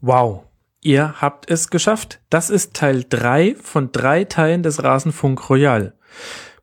Wow, ihr habt es geschafft. Das ist Teil drei von drei Teilen des Rasenfunk Royal.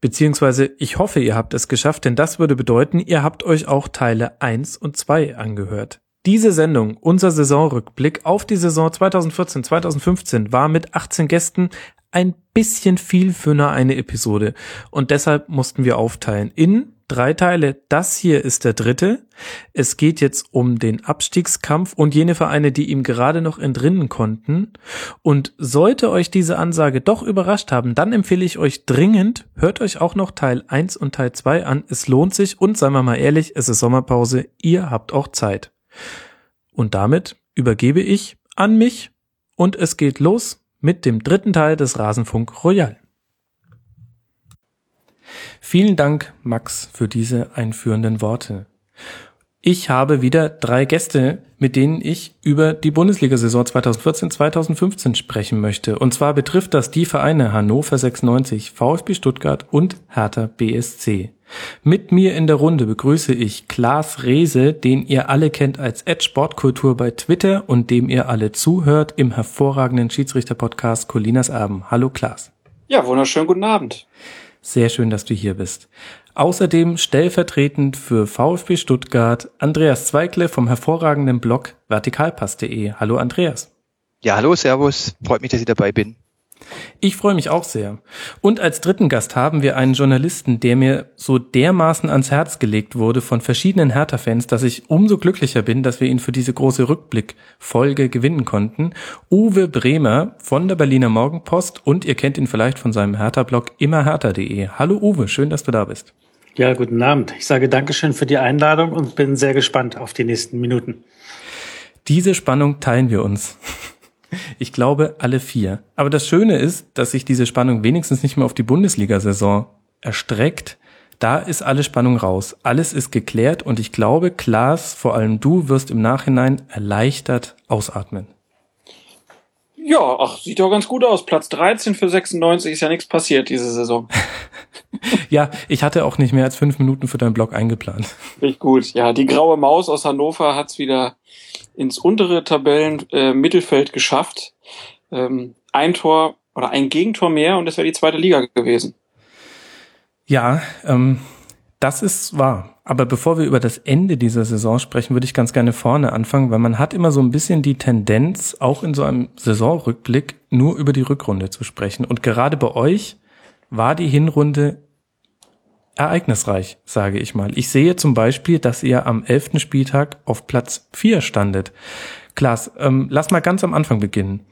Beziehungsweise ich hoffe, ihr habt es geschafft, denn das würde bedeuten, ihr habt euch auch Teile eins und zwei angehört. Diese Sendung, unser Saisonrückblick auf die Saison 2014-2015, war mit 18 Gästen ein bisschen viel für eine Episode und deshalb mussten wir aufteilen in drei Teile. Das hier ist der dritte. Es geht jetzt um den Abstiegskampf und jene Vereine, die ihm gerade noch entrinnen konnten. Und sollte euch diese Ansage doch überrascht haben, dann empfehle ich euch dringend, hört euch auch noch Teil 1 und Teil 2 an. Es lohnt sich und seien wir mal ehrlich, es ist Sommerpause. Ihr habt auch Zeit. Und damit übergebe ich an mich und es geht los mit dem dritten Teil des Rasenfunk Royal. Vielen Dank, Max, für diese einführenden Worte. Ich habe wieder drei Gäste, mit denen ich über die Bundesliga-Saison 2014-2015 sprechen möchte. Und zwar betrifft das die Vereine Hannover 96, VfB Stuttgart und Hertha BSC. Mit mir in der Runde begrüße ich Klaas Rehse, den ihr alle kennt als Ed Sportkultur bei Twitter und dem ihr alle zuhört im hervorragenden Schiedsrichter-Podcast Colinas Abend. Hallo Klaas. Ja, wunderschönen guten Abend. Sehr schön, dass du hier bist. Außerdem stellvertretend für VfB Stuttgart Andreas Zweikle vom hervorragenden Blog vertikalpass.de. Hallo Andreas. Ja, hallo, Servus. Freut mich, dass ich dabei bin. Ich freue mich auch sehr. Und als dritten Gast haben wir einen Journalisten, der mir so dermaßen ans Herz gelegt wurde von verschiedenen Hertha-Fans, dass ich umso glücklicher bin, dass wir ihn für diese große Rückblick-Folge gewinnen konnten. Uwe Bremer von der Berliner Morgenpost und ihr kennt ihn vielleicht von seinem Hertha-Blog immerhertha.de. Hallo Uwe, schön, dass du da bist. Ja, guten Abend. Ich sage Dankeschön für die Einladung und bin sehr gespannt auf die nächsten Minuten. Diese Spannung teilen wir uns. Ich glaube, alle vier. Aber das Schöne ist, dass sich diese Spannung wenigstens nicht mehr auf die Bundesliga-Saison erstreckt. Da ist alle Spannung raus. Alles ist geklärt und ich glaube, Klaas, vor allem du, wirst im Nachhinein erleichtert ausatmen. Ja, ach, sieht doch ganz gut aus. Platz 13 für 96 ist ja nichts passiert diese Saison. ja, ich hatte auch nicht mehr als fünf Minuten für deinen Blog eingeplant. Richtig gut. Ja, die graue Maus aus Hannover hat's wieder ins untere Tabellen äh, geschafft. Ähm, ein Tor oder ein Gegentor mehr und das wäre die zweite Liga gewesen. Ja, ähm, das ist wahr. Aber bevor wir über das Ende dieser Saison sprechen, würde ich ganz gerne vorne anfangen, weil man hat immer so ein bisschen die Tendenz, auch in so einem Saisonrückblick nur über die Rückrunde zu sprechen. Und gerade bei euch war die Hinrunde ereignisreich, sage ich mal. Ich sehe zum Beispiel, dass ihr am elften Spieltag auf Platz vier standet. Klaas, ähm, lass mal ganz am Anfang beginnen.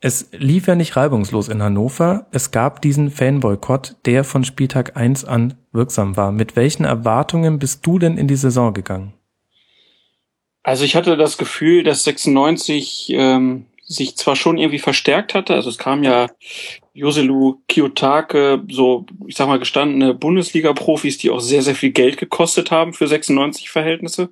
Es lief ja nicht reibungslos in Hannover. Es gab diesen Fanboykott, der von Spieltag eins an wirksam war. Mit welchen Erwartungen bist du denn in die Saison gegangen? Also ich hatte das Gefühl, dass 96 ähm, sich zwar schon irgendwie verstärkt hatte, also es kam ja Joselu Kiyotake, so, ich sag mal, gestandene Bundesliga-Profis, die auch sehr, sehr viel Geld gekostet haben für 96 Verhältnisse.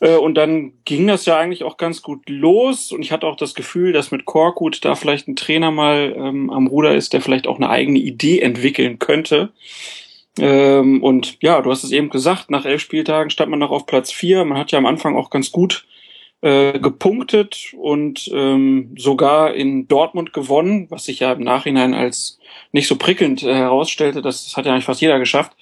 Äh, und dann ging das ja eigentlich auch ganz gut los. Und ich hatte auch das Gefühl, dass mit Korkut da vielleicht ein Trainer mal ähm, am Ruder ist, der vielleicht auch eine eigene Idee entwickeln könnte. Ähm, und ja, du hast es eben gesagt, nach elf Spieltagen stand man noch auf Platz vier. Man hat ja am Anfang auch ganz gut äh, gepunktet und ähm, sogar in Dortmund gewonnen, was sich ja im Nachhinein als nicht so prickelnd äh, herausstellte. Das, hat ja eigentlich fast jeder geschafft.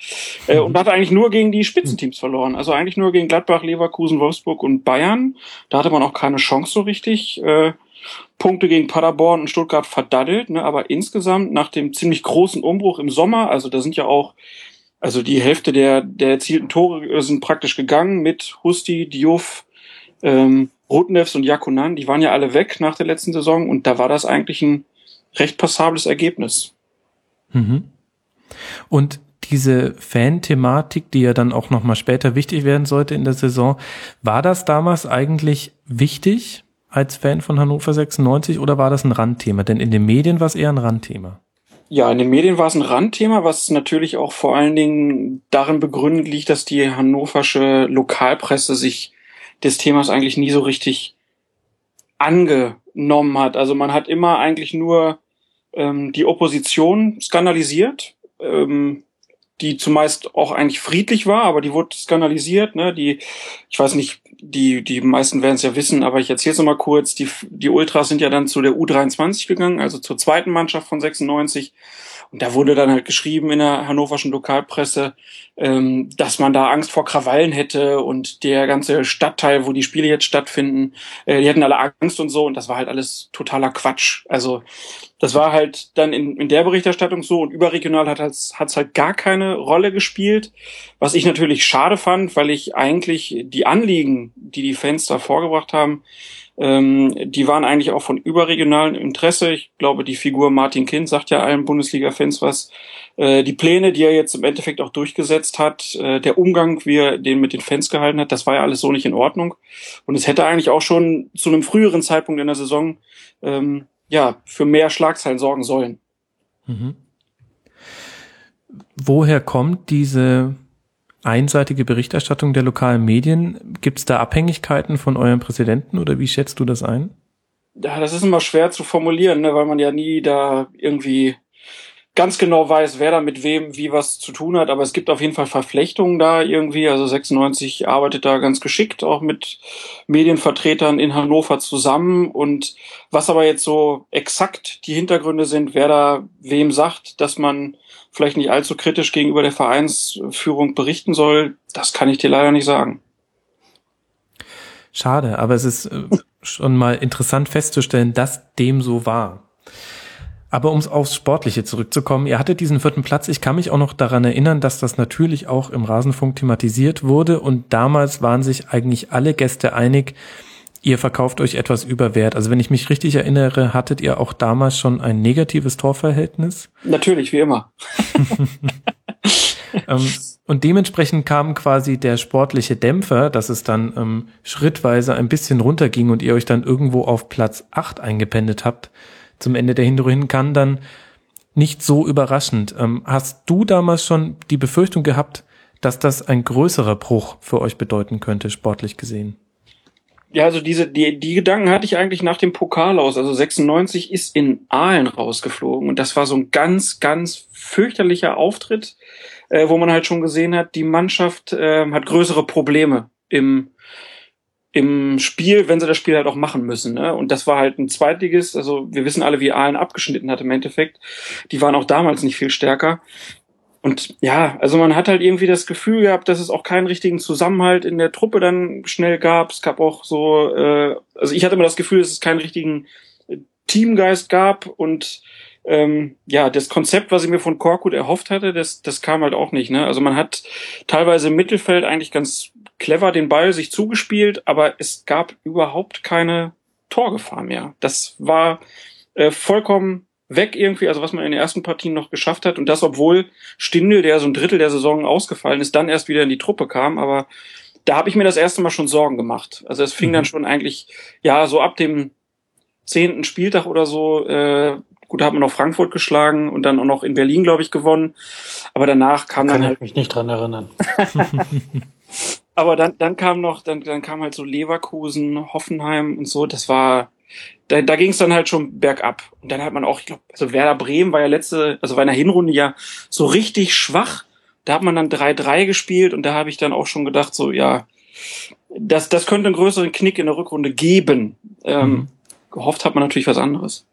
Äh, und hat eigentlich nur gegen die Spitzenteams verloren. Also eigentlich nur gegen Gladbach, Leverkusen, Wolfsburg und Bayern. Da hatte man auch keine Chance so richtig. Äh, Punkte gegen Paderborn und Stuttgart verdaddelt, ne? aber insgesamt nach dem ziemlich großen Umbruch im Sommer, also da sind ja auch, also die Hälfte der, der erzielten Tore sind praktisch gegangen mit Husti, Diouf, ähm, Rudnevs und Jakunan, die waren ja alle weg nach der letzten Saison und da war das eigentlich ein recht passables Ergebnis. Mhm. Und diese Fan-Thematik, die ja dann auch nochmal später wichtig werden sollte in der Saison, war das damals eigentlich wichtig als Fan von Hannover 96 oder war das ein Randthema? Denn in den Medien war es eher ein Randthema. Ja, in den Medien war es ein Randthema, was natürlich auch vor allen Dingen darin begründet liegt, dass die hannoversche Lokalpresse sich des Themas eigentlich nie so richtig angenommen hat. Also man hat immer eigentlich nur ähm, die Opposition skandalisiert, ähm, die zumeist auch eigentlich friedlich war, aber die wurde skandalisiert, ne? Die, ich weiß nicht, die, die meisten werden es ja wissen, aber ich erzähle es nochmal kurz. Die, die Ultras sind ja dann zu der U23 gegangen, also zur zweiten Mannschaft von 96 und da wurde dann halt geschrieben in der hannoverschen Lokalpresse, ähm, dass man da Angst vor Krawallen hätte und der ganze Stadtteil, wo die Spiele jetzt stattfinden, äh, die hätten alle Angst und so. Und das war halt alles totaler Quatsch. Also das war halt dann in, in der Berichterstattung so und überregional hat es hat's halt gar keine Rolle gespielt, was ich natürlich schade fand, weil ich eigentlich die Anliegen, die die Fans da vorgebracht haben, ähm, die waren eigentlich auch von überregionalem Interesse. Ich glaube, die Figur Martin Kind sagt ja allen Bundesliga-Fans was. Äh, die Pläne, die er jetzt im Endeffekt auch durchgesetzt hat, äh, der Umgang, wie er den mit den Fans gehalten hat, das war ja alles so nicht in Ordnung. Und es hätte eigentlich auch schon zu einem früheren Zeitpunkt in der Saison ähm, ja für mehr Schlagzeilen sorgen sollen. Mhm. Woher kommt diese einseitige Berichterstattung der lokalen Medien. Gibt es da Abhängigkeiten von eurem Präsidenten oder wie schätzt du das ein? Ja, das ist immer schwer zu formulieren, ne, weil man ja nie da irgendwie ganz genau weiß, wer da mit wem wie was zu tun hat, aber es gibt auf jeden Fall Verflechtungen da irgendwie. Also 96 arbeitet da ganz geschickt auch mit Medienvertretern in Hannover zusammen. Und was aber jetzt so exakt die Hintergründe sind, wer da wem sagt, dass man vielleicht nicht allzu kritisch gegenüber der Vereinsführung berichten soll, das kann ich dir leider nicht sagen. Schade, aber es ist äh, schon mal interessant festzustellen, dass dem so war. Aber um aufs Sportliche zurückzukommen, ihr hattet diesen vierten Platz. Ich kann mich auch noch daran erinnern, dass das natürlich auch im Rasenfunk thematisiert wurde und damals waren sich eigentlich alle Gäste einig, ihr verkauft euch etwas über Wert. Also wenn ich mich richtig erinnere, hattet ihr auch damals schon ein negatives Torverhältnis? Natürlich, wie immer. ähm, und dementsprechend kam quasi der sportliche Dämpfer, dass es dann ähm, schrittweise ein bisschen runterging und ihr euch dann irgendwo auf Platz acht eingependet habt. Zum Ende der Hinrunde hin kann dann nicht so überraschend. Ähm, hast du damals schon die Befürchtung gehabt, dass das ein größerer Bruch für euch bedeuten könnte, sportlich gesehen? Ja, also diese, die, die Gedanken hatte ich eigentlich nach dem Pokal aus. Also 96 ist in Aalen rausgeflogen und das war so ein ganz, ganz fürchterlicher Auftritt, äh, wo man halt schon gesehen hat, die Mannschaft äh, hat größere Probleme im, im Spiel, wenn sie das Spiel halt auch machen müssen. Ne? Und das war halt ein zweitiges, also wir wissen alle, wie Aalen abgeschnitten hat im Endeffekt. Die waren auch damals nicht viel stärker. Und ja, also man hat halt irgendwie das Gefühl gehabt, dass es auch keinen richtigen Zusammenhalt in der Truppe dann schnell gab. Es gab auch so, äh, also ich hatte immer das Gefühl, dass es keinen richtigen äh, Teamgeist gab und ähm, ja, das Konzept, was ich mir von Korkut erhofft hatte, das, das kam halt auch nicht. Ne? Also man hat teilweise im Mittelfeld eigentlich ganz clever den Ball sich zugespielt, aber es gab überhaupt keine Torgefahr mehr. Das war äh, vollkommen weg irgendwie, also was man in den ersten Partien noch geschafft hat. Und das, obwohl Stindel, der so ein Drittel der Saison ausgefallen ist, dann erst wieder in die Truppe kam. Aber da habe ich mir das erste Mal schon Sorgen gemacht. Also es fing mhm. dann schon eigentlich, ja, so ab dem zehnten Spieltag oder so, äh, gut, da hat man noch Frankfurt geschlagen und dann auch noch in Berlin, glaube ich, gewonnen. Aber danach kam Kann dann halt. Kann ich mich nicht dran erinnern. Aber dann, dann kam noch, dann, dann kam halt so Leverkusen, Hoffenheim und so. Das war, da, da ging es dann halt schon bergab. Und dann hat man auch, ich glaube, also Werder Bremen war ja letzte, also war in der Hinrunde ja so richtig schwach. Da hat man dann 3-3 gespielt und da habe ich dann auch schon gedacht, so, ja, das, das könnte einen größeren Knick in der Rückrunde geben. Ähm, mhm. Gehofft hat man natürlich was anderes.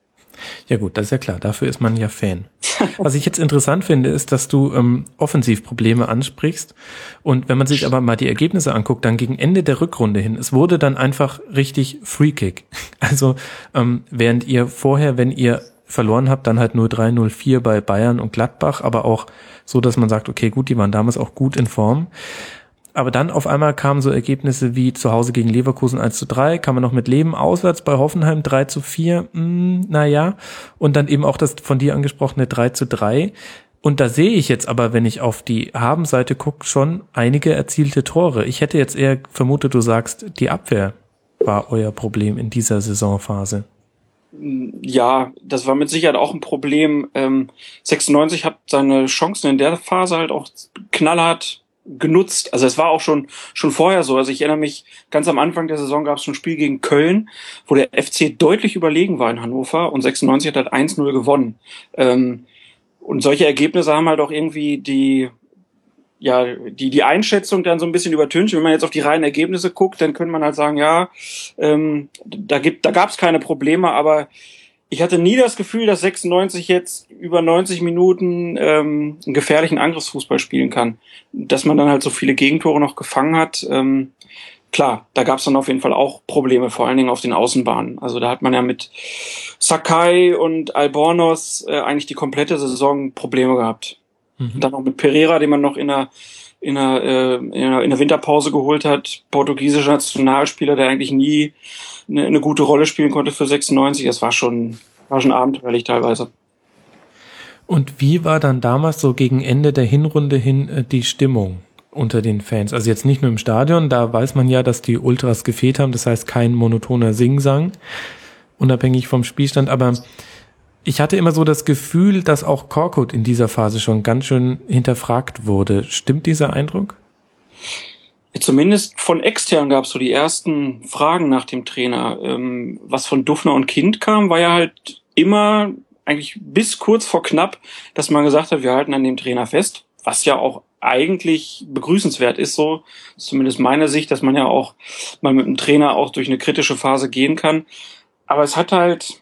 Ja gut, das ist ja klar. Dafür ist man ja Fan. Was ich jetzt interessant finde, ist, dass du ähm, Offensivprobleme ansprichst. Und wenn man sich aber mal die Ergebnisse anguckt, dann gegen Ende der Rückrunde hin, es wurde dann einfach richtig Free Kick. Also ähm, während ihr vorher, wenn ihr verloren habt, dann halt 0-3, 0-4 bei Bayern und Gladbach, aber auch so, dass man sagt, okay, gut, die waren damals auch gut in Form. Aber dann auf einmal kamen so Ergebnisse wie zu Hause gegen Leverkusen 1 zu 3, kann man noch mit leben, auswärts bei Hoffenheim 3 zu 4, mh, naja. Und dann eben auch das von dir angesprochene 3 zu 3. Und da sehe ich jetzt aber, wenn ich auf die Habenseite gucke, schon einige erzielte Tore. Ich hätte jetzt eher vermutet, du sagst, die Abwehr war euer Problem in dieser Saisonphase. Ja, das war mit Sicherheit auch ein Problem. Ähm, 96 hat seine Chancen in der Phase halt auch knallhart genutzt. Also es war auch schon schon vorher so. Also ich erinnere mich, ganz am Anfang der Saison gab es ein Spiel gegen Köln, wo der FC deutlich überlegen war in Hannover und 96 hat halt 1-0 gewonnen. Ähm, und solche Ergebnisse haben halt auch irgendwie die ja, die, die Einschätzung dann so ein bisschen übertönt. Wenn man jetzt auf die reinen Ergebnisse guckt, dann könnte man halt sagen, ja, ähm, da gibt, da gab es keine Probleme, aber ich hatte nie das Gefühl, dass 96 jetzt über 90 Minuten ähm, einen gefährlichen Angriffsfußball spielen kann. Dass man dann halt so viele Gegentore noch gefangen hat. Ähm, klar, da gab es dann auf jeden Fall auch Probleme, vor allen Dingen auf den Außenbahnen. Also da hat man ja mit Sakai und Albornoz äh, eigentlich die komplette Saison Probleme gehabt. Mhm. Dann noch mit Pereira, den man noch in der in der, äh, in der Winterpause geholt hat, portugiesischer Nationalspieler, der eigentlich nie eine, eine gute Rolle spielen konnte für 96. Das war schon, war schon abenteuerlich teilweise. Und wie war dann damals so gegen Ende der Hinrunde hin äh, die Stimmung unter den Fans? Also jetzt nicht nur im Stadion, da weiß man ja, dass die Ultras gefehlt haben, das heißt kein monotoner Singsang, unabhängig vom Spielstand, aber ich hatte immer so das Gefühl, dass auch Korkut in dieser Phase schon ganz schön hinterfragt wurde. Stimmt dieser Eindruck? Zumindest von extern gab es so die ersten Fragen nach dem Trainer. Ähm, was von Duffner und Kind kam, war ja halt immer eigentlich bis kurz vor knapp, dass man gesagt hat, wir halten an dem Trainer fest, was ja auch eigentlich begrüßenswert ist, so zumindest meine Sicht, dass man ja auch mal mit dem Trainer auch durch eine kritische Phase gehen kann. Aber es hat halt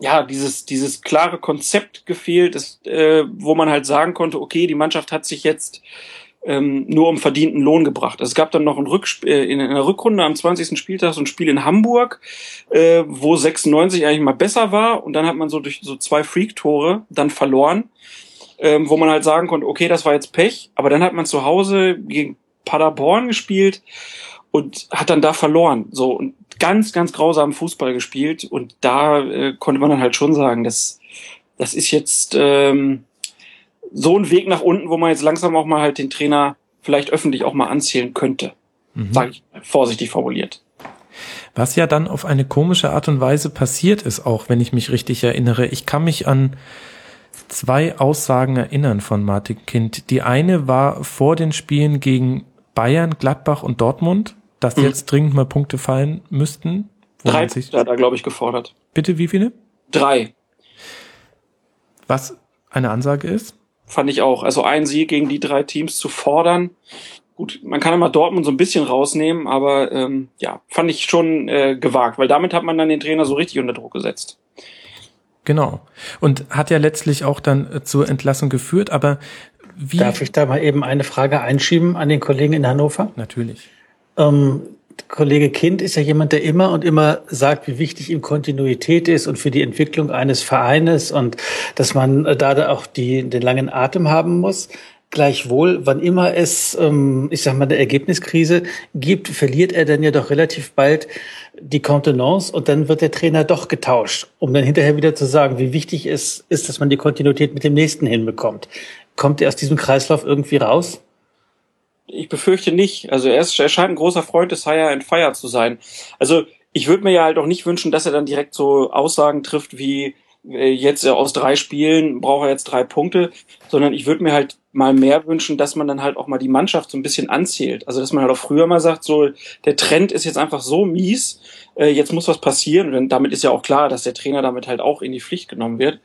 ja dieses dieses klare Konzept gefehlt, das, äh, wo man halt sagen konnte, okay, die Mannschaft hat sich jetzt ähm, nur um verdienten Lohn gebracht. Also es gab dann noch ein Rücksp äh, in einer Rückrunde am 20. Spieltag so ein Spiel in Hamburg, äh, wo 96 eigentlich mal besser war und dann hat man so durch so zwei Freak-Tore dann verloren, ähm, wo man halt sagen konnte, okay, das war jetzt Pech, aber dann hat man zu Hause gegen Paderborn gespielt und hat dann da verloren. So und ganz, ganz grausamen Fußball gespielt und da äh, konnte man dann halt schon sagen, dass das ist jetzt ähm, so ein Weg nach unten, wo man jetzt langsam auch mal halt den Trainer vielleicht öffentlich auch mal anzählen könnte. Mhm. Sage ich vorsichtig formuliert. Was ja dann auf eine komische Art und Weise passiert ist, auch wenn ich mich richtig erinnere. Ich kann mich an zwei Aussagen erinnern von Martin Kind. Die eine war vor den Spielen gegen Bayern, Gladbach und Dortmund, dass mhm. jetzt dringend mal Punkte fallen müssten. Drei sich hat er, glaube ich, gefordert. Bitte wie viele? Drei. Was eine Ansage ist? Fand ich auch. Also ein Sieg gegen die drei Teams zu fordern. Gut, man kann immer Dortmund so ein bisschen rausnehmen, aber ähm, ja, fand ich schon äh, gewagt, weil damit hat man dann den Trainer so richtig unter Druck gesetzt. Genau. Und hat ja letztlich auch dann äh, zur Entlassung geführt, aber wie. Darf ich da mal eben eine Frage einschieben an den Kollegen in Hannover? Natürlich. Ähm, Kollege Kind ist ja jemand, der immer und immer sagt, wie wichtig ihm Kontinuität ist und für die Entwicklung eines Vereines und dass man da auch die, den langen Atem haben muss. Gleichwohl, wann immer es, ähm, ich sag mal, eine Ergebniskrise gibt, verliert er dann ja doch relativ bald die Kontenance und dann wird der Trainer doch getauscht, um dann hinterher wieder zu sagen, wie wichtig es ist, dass man die Kontinuität mit dem nächsten hinbekommt. Kommt er aus diesem Kreislauf irgendwie raus? Ich befürchte nicht. Also er, ist, er scheint ein großer Freund des Hire and Fire zu sein. Also ich würde mir ja halt auch nicht wünschen, dass er dann direkt so Aussagen trifft wie äh, jetzt äh, aus drei Spielen braucht er jetzt drei Punkte, sondern ich würde mir halt mal mehr wünschen, dass man dann halt auch mal die Mannschaft so ein bisschen anzählt. Also dass man halt auch früher mal sagt, so der Trend ist jetzt einfach so mies, äh, jetzt muss was passieren. Und damit ist ja auch klar, dass der Trainer damit halt auch in die Pflicht genommen wird.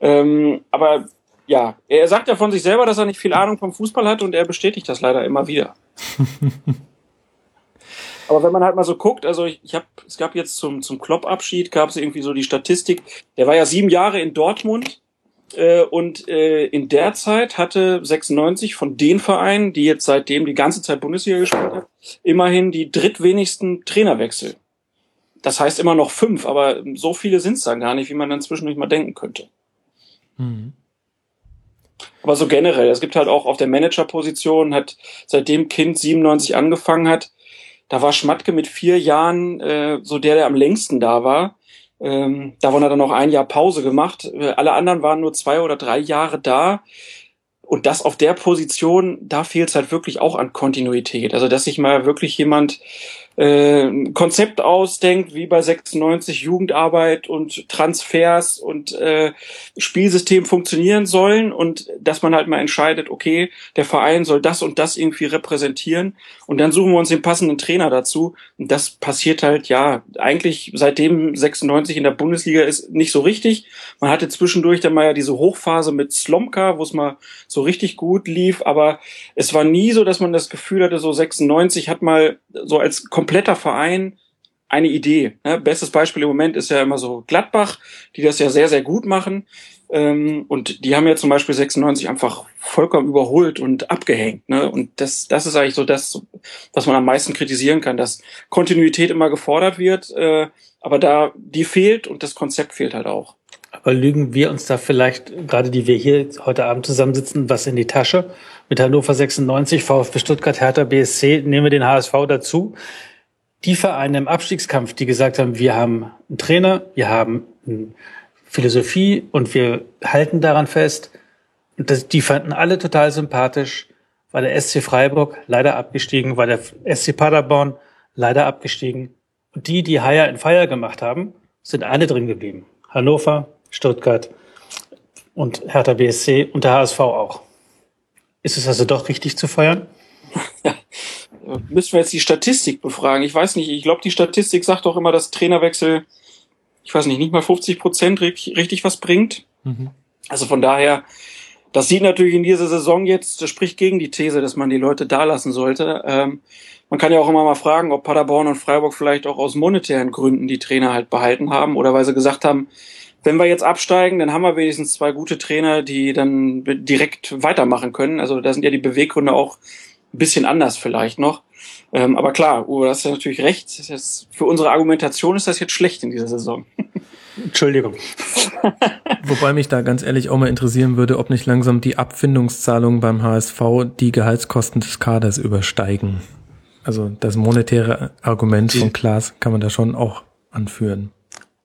Ähm, aber ja, er sagt ja von sich selber, dass er nicht viel Ahnung vom Fußball hat und er bestätigt das leider immer wieder. Aber wenn man halt mal so guckt, also ich, ich habe, es gab jetzt zum zum Klopp-Abschied gab es irgendwie so die Statistik. Der war ja sieben Jahre in Dortmund äh, und äh, in der Zeit hatte 96 von den Vereinen, die jetzt seitdem die ganze Zeit Bundesliga gespielt hat, immerhin die drittwenigsten Trainerwechsel. Das heißt immer noch fünf, aber so viele sind es dann gar nicht, wie man dann zwischendurch mal denken könnte. Mhm. Aber so generell, es gibt halt auch auf der Managerposition, hat seitdem Kind 97 angefangen hat, da war Schmatke mit vier Jahren äh, so der, der am längsten da war. Ähm, davon hat er noch ein Jahr Pause gemacht. Äh, alle anderen waren nur zwei oder drei Jahre da. Und das auf der Position, da fehlt es halt wirklich auch an Kontinuität. Also, dass sich mal wirklich jemand äh, Konzept ausdenkt, wie bei 96 Jugendarbeit und Transfers und äh, Spielsystem funktionieren sollen und dass man halt mal entscheidet, okay, der Verein soll das und das irgendwie repräsentieren und dann suchen wir uns den passenden Trainer dazu und das passiert halt ja eigentlich seitdem 96 in der Bundesliga ist nicht so richtig. Man hatte zwischendurch dann mal ja diese Hochphase mit Slomka, wo es mal so richtig gut lief, aber es war nie so, dass man das Gefühl hatte, so 96 hat mal so als kompletter Verein eine Idee. Ne? Bestes Beispiel im Moment ist ja immer so Gladbach, die das ja sehr, sehr gut machen. Ähm, und die haben ja zum Beispiel 96 einfach vollkommen überholt und abgehängt. Ne? Und das, das ist eigentlich so das, was man am meisten kritisieren kann, dass Kontinuität immer gefordert wird, äh, aber da die fehlt und das Konzept fehlt halt auch. Aber lügen wir uns da vielleicht, gerade die wir hier heute Abend zusammensitzen, was in die Tasche? Mit Hannover 96, VfB Stuttgart, Hertha BSC, nehmen wir den HSV dazu die Vereine im Abstiegskampf, die gesagt haben, wir haben einen Trainer, wir haben eine Philosophie und wir halten daran fest. Und das, die fanden alle total sympathisch. War der SC Freiburg leider abgestiegen, war der SC Paderborn leider abgestiegen. Und die, die Hire and Fire gemacht haben, sind alle drin geblieben. Hannover, Stuttgart und Hertha BSC und der HSV auch. Ist es also doch richtig zu feiern? Ja, müssen wir jetzt die Statistik befragen. Ich weiß nicht, ich glaube, die Statistik sagt doch immer, dass Trainerwechsel, ich weiß nicht, nicht mal 50 Prozent richtig was bringt. Mhm. Also von daher, das sieht natürlich in dieser Saison jetzt, das spricht gegen die These, dass man die Leute da lassen sollte. Ähm, man kann ja auch immer mal fragen, ob Paderborn und Freiburg vielleicht auch aus monetären Gründen die Trainer halt behalten haben oder weil sie gesagt haben, wenn wir jetzt absteigen, dann haben wir wenigstens zwei gute Trainer, die dann direkt weitermachen können. Also da sind ja die Beweggründe auch bisschen anders vielleicht noch. Ähm, aber klar, Uwe, hast ja natürlich recht. Das, für unsere Argumentation ist das jetzt schlecht in dieser Saison. Entschuldigung. Wobei mich da ganz ehrlich auch mal interessieren würde, ob nicht langsam die Abfindungszahlungen beim HSV die Gehaltskosten des Kaders übersteigen. Also das monetäre Argument von Klaas kann man da schon auch anführen.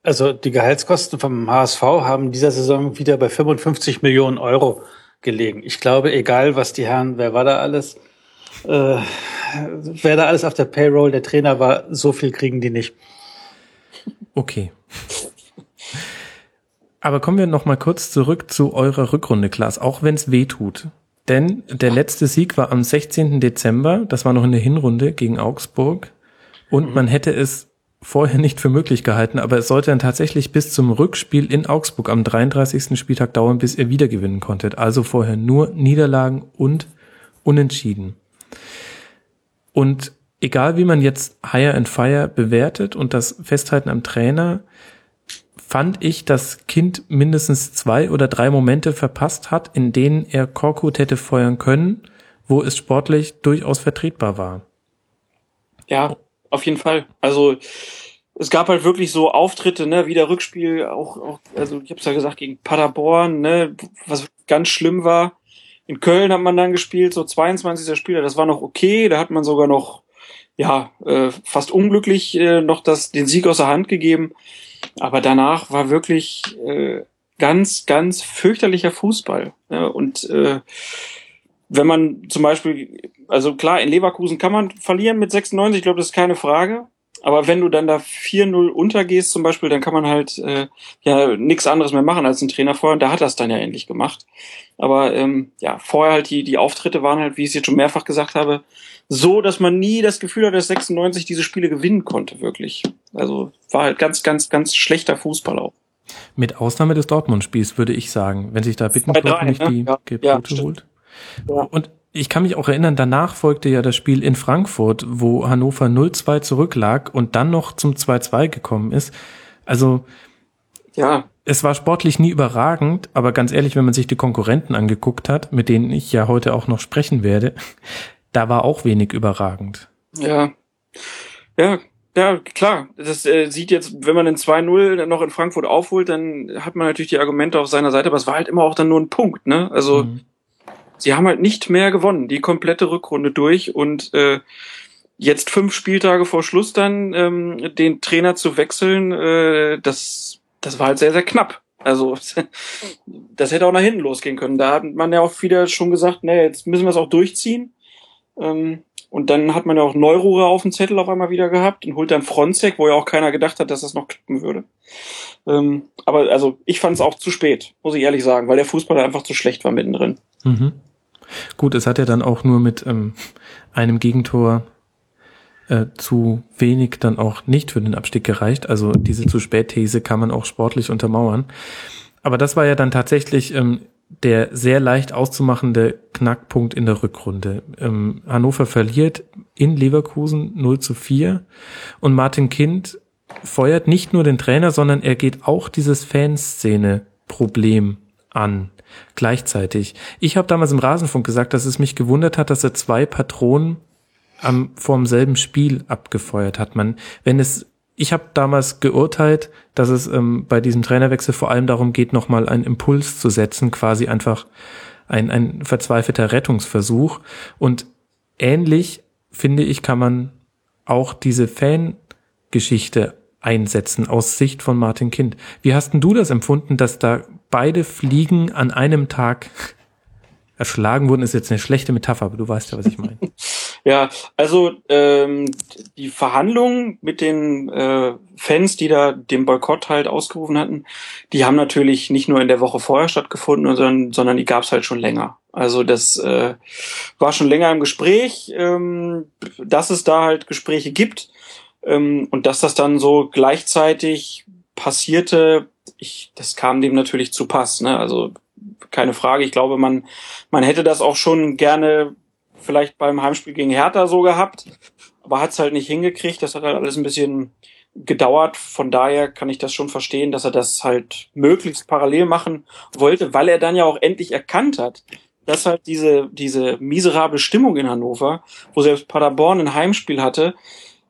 Also die Gehaltskosten vom HSV haben dieser Saison wieder bei 55 Millionen Euro gelegen. Ich glaube, egal was die Herren, wer war da alles, äh, wer da alles auf der Payroll der Trainer war, so viel kriegen die nicht. Okay. Aber kommen wir noch mal kurz zurück zu eurer Rückrunde, Klaas, auch wenn es weh tut. Denn der letzte Sieg war am 16. Dezember, das war noch in der Hinrunde gegen Augsburg. Und mhm. man hätte es vorher nicht für möglich gehalten, aber es sollte dann tatsächlich bis zum Rückspiel in Augsburg am 33. Spieltag dauern, bis ihr wieder gewinnen konntet. Also vorher nur Niederlagen und Unentschieden. Und egal wie man jetzt Hire and Fire bewertet und das Festhalten am Trainer, fand ich, dass Kind mindestens zwei oder drei Momente verpasst hat, in denen er Korkut hätte feuern können, wo es sportlich durchaus vertretbar war. Ja, auf jeden Fall. Also es gab halt wirklich so Auftritte, ne, wie der Rückspiel, auch, auch also ich hab's ja gesagt, gegen Paderborn, ne, was ganz schlimm war. In Köln hat man dann gespielt, so 22. Spieler, das war noch okay, da hat man sogar noch, ja, äh, fast unglücklich äh, noch das, den Sieg aus der Hand gegeben. Aber danach war wirklich äh, ganz, ganz fürchterlicher Fußball. Ja, und äh, wenn man zum Beispiel, also klar, in Leverkusen kann man verlieren mit 96, ich glaube, das ist keine Frage. Aber wenn du dann da 4-0 untergehst zum Beispiel, dann kann man halt äh, ja nichts anderes mehr machen als ein Trainer vorher. Und da hat das dann ja endlich gemacht. Aber ähm, ja, vorher halt die, die Auftritte waren halt, wie ich es jetzt schon mehrfach gesagt habe, so, dass man nie das Gefühl hat, dass 96 diese Spiele gewinnen konnte, wirklich. Also war halt ganz, ganz, ganz schlechter Fußball auch. Mit Ausnahme des Dortmund-Spiels würde ich sagen, wenn sich da Bittencourt nicht ne? die ja, Gebote ja, holt. Ja. Und ich kann mich auch erinnern, danach folgte ja das Spiel in Frankfurt, wo Hannover 0-2 zurücklag und dann noch zum 2-2 gekommen ist. Also, ja. Es war sportlich nie überragend, aber ganz ehrlich, wenn man sich die Konkurrenten angeguckt hat, mit denen ich ja heute auch noch sprechen werde, da war auch wenig überragend. Ja. Ja, ja, klar. Das äh, sieht jetzt, wenn man den 2-0 noch in Frankfurt aufholt, dann hat man natürlich die Argumente auf seiner Seite, aber es war halt immer auch dann nur ein Punkt, ne? Also, mhm sie haben halt nicht mehr gewonnen, die komplette Rückrunde durch und äh, jetzt fünf Spieltage vor Schluss dann ähm, den Trainer zu wechseln, äh, das, das war halt sehr, sehr knapp. Also das hätte auch nach hinten losgehen können. Da hat man ja auch wieder schon gesagt, nee, jetzt müssen wir es auch durchziehen. Ähm, Und dann hat man ja auch Neururer auf dem Zettel auf einmal wieder gehabt und holt dann Fronzek, wo ja auch keiner gedacht hat, dass das noch klappen würde. Ähm, aber also ich fand es auch zu spät, muss ich ehrlich sagen, weil der Fußball einfach zu schlecht war mittendrin. Mhm. Gut, es hat ja dann auch nur mit ähm, einem Gegentor äh, zu wenig dann auch nicht für den Abstieg gereicht. Also diese zu spät These kann man auch sportlich untermauern. Aber das war ja dann tatsächlich ähm, der sehr leicht auszumachende Knackpunkt in der Rückrunde. Ähm, Hannover verliert in Leverkusen 0 zu 4 und Martin Kind feuert nicht nur den Trainer, sondern er geht auch dieses Fanszene-Problem an gleichzeitig. Ich habe damals im Rasenfunk gesagt, dass es mich gewundert hat, dass er zwei Patronen am vorm selben Spiel abgefeuert hat. Man, wenn es ich habe damals geurteilt, dass es ähm, bei diesem Trainerwechsel vor allem darum geht, nochmal einen Impuls zu setzen, quasi einfach ein, ein verzweifelter Rettungsversuch. Und ähnlich, finde ich, kann man auch diese Fangeschichte einsetzen aus Sicht von Martin Kind. Wie hast denn du das empfunden, dass da beide Fliegen an einem Tag erschlagen wurden? Ist jetzt eine schlechte Metapher, aber du weißt ja, was ich meine. Ja, also ähm, die Verhandlungen mit den äh, Fans, die da den Boykott halt ausgerufen hatten, die haben natürlich nicht nur in der Woche vorher stattgefunden, sondern, sondern die gab es halt schon länger. Also das äh, war schon länger im Gespräch, ähm, dass es da halt Gespräche gibt ähm, und dass das dann so gleichzeitig passierte, ich, das kam dem natürlich zu Pass. Ne? Also keine Frage. Ich glaube, man, man hätte das auch schon gerne vielleicht beim Heimspiel gegen Hertha so gehabt, aber hat es halt nicht hingekriegt. Das hat halt alles ein bisschen gedauert. Von daher kann ich das schon verstehen, dass er das halt möglichst parallel machen wollte, weil er dann ja auch endlich erkannt hat, dass halt diese, diese miserable Stimmung in Hannover, wo selbst Paderborn ein Heimspiel hatte,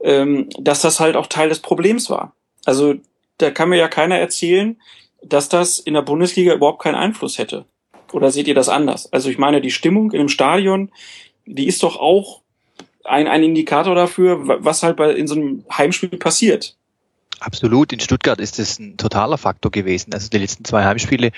ähm, dass das halt auch Teil des Problems war. Also da kann mir ja keiner erzählen, dass das in der Bundesliga überhaupt keinen Einfluss hätte. Oder seht ihr das anders? Also ich meine, die Stimmung in einem Stadion, die ist doch auch ein, ein Indikator dafür, was halt bei, in so einem Heimspiel passiert. Absolut. In Stuttgart ist es ein totaler Faktor gewesen. Also die letzten zwei Heimspiele,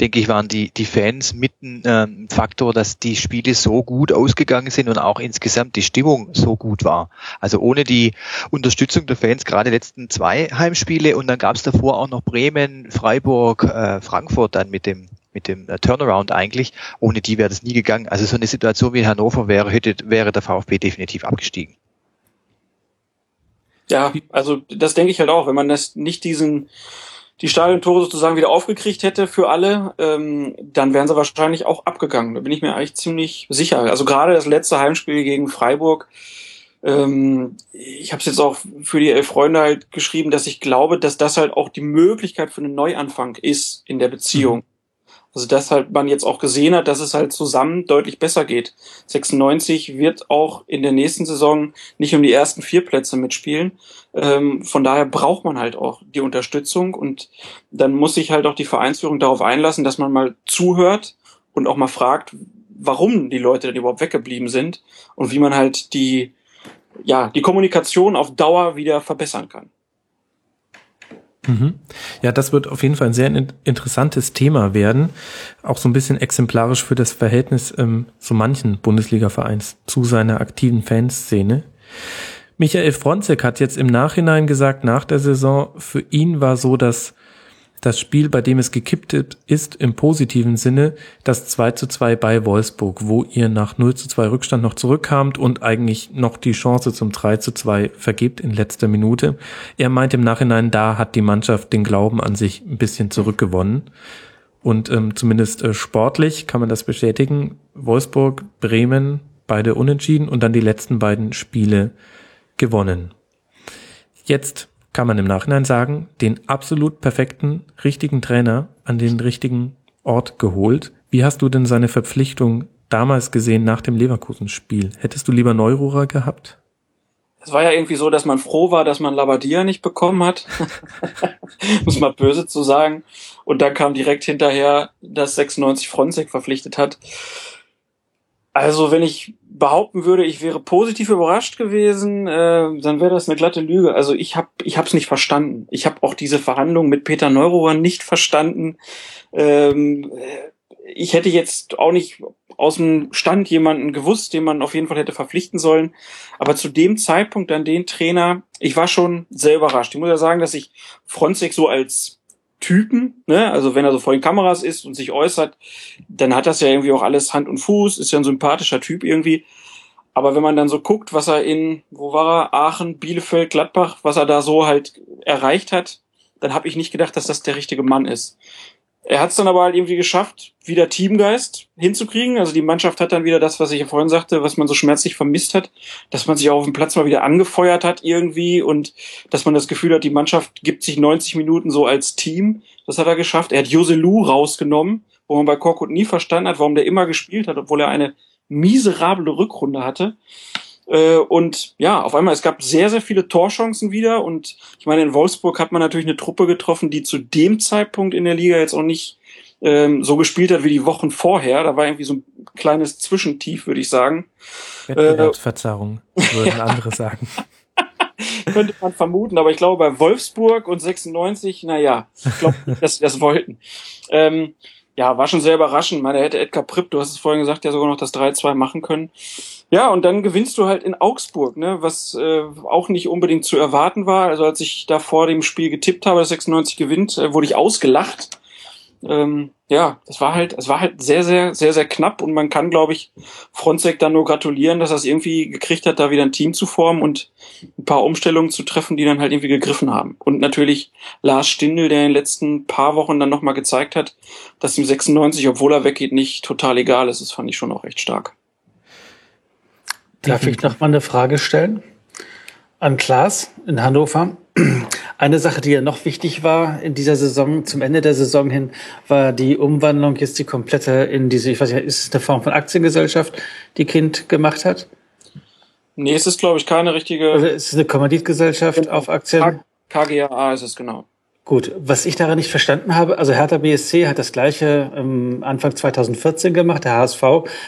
denke ich, waren die, die Fans mit ein ähm, Faktor, dass die Spiele so gut ausgegangen sind und auch insgesamt die Stimmung so gut war. Also ohne die Unterstützung der Fans, gerade die letzten zwei Heimspiele und dann gab es davor auch noch Bremen, Freiburg, äh, Frankfurt dann mit dem mit dem äh, Turnaround eigentlich. Ohne die wäre das nie gegangen. Also so eine Situation wie in Hannover wäre, hätte, wäre der VfB definitiv abgestiegen. Ja, also das denke ich halt auch, wenn man das nicht diesen die Stadiontore sozusagen wieder aufgekriegt hätte für alle, ähm, dann wären sie wahrscheinlich auch abgegangen. Da bin ich mir eigentlich ziemlich sicher. Also gerade das letzte Heimspiel gegen Freiburg, ähm, ich habe es jetzt auch für die elf Freunde halt geschrieben, dass ich glaube, dass das halt auch die Möglichkeit für einen Neuanfang ist in der Beziehung. Mhm. Also dass halt man jetzt auch gesehen hat, dass es halt zusammen deutlich besser geht. 96 wird auch in der nächsten Saison nicht um die ersten vier Plätze mitspielen. Ähm, von daher braucht man halt auch die Unterstützung und dann muss sich halt auch die Vereinsführung darauf einlassen, dass man mal zuhört und auch mal fragt, warum die Leute denn überhaupt weggeblieben sind und wie man halt die, ja, die Kommunikation auf Dauer wieder verbessern kann. Mhm. Ja, das wird auf jeden Fall ein sehr interessantes Thema werden. Auch so ein bisschen exemplarisch für das Verhältnis ähm, zu manchen Bundesliga-Vereins zu seiner aktiven Fanszene. Michael Fronzek hat jetzt im Nachhinein gesagt, nach der Saison, für ihn war so, dass das Spiel, bei dem es gekippt ist, im positiven Sinne das 2 zu 2 bei Wolfsburg, wo ihr nach 0 zu 2 Rückstand noch zurückkamt und eigentlich noch die Chance zum 3 zu 2 vergebt in letzter Minute. Er meint im Nachhinein, da hat die Mannschaft den Glauben an sich ein bisschen zurückgewonnen. Und ähm, zumindest äh, sportlich kann man das bestätigen. Wolfsburg, Bremen, beide unentschieden und dann die letzten beiden Spiele gewonnen. Jetzt kann man im Nachhinein sagen, den absolut perfekten, richtigen Trainer an den richtigen Ort geholt. Wie hast du denn seine Verpflichtung damals gesehen nach dem Leverkusen-Spiel? Hättest du lieber Neururer gehabt? Es war ja irgendwie so, dass man froh war, dass man Labadia nicht bekommen hat. Muss man böse zu sagen. Und dann kam direkt hinterher, dass 96 Fronzek verpflichtet hat. Also wenn ich behaupten würde, ich wäre positiv überrascht gewesen, äh, dann wäre das eine glatte Lüge. Also ich habe ich habe es nicht verstanden. Ich habe auch diese Verhandlungen mit Peter Neurohrer nicht verstanden. Ähm, ich hätte jetzt auch nicht aus dem Stand jemanden gewusst, den man auf jeden Fall hätte verpflichten sollen. Aber zu dem Zeitpunkt dann den Trainer, ich war schon sehr überrascht. Ich muss ja sagen, dass ich Fronzek so als Typen, ne, also wenn er so vor den Kameras ist und sich äußert, dann hat das ja irgendwie auch alles Hand und Fuß, ist ja ein sympathischer Typ irgendwie. Aber wenn man dann so guckt, was er in, wo war er, Aachen, Bielefeld, Gladbach, was er da so halt erreicht hat, dann habe ich nicht gedacht, dass das der richtige Mann ist. Er hat es dann aber halt irgendwie geschafft, wieder Teamgeist hinzukriegen. Also die Mannschaft hat dann wieder das, was ich ja vorhin sagte, was man so schmerzlich vermisst hat, dass man sich auch auf dem Platz mal wieder angefeuert hat irgendwie und dass man das Gefühl hat, die Mannschaft gibt sich 90 Minuten so als Team. Das hat er geschafft. Er hat Jose Lu rausgenommen, wo man bei Korkut nie verstanden hat, warum der immer gespielt hat, obwohl er eine miserable Rückrunde hatte. Äh, und ja, auf einmal, es gab sehr, sehr viele Torchancen wieder. Und ich meine, in Wolfsburg hat man natürlich eine Truppe getroffen, die zu dem Zeitpunkt in der Liga jetzt auch nicht ähm, so gespielt hat wie die Wochen vorher. Da war irgendwie so ein kleines Zwischentief, würde ich sagen. Wettbewerbsverzerrung, äh, würden andere sagen. Könnte man vermuten, aber ich glaube bei Wolfsburg und 96, naja, ich glaube dass sie das wollten. Ähm, ja, war schon sehr überraschend. Meine, hätte Edgar Pripp, du hast es vorhin gesagt, ja sogar noch das 3-2 machen können. Ja, und dann gewinnst du halt in Augsburg, ne, was äh, auch nicht unbedingt zu erwarten war. Also als ich da vor dem Spiel getippt habe, dass 96 gewinnt, äh, wurde ich ausgelacht. Ähm, ja, es war halt, es war halt sehr, sehr, sehr, sehr knapp und man kann, glaube ich, Fronzek dann nur gratulieren, dass er es irgendwie gekriegt hat, da wieder ein Team zu formen und ein paar Umstellungen zu treffen, die dann halt irgendwie gegriffen haben. Und natürlich Lars Stindl, der in den letzten paar Wochen dann nochmal gezeigt hat, dass ihm 96, obwohl er weggeht, nicht total egal ist. Das fand ich schon auch recht stark. Darf ich noch mal eine Frage stellen? An Klaas in Hannover. Eine Sache, die ja noch wichtig war in dieser Saison, zum Ende der Saison hin, war die Umwandlung jetzt die komplette in diese, ich weiß nicht, ist es eine Form von Aktiengesellschaft, die Kind gemacht hat? Nee, es ist, glaube ich, keine richtige. Also es ist eine Kommanditgesellschaft auf Aktien? KGAA ist es genau. Gut, was ich daran nicht verstanden habe, also Hertha BSC hat das gleiche ähm, Anfang 2014 gemacht, der HSV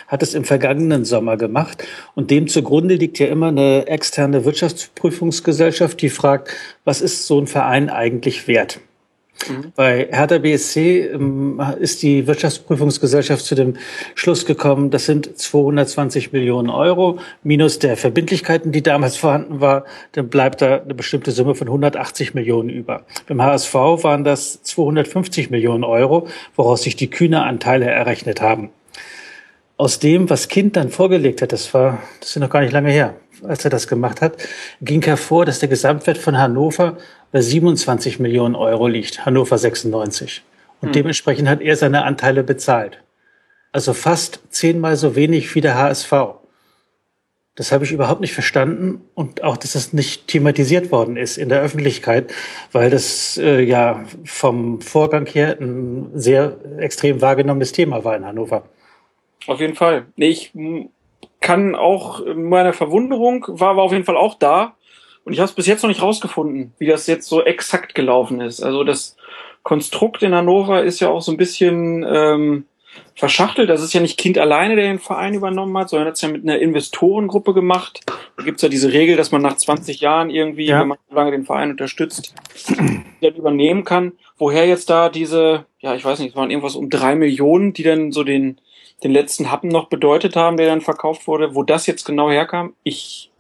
hat es im vergangenen Sommer gemacht und dem zugrunde liegt ja immer eine externe Wirtschaftsprüfungsgesellschaft, die fragt, was ist so ein Verein eigentlich wert? Mhm. Bei Hertha BSC ähm, ist die Wirtschaftsprüfungsgesellschaft zu dem Schluss gekommen, das sind 220 Millionen Euro minus der Verbindlichkeiten, die damals vorhanden war, dann bleibt da eine bestimmte Summe von 180 Millionen über. Beim HSV waren das 250 Millionen Euro, woraus sich die Kühne Anteile errechnet haben. Aus dem, was Kind dann vorgelegt hat, das war, das ist noch gar nicht lange her, als er das gemacht hat, ging hervor, dass der Gesamtwert von Hannover bei 27 Millionen Euro liegt, Hannover 96. Und hm. dementsprechend hat er seine Anteile bezahlt. Also fast zehnmal so wenig wie der HSV. Das habe ich überhaupt nicht verstanden und auch, dass das nicht thematisiert worden ist in der Öffentlichkeit, weil das äh, ja vom Vorgang her ein sehr extrem wahrgenommenes Thema war in Hannover. Auf jeden Fall. Nee, ich kann auch meine Verwunderung war, war auf jeden Fall auch da. Und ich habe es bis jetzt noch nicht rausgefunden, wie das jetzt so exakt gelaufen ist. Also das Konstrukt in Hannover ist ja auch so ein bisschen ähm, verschachtelt. Das ist ja nicht Kind alleine, der den Verein übernommen hat, sondern hat es ja mit einer Investorengruppe gemacht. Da gibt's ja diese Regel, dass man nach 20 Jahren irgendwie, ja. wenn man so lange den Verein unterstützt, dann übernehmen kann. Woher jetzt da diese, ja, ich weiß nicht, es waren irgendwas um drei Millionen, die dann so den, den letzten Happen noch bedeutet haben, der dann verkauft wurde. Wo das jetzt genau herkam, ich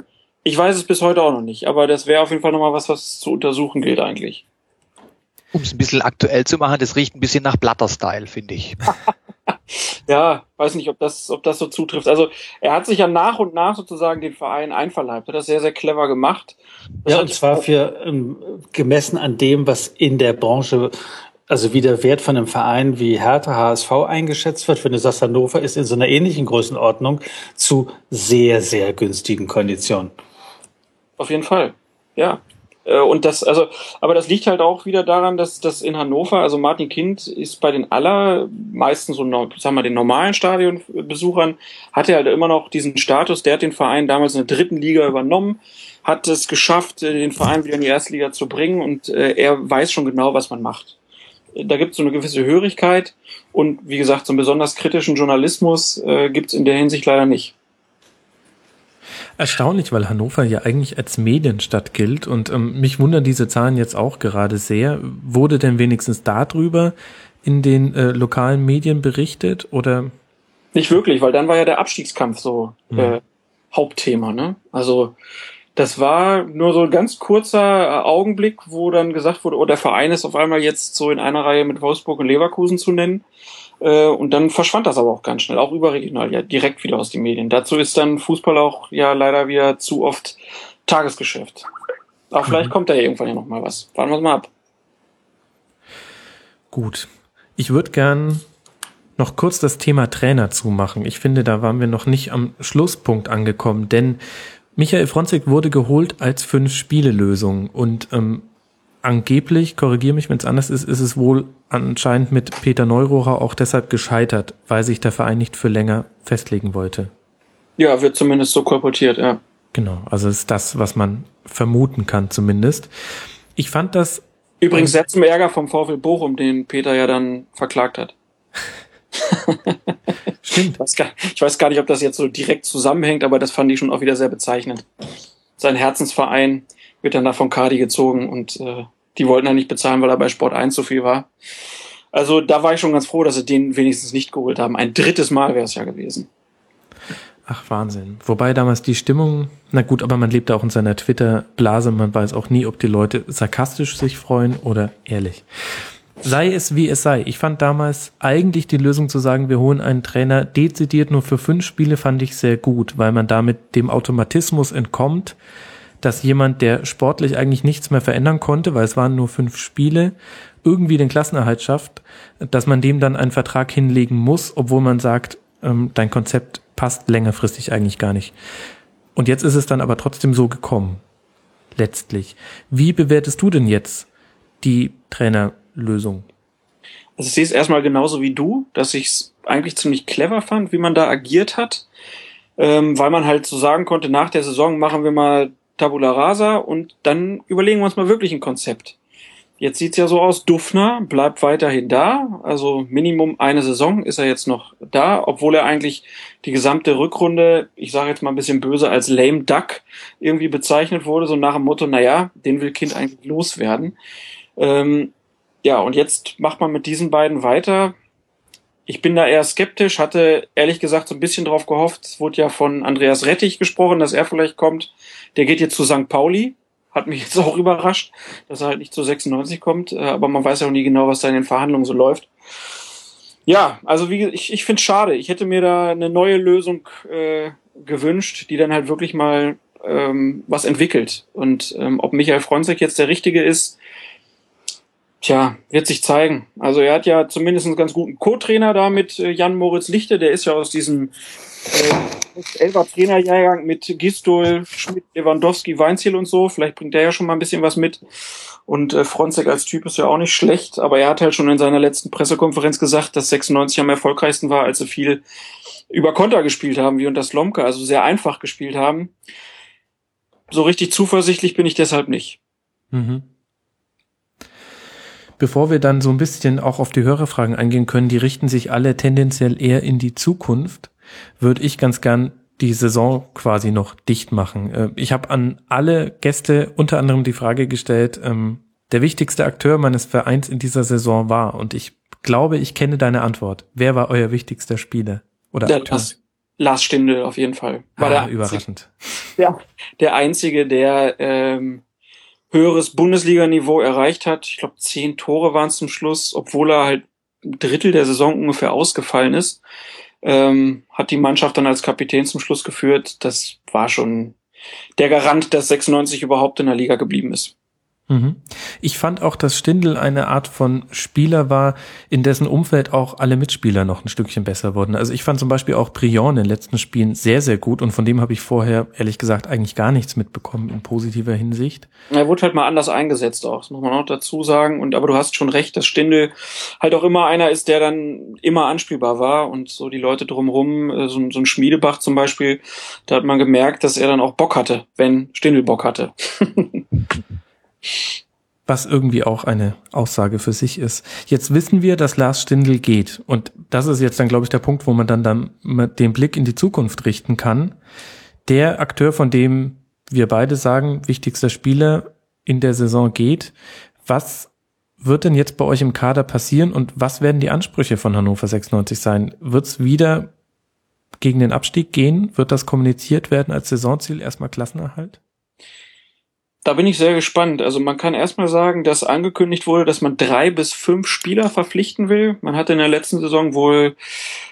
ich weiß es bis heute auch noch nicht, aber das wäre auf jeden Fall nochmal was, was zu untersuchen gilt eigentlich. Um es ein bisschen aktuell zu machen, das riecht ein bisschen nach Blatter-Style, finde ich. ja, weiß nicht, ob das, ob das so zutrifft. Also er hat sich ja nach und nach sozusagen den Verein einverleibt, hat das sehr, sehr clever gemacht. Das ja, und zwar für ähm, gemessen an dem, was in der Branche also wie der Wert von einem Verein wie Hertha HSV eingeschätzt wird, wenn du sagst, Hannover ist in so einer ähnlichen Größenordnung zu sehr, sehr günstigen Konditionen. Auf jeden Fall. Ja. Äh, und das, also, aber das liegt halt auch wieder daran, dass das in Hannover, also Martin Kind ist bei den allermeisten so, sagen wir, den normalen Stadionbesuchern, hat er halt immer noch diesen Status, der hat den Verein damals in der dritten Liga übernommen, hat es geschafft, äh, den Verein wieder in die erste Liga zu bringen und äh, er weiß schon genau, was man macht. Da gibt es so eine gewisse Hörigkeit und wie gesagt, so einen besonders kritischen Journalismus äh, gibt es in der Hinsicht leider nicht. Erstaunlich, weil Hannover ja eigentlich als Medienstadt gilt und ähm, mich wundern diese Zahlen jetzt auch gerade sehr. Wurde denn wenigstens darüber in den äh, lokalen Medien berichtet oder Nicht wirklich, weil dann war ja der Abstiegskampf so mhm. äh, Hauptthema. Ne? Also das war nur so ein ganz kurzer äh, Augenblick, wo dann gesagt wurde, oh, der Verein ist auf einmal jetzt so in einer Reihe mit Wolfsburg und Leverkusen zu nennen. Äh, und dann verschwand das aber auch ganz schnell, auch überregional, ja, direkt wieder aus den Medien. Dazu ist dann Fußball auch ja leider wieder zu oft Tagesgeschäft. Aber vielleicht mhm. kommt da ja irgendwann ja noch mal was. Warten wir mal ab. Gut. Ich würde gern noch kurz das Thema Trainer zumachen. Ich finde, da waren wir noch nicht am Schlusspunkt angekommen, denn Michael Fronzek wurde geholt als Fünf-Spiele-Lösung und ähm, angeblich, korrigiere mich, wenn es anders ist, ist es wohl anscheinend mit Peter Neurohrer auch deshalb gescheitert, weil sich der Verein nicht für länger festlegen wollte. Ja, wird zumindest so kolportiert, ja. Genau, also ist das, was man vermuten kann zumindest. Ich fand das Übrigens sehr zum Ärger vom VfL Bochum, den Peter ja dann verklagt hat. Stimmt. Ich weiß, gar, ich weiß, gar, nicht, ob das jetzt so direkt zusammenhängt, aber das fand ich schon auch wieder sehr bezeichnend. Sein Herzensverein wird dann da von Cardi gezogen und äh, die wollten er nicht bezahlen, weil er bei Sport 1 so viel war. Also da war ich schon ganz froh, dass sie den wenigstens nicht geholt haben. Ein drittes Mal wäre es ja gewesen. Ach, Wahnsinn. Wobei damals die Stimmung, na gut, aber man lebt auch in seiner Twitter-Blase, man weiß auch nie, ob die Leute sarkastisch sich freuen oder ehrlich. Sei es wie es sei. Ich fand damals eigentlich die Lösung zu sagen, wir holen einen Trainer dezidiert nur für fünf Spiele, fand ich sehr gut, weil man damit dem Automatismus entkommt, dass jemand, der sportlich eigentlich nichts mehr verändern konnte, weil es waren nur fünf Spiele, irgendwie den Klassenerhalt schafft, dass man dem dann einen Vertrag hinlegen muss, obwohl man sagt, ähm, dein Konzept passt längerfristig eigentlich gar nicht. Und jetzt ist es dann aber trotzdem so gekommen. Letztlich. Wie bewertest du denn jetzt die Trainerlösung? Also ich sehe es erstmal genauso wie du, dass ich es eigentlich ziemlich clever fand, wie man da agiert hat, ähm, weil man halt so sagen konnte, nach der Saison machen wir mal Tabula Rasa und dann überlegen wir uns mal wirklich ein Konzept. Jetzt sieht's ja so aus, Duffner bleibt weiterhin da. Also Minimum eine Saison ist er jetzt noch da, obwohl er eigentlich die gesamte Rückrunde, ich sage jetzt mal ein bisschen böse, als lame duck irgendwie bezeichnet wurde, so nach dem Motto, naja, den will Kind eigentlich loswerden. Ähm, ja, und jetzt macht man mit diesen beiden weiter. Ich bin da eher skeptisch, hatte ehrlich gesagt so ein bisschen drauf gehofft. Es wurde ja von Andreas Rettich gesprochen, dass er vielleicht kommt. Der geht jetzt zu St. Pauli hat mich jetzt auch überrascht, dass er halt nicht zu 96 kommt, äh, aber man weiß ja auch nie genau, was da in den Verhandlungen so läuft. Ja, also wie ich, ich finde es schade. Ich hätte mir da eine neue Lösung äh, gewünscht, die dann halt wirklich mal ähm, was entwickelt. Und ähm, ob Michael Fronzek jetzt der Richtige ist, tja, wird sich zeigen. Also er hat ja zumindest einen ganz guten Co-Trainer da mit äh, Jan Moritz Lichte, der ist ja aus diesem äh, Elfer Trainerjahrgang mit Gistol, Schmidt, Lewandowski, Weinziel und so. Vielleicht bringt der ja schon mal ein bisschen was mit. Und äh, Fronzek als Typ ist ja auch nicht schlecht, aber er hat halt schon in seiner letzten Pressekonferenz gesagt, dass 96 am erfolgreichsten war, als sie viel über Konter gespielt haben, wie unter Slomka, also sehr einfach gespielt haben. So richtig zuversichtlich bin ich deshalb nicht. Mhm. Bevor wir dann so ein bisschen auch auf die Hörerfragen eingehen können, die richten sich alle tendenziell eher in die Zukunft würde ich ganz gern die Saison quasi noch dicht machen. Äh, ich habe an alle Gäste unter anderem die Frage gestellt, ähm, der wichtigste Akteur meines Vereins in dieser Saison war. Und ich glaube, ich kenne deine Antwort. Wer war euer wichtigster Spieler oder der Akteur? Lars, Lars Stindl auf jeden Fall. War ah, der überraschend. Ja, der einzige, der ähm, höheres Bundesliganiveau erreicht hat. Ich glaube, zehn Tore waren es zum Schluss, obwohl er halt ein Drittel der Saison ungefähr ausgefallen ist ähm, hat die Mannschaft dann als Kapitän zum Schluss geführt. Das war schon der Garant, dass 96 überhaupt in der Liga geblieben ist. Mhm. Ich fand auch, dass Stindl eine Art von Spieler war, in dessen Umfeld auch alle Mitspieler noch ein Stückchen besser wurden. Also ich fand zum Beispiel auch Brion in den letzten Spielen sehr, sehr gut und von dem habe ich vorher, ehrlich gesagt, eigentlich gar nichts mitbekommen in positiver Hinsicht. Er wurde halt mal anders eingesetzt auch, das muss man auch dazu sagen. Und aber du hast schon recht, dass Stindl halt auch immer einer ist, der dann immer anspielbar war und so die Leute drumherum, äh, so, so ein Schmiedebach zum Beispiel, da hat man gemerkt, dass er dann auch Bock hatte, wenn Stindl Bock hatte. Was irgendwie auch eine Aussage für sich ist. Jetzt wissen wir, dass Lars Stindl geht. Und das ist jetzt dann, glaube ich, der Punkt, wo man dann, dann den Blick in die Zukunft richten kann. Der Akteur, von dem wir beide sagen, wichtigster Spieler in der Saison geht. Was wird denn jetzt bei euch im Kader passieren und was werden die Ansprüche von Hannover 96 sein? Wird es wieder gegen den Abstieg gehen? Wird das kommuniziert werden als Saisonziel erstmal Klassenerhalt? Da bin ich sehr gespannt. Also man kann erstmal sagen, dass angekündigt wurde, dass man drei bis fünf Spieler verpflichten will. Man hatte in der letzten Saison wohl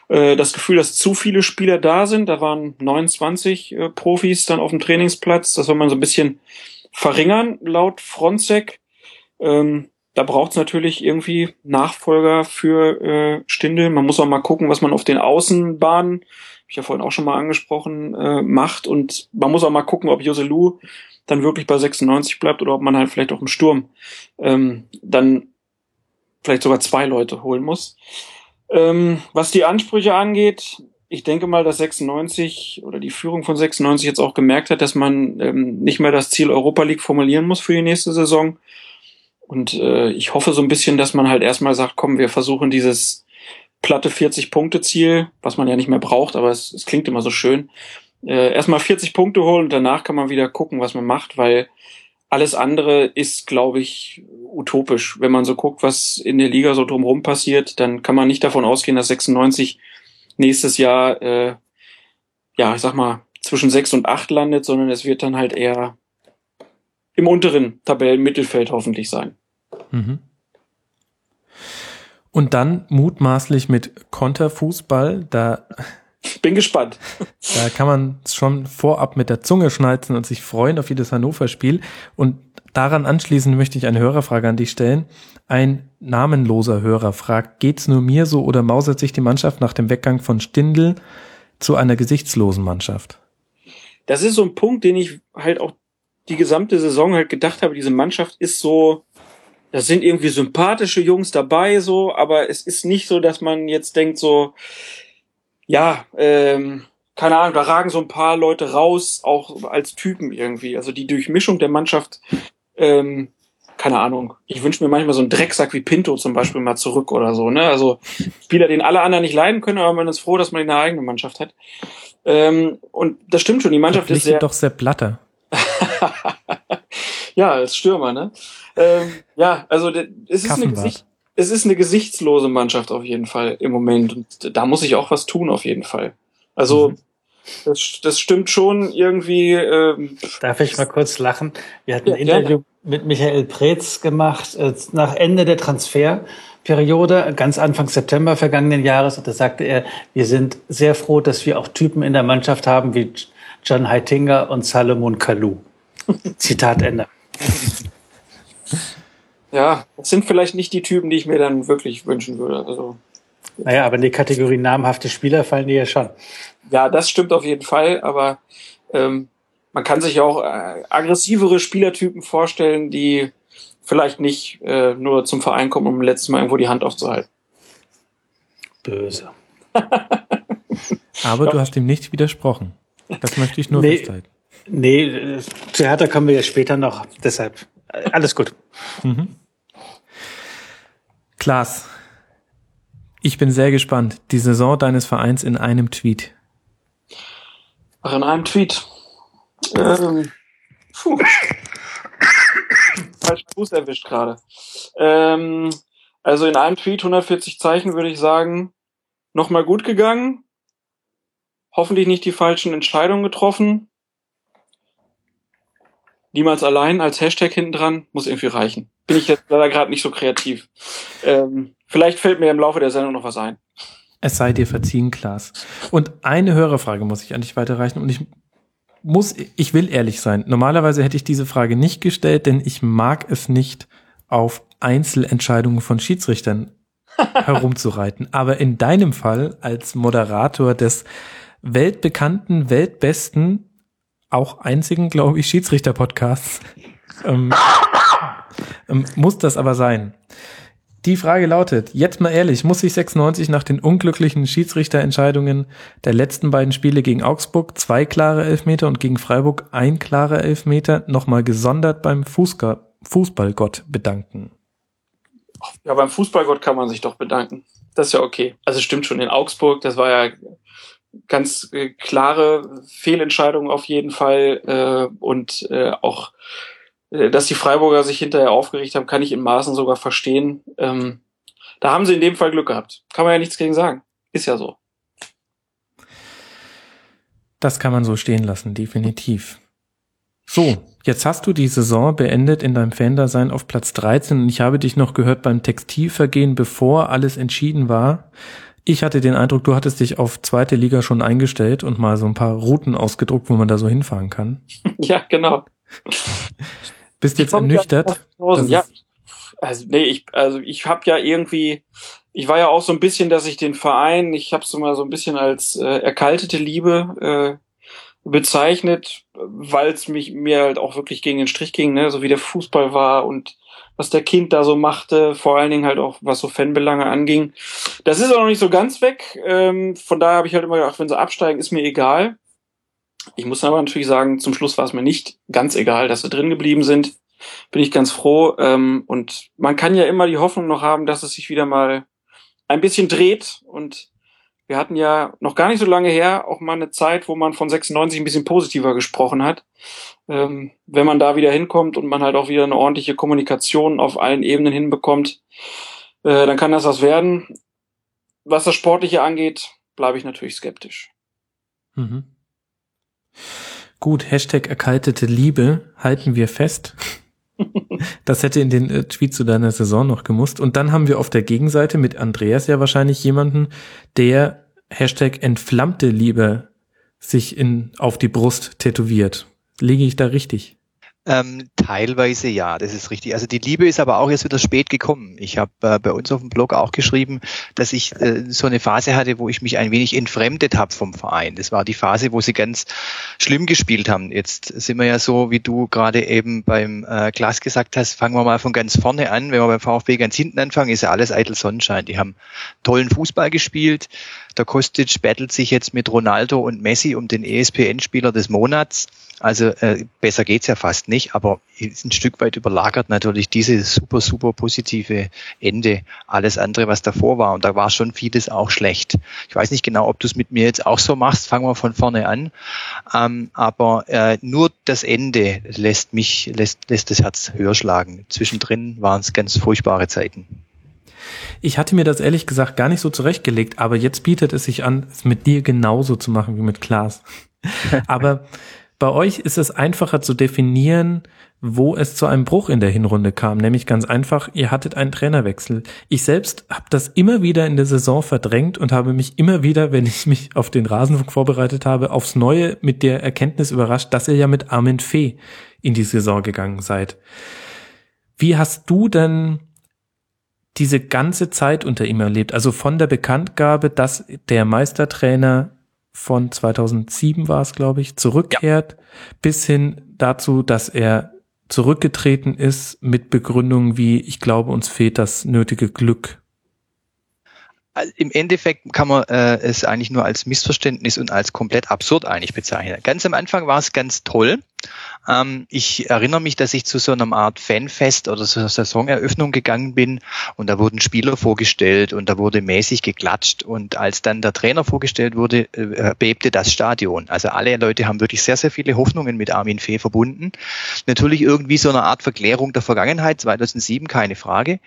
äh, das Gefühl, dass zu viele Spieler da sind. Da waren 29 äh, Profis dann auf dem Trainingsplatz. Das soll man so ein bisschen verringern, laut Frontsec. Ähm, da braucht es natürlich irgendwie Nachfolger für äh, Stindel. Man muss auch mal gucken, was man auf den Außenbahnen, hab ich ja vorhin auch schon mal angesprochen, äh, macht. Und man muss auch mal gucken, ob Joselu dann wirklich bei 96 bleibt oder ob man halt vielleicht auch im Sturm ähm, dann vielleicht sogar zwei Leute holen muss. Ähm, was die Ansprüche angeht, ich denke mal, dass 96 oder die Führung von 96 jetzt auch gemerkt hat, dass man ähm, nicht mehr das Ziel Europa League formulieren muss für die nächste Saison. Und äh, ich hoffe so ein bisschen, dass man halt erstmal sagt, komm, wir versuchen dieses platte 40-Punkte-Ziel, was man ja nicht mehr braucht, aber es, es klingt immer so schön, äh, erstmal 40 Punkte holen und danach kann man wieder gucken, was man macht, weil alles andere ist, glaube ich, utopisch. Wenn man so guckt, was in der Liga so drumherum passiert, dann kann man nicht davon ausgehen, dass 96 nächstes Jahr, äh, ja, ich sag mal, zwischen 6 und 8 landet, sondern es wird dann halt eher im unteren Tabellenmittelfeld hoffentlich sein. Mhm. Und dann mutmaßlich mit Konterfußball, da bin gespannt. Da kann man schon vorab mit der Zunge schnalzen und sich freuen auf jedes Hannover-Spiel. Und daran anschließend möchte ich eine Hörerfrage an dich stellen. Ein namenloser Hörer fragt, geht's nur mir so oder mausert sich die Mannschaft nach dem Weggang von Stindl zu einer gesichtslosen Mannschaft? Das ist so ein Punkt, den ich halt auch die gesamte Saison halt gedacht habe, diese Mannschaft ist so, das sind irgendwie sympathische Jungs dabei, so, aber es ist nicht so, dass man jetzt denkt, so, ja, ähm, keine Ahnung, da ragen so ein paar Leute raus, auch als Typen irgendwie. Also die Durchmischung der Mannschaft, ähm, keine Ahnung. Ich wünsche mir manchmal so einen Drecksack wie Pinto zum Beispiel mal zurück oder so. Ne? Also Spieler, den alle anderen nicht leiden können, aber man ist froh, dass man eine eigene Mannschaft hat. Ähm, und das stimmt schon, die Mannschaft ist sehr... doch sehr Blatter. ja, als Stürmer, ne? Ähm, ja, also es ist eine Gesicht, es ist eine gesichtslose Mannschaft auf jeden Fall im Moment. Und da muss ich auch was tun auf jeden Fall. Also mhm. das, das stimmt schon irgendwie. Ähm, Darf ich mal kurz lachen? Wir hatten ja, ein Interview gerne. mit Michael Preetz gemacht äh, nach Ende der Transferperiode, ganz Anfang September vergangenen Jahres. Und da sagte er, wir sind sehr froh, dass wir auch Typen in der Mannschaft haben wie John Heitinger und Salomon Kalou. Zitat Ende. Ja, das sind vielleicht nicht die Typen, die ich mir dann wirklich wünschen würde. Also. Naja, aber in die Kategorie namhafte Spieler fallen die ja schon. Ja, das stimmt auf jeden Fall, aber ähm, man kann sich auch äh, aggressivere Spielertypen vorstellen, die vielleicht nicht äh, nur zum Verein kommen, um letztes Mal irgendwo die Hand aufzuhalten. Böse. aber du hast ihm nicht widersprochen. Das möchte ich nur nee, festhalten. Nee, Theater kommen wir ja später noch, deshalb alles gut. Mhm. Klaas, ich bin sehr gespannt. Die Saison deines Vereins in einem Tweet. Ach, in einem Tweet. Ähm, puh. Falsch Fuß erwischt gerade. Ähm, also in einem Tweet, 140 Zeichen, würde ich sagen, nochmal gut gegangen. Hoffentlich nicht die falschen Entscheidungen getroffen. Niemals allein als Hashtag hinten dran, muss irgendwie reichen. Bin ich jetzt leider gerade nicht so kreativ. Ähm, vielleicht fällt mir im Laufe der Sendung noch was ein. Es sei dir verziehen, Klaas. Und eine Hörerfrage muss ich an dich weiterreichen und ich muss, ich will ehrlich sein. Normalerweise hätte ich diese Frage nicht gestellt, denn ich mag es nicht, auf Einzelentscheidungen von Schiedsrichtern herumzureiten. Aber in deinem Fall als Moderator des weltbekannten, weltbesten auch einzigen, glaube ich, Schiedsrichter-Podcasts. Ähm, ähm, muss das aber sein. Die Frage lautet, jetzt mal ehrlich, muss sich 96 nach den unglücklichen Schiedsrichterentscheidungen der letzten beiden Spiele gegen Augsburg zwei klare Elfmeter und gegen Freiburg ein klarer Elfmeter nochmal gesondert beim Fußballgott bedanken? Ja, beim Fußballgott kann man sich doch bedanken. Das ist ja okay. Also stimmt schon, in Augsburg, das war ja ganz äh, klare Fehlentscheidung auf jeden Fall äh, und äh, auch, dass die Freiburger sich hinterher aufgeregt haben, kann ich in Maßen sogar verstehen. Ähm, da haben sie in dem Fall Glück gehabt. Kann man ja nichts gegen sagen. Ist ja so. Das kann man so stehen lassen, definitiv. So, jetzt hast du die Saison beendet in deinem Fan-Dasein auf Platz 13 und ich habe dich noch gehört beim Textilvergehen, bevor alles entschieden war. Ich hatte den Eindruck, du hattest dich auf zweite Liga schon eingestellt und mal so ein paar Routen ausgedruckt, wo man da so hinfahren kann. Ja, genau. Bist jetzt ernüchtert? Ja, also nee, ich also ich habe ja irgendwie ich war ja auch so ein bisschen, dass ich den Verein, ich habe es mal so ein bisschen als äh, erkaltete Liebe äh, bezeichnet, weil es mich mir halt auch wirklich gegen den Strich ging, ne, so wie der Fußball war und was der Kind da so machte, vor allen Dingen halt auch was so Fanbelange anging. Das ist auch noch nicht so ganz weg. Ähm, von daher habe ich halt immer gedacht, wenn sie absteigen, ist mir egal. Ich muss aber natürlich sagen, zum Schluss war es mir nicht ganz egal, dass sie drin geblieben sind. Bin ich ganz froh. Ähm, und man kann ja immer die Hoffnung noch haben, dass es sich wieder mal ein bisschen dreht und wir hatten ja noch gar nicht so lange her auch mal eine Zeit, wo man von 96 ein bisschen positiver gesprochen hat. Ähm, wenn man da wieder hinkommt und man halt auch wieder eine ordentliche Kommunikation auf allen Ebenen hinbekommt, äh, dann kann das was werden. Was das Sportliche angeht, bleibe ich natürlich skeptisch. Mhm. Gut, Hashtag erkaltete Liebe halten wir fest. Das hätte in den äh, Tweet zu deiner Saison noch gemusst. Und dann haben wir auf der Gegenseite mit Andreas ja wahrscheinlich jemanden, der Hashtag entflammte Liebe sich in, auf die Brust tätowiert. Liege ich da richtig? Ähm, teilweise ja, das ist richtig. Also die Liebe ist aber auch jetzt wieder spät gekommen. Ich habe äh, bei uns auf dem Blog auch geschrieben, dass ich äh, so eine Phase hatte, wo ich mich ein wenig entfremdet habe vom Verein. Das war die Phase, wo sie ganz schlimm gespielt haben. Jetzt sind wir ja so, wie du gerade eben beim äh, Glas gesagt hast, fangen wir mal von ganz vorne an. Wenn wir beim VfB ganz hinten anfangen, ist ja alles eitel Sonnenschein. Die haben tollen Fußball gespielt. Der Kostic battelt sich jetzt mit Ronaldo und Messi um den ESPN-Spieler des Monats. Also äh, besser geht's ja fast nicht, aber ein Stück weit überlagert natürlich dieses super, super positive Ende, alles andere, was davor war. Und da war schon vieles auch schlecht. Ich weiß nicht genau, ob du es mit mir jetzt auch so machst, fangen wir von vorne an. Ähm, aber äh, nur das Ende lässt mich, lässt, lässt das Herz höher schlagen. Zwischendrin waren es ganz furchtbare Zeiten. Ich hatte mir das ehrlich gesagt gar nicht so zurechtgelegt, aber jetzt bietet es sich an, es mit dir genauso zu machen wie mit Klaas. aber bei euch ist es einfacher zu definieren, wo es zu einem Bruch in der Hinrunde kam, nämlich ganz einfach, ihr hattet einen Trainerwechsel. Ich selbst habe das immer wieder in der Saison verdrängt und habe mich immer wieder, wenn ich mich auf den Rasenfunk vorbereitet habe, aufs Neue mit der Erkenntnis überrascht, dass ihr ja mit Armin Fee in die Saison gegangen seid. Wie hast du denn diese ganze Zeit unter ihm erlebt? Also von der Bekanntgabe, dass der Meistertrainer von 2007 war es, glaube ich, zurückkehrt, ja. bis hin dazu, dass er zurückgetreten ist mit Begründungen wie, ich glaube, uns fehlt das nötige Glück. Also Im Endeffekt kann man äh, es eigentlich nur als Missverständnis und als komplett absurd eigentlich bezeichnen. Ganz am Anfang war es ganz toll. Ähm, ich erinnere mich, dass ich zu so einer Art Fanfest oder so einer Saisoneröffnung gegangen bin und da wurden Spieler vorgestellt und da wurde mäßig geklatscht und als dann der Trainer vorgestellt wurde, äh, bebte das Stadion. Also alle Leute haben wirklich sehr, sehr viele Hoffnungen mit Armin Fee verbunden. Natürlich irgendwie so eine Art Verklärung der Vergangenheit, 2007 keine Frage.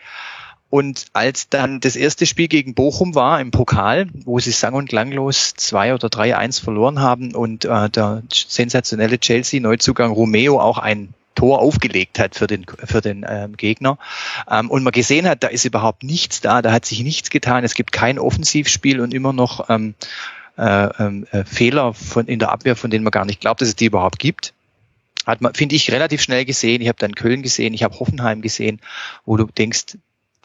Und als dann das erste Spiel gegen Bochum war im Pokal, wo sie sang- und klanglos zwei oder drei eins verloren haben und äh, der sensationelle Chelsea-Neuzugang Romeo auch ein Tor aufgelegt hat für den, für den ähm, Gegner. Ähm, und man gesehen hat, da ist überhaupt nichts da, da hat sich nichts getan, es gibt kein Offensivspiel und immer noch ähm, äh, ähm, äh, Fehler von, in der Abwehr, von denen man gar nicht glaubt, dass es die überhaupt gibt hat man, finde ich, relativ schnell gesehen. Ich habe dann Köln gesehen, ich habe Hoffenheim gesehen, wo du denkst,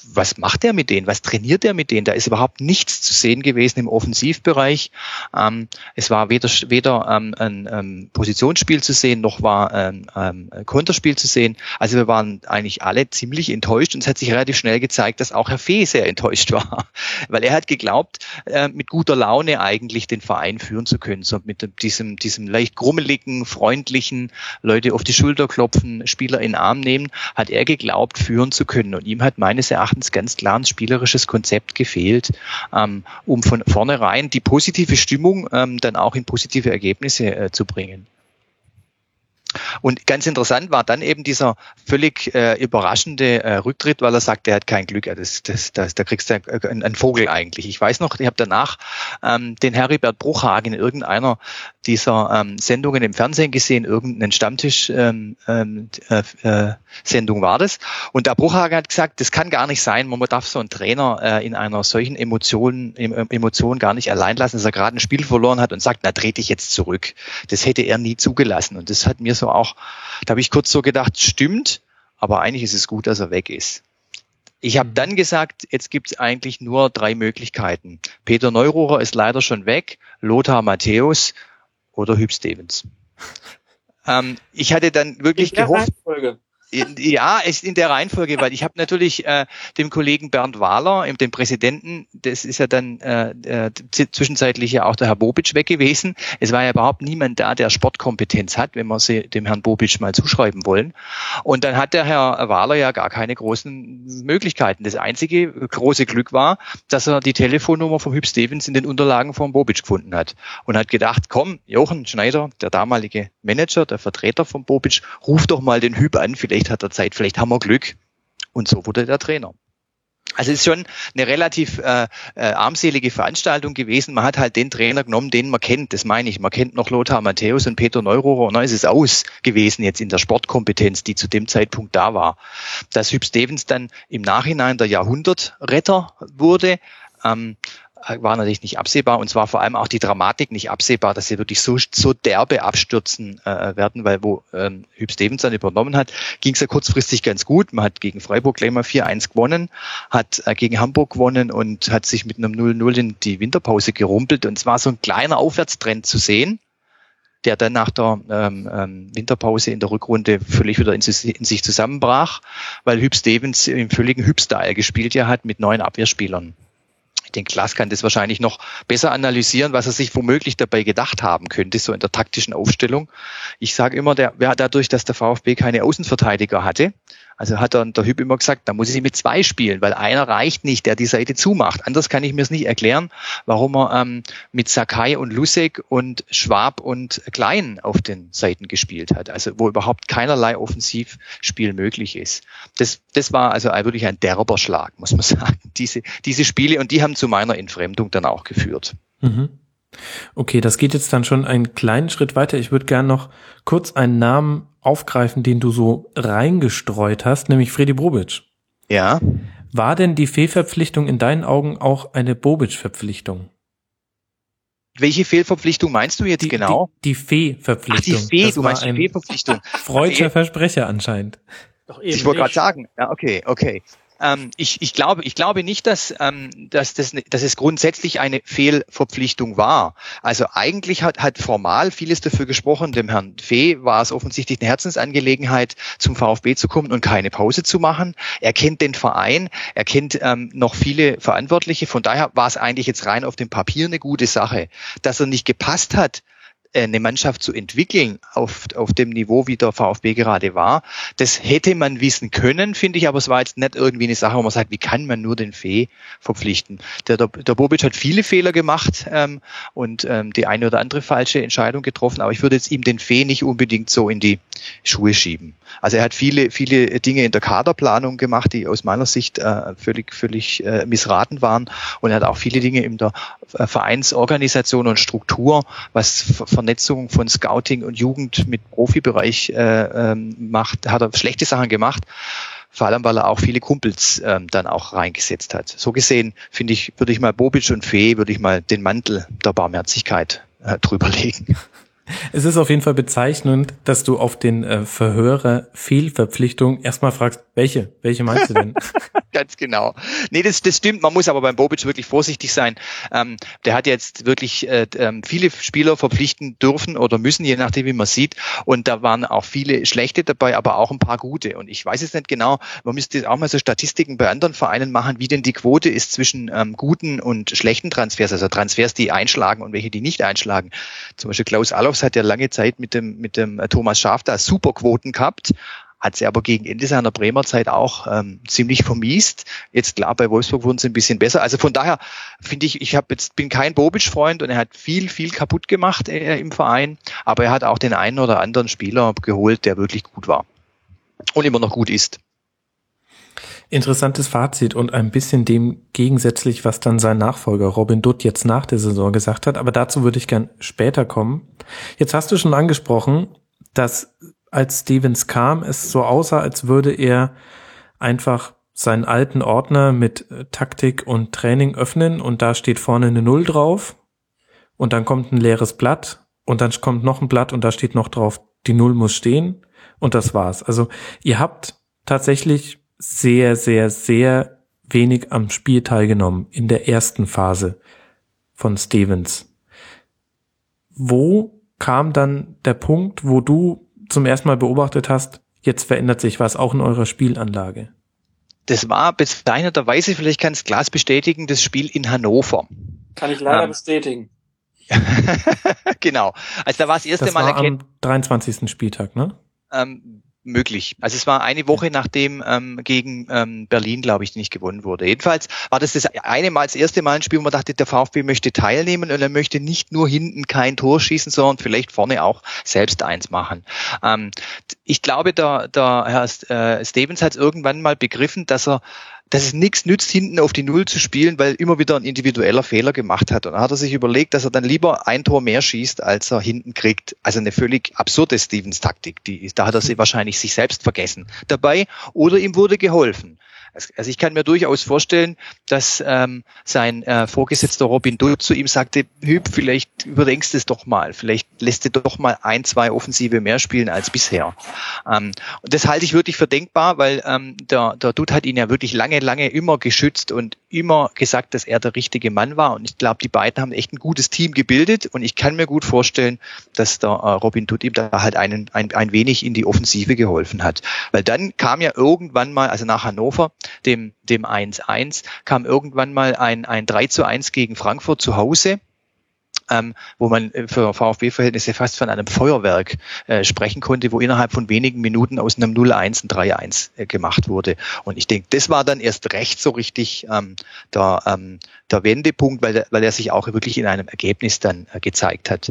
was macht er mit denen? Was trainiert er mit denen? Da ist überhaupt nichts zu sehen gewesen im Offensivbereich. Ähm, es war weder, weder ähm, ein ähm, Positionsspiel zu sehen, noch war ein ähm, Konterspiel zu sehen. Also wir waren eigentlich alle ziemlich enttäuscht und es hat sich relativ schnell gezeigt, dass auch Herr Fee sehr enttäuscht war, weil er hat geglaubt, äh, mit guter Laune eigentlich den Verein führen zu können, so mit diesem, diesem leicht grummeligen, freundlichen, Leute auf die Schulter klopfen, Spieler in den Arm nehmen, hat er geglaubt, führen zu können. Und ihm hat meines Erachtens Erachtens ganz klar ein spielerisches Konzept gefehlt, ähm, um von vornherein die positive Stimmung ähm, dann auch in positive Ergebnisse äh, zu bringen. Und ganz interessant war dann eben dieser völlig äh, überraschende äh, Rücktritt, weil er sagt, er hat kein Glück. Das, das, das, da kriegst du einen, einen Vogel eigentlich. Ich weiß noch, ich habe danach ähm, den Heribert Bruchhagen in irgendeiner dieser ähm, Sendungen im Fernsehen gesehen, irgendeinen Stammtisch ähm, ähm, äh, äh, war das. Und der Bruchhagen hat gesagt, das kann gar nicht sein, man darf so einen Trainer äh, in einer solchen Emotion, Emotion gar nicht allein lassen, dass er gerade ein Spiel verloren hat und sagt, na dreh dich jetzt zurück. Das hätte er nie zugelassen. Und das hat mir so auch, da habe ich kurz so gedacht, stimmt, aber eigentlich ist es gut, dass er weg ist. Ich habe mhm. dann gesagt, jetzt gibt es eigentlich nur drei Möglichkeiten. Peter Neururer ist leider schon weg, Lothar Matthäus oder Hüb Stevens. ähm, ich hatte dann wirklich gehofft. Reihenfolge. Ja, ist in der Reihenfolge, weil ich habe natürlich äh, dem Kollegen Bernd Wahler, dem Präsidenten, das ist ja dann äh, äh, zwischenzeitlich ja auch der Herr Bobic weg gewesen. Es war ja überhaupt niemand da, der Sportkompetenz hat, wenn wir sie dem Herrn Bobic mal zuschreiben wollen. Und dann hat der Herr Wahler ja gar keine großen Möglichkeiten. Das einzige große Glück war, dass er die Telefonnummer vom Hüb Stevens in den Unterlagen von Bobic gefunden hat und hat gedacht, komm, Jochen Schneider, der damalige Manager, der Vertreter von Bobic, ruf doch mal den Hüb an, vielleicht vielleicht hat er Zeit, vielleicht haben wir Glück. Und so wurde der Trainer. Also es ist schon eine relativ äh, äh, armselige Veranstaltung gewesen. Man hat halt den Trainer genommen, den man kennt. Das meine ich. Man kennt noch Lothar Matthäus und Peter Neurohrer. Und dann ist es aus gewesen jetzt in der Sportkompetenz, die zu dem Zeitpunkt da war. Dass Hüb Stevens dann im Nachhinein der Jahrhundertretter wurde, ähm, war natürlich nicht absehbar und zwar vor allem auch die Dramatik nicht absehbar, dass sie wirklich so, so derbe abstürzen äh, werden, weil wo ähm, Hüb Stevens dann übernommen hat, ging es ja kurzfristig ganz gut. Man hat gegen Freiburg gleich mal 4-1 gewonnen, hat äh, gegen Hamburg gewonnen und hat sich mit einem 0-0 in die Winterpause gerumpelt und es war so ein kleiner Aufwärtstrend zu sehen der dann nach der ähm, ähm, Winterpause in der Rückrunde völlig wieder in, in sich zusammenbrach, weil Hüb Stevens im völligen Hüb-Style gespielt ja hat mit neun Abwehrspielern. Ich denke, Klaas kann das wahrscheinlich noch besser analysieren, was er sich womöglich dabei gedacht haben könnte, so in der taktischen Aufstellung. Ich sage immer, der, dadurch, dass der VfB keine Außenverteidiger hatte, also hat dann der Hüb immer gesagt, da muss ich mit zwei spielen, weil einer reicht nicht, der die Seite zumacht. Anders kann ich mir es nicht erklären, warum er ähm, mit Sakai und Lusek und Schwab und Klein auf den Seiten gespielt hat. Also wo überhaupt keinerlei Offensivspiel möglich ist. Das, das war also wirklich ein derber Schlag, muss man sagen. Diese, diese Spiele und die haben zu meiner Entfremdung dann auch geführt. Mhm. Okay, das geht jetzt dann schon einen kleinen Schritt weiter. Ich würde gern noch kurz einen Namen aufgreifen, den du so reingestreut hast, nämlich Freddy Bobic. Ja. War denn die Fehlverpflichtung in deinen Augen auch eine Bobic-Verpflichtung? Welche Fehlverpflichtung meinst du jetzt die, genau? Die, die Fee-Verpflichtung. Ach, die Fee, du meinst die Fee-Verpflichtung. Freudscher Versprecher anscheinend. Doch eben ich wollte gerade sagen, ja, okay, okay. Ähm, ich, ich, glaube, ich glaube nicht, dass, ähm, dass, das, dass es grundsätzlich eine Fehlverpflichtung war. Also eigentlich hat, hat formal vieles dafür gesprochen. Dem Herrn Fee war es offensichtlich eine Herzensangelegenheit, zum VfB zu kommen und keine Pause zu machen. Er kennt den Verein, er kennt ähm, noch viele Verantwortliche. Von daher war es eigentlich jetzt rein auf dem Papier eine gute Sache. Dass er nicht gepasst hat, eine Mannschaft zu entwickeln auf, auf dem Niveau, wie der VfB gerade war. Das hätte man wissen können, finde ich, aber es war jetzt nicht irgendwie eine Sache, wo man sagt, wie kann man nur den Fee verpflichten. Der, der, der Bobic hat viele Fehler gemacht ähm, und ähm, die eine oder andere falsche Entscheidung getroffen, aber ich würde jetzt ihm den Fee nicht unbedingt so in die Schuhe schieben. Also er hat viele, viele Dinge in der Kaderplanung gemacht, die aus meiner Sicht äh, völlig, völlig äh, missraten waren und er hat auch viele Dinge in der äh, Vereinsorganisation und Struktur, was Vernetzung von Scouting und Jugend mit Profibereich äh, ähm, macht, hat er schlechte Sachen gemacht. Vor allem, weil er auch viele Kumpels ähm, dann auch reingesetzt hat. So gesehen, finde ich, würde ich mal Bobic und Fee, würde ich mal den Mantel der Barmherzigkeit äh, drüberlegen. Es ist auf jeden Fall bezeichnend, dass du auf den äh, Verhörer Fehlverpflichtung erstmal fragst, welche? Welche meinst du denn? Ganz genau. Nee, das, das stimmt. Man muss aber beim Bobic wirklich vorsichtig sein. Ähm, der hat jetzt wirklich äh, ähm, viele Spieler verpflichten dürfen oder müssen, je nachdem, wie man sieht. Und da waren auch viele schlechte dabei, aber auch ein paar gute. Und ich weiß jetzt nicht genau, man müsste auch mal so Statistiken bei anderen Vereinen machen, wie denn die Quote ist zwischen ähm, guten und schlechten Transfers, also Transfers, die einschlagen und welche, die nicht einschlagen. Zum Beispiel Klaus Allofs hat ja lange Zeit mit dem, mit dem Thomas Schaf da Superquoten gehabt hat sie aber gegen Ende seiner Bremer Zeit auch ähm, ziemlich vermiest. Jetzt klar, bei Wolfsburg wurden sie ein bisschen besser. Also von daher finde ich, ich habe jetzt bin kein Bobic-Freund und er hat viel, viel kaputt gemacht äh, im Verein, aber er hat auch den einen oder anderen Spieler geholt, der wirklich gut war und immer noch gut ist. Interessantes Fazit und ein bisschen dem gegensätzlich, was dann sein Nachfolger Robin Dutt jetzt nach der Saison gesagt hat. Aber dazu würde ich gern später kommen. Jetzt hast du schon angesprochen, dass als Stevens kam, es so aussah, als würde er einfach seinen alten Ordner mit äh, Taktik und Training öffnen und da steht vorne eine Null drauf und dann kommt ein leeres Blatt und dann kommt noch ein Blatt und da steht noch drauf, die Null muss stehen und das war's. Also ihr habt tatsächlich sehr, sehr, sehr wenig am Spiel teilgenommen in der ersten Phase von Stevens. Wo kam dann der Punkt, wo du zum ersten Mal beobachtet hast, jetzt verändert sich was auch in eurer Spielanlage? Das war bezeichnenderweise, vielleicht kann es Glas bestätigen, das Spiel in Hannover. Kann ich leider ähm, bestätigen. genau. Also da war das erste das Mal war am 23. Spieltag, ne? Ähm, möglich. Also es war eine Woche nachdem ähm, gegen ähm, Berlin, glaube ich, nicht gewonnen wurde. Jedenfalls war das das eine Mal, das erste Mal ein Spiel, wo man dachte, der VfB möchte teilnehmen und er möchte nicht nur hinten kein Tor schießen, sondern vielleicht vorne auch selbst eins machen. Ähm, ich glaube, der, der Herr äh, Stevens hat irgendwann mal begriffen, dass er dass es nichts nützt, hinten auf die Null zu spielen, weil immer wieder ein individueller Fehler gemacht hat. Und dann hat er sich überlegt, dass er dann lieber ein Tor mehr schießt, als er hinten kriegt. Also eine völlig absurde Stevens-Taktik. Die, da hat er sich wahrscheinlich sich selbst vergessen dabei oder ihm wurde geholfen. Also ich kann mir durchaus vorstellen, dass ähm, sein äh, Vorgesetzter Robin Dutt zu ihm sagte, Hüb, vielleicht überdenkst du es doch mal, vielleicht lässt du doch mal ein, zwei Offensive mehr spielen als bisher. Ähm, und das halte ich wirklich für denkbar, weil ähm, der, der Dutt hat ihn ja wirklich lange, lange immer geschützt und immer gesagt, dass er der richtige Mann war. Und ich glaube, die beiden haben echt ein gutes Team gebildet und ich kann mir gut vorstellen, dass der äh, Robin Dutt ihm da halt einen, ein, ein wenig in die Offensive geholfen hat. Weil dann kam ja irgendwann mal, also nach Hannover, dem, dem 1-1, kam irgendwann mal ein, ein 3 zu 1 gegen Frankfurt zu Hause. Ähm, wo man äh, für VfB-Verhältnisse fast von einem Feuerwerk äh, sprechen konnte, wo innerhalb von wenigen Minuten aus einem 0-1 ein 3-1 äh, gemacht wurde. Und ich denke, das war dann erst recht so richtig ähm, der, ähm, der Wendepunkt, weil, weil er sich auch wirklich in einem Ergebnis dann äh, gezeigt hat.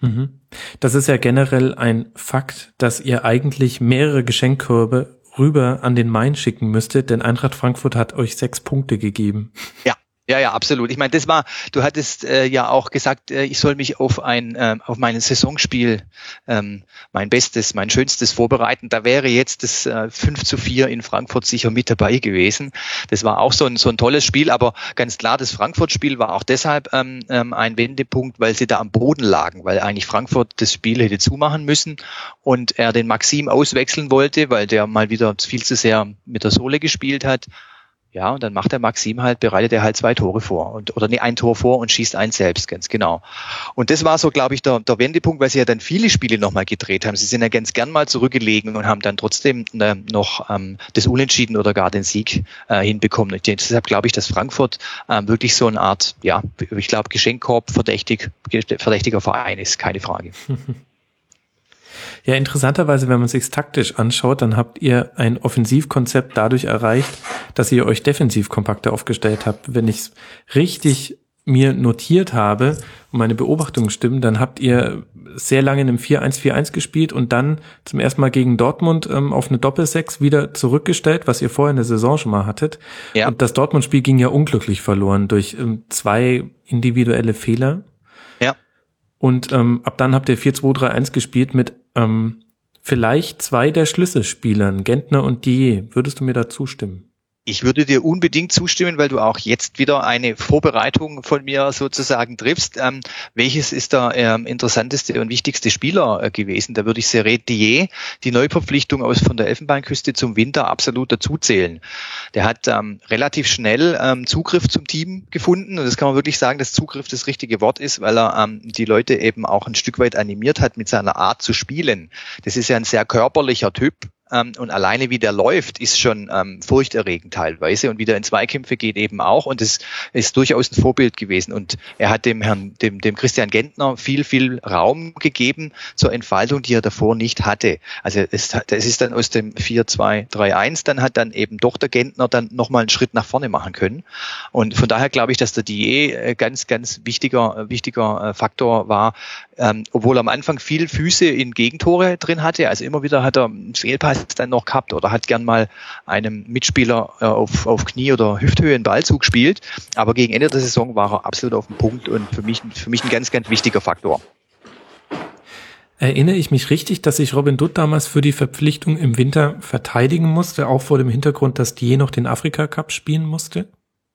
Mhm. Das ist ja generell ein Fakt, dass ihr eigentlich mehrere Geschenkkörbe rüber an den Main schicken müsstet, denn Eintracht Frankfurt hat euch sechs Punkte gegeben. Ja, ja, ja, absolut. Ich meine, das war, du hattest äh, ja auch gesagt, äh, ich soll mich auf ein, äh, auf mein Saisonspiel, ähm, mein Bestes, mein Schönstes vorbereiten. Da wäre jetzt das äh, 5 zu 4 in Frankfurt sicher mit dabei gewesen. Das war auch so ein, so ein tolles Spiel, aber ganz klar, das Frankfurt-Spiel war auch deshalb ähm, ähm, ein Wendepunkt, weil sie da am Boden lagen, weil eigentlich Frankfurt das Spiel hätte zumachen müssen und er den Maxim auswechseln wollte, weil der mal wieder viel zu sehr mit der Sohle gespielt hat. Ja, und dann macht der Maxim halt, bereitet er halt zwei Tore vor und oder nee, ein Tor vor und schießt eins selbst, ganz genau. Und das war so, glaube ich, der, der Wendepunkt, weil sie ja dann viele Spiele nochmal gedreht haben. Sie sind ja ganz gern mal zurückgelegen und haben dann trotzdem äh, noch ähm, das Unentschieden oder gar den Sieg äh, hinbekommen. Und deshalb glaube ich, dass Frankfurt äh, wirklich so eine Art, ja, ich glaube, Geschenkkorb verdächtig, verdächtiger Verein ist, keine Frage. Ja, interessanterweise, wenn man sich taktisch anschaut, dann habt ihr ein Offensivkonzept dadurch erreicht, dass ihr euch defensiv kompakter aufgestellt habt. Wenn ich es richtig mir notiert habe und meine Beobachtungen stimmen, dann habt ihr sehr lange in einem 4-1-4-1 gespielt und dann zum ersten Mal gegen Dortmund ähm, auf eine Doppelsechs wieder zurückgestellt, was ihr vorher in der Saison schon mal hattet. Ja. Und das Dortmund-Spiel ging ja unglücklich verloren durch ähm, zwei individuelle Fehler. Ja. Und ähm, ab dann habt ihr 4-2-3-1 gespielt mit ähm, vielleicht zwei der Schlüsselspielern, Gentner und Die. Würdest du mir da zustimmen? Ich würde dir unbedingt zustimmen, weil du auch jetzt wieder eine Vorbereitung von mir sozusagen triffst. Ähm, welches ist der ähm, interessanteste und wichtigste Spieler äh, gewesen? Da würde ich Seret Dier, die Neuverpflichtung aus von der Elfenbeinküste zum Winter absolut dazuzählen. Der hat ähm, relativ schnell ähm, Zugriff zum Team gefunden und das kann man wirklich sagen, dass Zugriff das richtige Wort ist, weil er ähm, die Leute eben auch ein Stück weit animiert hat mit seiner Art zu spielen. Das ist ja ein sehr körperlicher Typ, ähm, und alleine wie der läuft, ist schon ähm, furchterregend teilweise. Und wie der in Zweikämpfe geht eben auch. Und es ist durchaus ein Vorbild gewesen. Und er hat dem Herrn, dem, dem Christian Gentner viel, viel Raum gegeben zur Entfaltung, die er davor nicht hatte. Also es, es ist dann aus dem 4-2-3-1, dann hat dann eben doch der Gentner dann nochmal einen Schritt nach vorne machen können. Und von daher glaube ich, dass der Die äh, ganz, ganz wichtiger, äh, wichtiger äh, Faktor war, ähm, obwohl er am Anfang viel Füße in Gegentore drin hatte, also immer wieder hat er einen Fehlpass dann noch gehabt oder hat gern mal einem Mitspieler äh, auf, auf Knie oder Hüfthöhe einen Ball zugespielt, aber gegen Ende der Saison war er absolut auf dem Punkt und für mich, für mich ein ganz, ganz wichtiger Faktor. Erinnere ich mich richtig, dass sich Robin Dutt damals für die Verpflichtung im Winter verteidigen musste, auch vor dem Hintergrund, dass die noch den Afrika Cup spielen musste?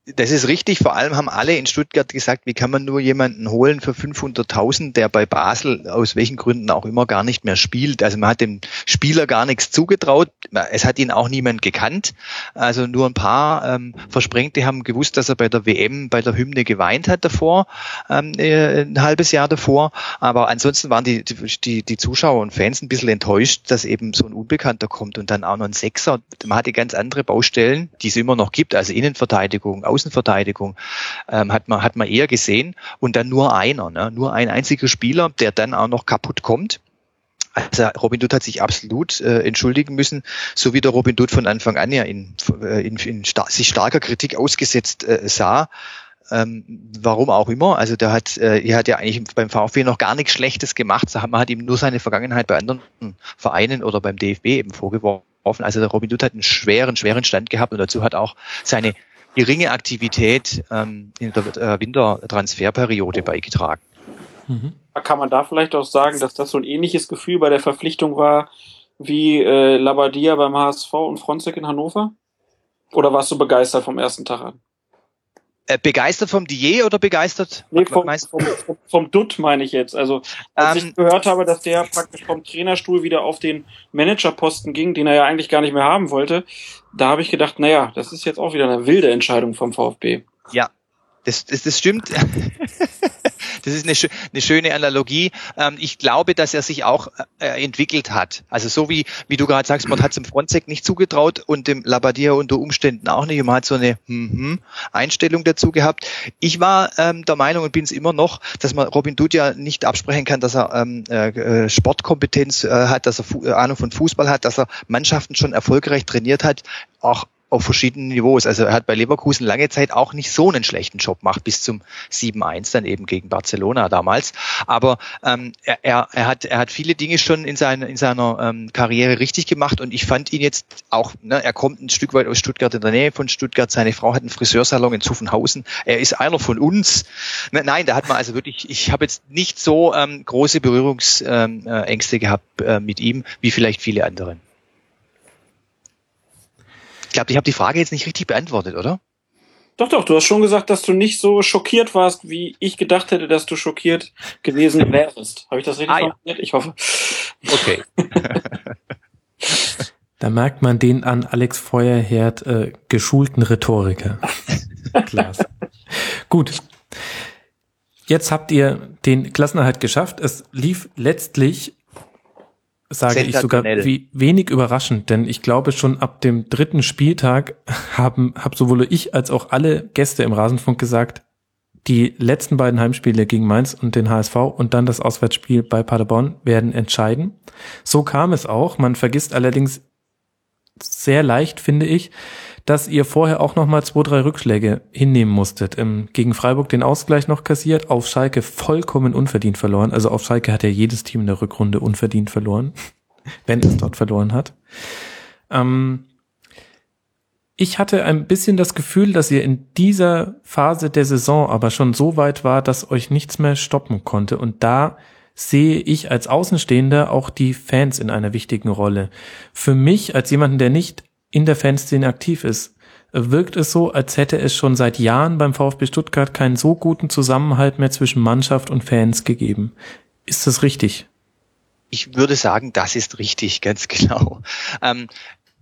Das ist richtig. Vor allem haben alle in Stuttgart gesagt, wie kann man nur jemanden holen für 500.000, der bei Basel aus welchen Gründen auch immer gar nicht mehr spielt. Also man hat dem Spieler gar nichts zugetraut. Es hat ihn auch niemand gekannt. Also nur ein paar ähm, Versprengte haben gewusst, dass er bei der WM, bei der Hymne geweint hat davor, ähm, äh, ein halbes Jahr davor. Aber ansonsten waren die, die, die Zuschauer und Fans ein bisschen enttäuscht, dass eben so ein Unbekannter kommt und dann auch noch ein Sechser. Man hatte ganz andere Baustellen, die es immer noch gibt, also Innenverteidigung, Außenverteidigung ähm, hat man hat man eher gesehen und dann nur einer, ne? nur ein einziger Spieler, der dann auch noch kaputt kommt. Also Robin Dutt hat sich absolut äh, entschuldigen müssen, so wie der Robin Dutt von Anfang an ja in, äh, in, in sta sich starker Kritik ausgesetzt äh, sah. Ähm, warum auch immer. Also der hat, äh, er hat ja eigentlich beim VfB noch gar nichts Schlechtes gemacht. Man hat ihm nur seine Vergangenheit bei anderen Vereinen oder beim DFB eben vorgeworfen. Also der Robin Dutt hat einen schweren, schweren Stand gehabt und dazu hat auch seine geringe Aktivität ähm, in der äh, Wintertransferperiode beigetragen. Mhm. Kann man da vielleicht auch sagen, dass das so ein ähnliches Gefühl bei der Verpflichtung war wie äh, Labadia beim HSV und Fronzek in Hannover? Oder warst du begeistert vom ersten Tag an? Äh, begeistert vom Dier oder begeistert? Nee, vom, vom, vom, vom Dutt meine ich jetzt. Also als ähm, ich gehört habe, dass der praktisch vom Trainerstuhl wieder auf den Managerposten ging, den er ja eigentlich gar nicht mehr haben wollte, da habe ich gedacht, naja, das ist jetzt auch wieder eine wilde Entscheidung vom VfB. Ja, das, das, das stimmt. Das ist eine, eine schöne Analogie. Ähm, ich glaube, dass er sich auch äh, entwickelt hat. Also so wie, wie du gerade sagst, man hat es dem Frontsec nicht zugetraut und dem Labadia unter Umständen auch nicht. Und man hat so eine hm -hm Einstellung dazu gehabt. Ich war ähm, der Meinung und bin es immer noch, dass man Robin Dutt ja nicht absprechen kann, dass er ähm, äh, äh Sportkompetenz äh, hat, dass er Fu Ahnung von Fußball hat, dass er Mannschaften schon erfolgreich trainiert hat, auch auf verschiedenen Niveaus. Also er hat bei Leverkusen lange Zeit auch nicht so einen schlechten Job gemacht, bis zum 7-1 dann eben gegen Barcelona damals. Aber ähm, er, er, hat, er hat viele Dinge schon in, seiner in seiner ähm, Karriere richtig gemacht und ich fand ihn jetzt auch, ne, er kommt ein Stück weit aus Stuttgart in der Nähe von Stuttgart, seine Frau hat einen Friseursalon in Zuffenhausen, er ist einer von uns. Ne, nein, da hat man also wirklich, ich habe jetzt nicht so ähm, große Berührungsängste ähm, äh, gehabt äh, mit ihm, wie vielleicht viele andere. Ich glaube, ich habe die Frage jetzt nicht richtig beantwortet, oder? Doch, doch, du hast schon gesagt, dass du nicht so schockiert warst, wie ich gedacht hätte, dass du schockiert gewesen wärst. Habe ich das richtig ah, formuliert? Ja. Ich hoffe. Okay. da merkt man den an Alex Feuerherd äh, geschulten Rhetoriker. Klasse. Gut. Jetzt habt ihr den Klassenerhalt geschafft. Es lief letztlich sage ich sogar wie wenig überraschend, denn ich glaube schon ab dem dritten Spieltag haben hab sowohl ich als auch alle Gäste im Rasenfunk gesagt, die letzten beiden Heimspiele gegen Mainz und den HSV und dann das Auswärtsspiel bei Paderborn werden entscheiden. So kam es auch. Man vergisst allerdings sehr leicht, finde ich, dass ihr vorher auch noch mal zwei, drei Rückschläge hinnehmen musstet. Ähm, gegen Freiburg den Ausgleich noch kassiert, auf Schalke vollkommen unverdient verloren. Also auf Schalke hat ja jedes Team in der Rückrunde unverdient verloren, wenn es dort verloren hat. Ähm, ich hatte ein bisschen das Gefühl, dass ihr in dieser Phase der Saison aber schon so weit war, dass euch nichts mehr stoppen konnte. Und da sehe ich als Außenstehender auch die Fans in einer wichtigen Rolle. Für mich als jemanden, der nicht in der Fanszene aktiv ist, wirkt es so, als hätte es schon seit Jahren beim VfB Stuttgart keinen so guten Zusammenhalt mehr zwischen Mannschaft und Fans gegeben. Ist das richtig? Ich würde sagen, das ist richtig, ganz genau. Ähm,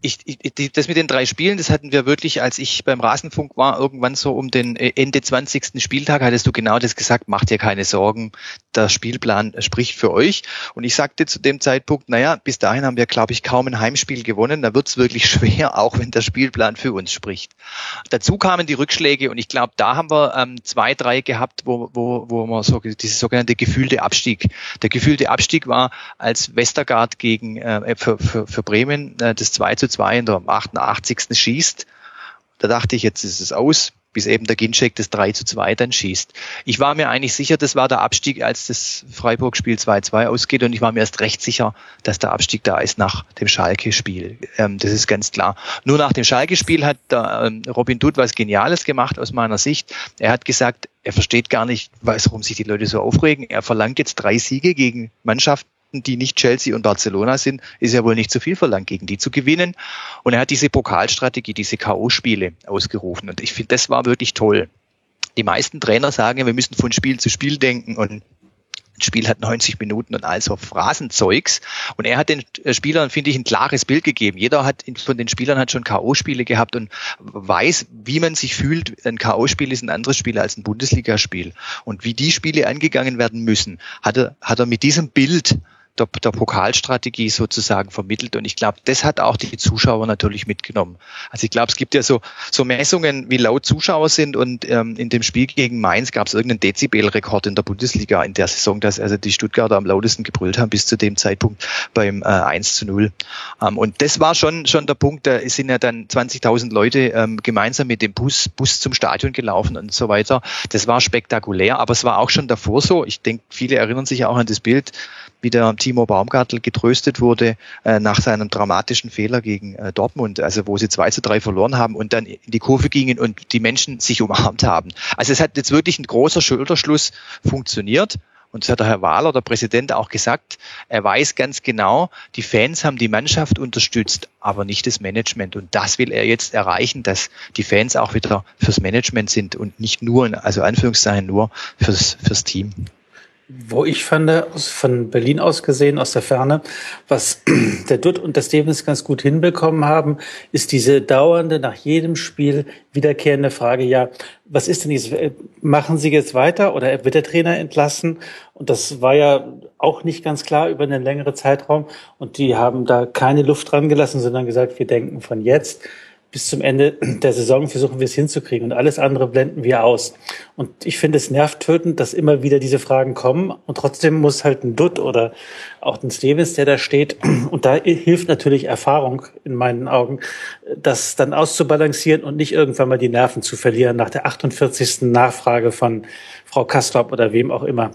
ich, ich, das mit den drei Spielen, das hatten wir wirklich, als ich beim Rasenfunk war, irgendwann so um den äh, Ende 20. Spieltag, hattest du genau das gesagt, macht dir keine Sorgen, der Spielplan spricht für euch. Und ich sagte zu dem Zeitpunkt, naja, bis dahin haben wir, glaube ich, kaum ein Heimspiel gewonnen, da wird's wirklich schwer, auch wenn der Spielplan für uns spricht. Dazu kamen die Rückschläge und ich glaube, da haben wir ähm, zwei, drei gehabt, wo, wo, wo man so diese sogenannte gefühlte Abstieg. Der gefühlte Abstieg war, als Westergaard gegen äh, für, für, für Bremen äh, das 2 zu 2 in der 88. schießt. Da dachte ich, jetzt ist es aus, bis eben der Ginczek das 3 zu 2 dann schießt. Ich war mir eigentlich sicher, das war der Abstieg, als das Freiburg-Spiel 2-2 ausgeht und ich war mir erst recht sicher, dass der Abstieg da ist nach dem Schalke-Spiel. Ähm, das ist ganz klar. Nur nach dem Schalke-Spiel hat der, ähm, Robin Dutt was Geniales gemacht aus meiner Sicht. Er hat gesagt, er versteht gar nicht, warum sich die Leute so aufregen. Er verlangt jetzt drei Siege gegen Mannschaften, die nicht Chelsea und Barcelona sind, ist ja wohl nicht zu viel verlangt, gegen die zu gewinnen. Und er hat diese Pokalstrategie, diese K.O.-Spiele ausgerufen. Und ich finde, das war wirklich toll. Die meisten Trainer sagen, wir müssen von Spiel zu Spiel denken und ein Spiel hat 90 Minuten und also Phrasenzeugs. Und er hat den Spielern, finde ich, ein klares Bild gegeben. Jeder hat von den Spielern hat schon K.O.-Spiele gehabt und weiß, wie man sich fühlt. Ein K.O.-Spiel ist ein anderes Spiel als ein Bundesligaspiel. Und wie die Spiele angegangen werden müssen, hat er, hat er mit diesem Bild der, der Pokalstrategie sozusagen vermittelt. Und ich glaube, das hat auch die Zuschauer natürlich mitgenommen. Also ich glaube, es gibt ja so, so Messungen, wie laut Zuschauer sind. Und ähm, in dem Spiel gegen Mainz gab es irgendeinen Dezibelrekord in der Bundesliga in der Saison, dass also die Stuttgarter am lautesten gebrüllt haben bis zu dem Zeitpunkt beim äh, 1 zu 0. Ähm, und das war schon, schon der Punkt, da sind ja dann 20.000 Leute ähm, gemeinsam mit dem Bus, Bus zum Stadion gelaufen und so weiter. Das war spektakulär, aber es war auch schon davor so. Ich denke, viele erinnern sich auch an das Bild, wie der Timo Baumgartel getröstet wurde äh, nach seinem dramatischen Fehler gegen äh, Dortmund, also wo sie 2 zu 3 verloren haben und dann in die Kurve gingen und die Menschen sich umarmt haben. Also es hat jetzt wirklich ein großer Schulterschluss funktioniert. Und das hat der Herr Wahler, der Präsident, auch gesagt. Er weiß ganz genau, die Fans haben die Mannschaft unterstützt, aber nicht das Management. Und das will er jetzt erreichen, dass die Fans auch wieder fürs Management sind und nicht nur, also Anführungszeichen nur fürs, fürs Team. Wo ich fand, von Berlin aus gesehen, aus der Ferne, was der Dutt und der Stevens ganz gut hinbekommen haben, ist diese dauernde, nach jedem Spiel wiederkehrende Frage, ja, was ist denn jetzt, machen Sie jetzt weiter oder wird der Trainer entlassen? Und das war ja auch nicht ganz klar über einen längeren Zeitraum. Und die haben da keine Luft dran gelassen, sondern gesagt, wir denken von jetzt bis zum Ende der Saison versuchen wir es hinzukriegen und alles andere blenden wir aus. Und ich finde es nervtötend, dass immer wieder diese Fragen kommen und trotzdem muss halt ein Dutt oder auch ein Stevens, der da steht und da hilft natürlich Erfahrung in meinen Augen, das dann auszubalancieren und nicht irgendwann mal die Nerven zu verlieren nach der 48. Nachfrage von Frau Kastrop oder wem auch immer.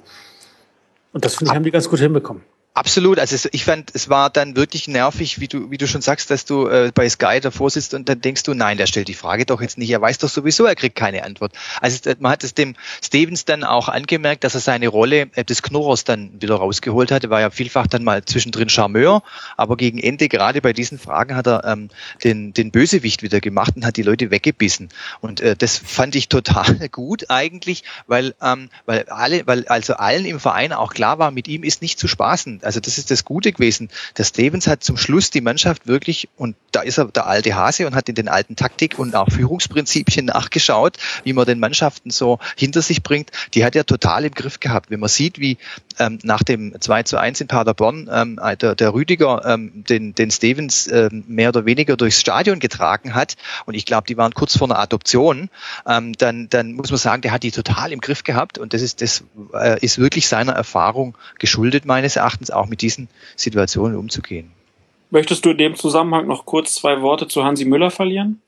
Und das finde ich, haben die ganz gut hinbekommen. Absolut, also ich fand, es war dann wirklich nervig, wie du, wie du schon sagst, dass du äh, bei Sky davor sitzt und dann denkst du, nein, der stellt die Frage doch jetzt nicht, er weiß doch sowieso, er kriegt keine Antwort. Also man hat es dem Stevens dann auch angemerkt, dass er seine Rolle äh, des Knurrers dann wieder rausgeholt hatte, war ja vielfach dann mal zwischendrin Charmeur, aber gegen Ende, gerade bei diesen Fragen, hat er ähm, den, den Bösewicht wieder gemacht und hat die Leute weggebissen. Und äh, das fand ich total gut eigentlich, weil, ähm, weil alle, weil also allen im Verein auch klar war, mit ihm ist nicht zu spaßen also das ist das Gute gewesen. Der Stevens hat zum Schluss die Mannschaft wirklich, und da ist er der alte Hase und hat in den alten Taktik und auch Führungsprinzipien nachgeschaut, wie man den Mannschaften so hinter sich bringt. Die hat er total im Griff gehabt. Wenn man sieht, wie ähm, nach dem 2 zu 1 in Paderborn ähm, der, der Rüdiger ähm, den, den Stevens ähm, mehr oder weniger durchs Stadion getragen hat, und ich glaube, die waren kurz vor einer Adoption, ähm, dann, dann muss man sagen, der hat die total im Griff gehabt und das ist, das äh, ist wirklich seiner Erfahrung geschuldet, meines Erachtens, auch mit diesen Situationen umzugehen. Möchtest du in dem Zusammenhang noch kurz zwei Worte zu Hansi Müller verlieren?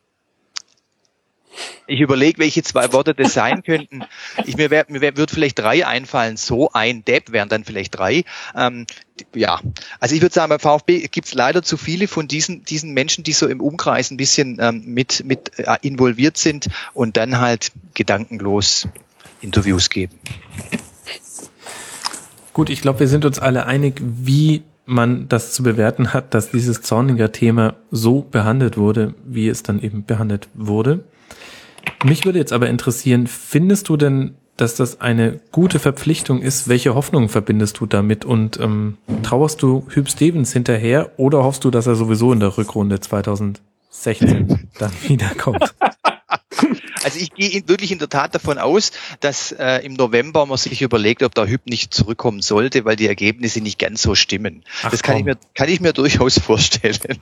Ich überlege, welche zwei Worte das sein könnten. Ich, mir, wär, mir wär, wird vielleicht drei einfallen. So ein Depp wären dann vielleicht drei. Ähm, ja, also ich würde sagen, beim VfB gibt es leider zu viele von diesen, diesen Menschen, die so im Umkreis ein bisschen ähm, mit, mit äh, involviert sind und dann halt gedankenlos Interviews geben. Gut, ich glaube, wir sind uns alle einig, wie man das zu bewerten hat, dass dieses Zorniger Thema so behandelt wurde, wie es dann eben behandelt wurde. Mich würde jetzt aber interessieren, findest du denn, dass das eine gute Verpflichtung ist. Welche Hoffnungen verbindest du damit? Und ähm, trauerst du Hüb Stevens hinterher oder hoffst du, dass er sowieso in der Rückrunde 2016 dann wiederkommt? Also ich gehe wirklich in der Tat davon aus, dass äh, im November man sich überlegt, ob der Hüb nicht zurückkommen sollte, weil die Ergebnisse nicht ganz so stimmen. Ach, das kann ich, mir, kann ich mir durchaus vorstellen.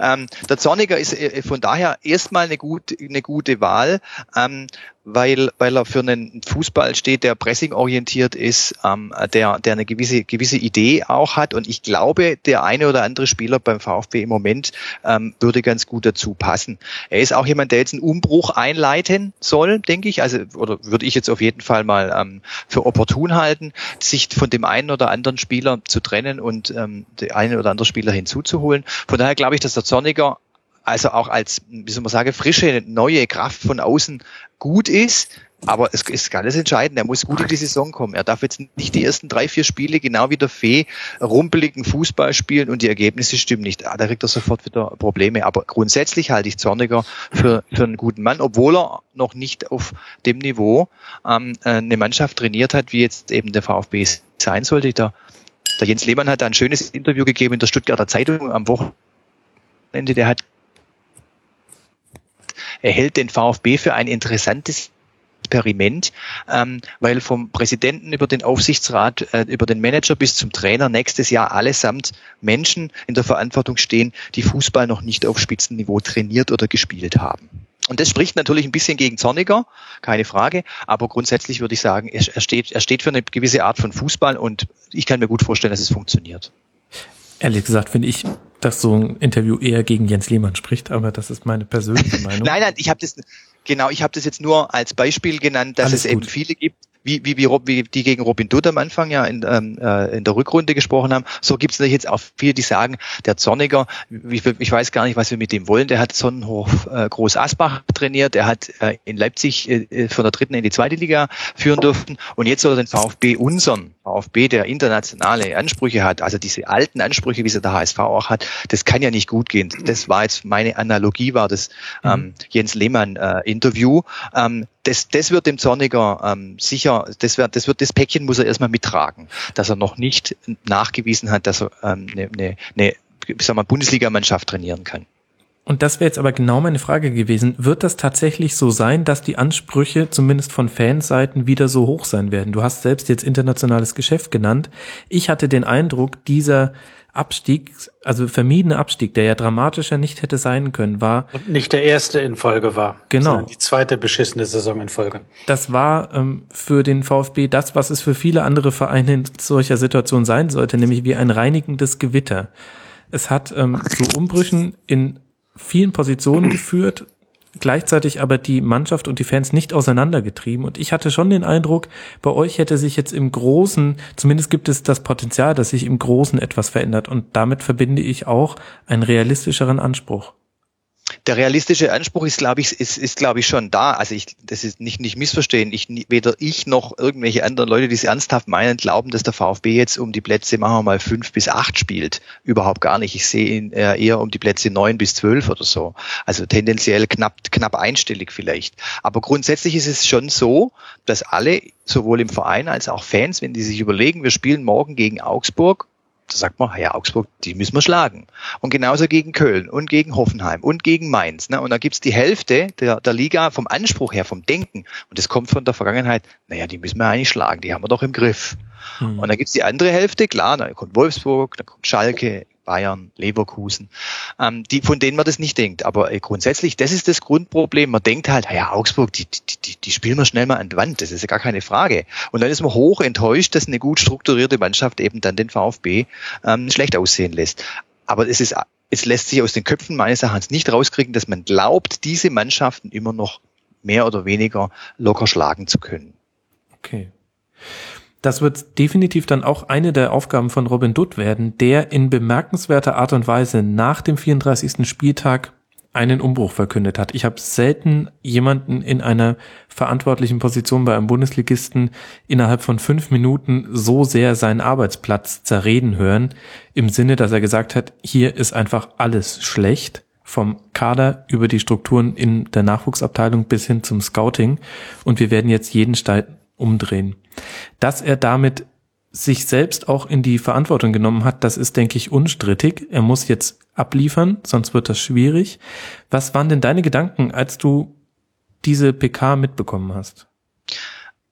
Ähm, der Zorniger ist äh, von daher erstmal eine, gut, eine gute Wahl. Ähm, weil, weil er für einen Fußball steht, der pressingorientiert ist, ähm, der, der eine gewisse, gewisse Idee auch hat. Und ich glaube, der eine oder andere Spieler beim VfB im Moment ähm, würde ganz gut dazu passen. Er ist auch jemand, der jetzt einen Umbruch einleiten soll, denke ich. Also, oder würde ich jetzt auf jeden Fall mal ähm, für opportun halten, sich von dem einen oder anderen Spieler zu trennen und ähm, den einen oder anderen Spieler hinzuzuholen. Von daher glaube ich, dass der Zorniger also auch als, wie soll man sagen, frische, neue Kraft von außen gut ist. Aber es ist ganz entscheidend, er muss gut in die Saison kommen. Er darf jetzt nicht die ersten drei, vier Spiele genau wie der Fee rumpeligen Fußball spielen und die Ergebnisse stimmen nicht. Da kriegt er sofort wieder Probleme. Aber grundsätzlich halte ich Zorniger für, für einen guten Mann, obwohl er noch nicht auf dem Niveau ähm, eine Mannschaft trainiert hat, wie jetzt eben der VfB sein sollte. Der, der Jens Lehmann hat ein schönes Interview gegeben in der Stuttgarter Zeitung am Wochenende. Der hat er hält den VfB für ein interessantes Experiment, ähm, weil vom Präsidenten über den Aufsichtsrat, äh, über den Manager bis zum Trainer nächstes Jahr allesamt Menschen in der Verantwortung stehen, die Fußball noch nicht auf Spitzenniveau trainiert oder gespielt haben. Und das spricht natürlich ein bisschen gegen Zorniger, keine Frage, aber grundsätzlich würde ich sagen, er steht, er steht für eine gewisse Art von Fußball und ich kann mir gut vorstellen, dass es funktioniert. Ehrlich gesagt finde ich, dass so ein Interview eher gegen Jens Lehmann spricht, aber das ist meine persönliche Meinung. nein, nein, ich habe das genau, ich habe das jetzt nur als Beispiel genannt, dass Alles es gut. eben viele gibt, wie, wie, wie, wie die gegen Robin Dutt am Anfang ja in, ähm, äh, in der Rückrunde gesprochen haben, so gibt es natürlich jetzt auch viele, die sagen, der Zorniger, ich, ich weiß gar nicht, was wir mit dem wollen, der hat Sonnenhof äh, Groß Asbach trainiert, der hat äh, in Leipzig äh, von der dritten in die zweite Liga führen dürfen und jetzt soll er den VfB unseren, VfB, der internationale Ansprüche hat, also diese alten Ansprüche, wie sie der HSV auch hat, das kann ja nicht gut gehen. Das war jetzt meine Analogie, war das ähm, mhm. Jens Lehmann äh, Interview. Ähm, das, das wird dem Zorniger ähm, sicher, das wird, das wird, das Päckchen muss er erstmal mittragen, dass er noch nicht nachgewiesen hat, dass er ähm, eine, eine, eine Bundesligamannschaft trainieren kann. Und das wäre jetzt aber genau meine Frage gewesen. Wird das tatsächlich so sein, dass die Ansprüche zumindest von Fanseiten wieder so hoch sein werden? Du hast selbst jetzt internationales Geschäft genannt. Ich hatte den Eindruck, dieser Abstieg, also vermiedene Abstieg, der ja dramatischer nicht hätte sein können, war. Und nicht der erste in Folge war. Genau. Die zweite beschissene Saison in Folge. Das war ähm, für den VfB das, was es für viele andere Vereine in solcher Situation sein sollte, nämlich wie ein reinigendes Gewitter. Es hat ähm, zu Umbrüchen in vielen Positionen geführt, gleichzeitig aber die Mannschaft und die Fans nicht auseinandergetrieben. Und ich hatte schon den Eindruck, bei euch hätte sich jetzt im Großen, zumindest gibt es das Potenzial, dass sich im Großen etwas verändert. Und damit verbinde ich auch einen realistischeren Anspruch der realistische Anspruch ist, glaube ich, ist, ist glaube ich schon da. Also ich, das ist nicht nicht missverstehen. Ich weder ich noch irgendwelche anderen Leute, die es ernsthaft meinen, glauben, dass der VfB jetzt um die Plätze machen wir mal fünf bis acht spielt. Überhaupt gar nicht. Ich sehe ihn eher um die Plätze neun bis zwölf oder so. Also tendenziell knapp knapp einstellig vielleicht. Aber grundsätzlich ist es schon so, dass alle sowohl im Verein als auch Fans, wenn die sich überlegen, wir spielen morgen gegen Augsburg da sagt man, ja, Augsburg, die müssen wir schlagen. Und genauso gegen Köln und gegen Hoffenheim und gegen Mainz. Ne? Und da gibt's die Hälfte der, der Liga vom Anspruch her, vom Denken. Und das kommt von der Vergangenheit, naja, die müssen wir eigentlich schlagen, die haben wir doch im Griff. Hm. Und dann gibt's die andere Hälfte, klar, da kommt Wolfsburg, da kommt Schalke, Bayern, Leverkusen, ähm, die, von denen man das nicht denkt. Aber äh, grundsätzlich, das ist das Grundproblem. Man denkt halt, ja, Augsburg, die, die, die, die spielen wir schnell mal an die Wand. Das ist ja gar keine Frage. Und dann ist man hoch enttäuscht, dass eine gut strukturierte Mannschaft eben dann den VfB ähm, schlecht aussehen lässt. Aber es ist, es lässt sich aus den Köpfen meines Erachtens nicht rauskriegen, dass man glaubt, diese Mannschaften immer noch mehr oder weniger locker schlagen zu können. Okay. Das wird definitiv dann auch eine der Aufgaben von Robin Dutt werden, der in bemerkenswerter Art und Weise nach dem 34. Spieltag einen Umbruch verkündet hat. Ich habe selten jemanden in einer verantwortlichen Position bei einem Bundesligisten innerhalb von fünf Minuten so sehr seinen Arbeitsplatz zerreden hören, im Sinne, dass er gesagt hat, hier ist einfach alles schlecht, vom Kader über die Strukturen in der Nachwuchsabteilung bis hin zum Scouting und wir werden jetzt jeden umdrehen. Dass er damit sich selbst auch in die Verantwortung genommen hat, das ist, denke ich, unstrittig. Er muss jetzt abliefern, sonst wird das schwierig. Was waren denn deine Gedanken, als du diese PK mitbekommen hast?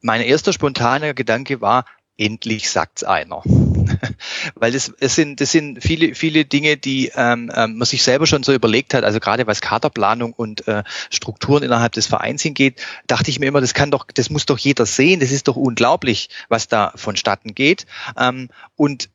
Mein erster spontaner Gedanke war, endlich sagt's einer. Weil das, es sind, das sind viele, viele Dinge, die ähm, ähm, man sich selber schon so überlegt hat. Also gerade was Kaderplanung und äh, Strukturen innerhalb des Vereins hingeht, dachte ich mir immer, das kann doch, das muss doch jeder sehen. Das ist doch unglaublich, was da vonstatten geht. Ähm, und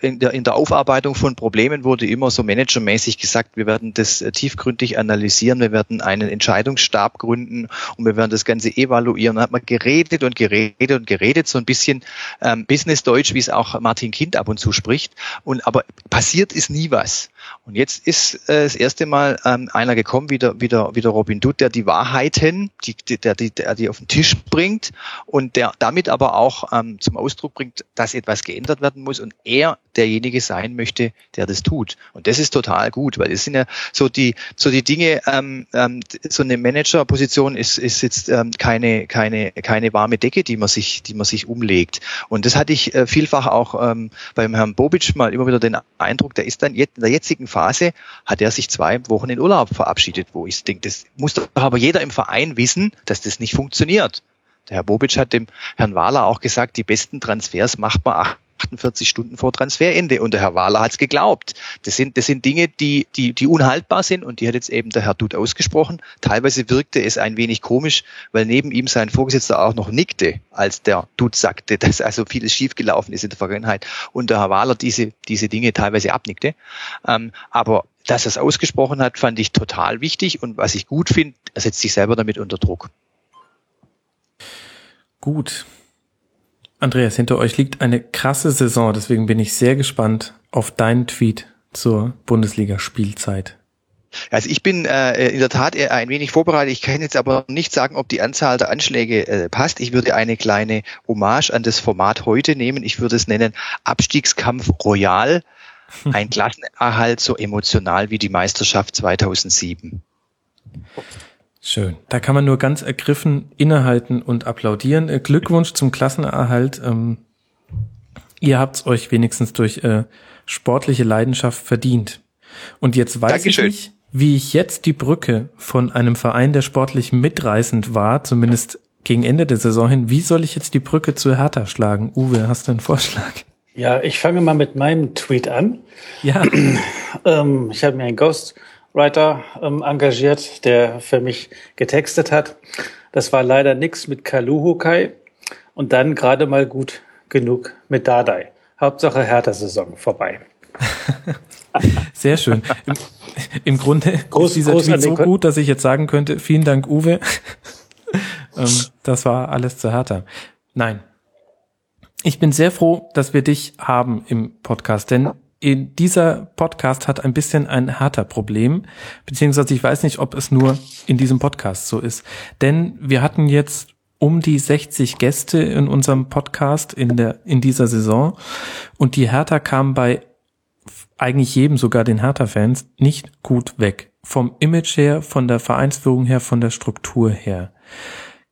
in der, in der Aufarbeitung von Problemen wurde immer so managermäßig gesagt, wir werden das äh, tiefgründig analysieren, wir werden einen Entscheidungsstab gründen und wir werden das Ganze evaluieren. Da hat man geredet und geredet und geredet, so ein bisschen ähm, Business-Deutsch, wie es auch Martin Kind ab und zu spricht. Und aber passiert ist nie was. Und jetzt ist äh, das erste Mal ähm, einer gekommen, wie der, wie, der, wie der Robin Dutt, der die Wahrheiten, die, der, die, der die auf den Tisch bringt und der damit aber auch ähm, zum Ausdruck bringt, dass etwas geändert werden muss und er derjenige sein möchte, der das tut. Und das ist total gut, weil es sind ja so die so die Dinge. Ähm, ähm, so eine Managerposition ist ist jetzt ähm, keine keine keine warme Decke, die man sich die man sich umlegt. Und das hatte ich äh, vielfach auch ähm, beim Herrn Bobic mal immer wieder den Eindruck, der ist dann jetzt in der jetzigen Phase hat er sich zwei Wochen in Urlaub verabschiedet, wo ich denke, das muss doch aber jeder im Verein wissen, dass das nicht funktioniert. Der Herr Bobic hat dem Herrn Wahler auch gesagt, die besten Transfers macht man 48 Stunden vor Transferende. Und der Herr Wahler hat es geglaubt. Das sind, das sind Dinge, die, die, die unhaltbar sind und die hat jetzt eben der Herr Dutt ausgesprochen. Teilweise wirkte es ein wenig komisch, weil neben ihm sein Vorgesetzter auch noch nickte, als der Dutt sagte, dass also vieles schiefgelaufen ist in der Vergangenheit und der Herr Wahler diese, diese Dinge teilweise abnickte. Ähm, aber dass er es ausgesprochen hat, fand ich total wichtig und was ich gut finde, er setzt sich selber damit unter Druck. Gut, Andreas, hinter euch liegt eine krasse Saison, deswegen bin ich sehr gespannt auf deinen Tweet zur Bundesliga-Spielzeit. Also ich bin äh, in der Tat ein wenig vorbereitet. Ich kann jetzt aber nicht sagen, ob die Anzahl der Anschläge äh, passt. Ich würde eine kleine Hommage an das Format heute nehmen. Ich würde es nennen Abstiegskampf Royal. Ein Klassenerhalt so emotional wie die Meisterschaft 2007. Schön. Da kann man nur ganz ergriffen innehalten und applaudieren. Äh, Glückwunsch zum Klassenerhalt. Ähm, ihr habt's euch wenigstens durch äh, sportliche Leidenschaft verdient. Und jetzt weiß Dankeschön. ich nicht, wie ich jetzt die Brücke von einem Verein, der sportlich mitreißend war, zumindest gegen Ende der Saison hin, wie soll ich jetzt die Brücke zu Hertha schlagen? Uwe, hast du einen Vorschlag? Ja, ich fange mal mit meinem Tweet an. Ja. ähm, ich habe mir ein Ghost Writer ähm, engagiert, der für mich getextet hat. Das war leider nix mit Kaluhukai und dann gerade mal gut genug mit Dadai. Hauptsache Hertha-Saison vorbei. Sehr schön. Im, im Grunde groß, ist dieser groß Tweet so gut, dass ich jetzt sagen könnte, vielen Dank, Uwe. ähm, das war alles zu Hertha. Nein. Ich bin sehr froh, dass wir dich haben im Podcast, denn dieser Podcast hat ein bisschen ein härter Problem, beziehungsweise ich weiß nicht, ob es nur in diesem Podcast so ist. Denn wir hatten jetzt um die 60 Gäste in unserem Podcast in der, in dieser Saison und die Hertha kam bei eigentlich jedem, sogar den Hertha-Fans, nicht gut weg. Vom Image her, von der Vereinsführung her, von der Struktur her.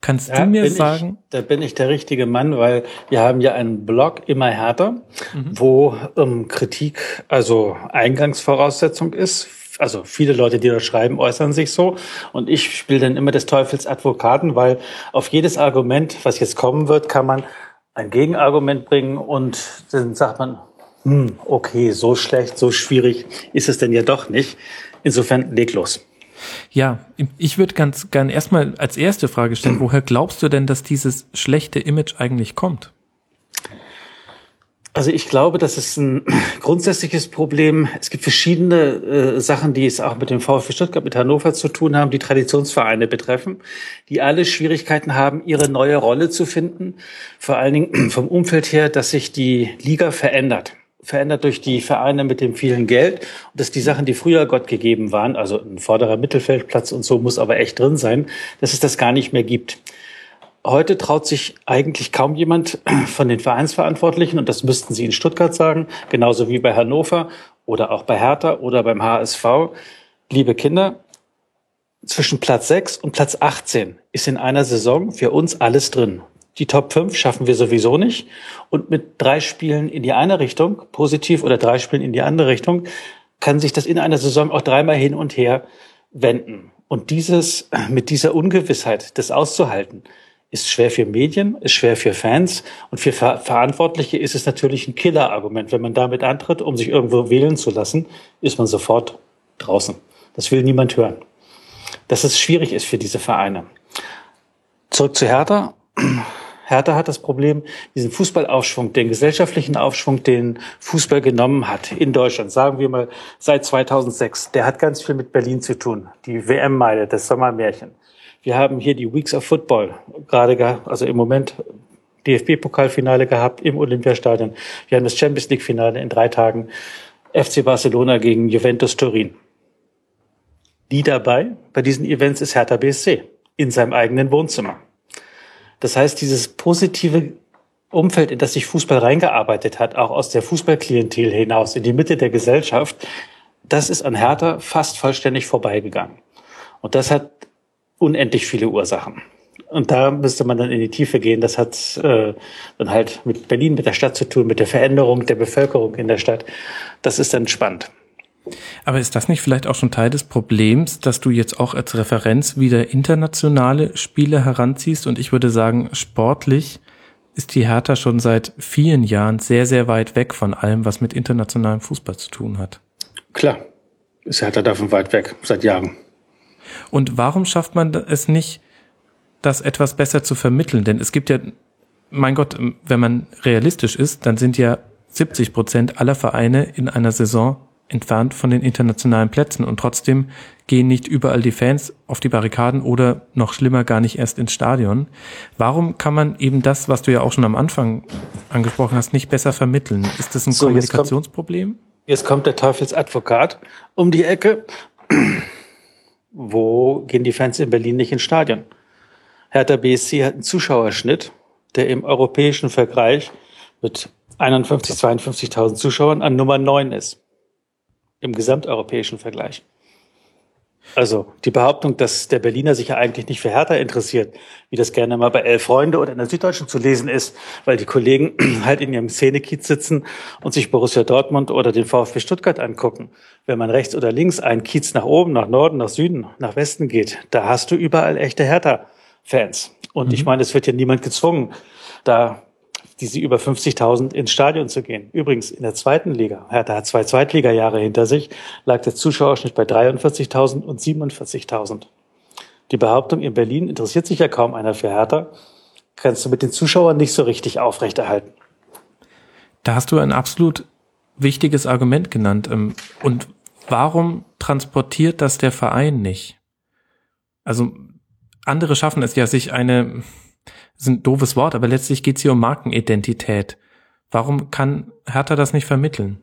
Kannst ja, du mir sagen? Ich, da bin ich der richtige Mann, weil wir haben ja einen Blog immer härter, mhm. wo ähm, Kritik also Eingangsvoraussetzung ist. Also viele Leute, die da schreiben, äußern sich so. Und ich spiele dann immer des Teufels Advokaten, weil auf jedes Argument, was jetzt kommen wird, kann man ein Gegenargument bringen und dann sagt man, hm, okay, so schlecht, so schwierig ist es denn ja doch nicht. Insofern leg los. Ja, ich würde ganz gern erstmal als erste Frage stellen, woher glaubst du denn, dass dieses schlechte Image eigentlich kommt? Also ich glaube, das ist ein grundsätzliches Problem. Es gibt verschiedene äh, Sachen, die es auch mit dem VfB Stuttgart, mit Hannover zu tun haben, die Traditionsvereine betreffen, die alle Schwierigkeiten haben, ihre neue Rolle zu finden. Vor allen Dingen vom Umfeld her, dass sich die Liga verändert verändert durch die Vereine mit dem vielen Geld und dass die Sachen, die früher Gott gegeben waren, also ein vorderer Mittelfeldplatz und so muss aber echt drin sein, dass es das gar nicht mehr gibt. Heute traut sich eigentlich kaum jemand von den Vereinsverantwortlichen, und das müssten Sie in Stuttgart sagen, genauso wie bei Hannover oder auch bei Hertha oder beim HSV. Liebe Kinder, zwischen Platz 6 und Platz 18 ist in einer Saison für uns alles drin. Die Top 5 schaffen wir sowieso nicht. Und mit drei Spielen in die eine Richtung, positiv, oder drei Spielen in die andere Richtung, kann sich das in einer Saison auch dreimal hin und her wenden. Und dieses, mit dieser Ungewissheit, das auszuhalten, ist schwer für Medien, ist schwer für Fans und für Ver Verantwortliche ist es natürlich ein Killerargument. Wenn man damit antritt, um sich irgendwo wählen zu lassen, ist man sofort draußen. Das will niemand hören. Dass es schwierig ist für diese Vereine. Zurück zu Hertha. Hertha hat das Problem, diesen Fußballaufschwung, den gesellschaftlichen Aufschwung, den Fußball genommen hat in Deutschland, sagen wir mal seit 2006, der hat ganz viel mit Berlin zu tun. Die WM-Meile, das Sommermärchen. Wir haben hier die Weeks of Football, gerade, also im Moment DFB-Pokalfinale gehabt im Olympiastadion. Wir haben das Champions League-Finale in drei Tagen. FC Barcelona gegen Juventus Turin. Die dabei bei diesen Events ist Hertha BSC in seinem eigenen Wohnzimmer. Das heißt, dieses positive Umfeld, in das sich Fußball reingearbeitet hat, auch aus der Fußballklientel hinaus in die Mitte der Gesellschaft, das ist an Hertha fast vollständig vorbeigegangen. Und das hat unendlich viele Ursachen. Und da müsste man dann in die Tiefe gehen. Das hat äh, dann halt mit Berlin, mit der Stadt zu tun, mit der Veränderung der Bevölkerung in der Stadt. Das ist dann spannend. Aber ist das nicht vielleicht auch schon Teil des Problems, dass du jetzt auch als Referenz wieder internationale Spiele heranziehst? Und ich würde sagen, sportlich ist die Hertha schon seit vielen Jahren sehr, sehr weit weg von allem, was mit internationalem Fußball zu tun hat. Klar, ist Hertha davon weit weg, seit Jahren. Und warum schafft man es nicht, das etwas besser zu vermitteln? Denn es gibt ja, mein Gott, wenn man realistisch ist, dann sind ja 70 Prozent aller Vereine in einer Saison entfernt von den internationalen Plätzen und trotzdem gehen nicht überall die Fans auf die Barrikaden oder noch schlimmer gar nicht erst ins Stadion. Warum kann man eben das, was du ja auch schon am Anfang angesprochen hast, nicht besser vermitteln? Ist das ein so, Kommunikationsproblem? Jetzt kommt, jetzt kommt der Teufelsadvokat um die Ecke. Wo gehen die Fans in Berlin nicht ins Stadion? Hertha BSC hat einen Zuschauerschnitt, der im europäischen Vergleich mit 51, 52.000 Zuschauern an Nummer 9 ist im gesamteuropäischen Vergleich. Also die Behauptung, dass der Berliner sich ja eigentlich nicht für Hertha interessiert, wie das gerne mal bei Elf Freunde oder in der Süddeutschen zu lesen ist, weil die Kollegen halt in ihrem Szenekiez sitzen und sich Borussia Dortmund oder den VfB Stuttgart angucken. Wenn man rechts oder links einen Kiez nach oben, nach Norden, nach Süden, nach Westen geht, da hast du überall echte Hertha-Fans. Und mhm. ich meine, es wird ja niemand gezwungen, da diese über 50.000 ins Stadion zu gehen. Übrigens in der zweiten Liga, Hertha hat zwei Zweitliga-Jahre hinter sich, lag der Zuschauerschnitt bei 43.000 und 47.000. Die Behauptung, in Berlin interessiert sich ja kaum einer für Hertha, kannst du mit den Zuschauern nicht so richtig aufrechterhalten. Da hast du ein absolut wichtiges Argument genannt. Ähm, und warum transportiert das der Verein nicht? Also andere schaffen es ja, sich eine ist ein doofes Wort, aber letztlich geht es hier um Markenidentität. Warum kann Hertha das nicht vermitteln?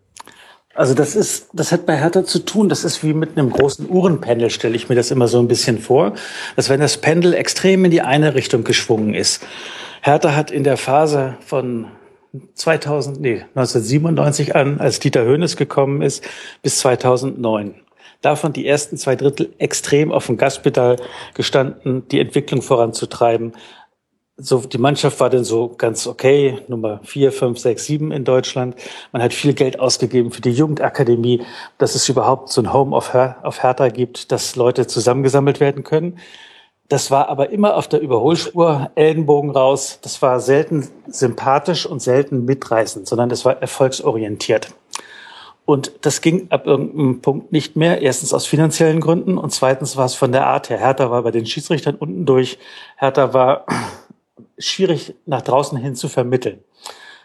Also das ist, das hat bei Hertha zu tun. Das ist wie mit einem großen Uhrenpendel, stelle ich mir das immer so ein bisschen vor. Dass wenn das Pendel extrem in die eine Richtung geschwungen ist. Hertha hat in der Phase von 2000, nee, 1997 an, als Dieter Höhnes gekommen ist, bis 2009. Davon die ersten zwei Drittel extrem auf dem Gaspedal gestanden, die Entwicklung voranzutreiben, so die Mannschaft war dann so ganz okay, Nummer vier, fünf, sechs, sieben in Deutschland. Man hat viel Geld ausgegeben für die Jugendakademie, dass es überhaupt so ein Home of, Her of Hertha gibt, dass Leute zusammengesammelt werden können. Das war aber immer auf der Überholspur, Ellenbogen raus. Das war selten sympathisch und selten mitreißend, sondern das war erfolgsorientiert. Und das ging ab irgendeinem Punkt nicht mehr. Erstens aus finanziellen Gründen und zweitens war es von der Art her. Hertha war bei den Schiedsrichtern unten durch. Hertha war schwierig nach draußen hin zu vermitteln.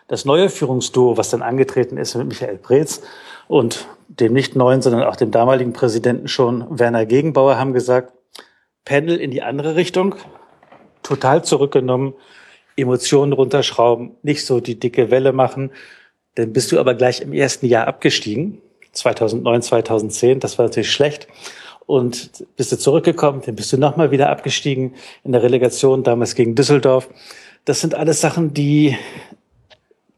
Das neue Führungsduo, was dann angetreten ist mit Michael Preetz und dem nicht neuen, sondern auch dem damaligen Präsidenten schon, Werner Gegenbauer, haben gesagt, Pendel in die andere Richtung, total zurückgenommen, Emotionen runterschrauben, nicht so die dicke Welle machen. Dann bist du aber gleich im ersten Jahr abgestiegen, 2009, 2010, das war natürlich schlecht und bist du zurückgekommen, dann bist du nochmal wieder abgestiegen in der Relegation, damals gegen Düsseldorf. Das sind alles Sachen, die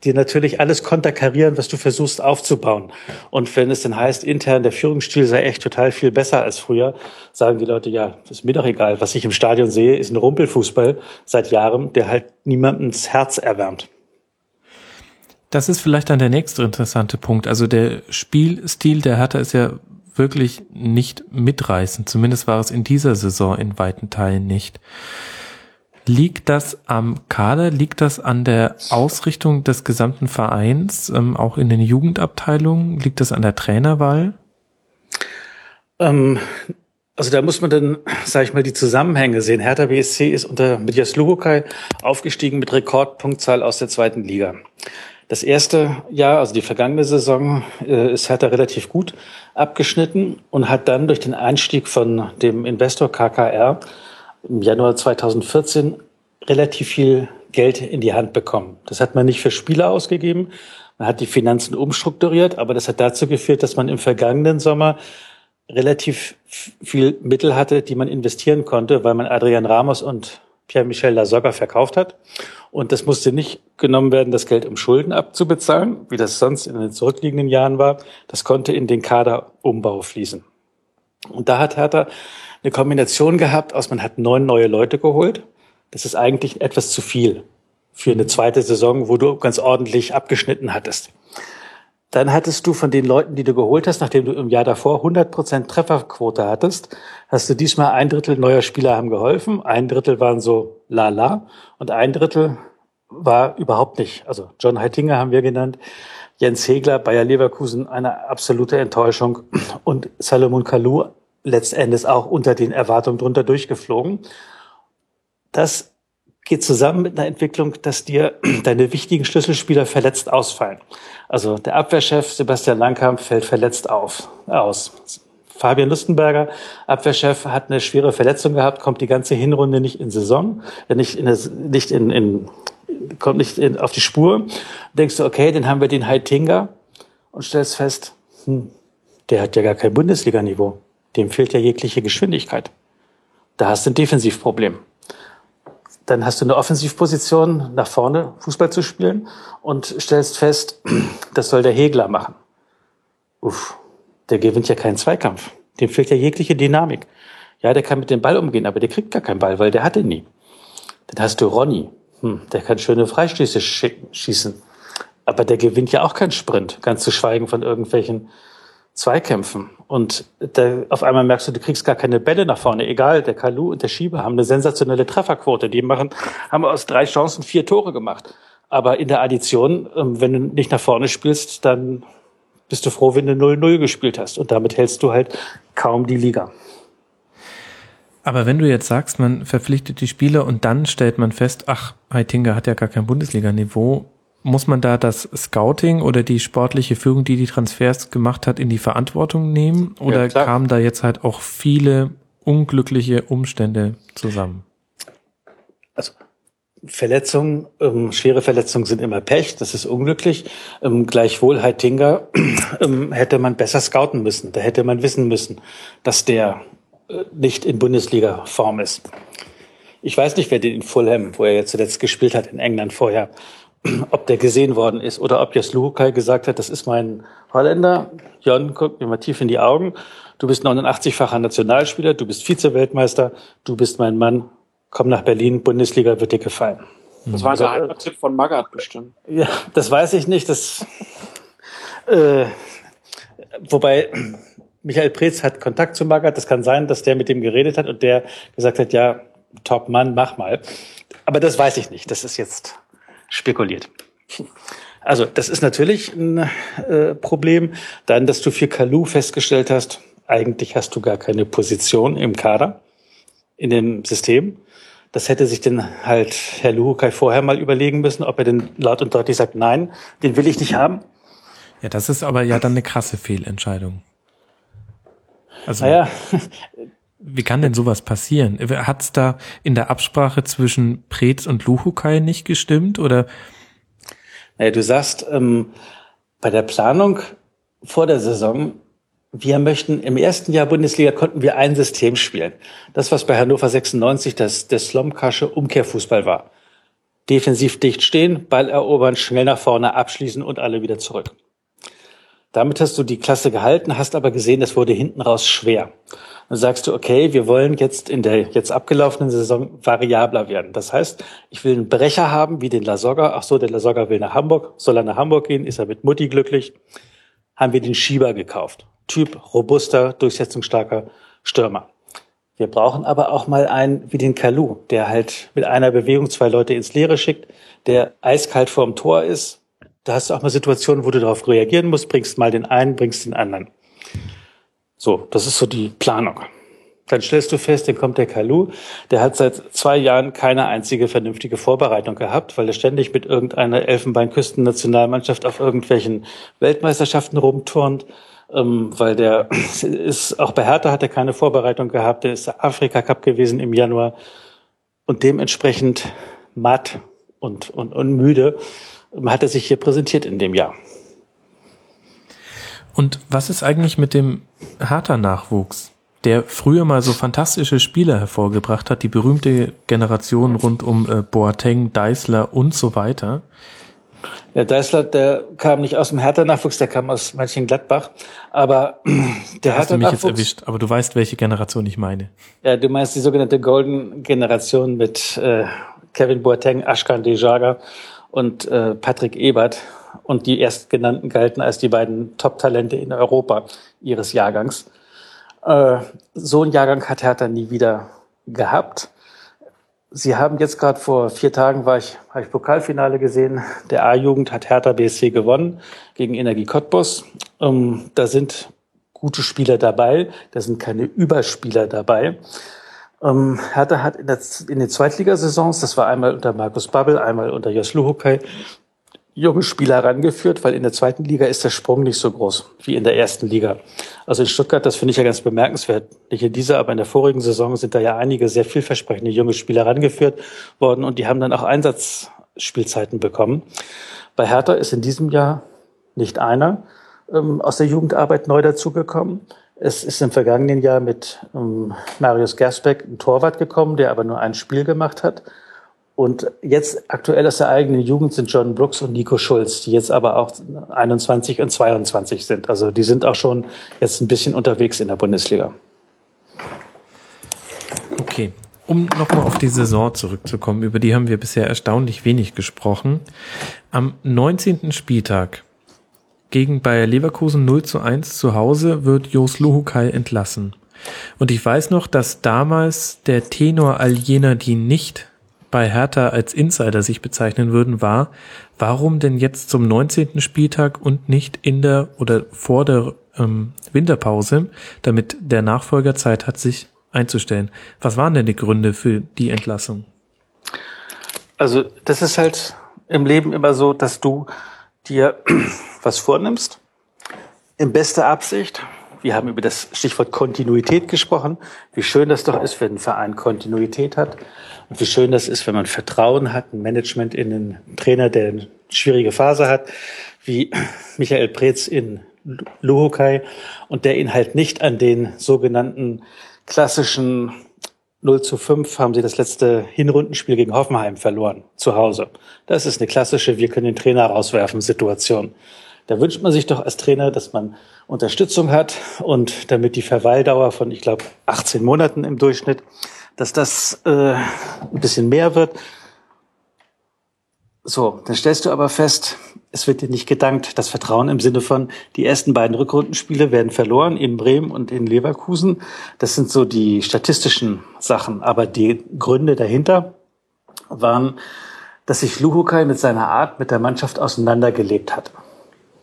die natürlich alles konterkarieren, was du versuchst aufzubauen. Und wenn es dann heißt, intern der Führungsstil sei echt total viel besser als früher, sagen die Leute, ja, ist mir doch egal. Was ich im Stadion sehe, ist ein Rumpelfußball seit Jahren, der halt niemandens Herz erwärmt. Das ist vielleicht dann der nächste interessante Punkt. Also der Spielstil der Hertha ist ja wirklich nicht mitreißend. Zumindest war es in dieser Saison in weiten Teilen nicht. Liegt das am Kader? Liegt das an der Ausrichtung des gesamten Vereins, ähm, auch in den Jugendabteilungen? Liegt das an der Trainerwahl? Ähm, also da muss man dann, sage ich mal, die Zusammenhänge sehen. Hertha BSC ist unter Mitjas Luhukai aufgestiegen mit Rekordpunktzahl aus der zweiten Liga. Das erste Jahr, also die vergangene Saison, äh, ist Hertha relativ gut abgeschnitten und hat dann durch den Einstieg von dem Investor KKR im Januar 2014 relativ viel Geld in die Hand bekommen. Das hat man nicht für Spieler ausgegeben, man hat die Finanzen umstrukturiert, aber das hat dazu geführt, dass man im vergangenen Sommer relativ viel Mittel hatte, die man investieren konnte, weil man Adrian Ramos und Pierre-Michel Lasogga verkauft hat. Und das musste nicht genommen werden, das Geld um Schulden abzubezahlen, wie das sonst in den zurückliegenden Jahren war. Das konnte in den Kaderumbau fließen. Und da hat Hertha eine Kombination gehabt aus, man hat neun neue Leute geholt. Das ist eigentlich etwas zu viel für eine zweite Saison, wo du ganz ordentlich abgeschnitten hattest. Dann hattest du von den Leuten, die du geholt hast, nachdem du im Jahr davor 100% Trefferquote hattest, hast du diesmal ein Drittel neuer Spieler haben geholfen, ein Drittel waren so lala und ein Drittel war überhaupt nicht. Also John Heitinger haben wir genannt, Jens Hegler, Bayer Leverkusen, eine absolute Enttäuschung und Salomon Kalou letztendlich auch unter den Erwartungen drunter durchgeflogen. Das geht zusammen mit einer Entwicklung, dass dir deine wichtigen Schlüsselspieler verletzt ausfallen. Also der Abwehrchef Sebastian Langkamp fällt verletzt auf, aus. Fabian Lustenberger, Abwehrchef, hat eine schwere Verletzung gehabt, kommt die ganze Hinrunde nicht in Saison, äh, nicht in, nicht in, in kommt nicht in, auf die Spur. Denkst du, okay, dann haben wir den Heitinga und stellst fest, hm, der hat ja gar kein Bundesliganiveau. Dem fehlt ja jegliche Geschwindigkeit. Da hast du ein Defensivproblem. Dann hast du eine Offensivposition, nach vorne Fußball zu spielen und stellst fest, das soll der Hegler machen. Uff, der gewinnt ja keinen Zweikampf. Dem fehlt ja jegliche Dynamik. Ja, der kann mit dem Ball umgehen, aber der kriegt gar keinen Ball, weil der hat ihn nie. Dann hast du Ronny. Hm, der kann schöne Freistöße schießen. Aber der gewinnt ja auch keinen Sprint, ganz zu schweigen von irgendwelchen Zweikämpfen. Und da, auf einmal merkst du, du kriegst gar keine Bälle nach vorne. Egal, der Kalu und der Schieber haben eine sensationelle Trefferquote. Die machen, haben aus drei Chancen vier Tore gemacht. Aber in der Addition, ähm, wenn du nicht nach vorne spielst, dann bist du froh, wenn du 0-0 gespielt hast. Und damit hältst du halt kaum die Liga. Aber wenn du jetzt sagst, man verpflichtet die Spieler und dann stellt man fest, ach, Heitinga hat ja gar kein Bundesliga-Niveau, muss man da das Scouting oder die sportliche Führung, die die Transfers gemacht hat, in die Verantwortung nehmen? Oder ja, kamen da jetzt halt auch viele unglückliche Umstände zusammen? Also Verletzungen, ähm, schwere Verletzungen sind immer Pech, das ist unglücklich. Ähm, gleichwohl Heitinga ähm, hätte man besser scouten müssen. Da hätte man wissen müssen, dass der äh, nicht in Bundesliga-Form ist. Ich weiß nicht, wer den in Fulham, wo er jetzt zuletzt gespielt hat, in England vorher, ob der gesehen worden ist oder ob Jas Luhukai gesagt hat, das ist mein Holländer. Jon, guck mir mal tief in die Augen. Du bist 89-facher Nationalspieler, du bist Vize-Weltmeister, du bist mein Mann. Komm nach Berlin, Bundesliga wird dir gefallen. Das war der also, Tipp von Magath bestimmt. Ja, das weiß ich nicht. Das, äh, wobei Michael Preetz hat Kontakt zu Magath. Das kann sein, dass der mit dem geredet hat und der gesagt hat, ja, Top Mann, mach mal. Aber das weiß ich nicht. Das ist jetzt spekuliert. Also das ist natürlich ein äh, Problem. Dann, dass du für Kalu festgestellt hast, eigentlich hast du gar keine Position im Kader, in dem System. Das hätte sich denn halt Herr Luhukai vorher mal überlegen müssen, ob er denn laut und deutlich sagt, nein, den will ich nicht haben. Ja, das ist aber ja dann eine krasse Fehlentscheidung. Also, naja. Wie kann denn sowas passieren? Hat es da in der Absprache zwischen Preetz und Luhukai nicht gestimmt oder? Naja, du sagst, ähm, bei der Planung vor der Saison, wir möchten, im ersten Jahr Bundesliga konnten wir ein System spielen. Das, was bei Hannover 96 das, der Slomkasche Umkehrfußball war. defensiv dicht stehen, Ball erobern, schnell nach vorne abschließen und alle wieder zurück. Damit hast du die Klasse gehalten, hast aber gesehen, das wurde hinten raus schwer. Dann sagst du, okay, wir wollen jetzt in der jetzt abgelaufenen Saison variabler werden. Das heißt, ich will einen Brecher haben, wie den Lasogga. Ach so, der Lasogga will nach Hamburg. Soll er nach Hamburg gehen? Ist er mit Mutti glücklich? Haben wir den Schieber gekauft. Typ robuster, durchsetzungsstarker Stürmer. Wir brauchen aber auch mal einen wie den Kalu, der halt mit einer Bewegung zwei Leute ins Leere schickt, der eiskalt vorm Tor ist. Da hast du auch mal Situationen, wo du darauf reagieren musst, bringst mal den einen, bringst den anderen. So, das ist so die Planung. Dann stellst du fest, dann kommt der Kalu, der hat seit zwei Jahren keine einzige vernünftige Vorbereitung gehabt, weil er ständig mit irgendeiner Elfenbeinküsten-Nationalmannschaft auf irgendwelchen Weltmeisterschaften rumturnt, ähm, weil der ist, auch bei Hertha hat er keine Vorbereitung gehabt, der ist der Afrika Cup gewesen im Januar und dementsprechend matt und, und, und müde hat er sich hier präsentiert in dem Jahr. Und was ist eigentlich mit dem Hertha-Nachwuchs, der früher mal so fantastische Spieler hervorgebracht hat, die berühmte Generation rund um äh, Boateng, Deißler und so weiter? Ja, Deißler, der kam nicht aus dem Hertha-Nachwuchs, der kam aus Mönchengladbach. Aber der Hertha-Nachwuchs... Hast du mich jetzt erwischt, aber du weißt, welche Generation ich meine. Ja, du meinst die sogenannte Golden Generation mit äh, Kevin Boateng, Ashkan Dejaga und äh, Patrick Ebert und die erstgenannten galten als die beiden Top-Talente in Europa ihres Jahrgangs. Äh, so ein Jahrgang hat Hertha nie wieder gehabt. Sie haben jetzt gerade vor vier Tagen war ich, habe ich Pokalfinale gesehen. Der A-Jugend hat Hertha BSC gewonnen gegen Energie Cottbus. Ähm, da sind gute Spieler dabei, da sind keine Überspieler dabei. Ähm, Hertha hat in, der, in den Zweitligasaisons, das war einmal unter Markus Babbel, einmal unter Jos Luhukai, junge Spieler rangeführt, weil in der zweiten Liga ist der Sprung nicht so groß wie in der ersten Liga. Also in Stuttgart, das finde ich ja ganz bemerkenswert. Nicht in dieser, aber in der vorigen Saison sind da ja einige sehr vielversprechende junge Spieler rangeführt worden und die haben dann auch Einsatzspielzeiten bekommen. Bei Hertha ist in diesem Jahr nicht einer ähm, aus der Jugendarbeit neu dazugekommen. Es ist im vergangenen Jahr mit ähm, Marius Gersbeck ein Torwart gekommen, der aber nur ein Spiel gemacht hat. Und jetzt aktuell aus der eigenen Jugend sind John Brooks und Nico Schulz, die jetzt aber auch 21 und 22 sind. Also die sind auch schon jetzt ein bisschen unterwegs in der Bundesliga. Okay. Um nochmal auf die Saison zurückzukommen, über die haben wir bisher erstaunlich wenig gesprochen. Am 19. Spieltag gegen Bayer Leverkusen 0 zu 1 zu Hause wird Jos Luhukai entlassen. Und ich weiß noch, dass damals der Tenor all jener, die nicht bei Hertha als Insider sich bezeichnen würden, war, warum denn jetzt zum 19. Spieltag und nicht in der oder vor der ähm, Winterpause, damit der Nachfolger Zeit hat, sich einzustellen. Was waren denn die Gründe für die Entlassung? Also das ist halt im Leben immer so, dass du dir was vornimmst, in bester Absicht. Wir haben über das Stichwort Kontinuität gesprochen, wie schön das doch ist, wenn ein Verein Kontinuität hat. Und wie schön das ist, wenn man Vertrauen hat, ein Management in einen Trainer, der eine schwierige Phase hat, wie Michael Preetz in Luhokai und der ihn halt nicht an den sogenannten klassischen 0 zu 5 haben sie das letzte Hinrundenspiel gegen Hoffenheim verloren, zu Hause. Das ist eine klassische, wir können den Trainer rauswerfen Situation. Da wünscht man sich doch als Trainer, dass man Unterstützung hat und damit die Verweildauer von, ich glaube, 18 Monaten im Durchschnitt dass das äh, ein bisschen mehr wird. So, dann stellst du aber fest, es wird dir nicht gedankt. Das Vertrauen im Sinne von, die ersten beiden Rückrundenspiele werden verloren in Bremen und in Leverkusen. Das sind so die statistischen Sachen. Aber die Gründe dahinter waren, dass sich Luhukai mit seiner Art mit der Mannschaft auseinandergelebt hat.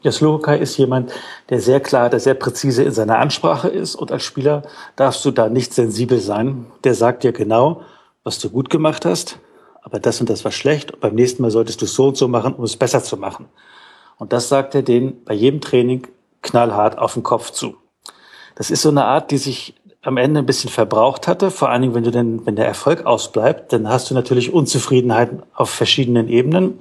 Jaslukai ist jemand, der sehr klar, der sehr präzise in seiner Ansprache ist und als Spieler darfst du da nicht sensibel sein. Der sagt dir genau, was du gut gemacht hast, aber das und das war schlecht und beim nächsten Mal solltest du es so und so machen, um es besser zu machen. Und das sagt er denen bei jedem Training knallhart auf den Kopf zu. Das ist so eine Art, die sich am Ende ein bisschen verbraucht hatte. Vor allen Dingen, wenn du denn, wenn der Erfolg ausbleibt, dann hast du natürlich Unzufriedenheiten auf verschiedenen Ebenen.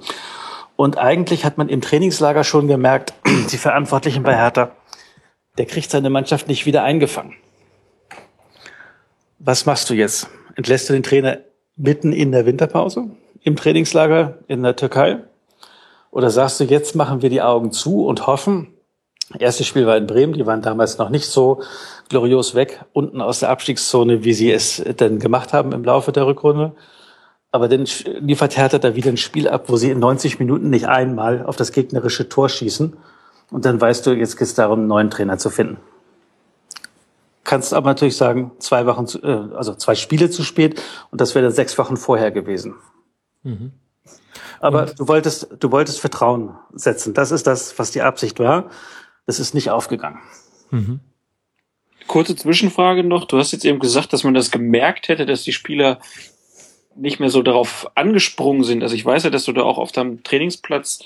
Und eigentlich hat man im Trainingslager schon gemerkt, die Verantwortlichen bei Hertha, der kriegt seine Mannschaft nicht wieder eingefangen. Was machst du jetzt? Entlässt du den Trainer mitten in der Winterpause? im Trainingslager in der Türkei? Oder sagst du, jetzt machen wir die Augen zu und hoffen? Erstes Spiel war in Bremen, die waren damals noch nicht so glorios weg, unten aus der Abstiegszone, wie sie es denn gemacht haben im Laufe der Rückrunde. Aber dann liefert Hertha da wieder ein Spiel ab, wo sie in 90 Minuten nicht einmal auf das gegnerische Tor schießen. Und dann weißt du, jetzt geht es darum, einen neuen Trainer zu finden. Kannst aber natürlich sagen, zwei Wochen, zu, äh, also zwei Spiele zu spät und das wäre dann sechs Wochen vorher gewesen. Mhm. Aber Und? du wolltest, du wolltest Vertrauen setzen. Das ist das, was die Absicht war. Das ist nicht aufgegangen. Mhm. Kurze Zwischenfrage noch. Du hast jetzt eben gesagt, dass man das gemerkt hätte, dass die Spieler nicht mehr so darauf angesprungen sind. Also ich weiß ja, dass du da auch auf deinem Trainingsplatz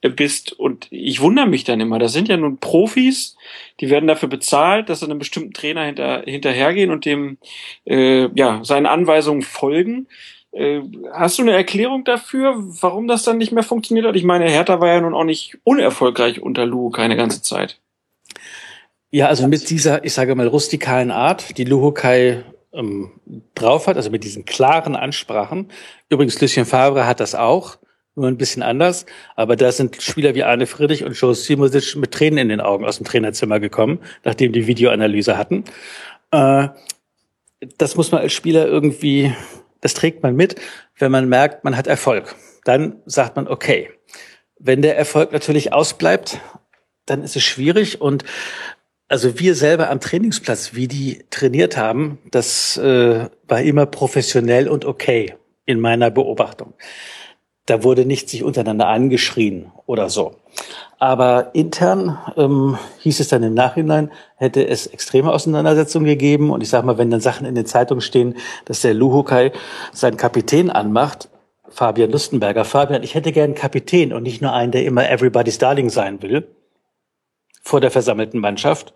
bist und ich wundere mich dann immer. Das sind ja nun Profis, die werden dafür bezahlt, dass sie einem bestimmten Trainer hinter, hinterhergehen und dem äh, ja seinen Anweisungen folgen. Äh, hast du eine Erklärung dafür, warum das dann nicht mehr funktioniert hat? Ich meine, Hertha war ja nun auch nicht unerfolgreich unter Lu keine ganze Zeit. Ja, also mit dieser, ich sage mal, rustikalen Art, die Luhukai ähm, drauf hat, also mit diesen klaren Ansprachen. Übrigens, Lucien Favre hat das auch, nur ein bisschen anders. Aber da sind Spieler wie Arne Friedrich und Joe Simosic mit Tränen in den Augen aus dem Trainerzimmer gekommen, nachdem die Videoanalyse hatten. Äh, das muss man als Spieler irgendwie das trägt man mit, wenn man merkt, man hat Erfolg. Dann sagt man, okay. Wenn der Erfolg natürlich ausbleibt, dann ist es schwierig und also wir selber am Trainingsplatz, wie die trainiert haben, das äh, war immer professionell und okay in meiner Beobachtung. Da wurde nicht sich untereinander angeschrien oder so. Aber intern ähm, hieß es dann im Nachhinein, hätte es extreme Auseinandersetzungen gegeben. Und ich sage mal, wenn dann Sachen in den Zeitungen stehen, dass der Luhukai seinen Kapitän anmacht, Fabian Lustenberger, Fabian, ich hätte gern Kapitän und nicht nur einen, der immer Everybody's Darling sein will, vor der versammelten Mannschaft,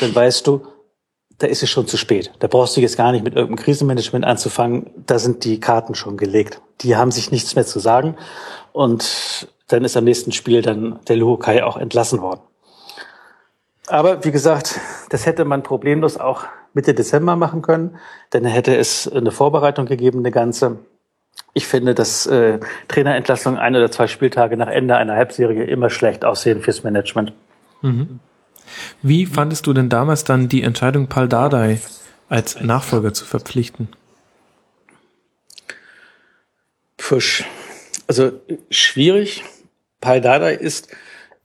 dann weißt du, da ist es schon zu spät. Da brauchst du jetzt gar nicht mit irgendeinem Krisenmanagement anzufangen. Da sind die Karten schon gelegt. Die haben sich nichts mehr zu sagen. Und dann ist am nächsten Spiel dann der Luhukai auch entlassen worden. Aber wie gesagt, das hätte man problemlos auch Mitte Dezember machen können, dann hätte es eine Vorbereitung gegeben, eine ganze. Ich finde, dass äh, Trainerentlassungen ein oder zwei Spieltage nach Ende einer Halbserie immer schlecht aussehen fürs Management. Mhm. Wie fandest du denn damals dann die Entscheidung, Paul Dardai als Nachfolger zu verpflichten? Push. Also schwierig. Paul Dardai ist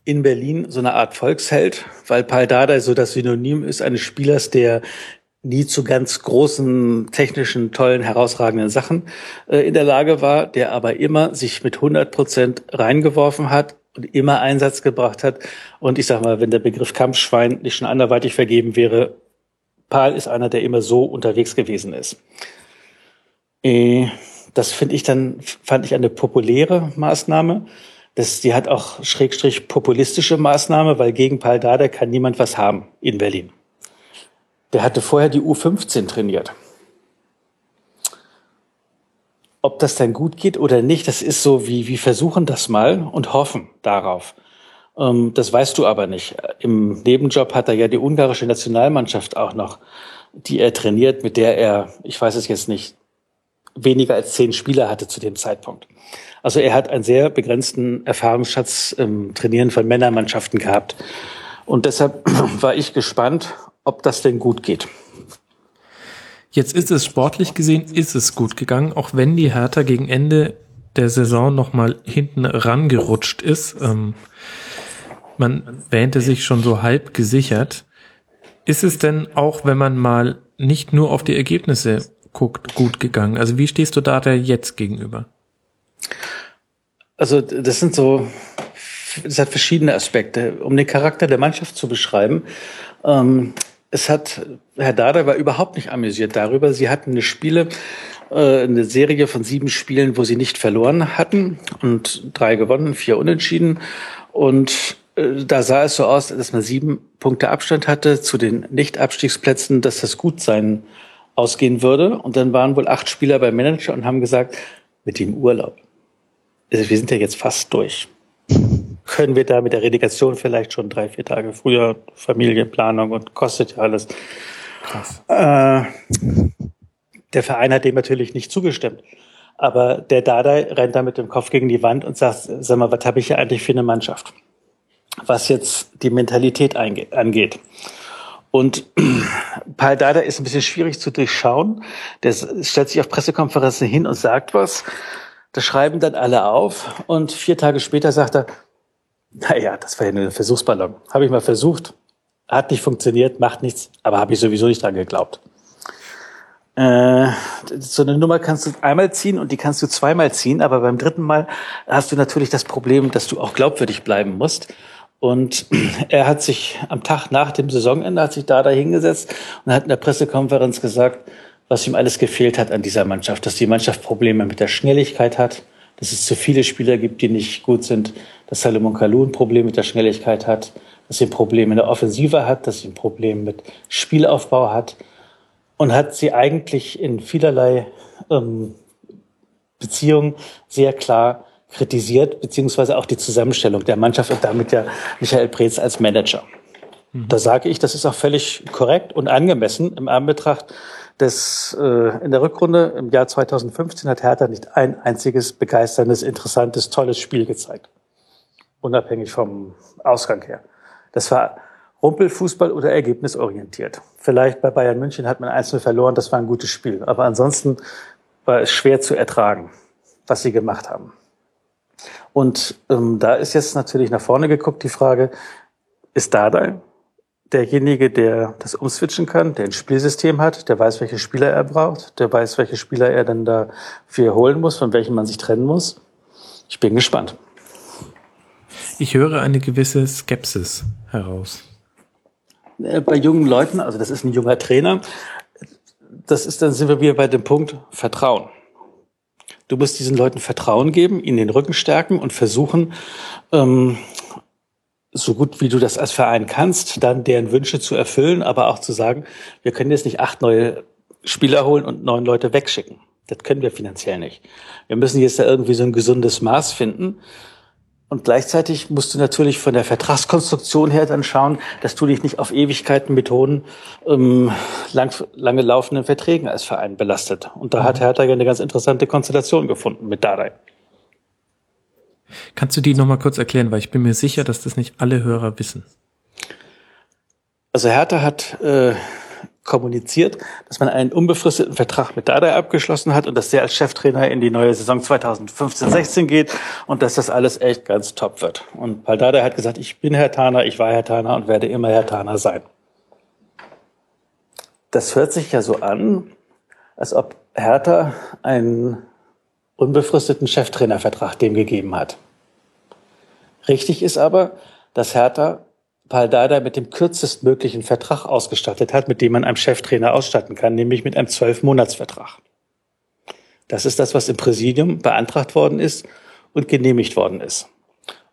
in Berlin so eine Art Volksheld, weil Paul Dardai so das Synonym ist eines Spielers, der nie zu ganz großen, technischen, tollen, herausragenden Sachen äh, in der Lage war, der aber immer sich mit 100 Prozent reingeworfen hat und immer Einsatz gebracht hat. Und ich sag mal, wenn der Begriff Kampfschwein nicht schon anderweitig vergeben wäre, Paul ist einer, der immer so unterwegs gewesen ist. Äh, das finde ich dann, fand ich eine populäre Maßnahme. Das, die hat auch schrägstrich populistische Maßnahme, weil gegen Paul Dada kann niemand was haben in Berlin. Der hatte vorher die U15 trainiert. Ob das dann gut geht oder nicht, das ist so wie, wir versuchen das mal und hoffen darauf. Ähm, das weißt du aber nicht. Im Nebenjob hat er ja die ungarische Nationalmannschaft auch noch, die er trainiert, mit der er, ich weiß es jetzt nicht, weniger als zehn Spieler hatte zu dem Zeitpunkt. Also er hat einen sehr begrenzten Erfahrungsschatz im Trainieren von Männermannschaften gehabt. Und deshalb war ich gespannt, ob das denn gut geht. Jetzt ist es sportlich gesehen, ist es gut gegangen, auch wenn die Hertha gegen Ende der Saison nochmal hinten rangerutscht ist. Ähm, man wähnte sich schon so halb gesichert. Ist es denn auch, wenn man mal nicht nur auf die Ergebnisse guckt, gut gegangen? Also wie stehst du da der jetzt gegenüber? Also das sind so, es hat verschiedene Aspekte. Um den Charakter der Mannschaft zu beschreiben, ähm, es hat, Herr Dada war überhaupt nicht amüsiert darüber. Sie hatten eine Spiele, äh, eine Serie von sieben Spielen, wo sie nicht verloren hatten und drei gewonnen, vier unentschieden. Und äh, da sah es so aus, dass man sieben Punkte Abstand hatte zu den Nicht-Abstiegsplätzen, dass das gut sein ausgehen würde. Und dann waren wohl acht Spieler beim Manager und haben gesagt, mit dem Urlaub. Also wir sind ja jetzt fast durch. Können wir da mit der Relegation vielleicht schon drei, vier Tage früher Familienplanung und kostet ja alles. Krass. Äh, der Verein hat dem natürlich nicht zugestimmt. Aber der Dada rennt da mit dem Kopf gegen die Wand und sagt, sag mal, was habe ich hier eigentlich für eine Mannschaft? Was jetzt die Mentalität angeht. Und Paul Dada ist ein bisschen schwierig zu durchschauen. Der stellt sich auf Pressekonferenzen hin und sagt was. Das schreiben dann alle auf. Und vier Tage später sagt er, naja, das war ja nur ein Versuchsballon. Habe ich mal versucht. Hat nicht funktioniert, macht nichts, aber habe ich sowieso nicht dran geglaubt. Äh, so eine Nummer kannst du einmal ziehen und die kannst du zweimal ziehen, aber beim dritten Mal hast du natürlich das Problem, dass du auch glaubwürdig bleiben musst. Und er hat sich am Tag nach dem Saisonende, hat sich da dahingesetzt und hat in der Pressekonferenz gesagt, was ihm alles gefehlt hat an dieser Mannschaft, dass die Mannschaft Probleme mit der Schnelligkeit hat, dass es zu viele Spieler gibt, die nicht gut sind, dass Salomon Kalou ein Problem mit der Schnelligkeit hat, dass sie ein Problem in der Offensive hat, dass sie ein Problem mit Spielaufbau hat und hat sie eigentlich in vielerlei ähm, Beziehungen sehr klar kritisiert, beziehungsweise auch die Zusammenstellung der Mannschaft und damit ja Michael Preetz als Manager. Mhm. Da sage ich, das ist auch völlig korrekt und angemessen im Anbetracht des, äh, in der Rückrunde im Jahr 2015 hat Hertha nicht ein einziges begeisterndes, interessantes, tolles Spiel gezeigt. Unabhängig vom Ausgang her. Das war Rumpelfußball oder ergebnisorientiert. Vielleicht bei Bayern München hat man einzeln verloren, das war ein gutes Spiel. Aber ansonsten war es schwer zu ertragen, was sie gemacht haben. Und ähm, da ist jetzt natürlich nach vorne geguckt die Frage, ist Dardai derjenige, der das umswitchen kann, der ein Spielsystem hat, der weiß, welche Spieler er braucht, der weiß, welche Spieler er dann dafür holen muss, von welchen man sich trennen muss. Ich bin gespannt. Ich höre eine gewisse Skepsis heraus. Äh, bei jungen Leuten, also das ist ein junger Trainer, das ist dann sind wir wieder bei dem Punkt Vertrauen. Du musst diesen Leuten Vertrauen geben, ihnen den Rücken stärken und versuchen, ähm, so gut wie du das als Verein kannst, dann deren Wünsche zu erfüllen, aber auch zu sagen, wir können jetzt nicht acht neue Spieler holen und neun Leute wegschicken. Das können wir finanziell nicht. Wir müssen jetzt da irgendwie so ein gesundes Maß finden. Und gleichzeitig musst du natürlich von der Vertragskonstruktion her dann schauen, dass du dich nicht auf Ewigkeiten Methoden ähm, lang, lange laufenden Verträgen als Verein belastet. Und da hat mhm. Hertha ja eine ganz interessante Konstellation gefunden mit Dardai. Kannst du die nochmal kurz erklären, weil ich bin mir sicher, dass das nicht alle Hörer wissen. Also Hertha hat äh, kommuniziert, dass man einen unbefristeten Vertrag mit Dada abgeschlossen hat und dass der als Cheftrainer in die neue Saison 2015-16 geht und dass das alles echt ganz top wird. Und Paul Dada hat gesagt, ich bin Herr Taner, ich war Herr Taner und werde immer Herr Taner sein. Das hört sich ja so an, als ob Hertha einen unbefristeten Cheftrainervertrag dem gegeben hat. Richtig ist aber, dass Hertha Paul mit dem kürzestmöglichen Vertrag ausgestattet hat, mit dem man einem Cheftrainer ausstatten kann, nämlich mit einem Zwölfmonatsvertrag. Das ist das, was im Präsidium beantragt worden ist und genehmigt worden ist.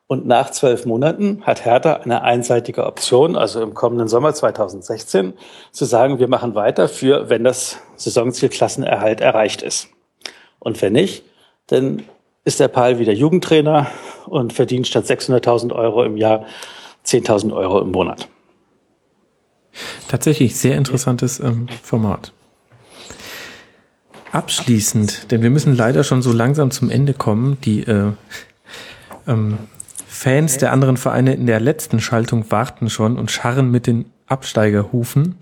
Und nach zwölf Monaten hat Hertha eine einseitige Option, also im kommenden Sommer 2016, zu sagen, wir machen weiter für, wenn das Saisonziel Klassenerhalt erreicht ist. Und wenn nicht, dann ist der Paul wieder Jugendtrainer und verdient statt 600.000 Euro im Jahr 10.000 Euro im Monat. Tatsächlich sehr interessantes ähm, Format. Abschließend, denn wir müssen leider schon so langsam zum Ende kommen. Die äh, ähm, Fans der anderen Vereine in der letzten Schaltung warten schon und scharren mit den Absteigerhufen.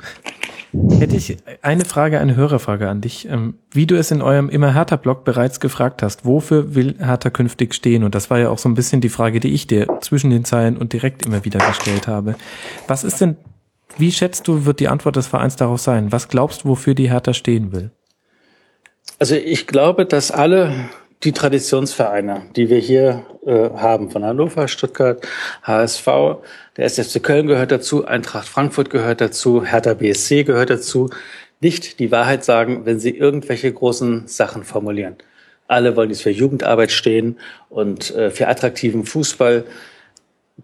Hätte ich eine Frage, eine Hörerfrage an dich. Ähm, wie du es in eurem Immer härter Blog bereits gefragt hast, wofür will Hertha künftig stehen? Und das war ja auch so ein bisschen die Frage, die ich dir zwischen den Zeilen und direkt immer wieder gestellt habe. Was ist denn, wie schätzt du, wird die Antwort des Vereins darauf sein? Was glaubst du, wofür die Hertha stehen will? Also ich glaube, dass alle die Traditionsvereine, die wir hier äh, haben, von Hannover, Stuttgart, HSV, der SFC Köln gehört dazu, Eintracht Frankfurt gehört dazu, Hertha BSC gehört dazu, nicht die Wahrheit sagen, wenn sie irgendwelche großen Sachen formulieren. Alle wollen jetzt für Jugendarbeit stehen und äh, für attraktiven Fußball.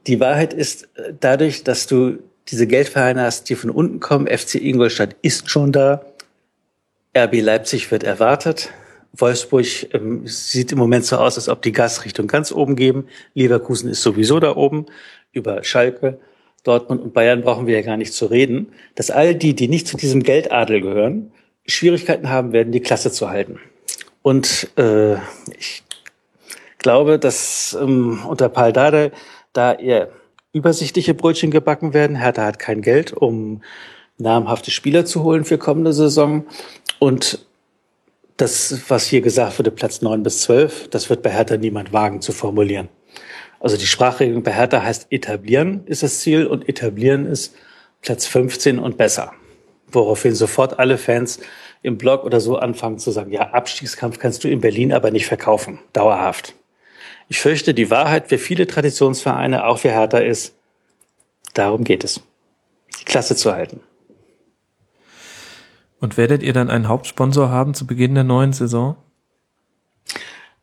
Die Wahrheit ist äh, dadurch, dass du diese Geldvereine hast, die von unten kommen. FC Ingolstadt ist schon da. RB Leipzig wird erwartet. Wolfsburg ähm, sieht im Moment so aus, als ob die Gasrichtung ganz oben geben. Leverkusen ist sowieso da oben. Über Schalke, Dortmund und Bayern brauchen wir ja gar nicht zu reden. Dass all die, die nicht zu diesem Geldadel gehören, Schwierigkeiten haben werden, die Klasse zu halten. Und äh, ich glaube, dass ähm, unter Paul Dardai da eher übersichtliche Brötchen gebacken werden. Hertha hat kein Geld, um namhafte Spieler zu holen für kommende Saison. Und das, was hier gesagt wurde, Platz neun bis zwölf, das wird bei Hertha niemand wagen zu formulieren. Also die Sprachregelung bei Hertha heißt etablieren ist das Ziel und etablieren ist Platz 15 und besser. Woraufhin sofort alle Fans im Blog oder so anfangen zu sagen, ja, Abstiegskampf kannst du in Berlin aber nicht verkaufen, dauerhaft. Ich fürchte, die Wahrheit für viele Traditionsvereine, auch für Hertha, ist, darum geht es, die Klasse zu halten. Und werdet ihr dann einen Hauptsponsor haben zu Beginn der neuen Saison?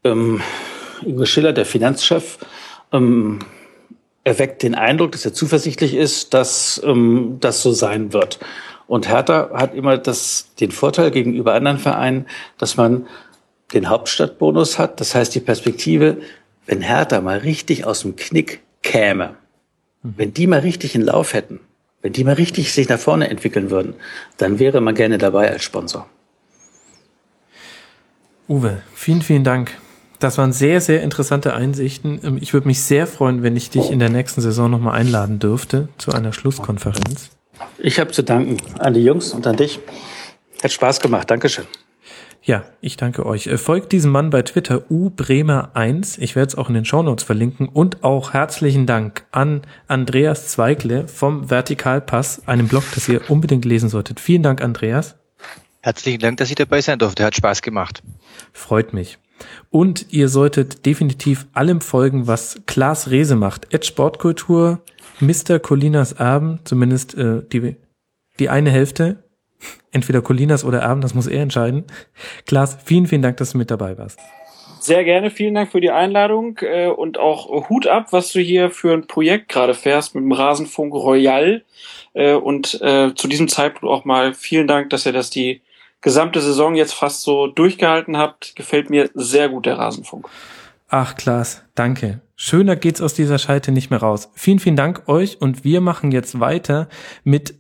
Ähm, Ingo Schiller, der Finanzchef, ähm, erweckt den Eindruck, dass er zuversichtlich ist, dass ähm, das so sein wird. Und Hertha hat immer das, den Vorteil gegenüber anderen Vereinen, dass man den Hauptstadtbonus hat. Das heißt, die Perspektive, wenn Hertha mal richtig aus dem Knick käme, wenn die mal richtig in Lauf hätten, wenn die mal richtig sich nach vorne entwickeln würden, dann wäre man gerne dabei als Sponsor. Uwe, vielen, vielen Dank. Das waren sehr, sehr interessante Einsichten. Ähm, ich würde mich sehr freuen, wenn ich dich in der nächsten Saison nochmal einladen dürfte zu einer Schlusskonferenz. Ich habe zu danken an die Jungs und an dich. Hat Spaß gemacht. Dankeschön. Ja, ich danke euch. Äh, folgt diesem Mann bei Twitter ubremer1. Ich werde es auch in den Shownotes verlinken. Und auch herzlichen Dank an Andreas Zweigle vom Vertikalpass, einem Blog, das ihr unbedingt lesen solltet. Vielen Dank, Andreas. Herzlichen Dank, dass ich dabei sein durfte. Hat Spaß gemacht. Freut mich. Und ihr solltet definitiv allem folgen, was Klaas Rehse macht. Ed Sportkultur, Mr. Colinas Erben, zumindest äh, die, die eine Hälfte entweder Colinas oder Erben, das muss er entscheiden. Klaas, vielen, vielen Dank, dass du mit dabei warst. Sehr gerne, vielen Dank für die Einladung äh, und auch Hut ab, was du hier für ein Projekt gerade fährst mit dem Rasenfunk Royal. Äh, und äh, zu diesem Zeitpunkt auch mal vielen Dank, dass ihr das die gesamte Saison jetzt fast so durchgehalten habt. Gefällt mir sehr gut der Rasenfunk. Ach, Klaas, danke. Schöner geht's aus dieser Scheite nicht mehr raus. Vielen, vielen Dank euch und wir machen jetzt weiter mit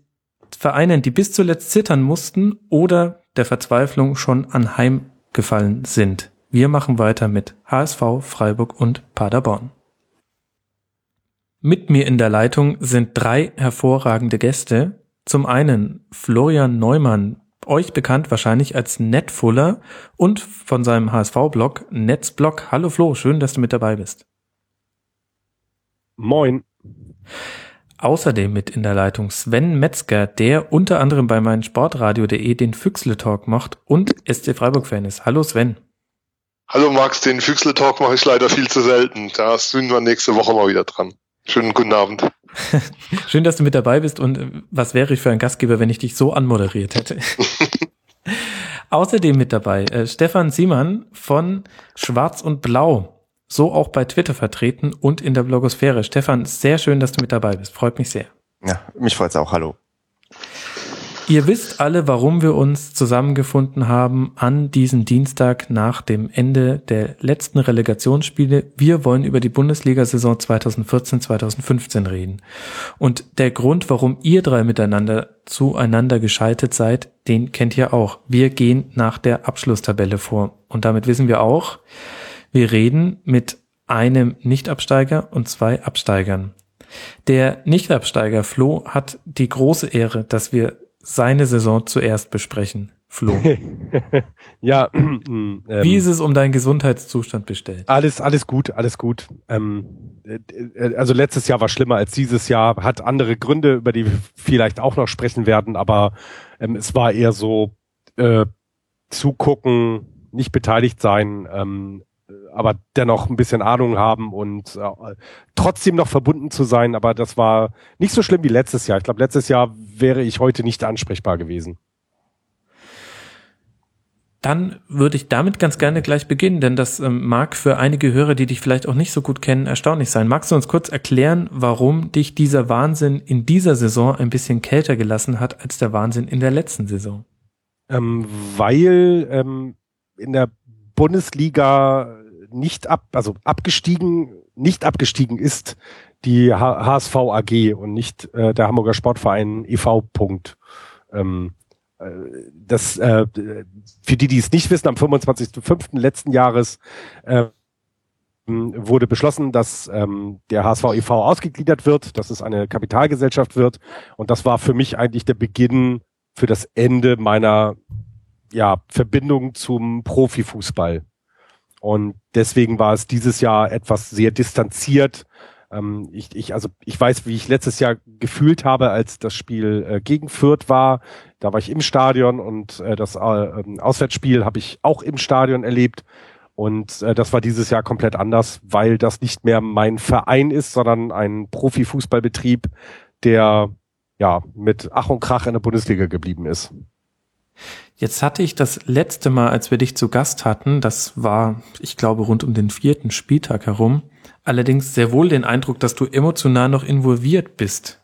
Vereinen, die bis zuletzt zittern mussten oder der Verzweiflung schon anheimgefallen sind. Wir machen weiter mit HSV, Freiburg und Paderborn. Mit mir in der Leitung sind drei hervorragende Gäste. Zum einen Florian Neumann, euch bekannt wahrscheinlich als Netfuller und von seinem HSV-Blog Netzblog. Hallo Flo, schön, dass du mit dabei bist. Moin. Außerdem mit in der Leitung Sven Metzger, der unter anderem bei meinem Sportradio.de den Füchsle Talk macht und SC Freiburg-Fan ist. Hallo Sven. Hallo Max, den Füchsle Talk mache ich leider viel zu selten. Da sind wir nächste Woche mal wieder dran. Schönen guten Abend. Schön, dass du mit dabei bist und äh, was wäre ich für ein Gastgeber, wenn ich dich so anmoderiert hätte. Außerdem mit dabei äh, Stefan Siemann von Schwarz und Blau so auch bei Twitter vertreten und in der Blogosphäre. Stefan, sehr schön, dass du mit dabei bist. Freut mich sehr. Ja, mich freut's auch. Hallo. Ihr wisst alle, warum wir uns zusammengefunden haben an diesem Dienstag nach dem Ende der letzten Relegationsspiele. Wir wollen über die Bundesliga-Saison 2014-2015 reden. Und der Grund, warum ihr drei miteinander zueinander geschaltet seid, den kennt ihr auch. Wir gehen nach der Abschlusstabelle vor. Und damit wissen wir auch, wir reden mit einem Nichtabsteiger und zwei Absteigern. Der Nichtabsteiger Flo hat die große Ehre, dass wir seine Saison zuerst besprechen. Flo. ja. Ähm, Wie ist es um deinen Gesundheitszustand bestellt? Alles, alles gut, alles gut. Ähm, äh, also letztes Jahr war schlimmer als dieses Jahr, hat andere Gründe, über die wir vielleicht auch noch sprechen werden, aber ähm, es war eher so äh, zugucken, nicht beteiligt sein, ähm, aber dennoch ein bisschen Ahnung haben und äh, trotzdem noch verbunden zu sein. Aber das war nicht so schlimm wie letztes Jahr. Ich glaube, letztes Jahr wäre ich heute nicht ansprechbar gewesen. Dann würde ich damit ganz gerne gleich beginnen, denn das ähm, mag für einige Hörer, die dich vielleicht auch nicht so gut kennen, erstaunlich sein. Magst du uns kurz erklären, warum dich dieser Wahnsinn in dieser Saison ein bisschen kälter gelassen hat als der Wahnsinn in der letzten Saison? Ähm, weil ähm, in der Bundesliga nicht ab, also abgestiegen, nicht abgestiegen ist die HSV AG und nicht äh, der Hamburger Sportverein e.V. Punkt. Ähm, das, äh, für die, die es nicht wissen, am 25.05. letzten Jahres äh, wurde beschlossen, dass ähm, der HSV e.V. ausgegliedert wird, dass es eine Kapitalgesellschaft wird. Und das war für mich eigentlich der Beginn für das Ende meiner ja, Verbindung zum Profifußball. Und deswegen war es dieses Jahr etwas sehr distanziert. Ähm, ich, ich, also ich weiß, wie ich letztes Jahr gefühlt habe, als das Spiel äh, gegen Fürth war. Da war ich im Stadion und äh, das äh, ähm, Auswärtsspiel habe ich auch im Stadion erlebt. Und äh, das war dieses Jahr komplett anders, weil das nicht mehr mein Verein ist, sondern ein Profifußballbetrieb, der ja mit Ach und Krach in der Bundesliga geblieben ist. Jetzt hatte ich das letzte Mal, als wir dich zu Gast hatten, das war, ich glaube, rund um den vierten Spieltag herum, allerdings sehr wohl den Eindruck, dass du emotional noch involviert bist.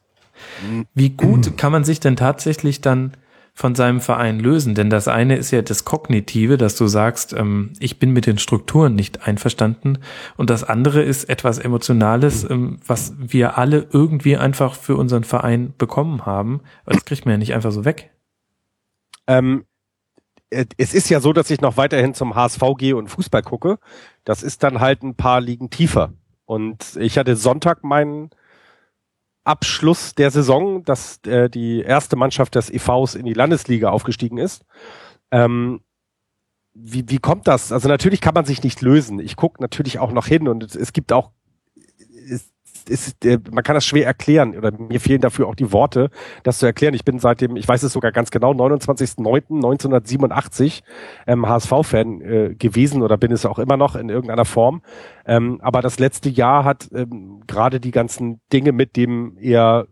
Mhm. Wie gut kann man sich denn tatsächlich dann von seinem Verein lösen? Denn das eine ist ja das Kognitive, dass du sagst, ähm, ich bin mit den Strukturen nicht einverstanden. Und das andere ist etwas Emotionales, ähm, was wir alle irgendwie einfach für unseren Verein bekommen haben. Das kriegt man ja nicht einfach so weg. Ähm, es ist ja so, dass ich noch weiterhin zum HSV gehe und Fußball gucke. Das ist dann halt ein paar Ligen tiefer. Und ich hatte Sonntag meinen Abschluss der Saison, dass äh, die erste Mannschaft des EVs in die Landesliga aufgestiegen ist. Ähm, wie, wie kommt das? Also natürlich kann man sich nicht lösen. Ich gucke natürlich auch noch hin und es, es gibt auch, es, ist, äh, man kann das schwer erklären oder mir fehlen dafür auch die Worte, das zu erklären. Ich bin seitdem, ich weiß es sogar ganz genau, 29.09.1987 ähm, HSV-Fan äh, gewesen oder bin es auch immer noch in irgendeiner Form. Ähm, aber das letzte Jahr hat ähm, gerade die ganzen Dinge mit dem eher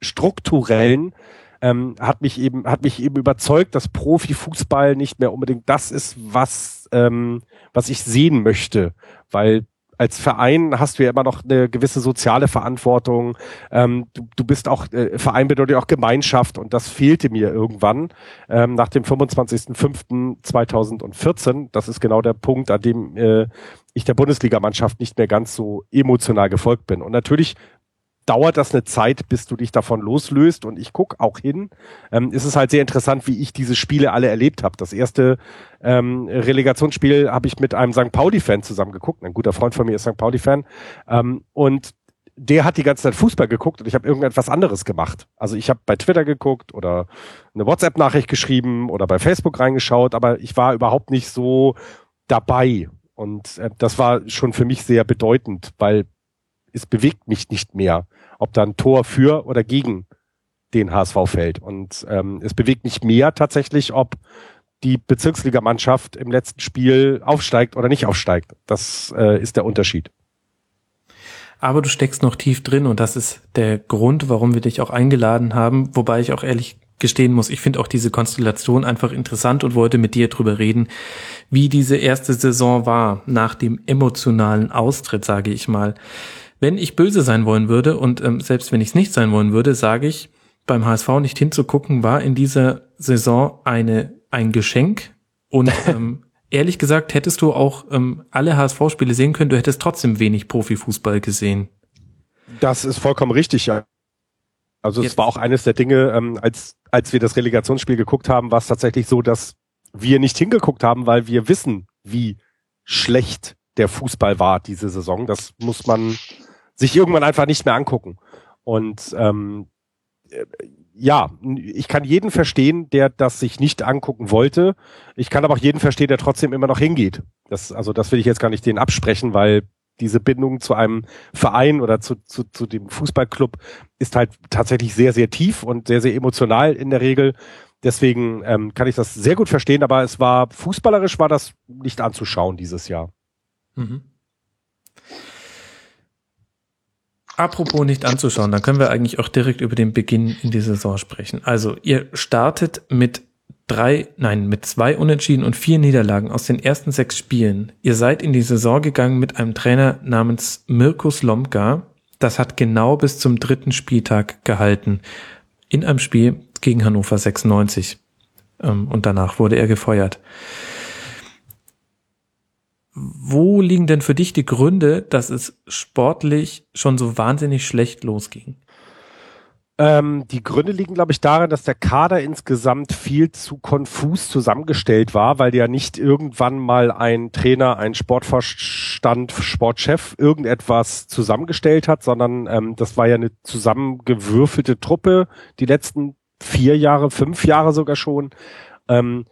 strukturellen ähm, hat mich eben hat mich eben überzeugt, dass Profifußball nicht mehr unbedingt das ist, was ähm, was ich sehen möchte, weil als Verein hast du ja immer noch eine gewisse soziale Verantwortung. Ähm, du, du bist auch, äh, Verein bedeutet auch Gemeinschaft und das fehlte mir irgendwann ähm, nach dem 25.05.2014. Das ist genau der Punkt, an dem äh, ich der Bundesligamannschaft nicht mehr ganz so emotional gefolgt bin. Und natürlich dauert das eine Zeit, bis du dich davon loslöst und ich guck auch hin. Ähm, ist es halt sehr interessant, wie ich diese Spiele alle erlebt habe. Das erste ähm, Relegationsspiel habe ich mit einem St. Pauli-Fan zusammen geguckt. Ein guter Freund von mir ist St. Pauli-Fan. Ähm, und der hat die ganze Zeit Fußball geguckt und ich habe irgendetwas anderes gemacht. Also ich habe bei Twitter geguckt oder eine WhatsApp-Nachricht geschrieben oder bei Facebook reingeschaut, aber ich war überhaupt nicht so dabei. Und äh, das war schon für mich sehr bedeutend, weil es bewegt mich nicht mehr, ob da ein Tor für oder gegen den HSV fällt. Und ähm, es bewegt mich mehr tatsächlich, ob die Bezirksligamannschaft im letzten Spiel aufsteigt oder nicht aufsteigt. Das äh, ist der Unterschied. Aber du steckst noch tief drin und das ist der Grund, warum wir dich auch eingeladen haben. Wobei ich auch ehrlich gestehen muss, ich finde auch diese Konstellation einfach interessant und wollte mit dir drüber reden, wie diese erste Saison war nach dem emotionalen Austritt, sage ich mal. Wenn ich böse sein wollen würde und ähm, selbst wenn ich es nicht sein wollen würde, sage ich, beim HSV nicht hinzugucken, war in dieser Saison eine ein Geschenk und ähm, ehrlich gesagt hättest du auch ähm, alle HSV-Spiele sehen können, du hättest trotzdem wenig Profifußball gesehen. Das ist vollkommen richtig, ja. Also Jetzt. es war auch eines der Dinge, ähm, als, als wir das Relegationsspiel geguckt haben, war es tatsächlich so, dass wir nicht hingeguckt haben, weil wir wissen, wie schlecht der Fußball war diese Saison. Das muss man sich irgendwann einfach nicht mehr angucken. Und ähm, äh, ja, ich kann jeden verstehen, der das sich nicht angucken wollte. Ich kann aber auch jeden verstehen, der trotzdem immer noch hingeht. Das, also das will ich jetzt gar nicht denen absprechen, weil diese Bindung zu einem Verein oder zu, zu, zu dem Fußballclub ist halt tatsächlich sehr, sehr tief und sehr, sehr emotional in der Regel. Deswegen ähm, kann ich das sehr gut verstehen, aber es war fußballerisch war das nicht anzuschauen dieses Jahr. Mhm. Apropos nicht anzuschauen, dann können wir eigentlich auch direkt über den Beginn in die Saison sprechen. Also ihr startet mit drei, nein, mit zwei Unentschieden und vier Niederlagen aus den ersten sechs Spielen. Ihr seid in die Saison gegangen mit einem Trainer namens Mirkus Lomka. Das hat genau bis zum dritten Spieltag gehalten. In einem Spiel gegen Hannover 96. Ähm, und danach wurde er gefeuert. Wo liegen denn für dich die Gründe, dass es sportlich schon so wahnsinnig schlecht losging? Ähm, die Gründe liegen, glaube ich, darin, dass der Kader insgesamt viel zu konfus zusammengestellt war, weil ja nicht irgendwann mal ein Trainer, ein Sportvorstand, Sportchef irgendetwas zusammengestellt hat, sondern ähm, das war ja eine zusammengewürfelte Truppe die letzten vier Jahre, fünf Jahre sogar schon. Ähm,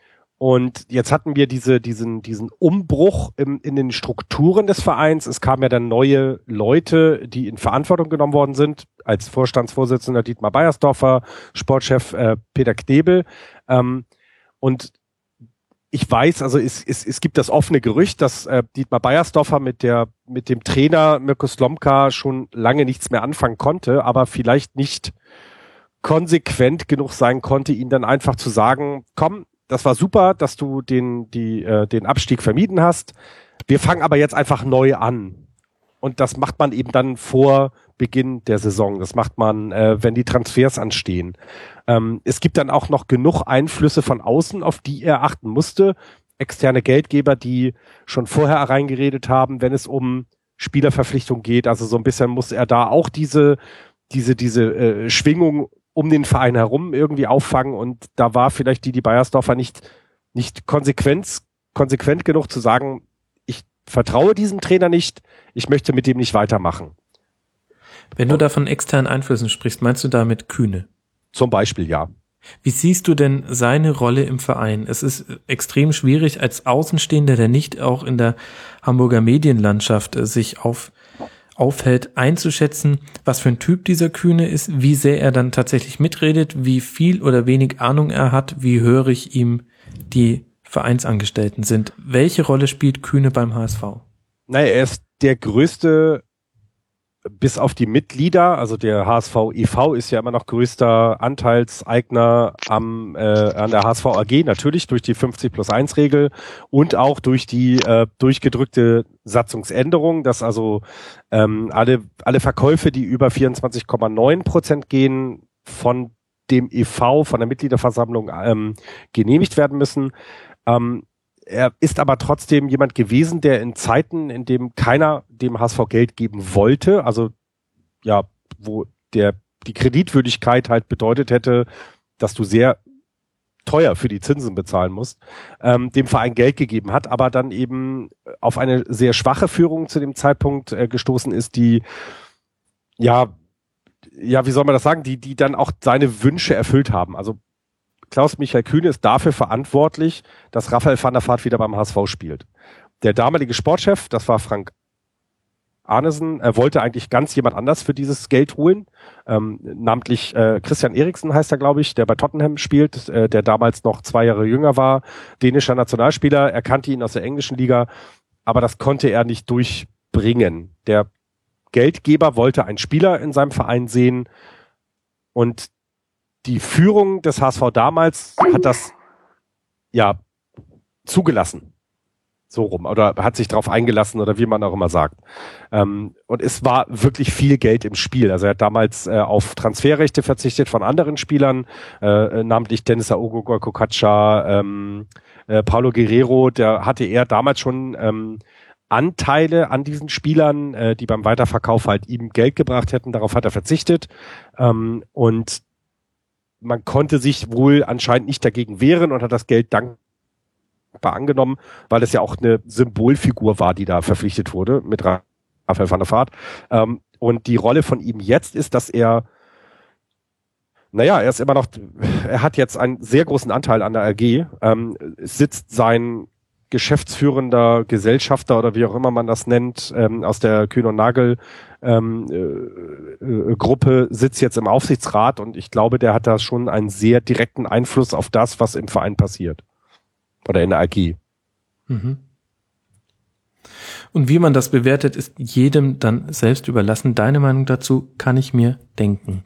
und jetzt hatten wir diese, diesen, diesen Umbruch im, in den Strukturen des Vereins. Es kamen ja dann neue Leute, die in Verantwortung genommen worden sind, als Vorstandsvorsitzender Dietmar Beiersdorfer, Sportchef äh, Peter Knebel. Ähm, und ich weiß, also es, es, es gibt das offene Gerücht, dass äh, Dietmar Beiersdorfer mit der mit dem Trainer Mirko Slomka schon lange nichts mehr anfangen konnte, aber vielleicht nicht konsequent genug sein konnte, ihn dann einfach zu sagen, komm, das war super, dass du den, die, äh, den Abstieg vermieden hast. Wir fangen aber jetzt einfach neu an. Und das macht man eben dann vor Beginn der Saison. Das macht man, äh, wenn die Transfers anstehen. Ähm, es gibt dann auch noch genug Einflüsse von außen, auf die er achten musste. Externe Geldgeber, die schon vorher reingeredet haben, wenn es um Spielerverpflichtung geht. Also so ein bisschen muss er da auch diese, diese, diese äh, Schwingung um den Verein herum irgendwie auffangen und da war vielleicht die, die Bayersdorfer nicht, nicht konsequent, konsequent genug zu sagen, ich vertraue diesem Trainer nicht, ich möchte mit dem nicht weitermachen. Wenn du da von externen Einflüssen sprichst, meinst du damit Kühne? Zum Beispiel, ja. Wie siehst du denn seine Rolle im Verein? Es ist extrem schwierig als Außenstehender, der nicht auch in der Hamburger Medienlandschaft äh, sich auf aufhält, einzuschätzen, was für ein Typ dieser Kühne ist, wie sehr er dann tatsächlich mitredet, wie viel oder wenig Ahnung er hat, wie hörig ihm die Vereinsangestellten sind. Welche Rolle spielt Kühne beim HSV? Naja, er ist der größte bis auf die Mitglieder, also der HSV e.V. ist ja immer noch größter Anteilseigner am, äh, an der HSV AG, natürlich durch die 50 plus 1 Regel und auch durch die äh, durchgedrückte Satzungsänderung, dass also ähm, alle, alle Verkäufe, die über 24,9 Prozent gehen, von dem e.V., von der Mitgliederversammlung ähm, genehmigt werden müssen. Ähm, er ist aber trotzdem jemand gewesen, der in Zeiten, in dem keiner dem HSV Geld geben wollte, also ja, wo der die Kreditwürdigkeit halt bedeutet hätte, dass du sehr teuer für die Zinsen bezahlen musst, ähm, dem Verein Geld gegeben hat, aber dann eben auf eine sehr schwache Führung zu dem Zeitpunkt äh, gestoßen ist, die ja, ja, wie soll man das sagen, die, die dann auch seine Wünsche erfüllt haben. Also Klaus-Michael Kühne ist dafür verantwortlich, dass Raphael van der Vaart wieder beim HSV spielt. Der damalige Sportchef, das war Frank Arnesen, er wollte eigentlich ganz jemand anders für dieses Geld holen. Ähm, namentlich äh, Christian Eriksen heißt er, glaube ich, der bei Tottenham spielt, äh, der damals noch zwei Jahre jünger war, dänischer Nationalspieler. Er kannte ihn aus der englischen Liga, aber das konnte er nicht durchbringen. Der Geldgeber wollte einen Spieler in seinem Verein sehen und die Führung des HSV damals hat das ja zugelassen. So rum. Oder hat sich darauf eingelassen oder wie man auch immer sagt. Ähm, und es war wirklich viel Geld im Spiel. Also er hat damals äh, auf Transferrechte verzichtet von anderen Spielern, äh, namentlich Dennis Aogo Kokacha, ähm, äh, Paulo Guerrero, der hatte er damals schon ähm, Anteile an diesen Spielern, äh, die beim Weiterverkauf halt ihm Geld gebracht hätten. Darauf hat er verzichtet. Ähm, und man konnte sich wohl anscheinend nicht dagegen wehren und hat das Geld dankbar angenommen, weil es ja auch eine Symbolfigur war, die da verpflichtet wurde mit Raphael van der Vaart. Ähm, und die Rolle von ihm jetzt ist, dass er naja, er ist immer noch, er hat jetzt einen sehr großen Anteil an der AG, ähm, sitzt sein geschäftsführender Gesellschafter oder wie auch immer man das nennt, ähm, aus der Kühn und Nagel ähm, äh, äh, Gruppe sitzt jetzt im Aufsichtsrat und ich glaube, der hat da schon einen sehr direkten Einfluss auf das, was im Verein passiert. Oder in der AG. Mhm. Und wie man das bewertet, ist jedem dann selbst überlassen. Deine Meinung dazu kann ich mir denken.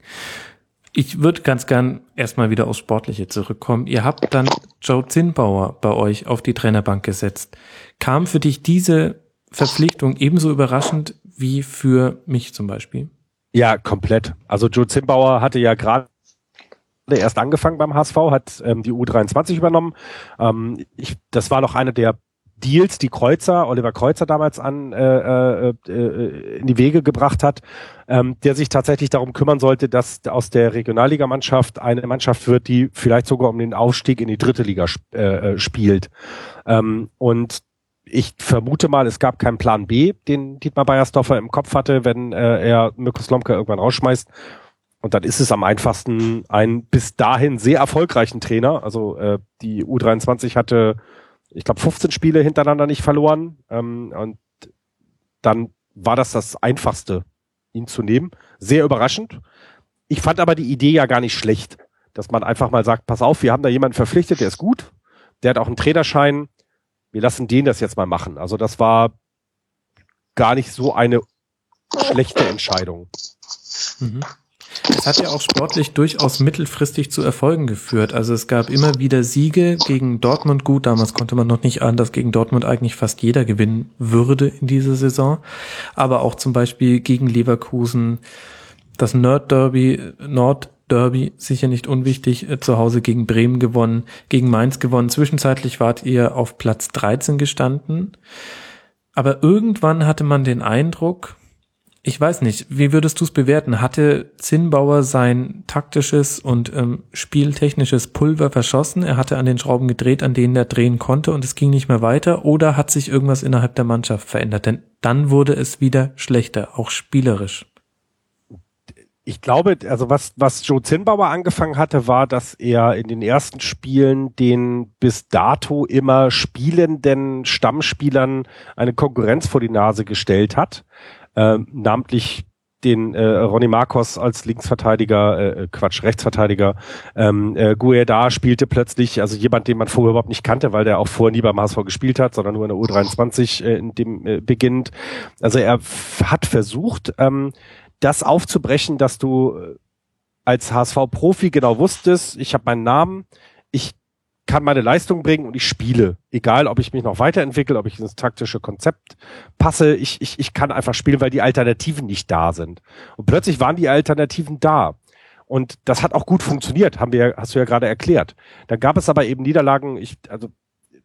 Ich würde ganz gern erstmal wieder aufs Sportliche zurückkommen. Ihr habt dann Joe Zinnbauer bei euch auf die Trainerbank gesetzt. Kam für dich diese Verpflichtung ebenso überraschend wie für mich zum Beispiel? Ja, komplett. Also Joe Zinnbauer hatte ja gerade erst angefangen beim HSV, hat ähm, die U23 übernommen. Ähm, ich, das war noch eine der Deals, die Kreuzer, Oliver Kreuzer damals an äh, äh, äh, in die Wege gebracht hat, ähm, der sich tatsächlich darum kümmern sollte, dass aus der Regionalligamannschaft eine Mannschaft wird, die vielleicht sogar um den Aufstieg in die dritte Liga sp äh, äh, spielt. Ähm, und ich vermute mal, es gab keinen Plan B, den Dietmar Beiersdorfer im Kopf hatte, wenn äh, er Mirko Slomka irgendwann rausschmeißt. Und dann ist es am einfachsten, einen bis dahin sehr erfolgreichen Trainer, also äh, die U23 hatte, ich glaube, 15 Spiele hintereinander nicht verloren. Ähm, und dann war das das Einfachste, ihn zu nehmen. Sehr überraschend. Ich fand aber die Idee ja gar nicht schlecht, dass man einfach mal sagt, pass auf, wir haben da jemanden verpflichtet, der ist gut, der hat auch einen Trainerschein, wir lassen den das jetzt mal machen. Also das war gar nicht so eine schlechte Entscheidung. Mhm. Es hat ja auch sportlich durchaus mittelfristig zu Erfolgen geführt. Also es gab immer wieder Siege gegen Dortmund. Gut, damals konnte man noch nicht ahnen, dass gegen Dortmund eigentlich fast jeder gewinnen würde in dieser Saison. Aber auch zum Beispiel gegen Leverkusen, das Nerd Derby, Nord Derby, sicher nicht unwichtig, äh, zu Hause gegen Bremen gewonnen, gegen Mainz gewonnen. Zwischenzeitlich wart ihr auf Platz 13 gestanden. Aber irgendwann hatte man den Eindruck, ich weiß nicht, wie würdest du es bewerten? Hatte Zinnbauer sein taktisches und ähm, spieltechnisches Pulver verschossen? Er hatte an den Schrauben gedreht, an denen er drehen konnte und es ging nicht mehr weiter? Oder hat sich irgendwas innerhalb der Mannschaft verändert? Denn dann wurde es wieder schlechter, auch spielerisch ich glaube, also was, was Joe Zinnbauer angefangen hatte, war, dass er in den ersten Spielen den bis dato immer spielenden Stammspielern eine Konkurrenz vor die Nase gestellt hat, äh, namentlich den äh, Ronny Marcos als Linksverteidiger, äh, Quatsch, Rechtsverteidiger. Ähm, äh, Gueda spielte plötzlich, also jemand, den man vorher überhaupt nicht kannte, weil der auch vorher nie beim HSV gespielt hat, sondern nur in der U23 äh, in dem äh, beginnt. Also er hat versucht, ähm, das aufzubrechen, dass du äh, als HSV-Profi genau wusstest, ich habe meinen Namen, ich kann meine Leistung bringen und ich spiele. Egal, ob ich mich noch weiterentwickle, ob ich ins taktische Konzept passe, ich, ich, ich kann einfach spielen, weil die Alternativen nicht da sind. Und plötzlich waren die Alternativen da. Und das hat auch gut funktioniert, haben wir, hast du ja gerade erklärt. Dann gab es aber eben Niederlagen, ich, also,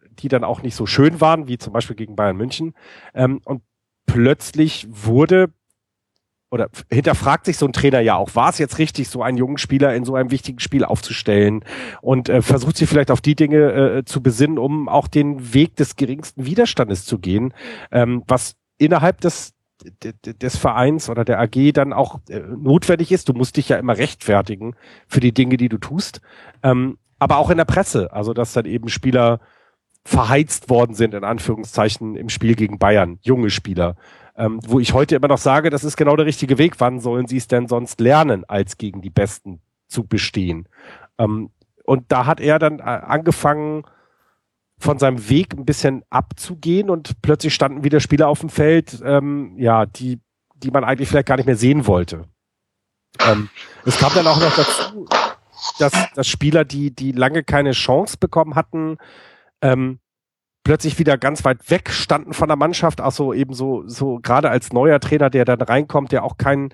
die dann auch nicht so schön waren, wie zum Beispiel gegen Bayern München. Ähm, und plötzlich wurde oder hinterfragt sich so ein Trainer ja auch, war es jetzt richtig, so einen jungen Spieler in so einem wichtigen Spiel aufzustellen? Und äh, versucht sich vielleicht auf die Dinge äh, zu besinnen, um auch den Weg des geringsten Widerstandes zu gehen, ähm, was innerhalb des des Vereins oder der AG dann auch äh, notwendig ist. Du musst dich ja immer rechtfertigen für die Dinge, die du tust. Ähm, aber auch in der Presse, also dass dann eben Spieler verheizt worden sind, in Anführungszeichen, im Spiel gegen Bayern, junge Spieler ähm, wo ich heute immer noch sage, das ist genau der richtige Weg. Wann sollen sie es denn sonst lernen, als gegen die Besten zu bestehen? Ähm, und da hat er dann äh, angefangen, von seinem Weg ein bisschen abzugehen und plötzlich standen wieder Spieler auf dem Feld, ähm, ja, die, die man eigentlich vielleicht gar nicht mehr sehen wollte. Ähm, es kam dann auch noch dazu, dass, dass Spieler, die, die lange keine Chance bekommen hatten, ähm, plötzlich wieder ganz weit weg standen von der Mannschaft, auch so eben so, so gerade als neuer Trainer, der dann reinkommt, der auch keinen,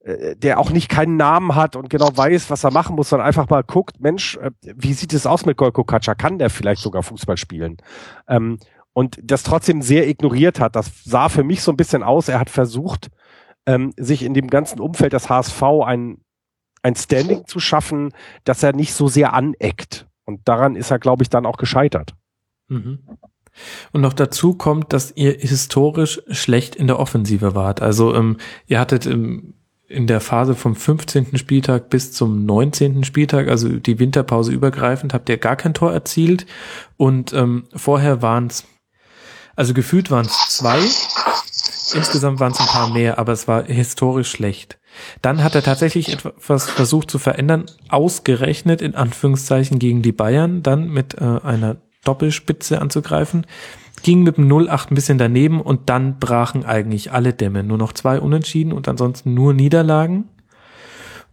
äh, der auch nicht keinen Namen hat und genau weiß, was er machen muss, sondern einfach mal guckt, Mensch, äh, wie sieht es aus mit Golko Katscha? Kann der vielleicht sogar Fußball spielen? Ähm, und das trotzdem sehr ignoriert hat. Das sah für mich so ein bisschen aus. Er hat versucht, ähm, sich in dem ganzen Umfeld des HSV ein, ein Standing zu schaffen, dass er nicht so sehr aneckt. Und daran ist er, glaube ich, dann auch gescheitert. Mhm. Und noch dazu kommt, dass ihr historisch schlecht in der Offensive wart. Also ähm, ihr hattet ähm, in der Phase vom 15. Spieltag bis zum 19. Spieltag, also die Winterpause übergreifend, habt ihr gar kein Tor erzielt. Und ähm, vorher waren es, also gefühlt waren es zwei, insgesamt waren es ein paar mehr, aber es war historisch schlecht. Dann hat er tatsächlich etwas versucht zu verändern, ausgerechnet in Anführungszeichen gegen die Bayern, dann mit äh, einer Doppelspitze anzugreifen. Ging mit dem 0-8 ein bisschen daneben und dann brachen eigentlich alle Dämme. Nur noch zwei Unentschieden und ansonsten nur Niederlagen.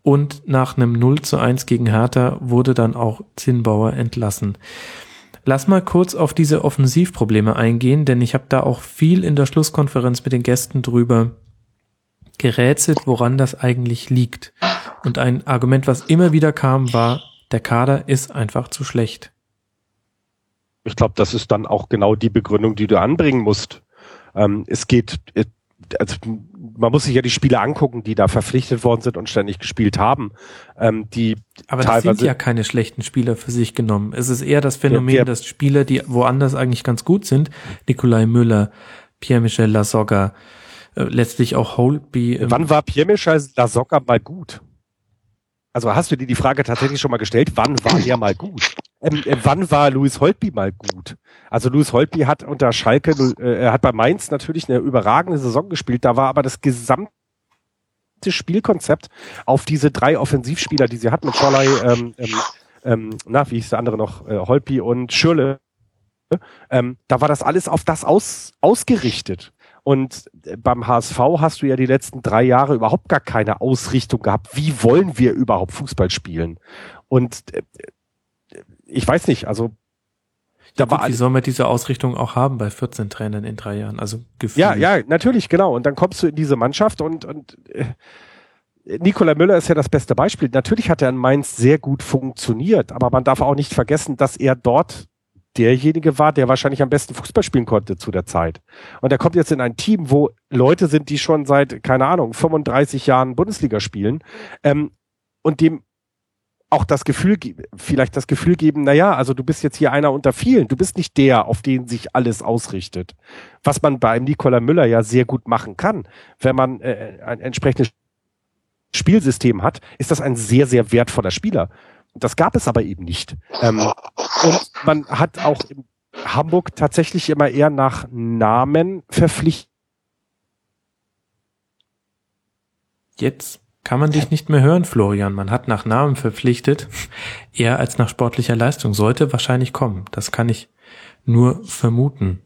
Und nach einem 0 zu 1 gegen Hertha wurde dann auch Zinnbauer entlassen. Lass mal kurz auf diese Offensivprobleme eingehen, denn ich habe da auch viel in der Schlusskonferenz mit den Gästen drüber gerätselt, woran das eigentlich liegt. Und ein Argument, was immer wieder kam, war, der Kader ist einfach zu schlecht. Ich glaube, das ist dann auch genau die Begründung, die du anbringen musst. Ähm, es geht, äh, also man muss sich ja die Spiele angucken, die da verpflichtet worden sind und ständig gespielt haben. Ähm, die Aber das sind ja keine schlechten Spieler für sich genommen. Es ist eher das Phänomen, der, dass Spieler, die woanders eigentlich ganz gut sind, Nikolai Müller, Pierre-Michel Lasogga, äh, letztlich auch Holtby. Ähm, Wann war Pierre-Michel Lasogga mal gut? Also hast du dir die Frage tatsächlich schon mal gestellt, wann war der mal gut? Ähm, äh, wann war Louis Holtby mal gut? Also Louis Holtby hat unter Schalke, äh, er hat bei Mainz natürlich eine überragende Saison gespielt, da war aber das gesamte Spielkonzept auf diese drei Offensivspieler, die sie hat mit Scholai, ähm, ähm, ähm, na, wie hieß der andere noch, äh, Holtby und Schürle, ähm, da war das alles auf das aus, ausgerichtet. Und äh, beim HSV hast du ja die letzten drei Jahre überhaupt gar keine Ausrichtung gehabt. Wie wollen wir überhaupt Fußball spielen? Und äh, ich weiß nicht, also da ja, war wie soll man diese Ausrichtung auch haben bei 14 Trainern in drei Jahren? Also Gefühl. Ja, ja, natürlich, genau. Und dann kommst du in diese Mannschaft und, und äh, Nikola Müller ist ja das beste Beispiel. Natürlich hat er in Mainz sehr gut funktioniert, aber man darf auch nicht vergessen, dass er dort derjenige war, der wahrscheinlich am besten Fußball spielen konnte zu der Zeit. Und er kommt jetzt in ein Team, wo Leute sind, die schon seit, keine Ahnung, 35 Jahren Bundesliga spielen ähm, und dem auch das Gefühl, vielleicht das Gefühl geben, na ja, also du bist jetzt hier einer unter vielen. Du bist nicht der, auf den sich alles ausrichtet. Was man bei einem Nikola Müller ja sehr gut machen kann, wenn man äh, ein entsprechendes Spielsystem hat, ist das ein sehr, sehr wertvoller Spieler. Das gab es aber eben nicht. Ähm, und man hat auch in Hamburg tatsächlich immer eher nach Namen verpflichtet. Jetzt kann man dich nicht mehr hören, Florian. Man hat nach Namen verpflichtet, eher als nach sportlicher Leistung. Sollte wahrscheinlich kommen. Das kann ich nur vermuten.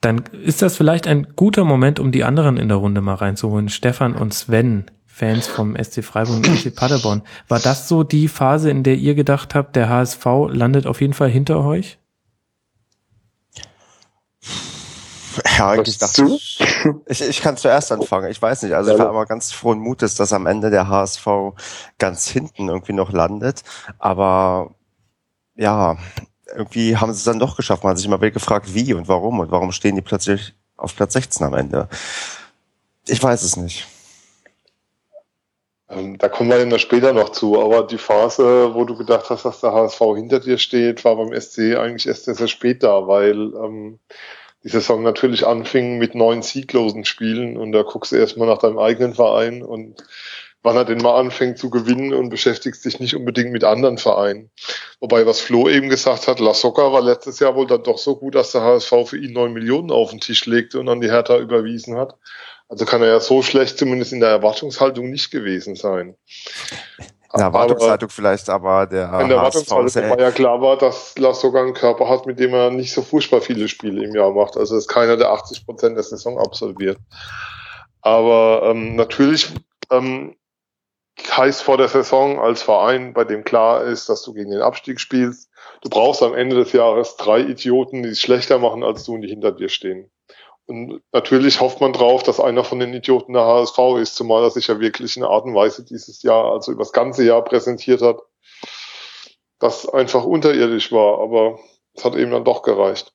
Dann ist das vielleicht ein guter Moment, um die anderen in der Runde mal reinzuholen. Stefan und Sven Fans vom SC Freiburg und SC Paderborn. War das so die Phase, in der ihr gedacht habt, der HSV landet auf jeden Fall hinter euch? Ja, eigentlich dachte ich, ich, ich kann zuerst anfangen. Ich weiß nicht. Also ich war immer ganz frohen Mutes, dass am Ende der HSV ganz hinten irgendwie noch landet. Aber ja, irgendwie haben sie es dann doch geschafft. Man hat sich immer wieder gefragt, wie und warum und warum stehen die plötzlich auf Platz 16 am Ende. Ich weiß es nicht. Ähm, da kommen wir dann später noch zu, aber die Phase, wo du gedacht hast, dass der HSV hinter dir steht, war beim SC eigentlich erst sehr, sehr spät da, weil ähm, die Saison natürlich anfing mit neun sieglosen Spielen und da guckst du erstmal nach deinem eigenen Verein und wann er denn mal anfängt zu gewinnen und beschäftigst dich nicht unbedingt mit anderen Vereinen. Wobei, was Flo eben gesagt hat, La Soca war letztes Jahr wohl dann doch so gut, dass der HSV für ihn neun Millionen auf den Tisch legte und an die Hertha überwiesen hat. Also kann er ja so schlecht zumindest in der Erwartungshaltung nicht gewesen sein. In der Erwartungshaltung vielleicht, aber der In der Erwartungshaltung war ja klar war, dass Lars sogar einen Körper hat, mit dem er nicht so furchtbar viele Spiele im Jahr macht. Also ist keiner, der 80 Prozent der Saison absolviert. Aber ähm, natürlich ähm, heißt vor der Saison als Verein, bei dem klar ist, dass du gegen den Abstieg spielst, du brauchst am Ende des Jahres drei Idioten, die es schlechter machen als du und die hinter dir stehen. Und natürlich hofft man drauf, dass einer von den Idioten der HSV ist, zumal er sich ja wirklich in Art und Weise dieses Jahr, also über das ganze Jahr präsentiert hat, das einfach unterirdisch war, aber es hat eben dann doch gereicht.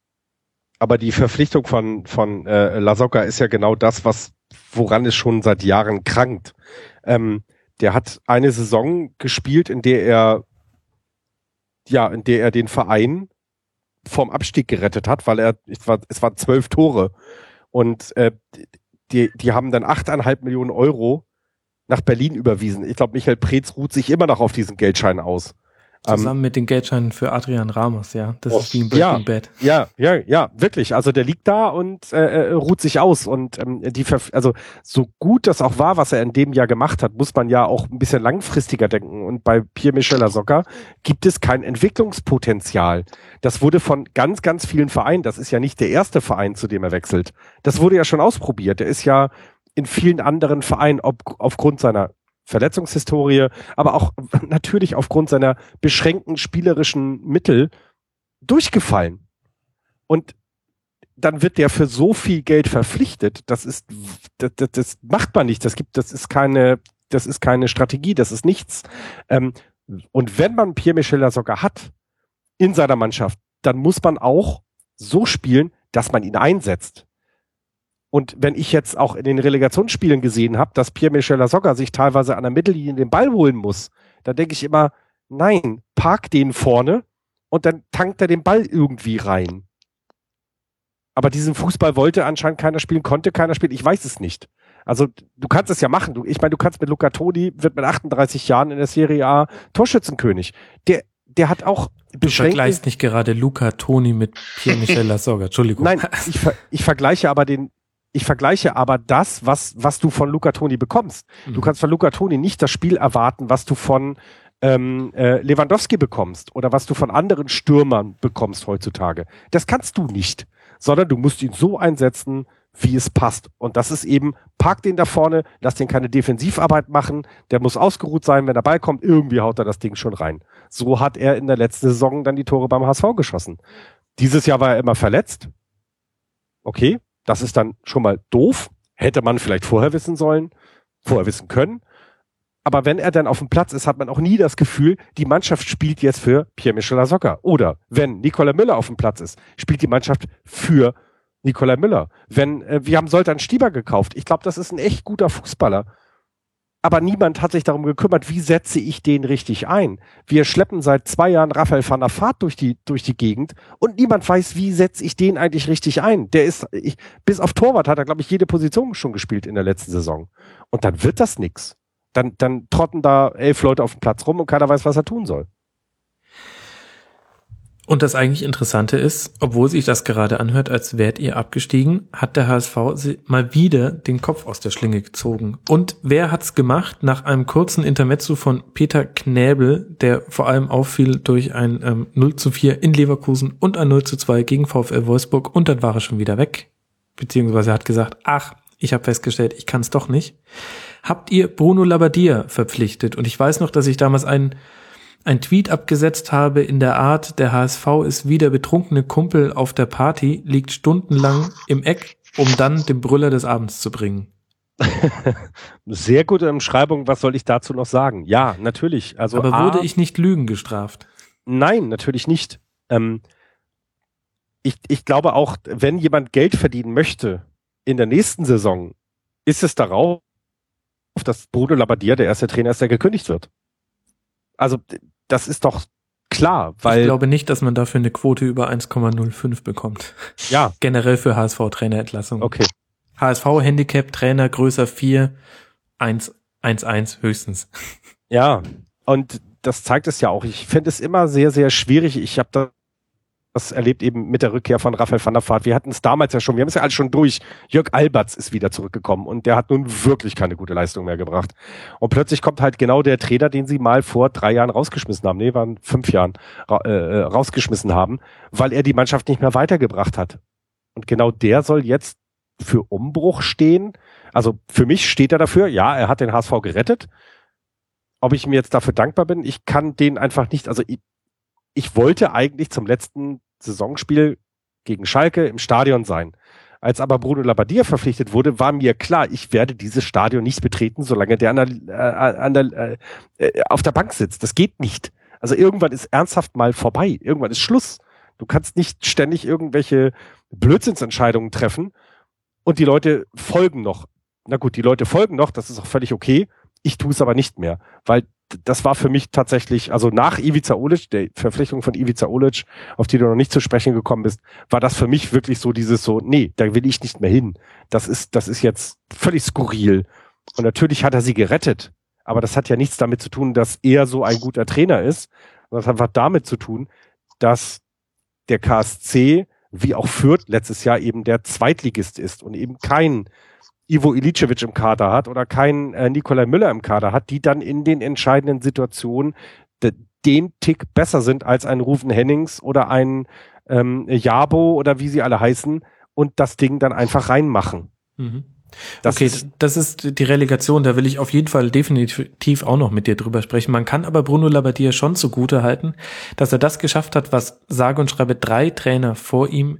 Aber die Verpflichtung von, von äh, Lasocca ist ja genau das, was woran es schon seit Jahren krankt. Ähm, der hat eine Saison gespielt, in der er ja, in der er den Verein vom Abstieg gerettet hat, weil er, es war, es waren zwölf Tore. Und äh, die, die haben dann achteinhalb Millionen Euro nach Berlin überwiesen. Ich glaube, Michael Preetz ruht sich immer noch auf diesen Geldschein aus. Zusammen um, mit den Geldscheinen für Adrian Ramos, ja. Das ist wie ein Breaking ja, Bad. Ja, ja, ja, wirklich. Also der liegt da und äh, äh ruht sich aus. Und ähm, die, also so gut das auch war, was er in dem Jahr gemacht hat, muss man ja auch ein bisschen langfristiger denken. Und bei Pierre Michel Soccer gibt es kein Entwicklungspotenzial. Das wurde von ganz, ganz vielen Vereinen, das ist ja nicht der erste Verein, zu dem er wechselt. Das wurde ja schon ausprobiert. Er ist ja in vielen anderen Vereinen ob, aufgrund seiner Verletzungshistorie, aber auch natürlich aufgrund seiner beschränkten spielerischen Mittel durchgefallen. Und dann wird der für so viel Geld verpflichtet. Das ist, das, das, das macht man nicht. Das gibt, das ist keine, das ist keine Strategie. Das ist nichts. Ähm, und wenn man Pierre Michel sogar hat in seiner Mannschaft, dann muss man auch so spielen, dass man ihn einsetzt. Und wenn ich jetzt auch in den Relegationsspielen gesehen habe, dass Pierre-Michel Lasogga sich teilweise an der Mittellinie den Ball holen muss, dann denke ich immer, nein, park den vorne und dann tankt er den Ball irgendwie rein. Aber diesen Fußball wollte anscheinend keiner spielen, konnte keiner spielen, ich weiß es nicht. Also du kannst es ja machen. Du, ich meine, du kannst mit Luca Toni, wird mit 38 Jahren in der Serie A Torschützenkönig. Der, der hat auch Du vergleichst nicht gerade Luca Toni mit Pierre-Michel Lasogga, Entschuldigung. Nein, ich, ich vergleiche aber den, ich vergleiche aber das, was, was du von Luca Toni bekommst. Mhm. Du kannst von Luca Toni nicht das Spiel erwarten, was du von ähm, äh, Lewandowski bekommst oder was du von anderen Stürmern bekommst heutzutage. Das kannst du nicht, sondern du musst ihn so einsetzen, wie es passt. Und das ist eben, park den da vorne, lass den keine Defensivarbeit machen, der muss ausgeruht sein, wenn der Ball kommt, irgendwie haut er das Ding schon rein. So hat er in der letzten Saison dann die Tore beim HSV geschossen. Dieses Jahr war er immer verletzt. Okay, das ist dann schon mal doof. Hätte man vielleicht vorher wissen sollen, vorher wissen können. Aber wenn er dann auf dem Platz ist, hat man auch nie das Gefühl, die Mannschaft spielt jetzt für Pierre-Michel Lasogga. Oder wenn Nicola Müller auf dem Platz ist, spielt die Mannschaft für Nikolai Müller. Wenn, äh, wir haben Soltan Stieber gekauft. Ich glaube, das ist ein echt guter Fußballer. Aber niemand hat sich darum gekümmert, wie setze ich den richtig ein. Wir schleppen seit zwei Jahren Raphael van der Vaart durch die, durch die Gegend und niemand weiß, wie setze ich den eigentlich richtig ein. Der ist, ich, bis auf Torwart hat er, glaube ich, jede Position schon gespielt in der letzten Saison. Und dann wird das nix. Dann, dann trotten da elf Leute auf dem Platz rum und keiner weiß, was er tun soll. Und das eigentlich Interessante ist, obwohl sich das gerade anhört, als wärt ihr abgestiegen, hat der HSV mal wieder den Kopf aus der Schlinge gezogen. Und wer hat's gemacht? Nach einem kurzen Intermezzo von Peter Knäbel, der vor allem auffiel durch ein ähm, 0 zu 4 in Leverkusen und ein 0 zu 2 gegen VfL Wolfsburg und dann war er schon wieder weg. Beziehungsweise hat gesagt, ach, ich habe festgestellt, ich kann's doch nicht. Habt ihr Bruno Labbadia verpflichtet? Und ich weiß noch, dass ich damals einen ein Tweet abgesetzt habe in der Art, der HSV ist wie der betrunkene Kumpel auf der Party, liegt stundenlang im Eck, um dann den Brüller des Abends zu bringen. Sehr gute Umschreibung, was soll ich dazu noch sagen? Ja, natürlich. Also Aber A, wurde ich nicht Lügen gestraft? Nein, natürlich nicht. Ähm, ich, ich glaube auch, wenn jemand Geld verdienen möchte in der nächsten Saison, ist es darauf, dass Bruno Labbadia der erste Trainer ist, der gekündigt wird. Also das ist doch klar, weil. Ich glaube nicht, dass man dafür eine Quote über 1,05 bekommt. Ja. Generell für HSV-Trainerentlassung. Okay. HSV-Handicap, Trainer größer 4, 1, 1, 1 höchstens. Ja, und das zeigt es ja auch. Ich finde es immer sehr, sehr schwierig. Ich habe da das erlebt eben mit der Rückkehr von Raphael van der Vaart. Wir hatten es damals ja schon, wir haben es ja alles schon durch. Jörg Alberts ist wieder zurückgekommen und der hat nun wirklich keine gute Leistung mehr gebracht. Und plötzlich kommt halt genau der Trainer, den sie mal vor drei Jahren rausgeschmissen haben, nee, waren fünf Jahren äh, äh, rausgeschmissen haben, weil er die Mannschaft nicht mehr weitergebracht hat. Und genau der soll jetzt für Umbruch stehen. Also für mich steht er dafür, ja, er hat den HSV gerettet. Ob ich mir jetzt dafür dankbar bin, ich kann den einfach nicht, also ich, ich wollte eigentlich zum letzten Saisonspiel gegen Schalke im Stadion sein. Als aber Bruno Labbadia verpflichtet wurde, war mir klar, ich werde dieses Stadion nicht betreten, solange der, an der, äh, an der äh, äh, auf der Bank sitzt. Das geht nicht. Also irgendwann ist ernsthaft mal vorbei. Irgendwann ist Schluss. Du kannst nicht ständig irgendwelche Blödsinnsentscheidungen treffen und die Leute folgen noch. Na gut, die Leute folgen noch, das ist auch völlig okay. Ich tue es aber nicht mehr, weil das war für mich tatsächlich, also nach Ivica Olic, der Verpflichtung von Ivica Olic, auf die du noch nicht zu sprechen gekommen bist, war das für mich wirklich so dieses so, nee, da will ich nicht mehr hin. Das ist, das ist jetzt völlig skurril. Und natürlich hat er sie gerettet. Aber das hat ja nichts damit zu tun, dass er so ein guter Trainer ist. Das hat einfach damit zu tun, dass der KSC, wie auch Fürth letztes Jahr eben der Zweitligist ist und eben kein Ivo Ilicevic im Kader hat oder keinen äh, Nikolai Müller im Kader hat, die dann in den entscheidenden Situationen de, den Tick besser sind als ein Rufen Hennings oder ein ähm, Jabo oder wie sie alle heißen und das Ding dann einfach reinmachen. Mhm. Das okay, ist, das ist die Relegation, da will ich auf jeden Fall definitiv auch noch mit dir drüber sprechen. Man kann aber Bruno Labbadia schon zugute halten, dass er das geschafft hat, was sage und schreibe drei Trainer vor ihm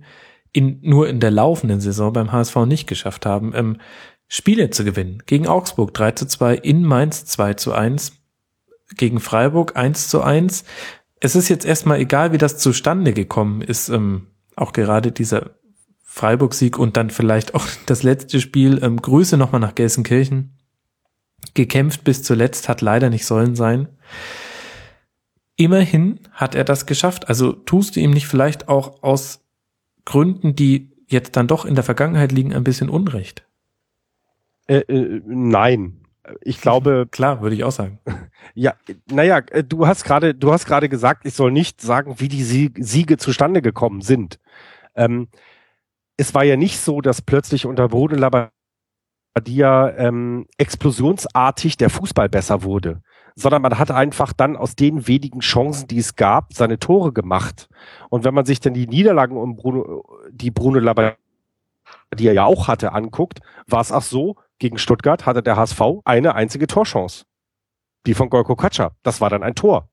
in, nur in der laufenden Saison beim HSV nicht geschafft haben, ähm, Spiele zu gewinnen. Gegen Augsburg 3 zu 2, in Mainz 2 zu 1, gegen Freiburg 1 zu 1, es ist jetzt erstmal egal, wie das zustande gekommen ist, ähm, auch gerade dieser Freiburg-Sieg und dann vielleicht auch das letzte Spiel. Ähm, Grüße nochmal nach Gelsenkirchen. Gekämpft bis zuletzt, hat leider nicht sollen sein. Immerhin hat er das geschafft. Also tust du ihm nicht vielleicht auch aus Gründen, die jetzt dann doch in der Vergangenheit liegen, ein bisschen Unrecht? Äh, äh, nein. Ich glaube. Klar, würde ich auch sagen. Ja, naja, äh, du hast gerade, du hast gerade gesagt, ich soll nicht sagen, wie die Siege zustande gekommen sind. Ähm, es war ja nicht so, dass plötzlich unter Bruno Labbadia ähm, explosionsartig der Fußball besser wurde, sondern man hat einfach dann aus den wenigen Chancen, die es gab, seine Tore gemacht. Und wenn man sich dann die Niederlagen um Bruno, die Bruno Labbadia ja auch hatte, anguckt, war es auch so, gegen Stuttgart hatte der HSV eine einzige Torchance. Die von Gorko Katscha. Das war dann ein Tor.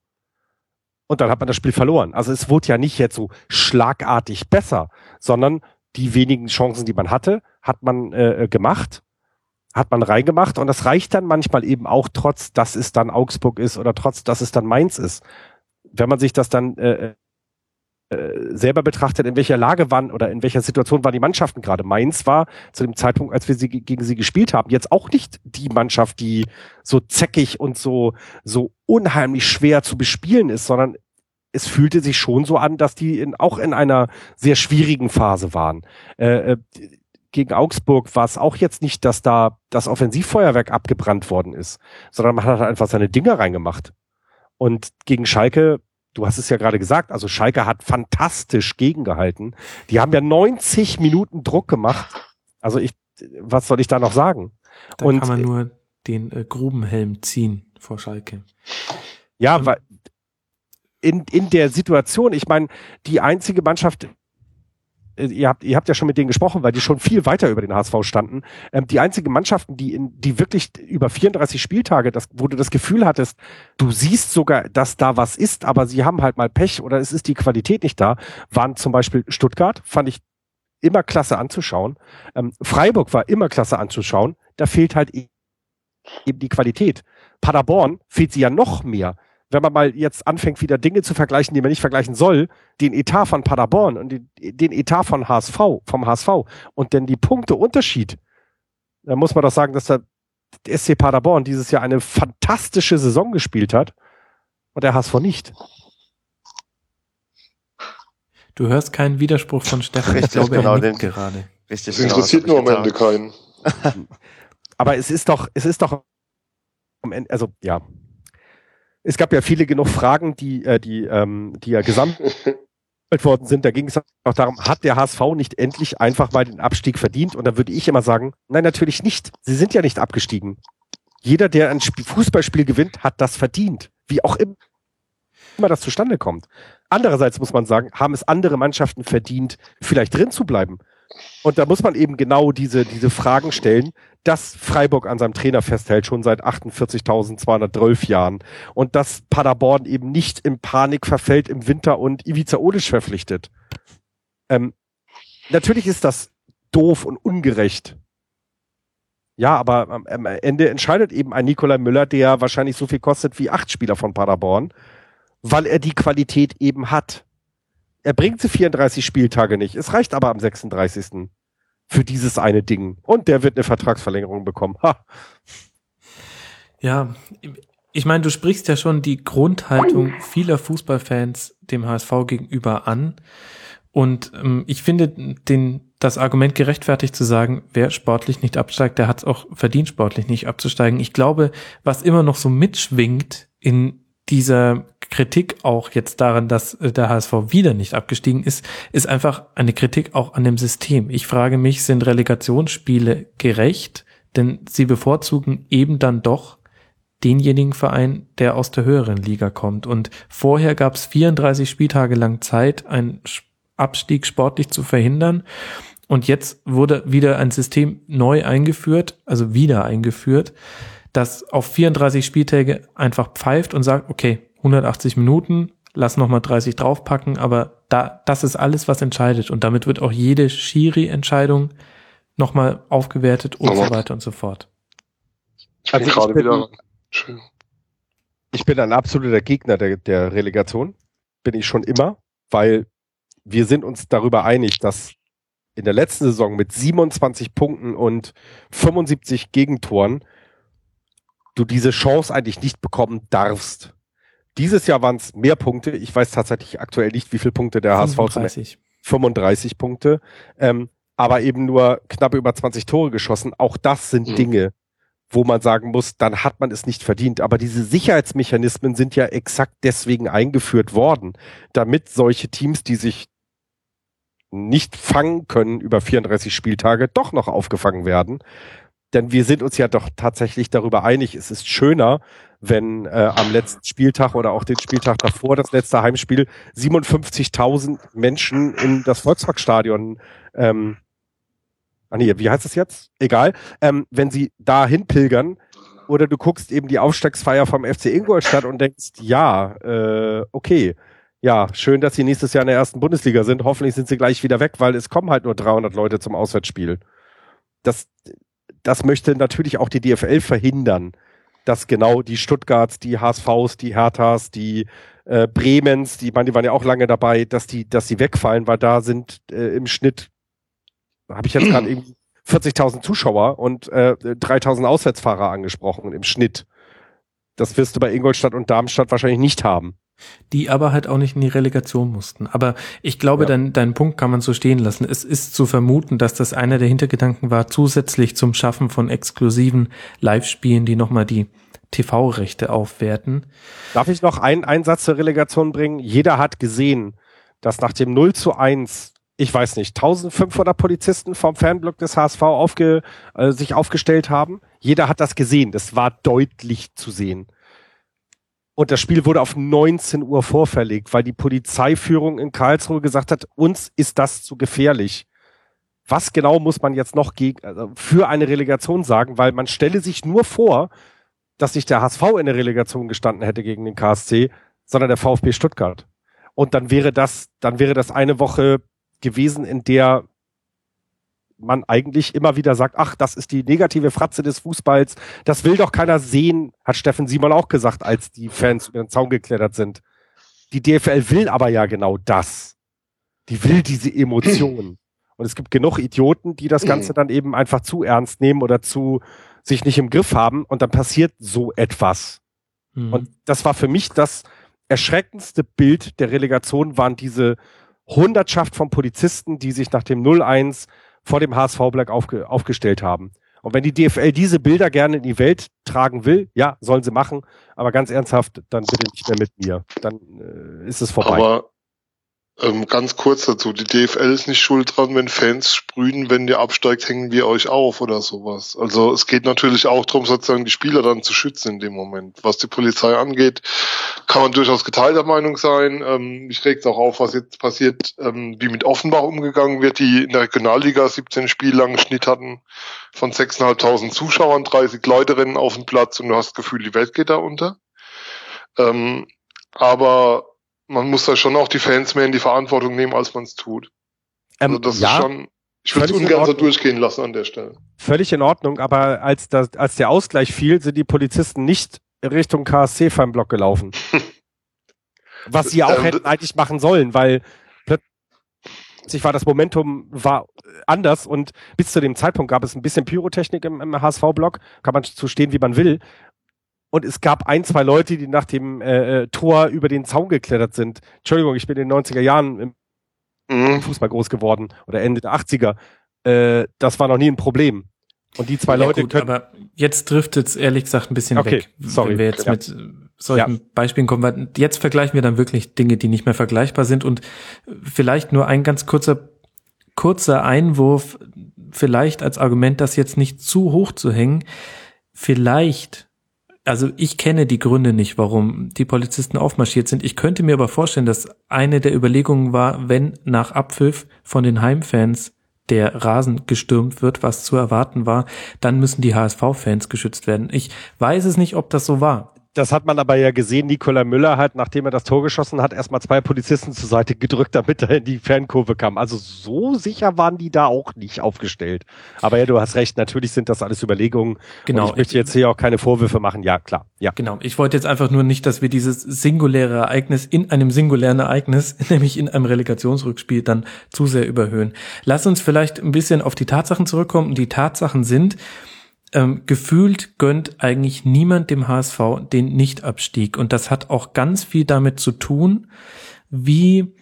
Und dann hat man das Spiel verloren. Also es wurde ja nicht jetzt so schlagartig besser, sondern die wenigen Chancen, die man hatte, hat man äh, gemacht, hat man reingemacht und das reicht dann manchmal eben auch trotz, dass es dann Augsburg ist oder trotz, dass es dann Mainz ist. Wenn man sich das dann äh, äh, selber betrachtet, in welcher Lage waren oder in welcher Situation waren die Mannschaften gerade. Mainz war zu dem Zeitpunkt, als wir sie gegen sie gespielt haben, jetzt auch nicht die Mannschaft, die so zäckig und so, so unheimlich schwer zu bespielen ist, sondern es fühlte sich schon so an, dass die in, auch in einer sehr schwierigen Phase waren. Äh, äh gegen Augsburg war es auch jetzt nicht, dass da das Offensivfeuerwerk abgebrannt worden ist, sondern man hat einfach seine Dinger reingemacht. Und gegen Schalke du hast es ja gerade gesagt, also Schalke hat fantastisch gegengehalten. Die haben ja 90 Minuten Druck gemacht. Also ich, was soll ich da noch sagen? Da Und, kann man nur den äh, Grubenhelm ziehen vor Schalke. Ja, weil in, in der Situation, ich meine, die einzige Mannschaft, ihr habt, ihr habt ja schon mit denen gesprochen, weil die schon viel weiter über den HSV standen. Ähm, die einzigen Mannschaften, die in, die wirklich über 34 Spieltage, das, wo du das Gefühl hattest, du siehst sogar, dass da was ist, aber sie haben halt mal Pech oder es ist die Qualität nicht da, waren zum Beispiel Stuttgart, fand ich immer klasse anzuschauen. Ähm, Freiburg war immer klasse anzuschauen. Da fehlt halt e-, eben die Qualität. Paderborn fehlt sie ja noch mehr wenn man mal jetzt anfängt, wieder Dinge zu vergleichen, die man nicht vergleichen soll, den Etat von Paderborn und den, den Etat von HSV, vom HSV und denn die Punkteunterschied, dann muss man doch sagen, dass der, SC Paderborn dieses Jahr eine fantastische Saison gespielt hat und der HSV nicht. Du hörst keinen Widerspruch von Stefan. Richtig, ich glaube, genau, er den, gerade. Richtig, das interessiert genau, nur am Ende keinen. Aber es ist doch, es ist doch, also ja, es gab ja viele genug Fragen, die, äh, die, ähm, die ja gesammelt worden sind. Da ging es auch darum, hat der HSV nicht endlich einfach mal den Abstieg verdient? Und da würde ich immer sagen, nein, natürlich nicht. Sie sind ja nicht abgestiegen. Jeder, der ein Fußballspiel gewinnt, hat das verdient. Wie auch immer das zustande kommt. Andererseits muss man sagen, haben es andere Mannschaften verdient, vielleicht drin zu bleiben. Und da muss man eben genau diese, diese Fragen stellen, dass Freiburg an seinem Trainer festhält, schon seit 48.212 Jahren. Und dass Paderborn eben nicht in Panik verfällt im Winter und Ivica Olisch verpflichtet. Ähm, natürlich ist das doof und ungerecht. Ja, aber am Ende entscheidet eben ein Nikolai Müller, der wahrscheinlich so viel kostet wie acht Spieler von Paderborn, weil er die Qualität eben hat. Er bringt sie 34 Spieltage nicht. Es reicht aber am 36. für dieses eine Ding. Und der wird eine Vertragsverlängerung bekommen. Ha. Ja, ich meine, du sprichst ja schon die Grundhaltung vieler Fußballfans dem HSV gegenüber an. Und ähm, ich finde den, das Argument gerechtfertigt zu sagen, wer sportlich nicht absteigt, der hat es auch verdient, sportlich nicht abzusteigen. Ich glaube, was immer noch so mitschwingt in dieser Kritik auch jetzt daran, dass äh, der HSV wieder nicht abgestiegen ist, ist einfach eine Kritik auch an dem System. Ich frage mich, sind Relegationsspiele gerecht? Denn sie bevorzugen eben dann doch denjenigen Verein, der aus der höheren Liga kommt. Und vorher gab es 34 Spieltage lang Zeit, einen Abstieg sportlich zu verhindern. Und jetzt wurde wieder ein System neu eingeführt, also wieder eingeführt, das auf 34 Spieltage einfach pfeift und sagt, okay, 180 Minuten, lass nochmal 30 draufpacken, aber da, das ist alles, was entscheidet. Und damit wird auch jede Schiri-Entscheidung nochmal aufgewertet und so weiter und so fort. Ich bin, also ich, bin, ich bin ein absoluter Gegner der, der Relegation. bin ich schon immer, weil wir sind uns darüber einig, dass in der letzten Saison mit 27 Punkten und 75 Gegentoren du diese Chance eigentlich nicht bekommen darfst. Dieses Jahr waren es mehr Punkte. Ich weiß tatsächlich aktuell nicht, wie viele Punkte der 35. HSV 35 Punkte. Ähm, aber eben nur knapp über 20 Tore geschossen. Auch das sind mhm. Dinge, wo man sagen muss, dann hat man es nicht verdient. Aber diese Sicherheitsmechanismen sind ja exakt deswegen eingeführt worden, damit solche Teams, die sich nicht fangen können über 34 Spieltage, doch noch aufgefangen werden. Denn wir sind uns ja doch tatsächlich darüber einig, es ist schöner, wenn äh, am letzten Spieltag oder auch den Spieltag davor, das letzte Heimspiel, 57.000 Menschen in das Volksparkstadion ähm, ah nee, wie heißt es jetzt? Egal. Ähm, wenn sie da hinpilgern oder du guckst eben die Aufstiegsfeier vom FC Ingolstadt und denkst, ja, äh, okay, ja, schön, dass sie nächstes Jahr in der ersten Bundesliga sind. Hoffentlich sind sie gleich wieder weg, weil es kommen halt nur 300 Leute zum Auswärtsspiel. Das, das möchte natürlich auch die DFL verhindern, dass genau die Stuttgarts, die HSVs, die Herthas, die äh, Bremens, die, man, die waren ja auch lange dabei, dass die, dass die wegfallen, weil da sind äh, im Schnitt, habe ich jetzt gerade irgendwie 40.000 Zuschauer und äh, 3.000 Auswärtsfahrer angesprochen im Schnitt. Das wirst du bei Ingolstadt und Darmstadt wahrscheinlich nicht haben die aber halt auch nicht in die Relegation mussten. Aber ich glaube, ja. dein, dein Punkt kann man so stehen lassen. Es ist zu vermuten, dass das einer der Hintergedanken war, zusätzlich zum Schaffen von exklusiven Live-Spielen, die nochmal die TV-Rechte aufwerten. Darf ich noch einen, einen Satz zur Relegation bringen? Jeder hat gesehen, dass nach dem 0 zu 1 ich weiß nicht, 1500 Polizisten vom Fanblock des HSV aufge, äh, sich aufgestellt haben. Jeder hat das gesehen. Das war deutlich zu sehen. Und das Spiel wurde auf 19 Uhr vorverlegt, weil die Polizeiführung in Karlsruhe gesagt hat, uns ist das zu gefährlich. Was genau muss man jetzt noch gegen, also für eine Relegation sagen? Weil man stelle sich nur vor, dass nicht der HSV in der Relegation gestanden hätte gegen den KSC, sondern der VfB Stuttgart. Und dann wäre das, dann wäre das eine Woche gewesen, in der man eigentlich immer wieder sagt, ach, das ist die negative Fratze des Fußballs, das will doch keiner sehen, hat Steffen Simon auch gesagt, als die Fans über den Zaun geklettert sind. Die DFL will aber ja genau das. Die will diese Emotionen. Und es gibt genug Idioten, die das Ganze dann eben einfach zu ernst nehmen oder zu sich nicht im Griff haben und dann passiert so etwas. Mhm. Und das war für mich das erschreckendste Bild der Relegation waren diese Hundertschaft von Polizisten, die sich nach dem 0-1 vor dem HSV Black aufge aufgestellt haben. Und wenn die DFL diese Bilder gerne in die Welt tragen will, ja, sollen sie machen, aber ganz ernsthaft, dann bitte nicht mehr mit mir. Dann äh, ist es vorbei. Aber ähm, ganz kurz dazu, die DFL ist nicht schuld dran, wenn Fans sprühen, wenn ihr absteigt, hängen wir euch auf oder sowas. Also es geht natürlich auch darum, sozusagen die Spieler dann zu schützen in dem Moment. Was die Polizei angeht, kann man durchaus geteilter Meinung sein. Ähm, mich regt auch auf, was jetzt passiert, ähm, wie mit Offenbach umgegangen wird, die in der Regionalliga 17 Spiele lang Schnitt hatten von 6.500 Zuschauern, 30 Leute rennen auf den Platz und du hast das Gefühl, die Welt geht da unter. Ähm, aber man muss da schon auch die Fans mehr in die Verantwortung nehmen, als man es tut. Ähm, also das ja, ist schon, ich würde es ungern so durchgehen lassen an der Stelle. Völlig in Ordnung, aber als, das, als der Ausgleich fiel, sind die Polizisten nicht Richtung KSC-Fanblock gelaufen. Was sie auch ähm, hätten eigentlich machen sollen, weil plötzlich war das Momentum war anders und bis zu dem Zeitpunkt gab es ein bisschen Pyrotechnik im, im HSV-Block, kann man zu stehen, wie man will, und es gab ein, zwei Leute, die nach dem äh, äh, Tor über den Zaun geklettert sind. Entschuldigung, ich bin in den 90er Jahren im mhm. Fußball groß geworden oder Ende der 80er. Äh, das war noch nie ein Problem. Und die zwei ja, Leute gut, können. Aber jetzt driftet es ehrlich gesagt ein bisschen okay, weg. Sorry. Wenn wir jetzt ja. mit solchen ja. Beispielen kommen. Jetzt vergleichen wir dann wirklich Dinge, die nicht mehr vergleichbar sind. Und vielleicht nur ein ganz kurzer, kurzer Einwurf, vielleicht als Argument, das jetzt nicht zu hoch zu hängen. Vielleicht also ich kenne die Gründe nicht, warum die Polizisten aufmarschiert sind. Ich könnte mir aber vorstellen, dass eine der Überlegungen war, wenn nach Abpfiff von den Heimfans der Rasen gestürmt wird, was zu erwarten war, dann müssen die HSV-Fans geschützt werden. Ich weiß es nicht, ob das so war. Das hat man aber ja gesehen. Nikola Müller hat, nachdem er das Tor geschossen hat, erstmal zwei Polizisten zur Seite gedrückt, damit er in die Fankurve kam. Also so sicher waren die da auch nicht aufgestellt. Aber ja, du hast recht. Natürlich sind das alles Überlegungen. Genau. Und ich möchte jetzt hier auch keine Vorwürfe machen. Ja, klar. Ja. Genau. Ich wollte jetzt einfach nur nicht, dass wir dieses singuläre Ereignis in einem singulären Ereignis, nämlich in einem Relegationsrückspiel, dann zu sehr überhöhen. Lass uns vielleicht ein bisschen auf die Tatsachen zurückkommen. Die Tatsachen sind, ähm, gefühlt gönnt eigentlich niemand dem HSV den Nichtabstieg. Und das hat auch ganz viel damit zu tun, wie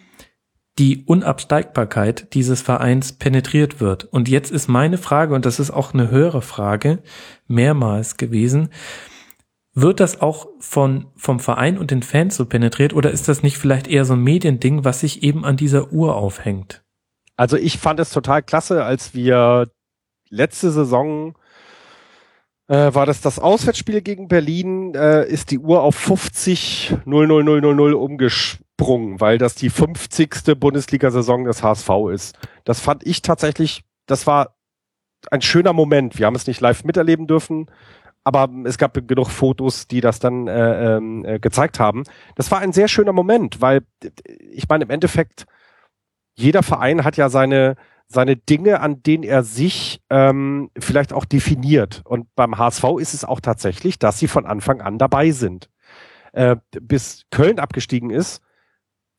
die Unabsteigbarkeit dieses Vereins penetriert wird. Und jetzt ist meine Frage, und das ist auch eine höhere Frage, mehrmals gewesen, wird das auch von, vom Verein und den Fans so penetriert oder ist das nicht vielleicht eher so ein Mediending, was sich eben an dieser Uhr aufhängt? Also ich fand es total klasse, als wir letzte Saison äh, war das das Auswärtsspiel gegen Berlin, äh, ist die Uhr auf 50 00000 umgesprungen, weil das die 50. Bundesliga-Saison des HSV ist. Das fand ich tatsächlich, das war ein schöner Moment. Wir haben es nicht live miterleben dürfen, aber es gab genug Fotos, die das dann äh, ähm, äh, gezeigt haben. Das war ein sehr schöner Moment, weil ich meine im Endeffekt jeder Verein hat ja seine seine Dinge, an denen er sich ähm, vielleicht auch definiert. Und beim HSV ist es auch tatsächlich, dass sie von Anfang an dabei sind. Äh, bis Köln abgestiegen ist,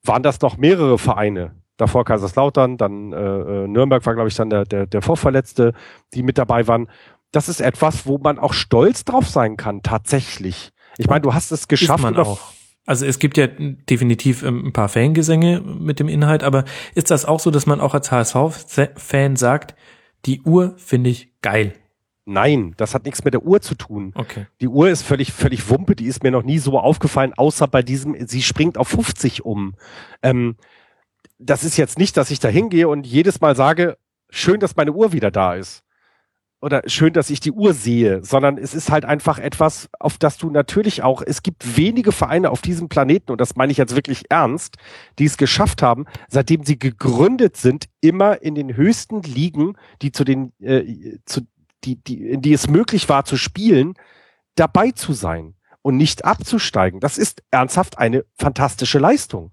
waren das noch mehrere Vereine. Davor Kaiserslautern, dann äh, äh Nürnberg war, glaube ich, dann der, der, der Vorverletzte, die mit dabei waren. Das ist etwas, wo man auch stolz drauf sein kann, tatsächlich. Ich meine, du hast es geschafft. Man auch. Also es gibt ja definitiv ähm, ein paar Fangesänge mit dem Inhalt, aber ist das auch so, dass man auch als HSV-Fan sagt, die Uhr finde ich geil? Nein, das hat nichts mit der Uhr zu tun. Okay. Die Uhr ist völlig, völlig Wumpe, die ist mir noch nie so aufgefallen, außer bei diesem, sie springt auf 50 um. Ähm, das ist jetzt nicht, dass ich da hingehe und jedes Mal sage, schön, dass meine Uhr wieder da ist oder schön, dass ich die Uhr sehe, sondern es ist halt einfach etwas, auf das du natürlich auch, es gibt wenige Vereine auf diesem Planeten, und das meine ich jetzt wirklich ernst, die es geschafft haben, seitdem sie gegründet sind, immer in den höchsten Ligen, die zu den, äh, zu, die, die, in die es möglich war zu spielen, dabei zu sein und nicht abzusteigen. Das ist ernsthaft eine fantastische Leistung.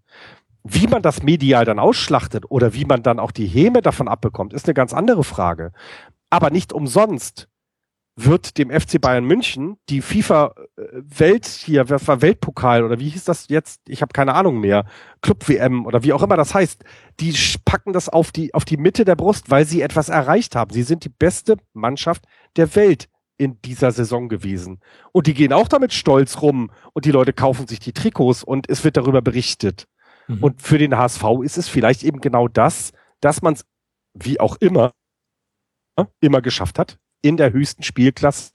Wie man das medial dann ausschlachtet oder wie man dann auch die Häme davon abbekommt, ist eine ganz andere Frage. Aber nicht umsonst wird dem FC Bayern München die FIFA äh, Welt hier, was war Weltpokal oder wie hieß das jetzt? Ich habe keine Ahnung mehr. Club WM oder wie auch immer das heißt. Die packen das auf die auf die Mitte der Brust, weil sie etwas erreicht haben. Sie sind die beste Mannschaft der Welt in dieser Saison gewesen. Und die gehen auch damit stolz rum und die Leute kaufen sich die Trikots und es wird darüber berichtet. Mhm. Und für den HSV ist es vielleicht eben genau das, dass man es wie auch immer immer geschafft hat, in der höchsten Spielklasse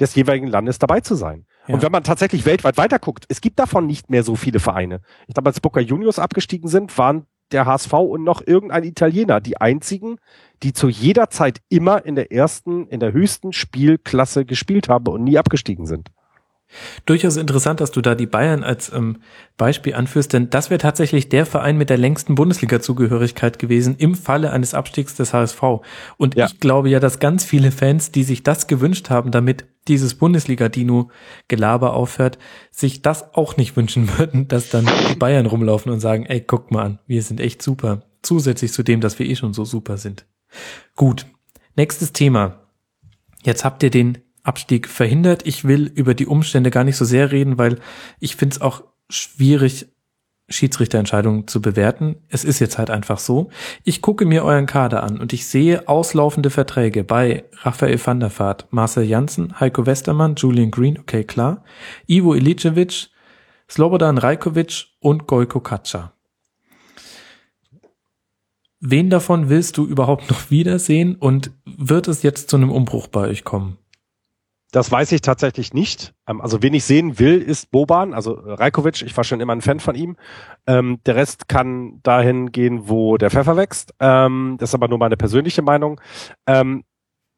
des jeweiligen Landes dabei zu sein. Ja. Und wenn man tatsächlich weltweit weiterguckt, es gibt davon nicht mehr so viele Vereine. Ich glaube, als Boca Juniors abgestiegen sind, waren der HSV und noch irgendein Italiener die einzigen, die zu jeder Zeit immer in der ersten, in der höchsten Spielklasse gespielt haben und nie abgestiegen sind. Durchaus interessant, dass du da die Bayern als ähm, Beispiel anführst, denn das wäre tatsächlich der Verein mit der längsten Bundesliga-Zugehörigkeit gewesen im Falle eines Abstiegs des HSV. Und ja. ich glaube ja, dass ganz viele Fans, die sich das gewünscht haben, damit dieses Bundesliga-Dino-Gelaber aufhört, sich das auch nicht wünschen würden, dass dann die Bayern rumlaufen und sagen, ey, guck mal an, wir sind echt super. Zusätzlich zu dem, dass wir eh schon so super sind. Gut, nächstes Thema. Jetzt habt ihr den Abstieg verhindert. Ich will über die Umstände gar nicht so sehr reden, weil ich finde es auch schwierig, Schiedsrichterentscheidungen zu bewerten. Es ist jetzt halt einfach so. Ich gucke mir euren Kader an und ich sehe auslaufende Verträge bei Raphael van der Vaart, Marcel Janssen, Heiko Westermann, Julian Green, okay, klar, Ivo Ilicevic, Slobodan Rajkovic und Gojko Katscha. Wen davon willst du überhaupt noch wiedersehen und wird es jetzt zu einem Umbruch bei euch kommen? Das weiß ich tatsächlich nicht. Ähm, also wen ich sehen will, ist Boban, also äh, Rajkovic. Ich war schon immer ein Fan von ihm. Ähm, der Rest kann dahin gehen, wo der Pfeffer wächst. Ähm, das ist aber nur meine persönliche Meinung. Ähm,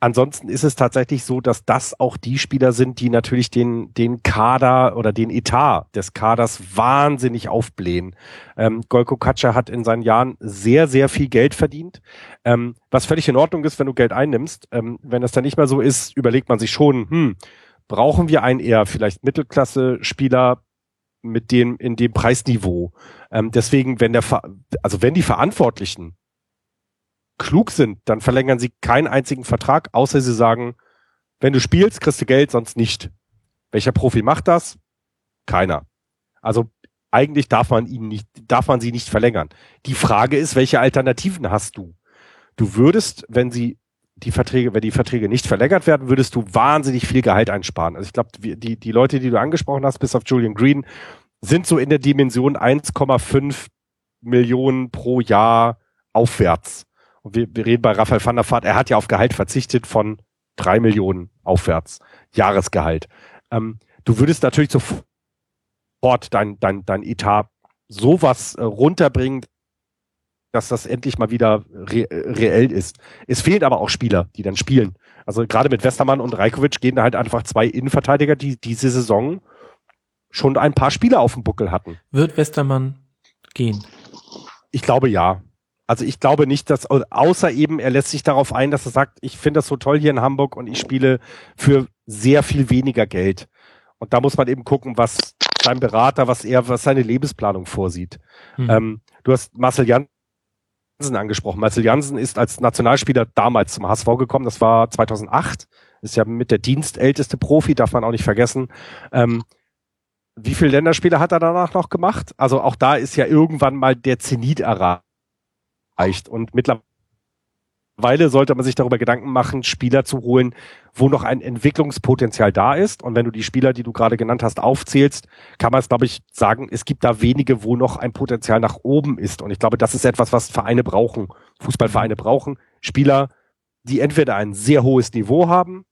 ansonsten ist es tatsächlich so, dass das auch die Spieler sind, die natürlich den, den Kader oder den Etat des Kaders wahnsinnig aufblähen. Ähm, Golko Katscher hat in seinen Jahren sehr, sehr viel Geld verdient, ähm, was völlig in Ordnung ist, wenn du Geld einnimmst. Ähm, wenn das dann nicht mehr so ist, überlegt man sich schon, hm, brauchen wir einen eher vielleicht Mittelklasse-Spieler mit dem, in dem Preisniveau. Ähm, deswegen, wenn der, also wenn die Verantwortlichen klug sind, dann verlängern sie keinen einzigen Vertrag, außer sie sagen, wenn du spielst, kriegst du Geld, sonst nicht. Welcher Profi macht das? Keiner. Also eigentlich darf man ihn nicht, darf man sie nicht verlängern. Die Frage ist, welche Alternativen hast du? Du würdest, wenn sie die Verträge, wenn die Verträge nicht verlängert werden, würdest du wahnsinnig viel Gehalt einsparen. Also ich glaube, die, die Leute, die du angesprochen hast, bis auf Julian Green, sind so in der Dimension 1,5 Millionen pro Jahr aufwärts. Und wir, wir reden bei Raphael van der Vaart, er hat ja auf Gehalt verzichtet von drei Millionen aufwärts. Jahresgehalt. Ähm, du würdest natürlich sofort dein, dein, dein Etat sowas äh, runterbringen, dass das endlich mal wieder re reell ist. Es fehlen aber auch Spieler, die dann spielen. Also gerade mit Westermann und Rajkovic gehen da halt einfach zwei Innenverteidiger, die diese Saison schon ein paar Spieler auf dem Buckel hatten. Wird Westermann gehen? Ich glaube ja. Also ich glaube nicht, dass, außer eben, er lässt sich darauf ein, dass er sagt, ich finde das so toll hier in Hamburg und ich spiele für sehr viel weniger Geld. Und da muss man eben gucken, was sein Berater, was er, was seine Lebensplanung vorsieht. Hm. Ähm, du hast Marcel Janssen angesprochen. Marcel Janssen ist als Nationalspieler damals zum HSV gekommen. Das war 2008. Ist ja mit der dienstälteste Profi, darf man auch nicht vergessen. Ähm, wie viele Länderspiele hat er danach noch gemacht? Also auch da ist ja irgendwann mal der Zenit erreicht reicht. Und mittlerweile sollte man sich darüber Gedanken machen, Spieler zu holen, wo noch ein Entwicklungspotenzial da ist. Und wenn du die Spieler, die du gerade genannt hast, aufzählst, kann man es, glaube ich, sagen, es gibt da wenige, wo noch ein Potenzial nach oben ist. Und ich glaube, das ist etwas, was Vereine brauchen, Fußballvereine brauchen. Spieler, die entweder ein sehr hohes Niveau haben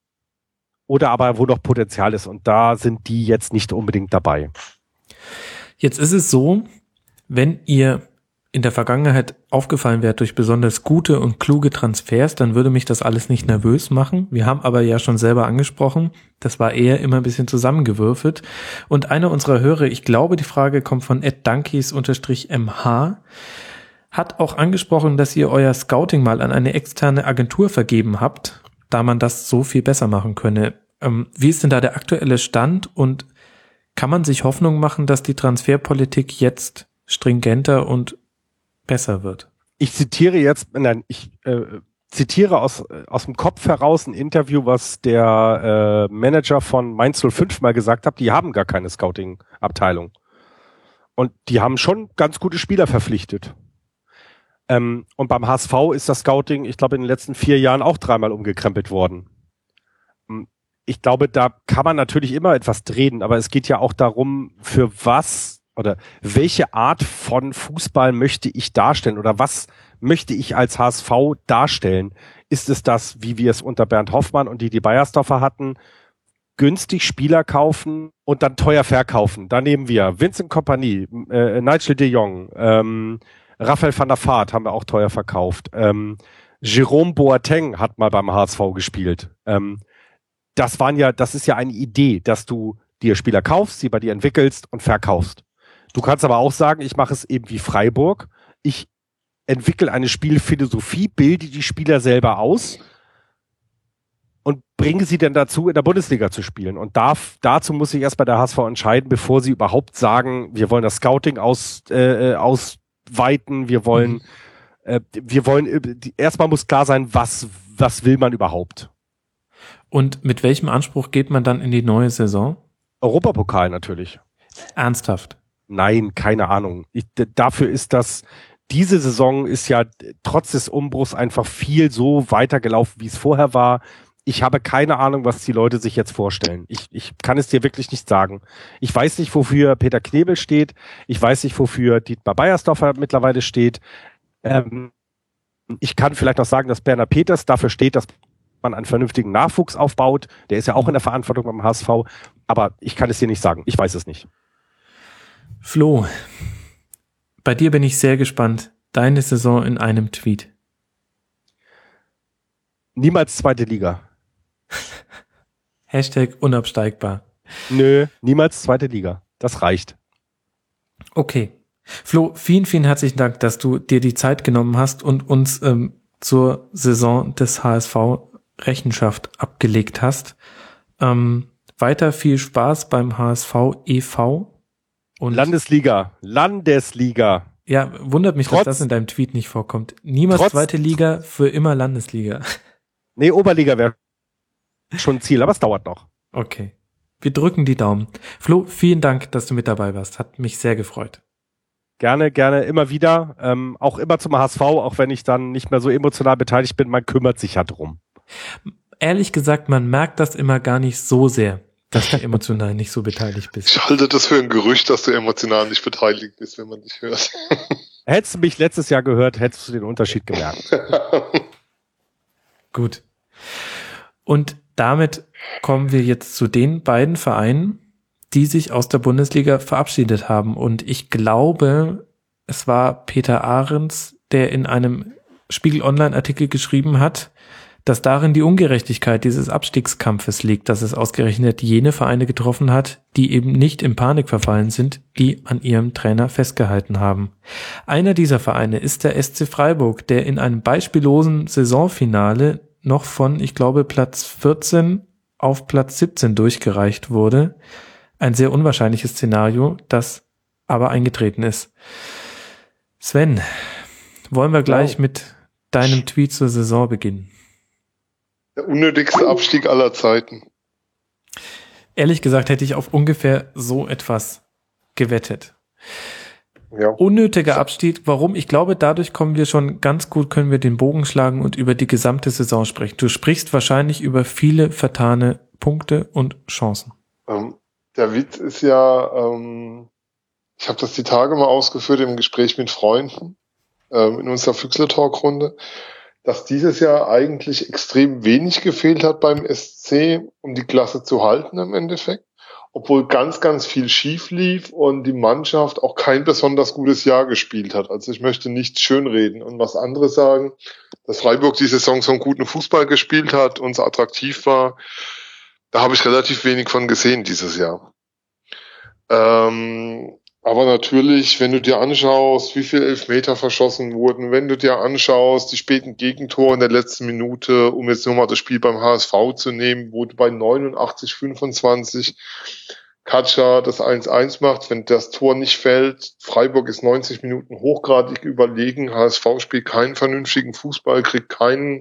oder aber wo noch Potenzial ist. Und da sind die jetzt nicht unbedingt dabei. Jetzt ist es so, wenn ihr in der Vergangenheit aufgefallen wäre durch besonders gute und kluge Transfers, dann würde mich das alles nicht nervös machen. Wir haben aber ja schon selber angesprochen, das war eher immer ein bisschen zusammengewürfelt. Und einer unserer Hörer, ich glaube, die Frage kommt von Ed Dunkies-MH, hat auch angesprochen, dass ihr euer Scouting mal an eine externe Agentur vergeben habt, da man das so viel besser machen könne. Ähm, wie ist denn da der aktuelle Stand und kann man sich Hoffnung machen, dass die Transferpolitik jetzt stringenter und besser wird. Ich zitiere jetzt, nein, ich äh, zitiere aus, aus dem Kopf heraus ein Interview, was der äh, Manager von Mainz 05 mal gesagt hat, die haben gar keine Scouting-Abteilung. Und die haben schon ganz gute Spieler verpflichtet. Ähm, und beim HSV ist das Scouting, ich glaube, in den letzten vier Jahren auch dreimal umgekrempelt worden. Hm, ich glaube, da kann man natürlich immer etwas drehen, aber es geht ja auch darum, für was oder welche Art von Fußball möchte ich darstellen oder was möchte ich als HSV darstellen? Ist es das, wie wir es unter Bernd Hoffmann und Didi Beiersdorfer hatten, günstig Spieler kaufen und dann teuer verkaufen? Da nehmen wir Vincent Kompanie, äh, Nigel de Jong, ähm, Raphael van der Vaart haben wir auch teuer verkauft. Ähm, Jerome Boateng hat mal beim HSV gespielt. Ähm, das waren ja, das ist ja eine Idee, dass du dir Spieler kaufst, sie bei dir entwickelst und verkaufst. Du kannst aber auch sagen, ich mache es eben wie Freiburg. Ich entwickle eine Spielphilosophie, bilde die Spieler selber aus und bringe sie dann dazu, in der Bundesliga zu spielen. Und darf, dazu muss sich erst bei der HSV entscheiden, bevor sie überhaupt sagen, wir wollen das Scouting aus, äh, äh ausweiten, wir wollen, mhm. äh, wir wollen, äh, erstmal muss klar sein, was, was will man überhaupt. Und mit welchem Anspruch geht man dann in die neue Saison? Europapokal natürlich. Ernsthaft? Nein, keine Ahnung. Ich, dafür ist das, diese Saison ist ja trotz des Umbruchs einfach viel so weitergelaufen, wie es vorher war. Ich habe keine Ahnung, was die Leute sich jetzt vorstellen. Ich, ich kann es dir wirklich nicht sagen. Ich weiß nicht, wofür Peter Knebel steht. Ich weiß nicht, wofür Dietmar Beiersdorfer mittlerweile steht. Ähm, ich kann vielleicht noch sagen, dass Berner Peters dafür steht, dass man einen vernünftigen Nachwuchs aufbaut. Der ist ja auch in der Verantwortung beim HSV. Aber ich kann es dir nicht sagen. Ich weiß es nicht. Flo, bei dir bin ich sehr gespannt. Deine Saison in einem Tweet. Niemals zweite Liga. Hashtag unabsteigbar. Nö, niemals zweite Liga. Das reicht. Okay. Flo, vielen, vielen herzlichen Dank, dass du dir die Zeit genommen hast und uns ähm, zur Saison des HSV Rechenschaft abgelegt hast. Ähm, weiter viel Spaß beim HSV e.V. Und Landesliga, Landesliga. Ja, wundert mich, trotz, dass das in deinem Tweet nicht vorkommt. Niemals trotz, zweite Liga, für immer Landesliga. Nee, Oberliga wäre schon ein Ziel, aber es dauert noch. Okay. Wir drücken die Daumen. Flo, vielen Dank, dass du mit dabei warst. Hat mich sehr gefreut. Gerne, gerne, immer wieder. Ähm, auch immer zum HSV, auch wenn ich dann nicht mehr so emotional beteiligt bin, man kümmert sich ja drum. Ehrlich gesagt, man merkt das immer gar nicht so sehr dass du emotional nicht so beteiligt bist. Ich halte das für ein Gerücht, dass du emotional nicht beteiligt bist, wenn man dich hört. Hättest du mich letztes Jahr gehört, hättest du den Unterschied gemerkt. Gut. Und damit kommen wir jetzt zu den beiden Vereinen, die sich aus der Bundesliga verabschiedet haben. Und ich glaube, es war Peter Ahrens, der in einem Spiegel Online Artikel geschrieben hat, dass darin die Ungerechtigkeit dieses Abstiegskampfes liegt, dass es ausgerechnet jene Vereine getroffen hat, die eben nicht in Panik verfallen sind, die an ihrem Trainer festgehalten haben. Einer dieser Vereine ist der SC Freiburg, der in einem beispiellosen Saisonfinale noch von, ich glaube, Platz 14 auf Platz 17 durchgereicht wurde. Ein sehr unwahrscheinliches Szenario, das aber eingetreten ist. Sven, wollen wir gleich mit deinem Tweet zur Saison beginnen? Der unnötigste Abstieg aller Zeiten. Ehrlich gesagt hätte ich auf ungefähr so etwas gewettet. Ja. Unnötiger Abstieg. Warum? Ich glaube, dadurch kommen wir schon ganz gut, können wir den Bogen schlagen und über die gesamte Saison sprechen. Du sprichst wahrscheinlich über viele vertane Punkte und Chancen. Ähm, der Witz ist ja, ähm, ich habe das die Tage mal ausgeführt im Gespräch mit Freunden ähm, in unserer Füchsle-Talk-Runde dass dieses Jahr eigentlich extrem wenig gefehlt hat beim SC, um die Klasse zu halten im Endeffekt. Obwohl ganz, ganz viel schief lief und die Mannschaft auch kein besonders gutes Jahr gespielt hat. Also ich möchte nicht schönreden und was anderes sagen, dass Freiburg die Saison so einen guten Fußball gespielt hat und so attraktiv war. Da habe ich relativ wenig von gesehen dieses Jahr. Ähm, aber natürlich, wenn du dir anschaust, wie viele Elfmeter verschossen wurden, wenn du dir anschaust, die späten Gegentore in der letzten Minute, um jetzt nur mal das Spiel beim HSV zu nehmen, wo du bei 89, 25 Katscha das 1-1 macht, wenn das Tor nicht fällt, Freiburg ist 90 Minuten hochgradig überlegen, HSV spielt keinen vernünftigen Fußball, kriegt keinen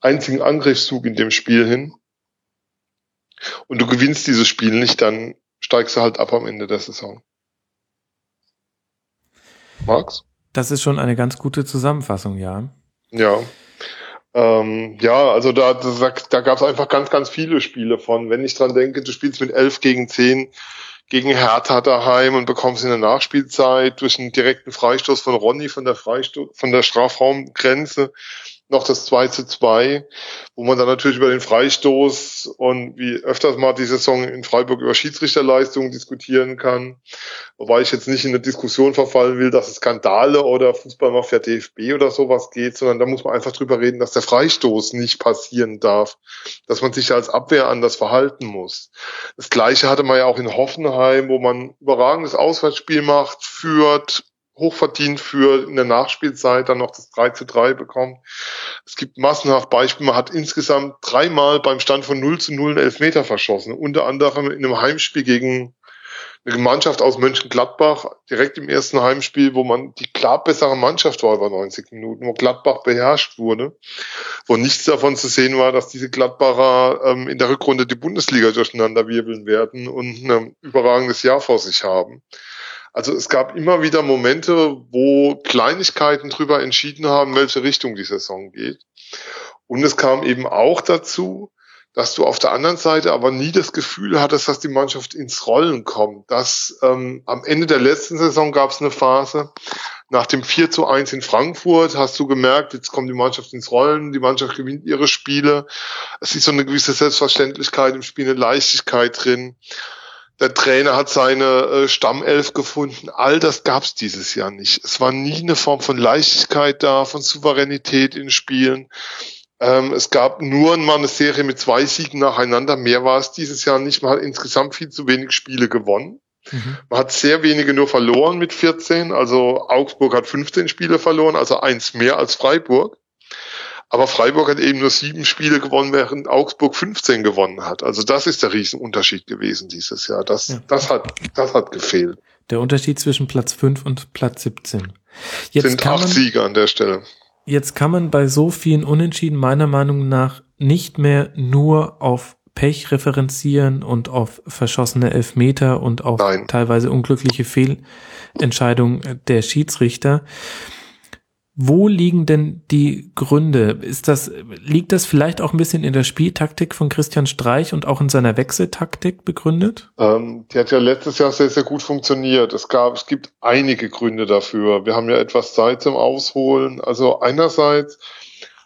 einzigen Angriffszug in dem Spiel hin. Und du gewinnst dieses Spiel nicht, dann steigst du halt ab am Ende der Saison. Max? Das ist schon eine ganz gute Zusammenfassung, ja. Ja. Ähm, ja, also da, da, da gab es einfach ganz, ganz viele Spiele von. Wenn ich dran denke, du spielst mit 11 gegen 10 gegen Hertha daheim und bekommst in der Nachspielzeit durch einen direkten Freistoß von Ronny von der Freistoß, von der Strafraumgrenze noch das 2 zu 2, wo man dann natürlich über den Freistoß und wie öfters mal die Saison in Freiburg über Schiedsrichterleistungen diskutieren kann. Wobei ich jetzt nicht in eine Diskussion verfallen will, dass es Skandale oder Fußballmafia DFB oder sowas geht, sondern da muss man einfach drüber reden, dass der Freistoß nicht passieren darf, dass man sich als Abwehr anders verhalten muss. Das gleiche hatte man ja auch in Hoffenheim, wo man überragendes Auswärtsspiel macht, führt, hochverdient für in der Nachspielzeit dann noch das 3 zu 3 bekommen. Es gibt massenhaft Beispiele. Man hat insgesamt dreimal beim Stand von 0 zu 0 einen Elfmeter verschossen. Unter anderem in einem Heimspiel gegen eine Mannschaft aus Mönchengladbach, direkt im ersten Heimspiel, wo man die klar bessere Mannschaft war über 90 Minuten, wo Gladbach beherrscht wurde, wo nichts davon zu sehen war, dass diese Gladbacher ähm, in der Rückrunde die Bundesliga durcheinander wirbeln werden und ein überragendes Jahr vor sich haben. Also es gab immer wieder Momente, wo Kleinigkeiten drüber entschieden haben, welche Richtung die Saison geht. Und es kam eben auch dazu, dass du auf der anderen Seite aber nie das Gefühl hattest, dass die Mannschaft ins Rollen kommt. Dass ähm, am Ende der letzten Saison gab es eine Phase, nach dem 4 zu 1 in Frankfurt hast du gemerkt, jetzt kommt die Mannschaft ins Rollen, die Mannschaft gewinnt ihre Spiele. Es ist so eine gewisse Selbstverständlichkeit im Spiel, eine Leichtigkeit drin der Trainer hat seine äh, Stammelf gefunden. All das gab es dieses Jahr nicht. Es war nie eine Form von Leichtigkeit da, von Souveränität in Spielen. Ähm, es gab nur mal eine Serie mit zwei Siegen nacheinander. Mehr war es dieses Jahr nicht. Man hat insgesamt viel zu wenig Spiele gewonnen. Mhm. Man hat sehr wenige nur verloren mit 14. Also Augsburg hat 15 Spiele verloren, also eins mehr als Freiburg. Aber Freiburg hat eben nur sieben Spiele gewonnen, während Augsburg 15 gewonnen hat. Also das ist der Riesenunterschied gewesen dieses Jahr. Das, ja. das hat, das hat gefehlt. Der Unterschied zwischen Platz 5 und Platz 17. Jetzt sind acht man, an der Stelle. Jetzt kann man bei so vielen Unentschieden meiner Meinung nach nicht mehr nur auf Pech referenzieren und auf verschossene Elfmeter und auf Nein. teilweise unglückliche Fehlentscheidungen der Schiedsrichter. Wo liegen denn die Gründe? Ist das, liegt das vielleicht auch ein bisschen in der Spieltaktik von Christian Streich und auch in seiner Wechseltaktik begründet? Ähm, die hat ja letztes Jahr sehr, sehr gut funktioniert. Es gab, es gibt einige Gründe dafür. Wir haben ja etwas Zeit zum Ausholen. Also einerseits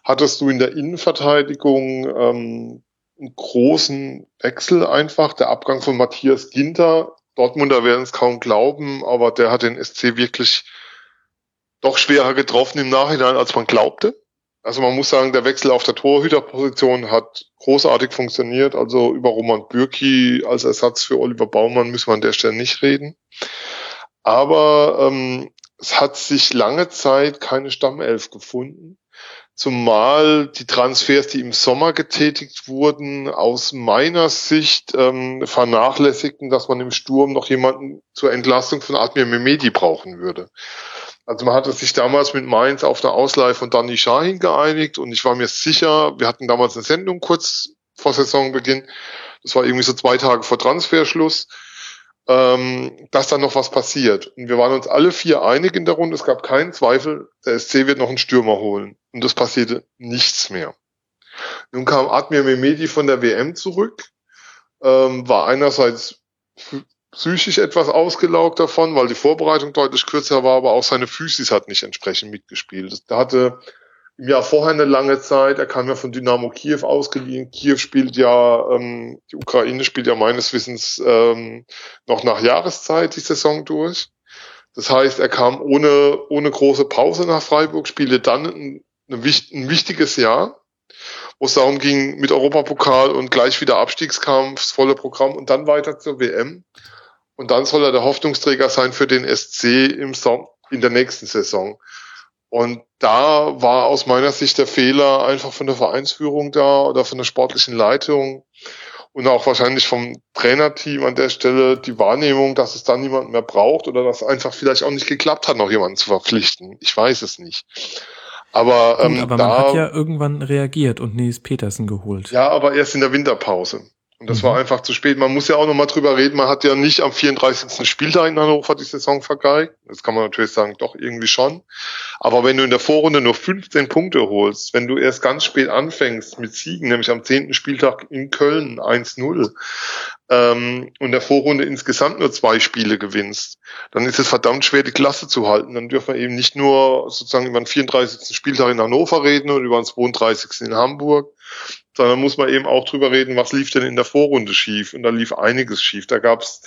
hattest du in der Innenverteidigung ähm, einen großen Wechsel einfach. Der Abgang von Matthias Ginter. Dortmunder werden es kaum glauben, aber der hat den SC wirklich doch schwerer getroffen im Nachhinein, als man glaubte. Also man muss sagen, der Wechsel auf der Torhüterposition hat großartig funktioniert. Also über Roman Bürki als Ersatz für Oliver Baumann müssen wir an der Stelle nicht reden. Aber ähm, es hat sich lange Zeit keine Stammelf gefunden. Zumal die Transfers, die im Sommer getätigt wurden, aus meiner Sicht ähm, vernachlässigten, dass man im Sturm noch jemanden zur Entlastung von Admir Mehmedi brauchen würde. Also man hatte sich damals mit Mainz auf der Ausleihe von Danny Shahin geeinigt und ich war mir sicher, wir hatten damals eine Sendung kurz vor Saisonbeginn, das war irgendwie so zwei Tage vor Transferschluss, ähm, dass da noch was passiert. Und wir waren uns alle vier einig in der Runde, es gab keinen Zweifel, der SC wird noch einen Stürmer holen. Und das passierte nichts mehr. Nun kam Admir Mehmedi von der WM zurück, ähm, war einerseits psychisch etwas ausgelaugt davon, weil die Vorbereitung deutlich kürzer war, aber auch seine Physis hat nicht entsprechend mitgespielt. Da hatte im Jahr vorher eine lange Zeit, er kam ja von Dynamo Kiew ausgeliehen. Kiew spielt ja, ähm, die Ukraine spielt ja meines Wissens ähm, noch nach Jahreszeit die Saison durch. Das heißt, er kam ohne, ohne große Pause nach Freiburg, spielte dann ein, ein wichtiges Jahr, wo es darum ging, mit Europapokal und gleich wieder Abstiegskampf, volle Programm und dann weiter zur WM. Und dann soll er der Hoffnungsträger sein für den SC im Sommer, in der nächsten Saison. Und da war aus meiner Sicht der Fehler einfach von der Vereinsführung da oder von der sportlichen Leitung und auch wahrscheinlich vom Trainerteam an der Stelle die Wahrnehmung, dass es dann niemand mehr braucht oder dass einfach vielleicht auch nicht geklappt hat, noch jemanden zu verpflichten. Ich weiß es nicht. Aber, ähm, Gut, aber da, man hat ja irgendwann reagiert und Nils Petersen geholt. Ja, aber erst in der Winterpause. Und das mhm. war einfach zu spät. Man muss ja auch nochmal drüber reden. Man hat ja nicht am 34. Spieltag in Hannover die Saison vergeigt. Das kann man natürlich sagen, doch irgendwie schon. Aber wenn du in der Vorrunde nur 15 Punkte holst, wenn du erst ganz spät anfängst mit Siegen, nämlich am 10. Spieltag in Köln 1-0, ähm, und der Vorrunde insgesamt nur zwei Spiele gewinnst, dann ist es verdammt schwer, die Klasse zu halten. Dann dürfen wir eben nicht nur sozusagen über den 34. Spieltag in Hannover reden und über den 32. in Hamburg, sondern muss man eben auch drüber reden, was lief denn in der Vorrunde schief. Und da lief einiges schief. Da gab's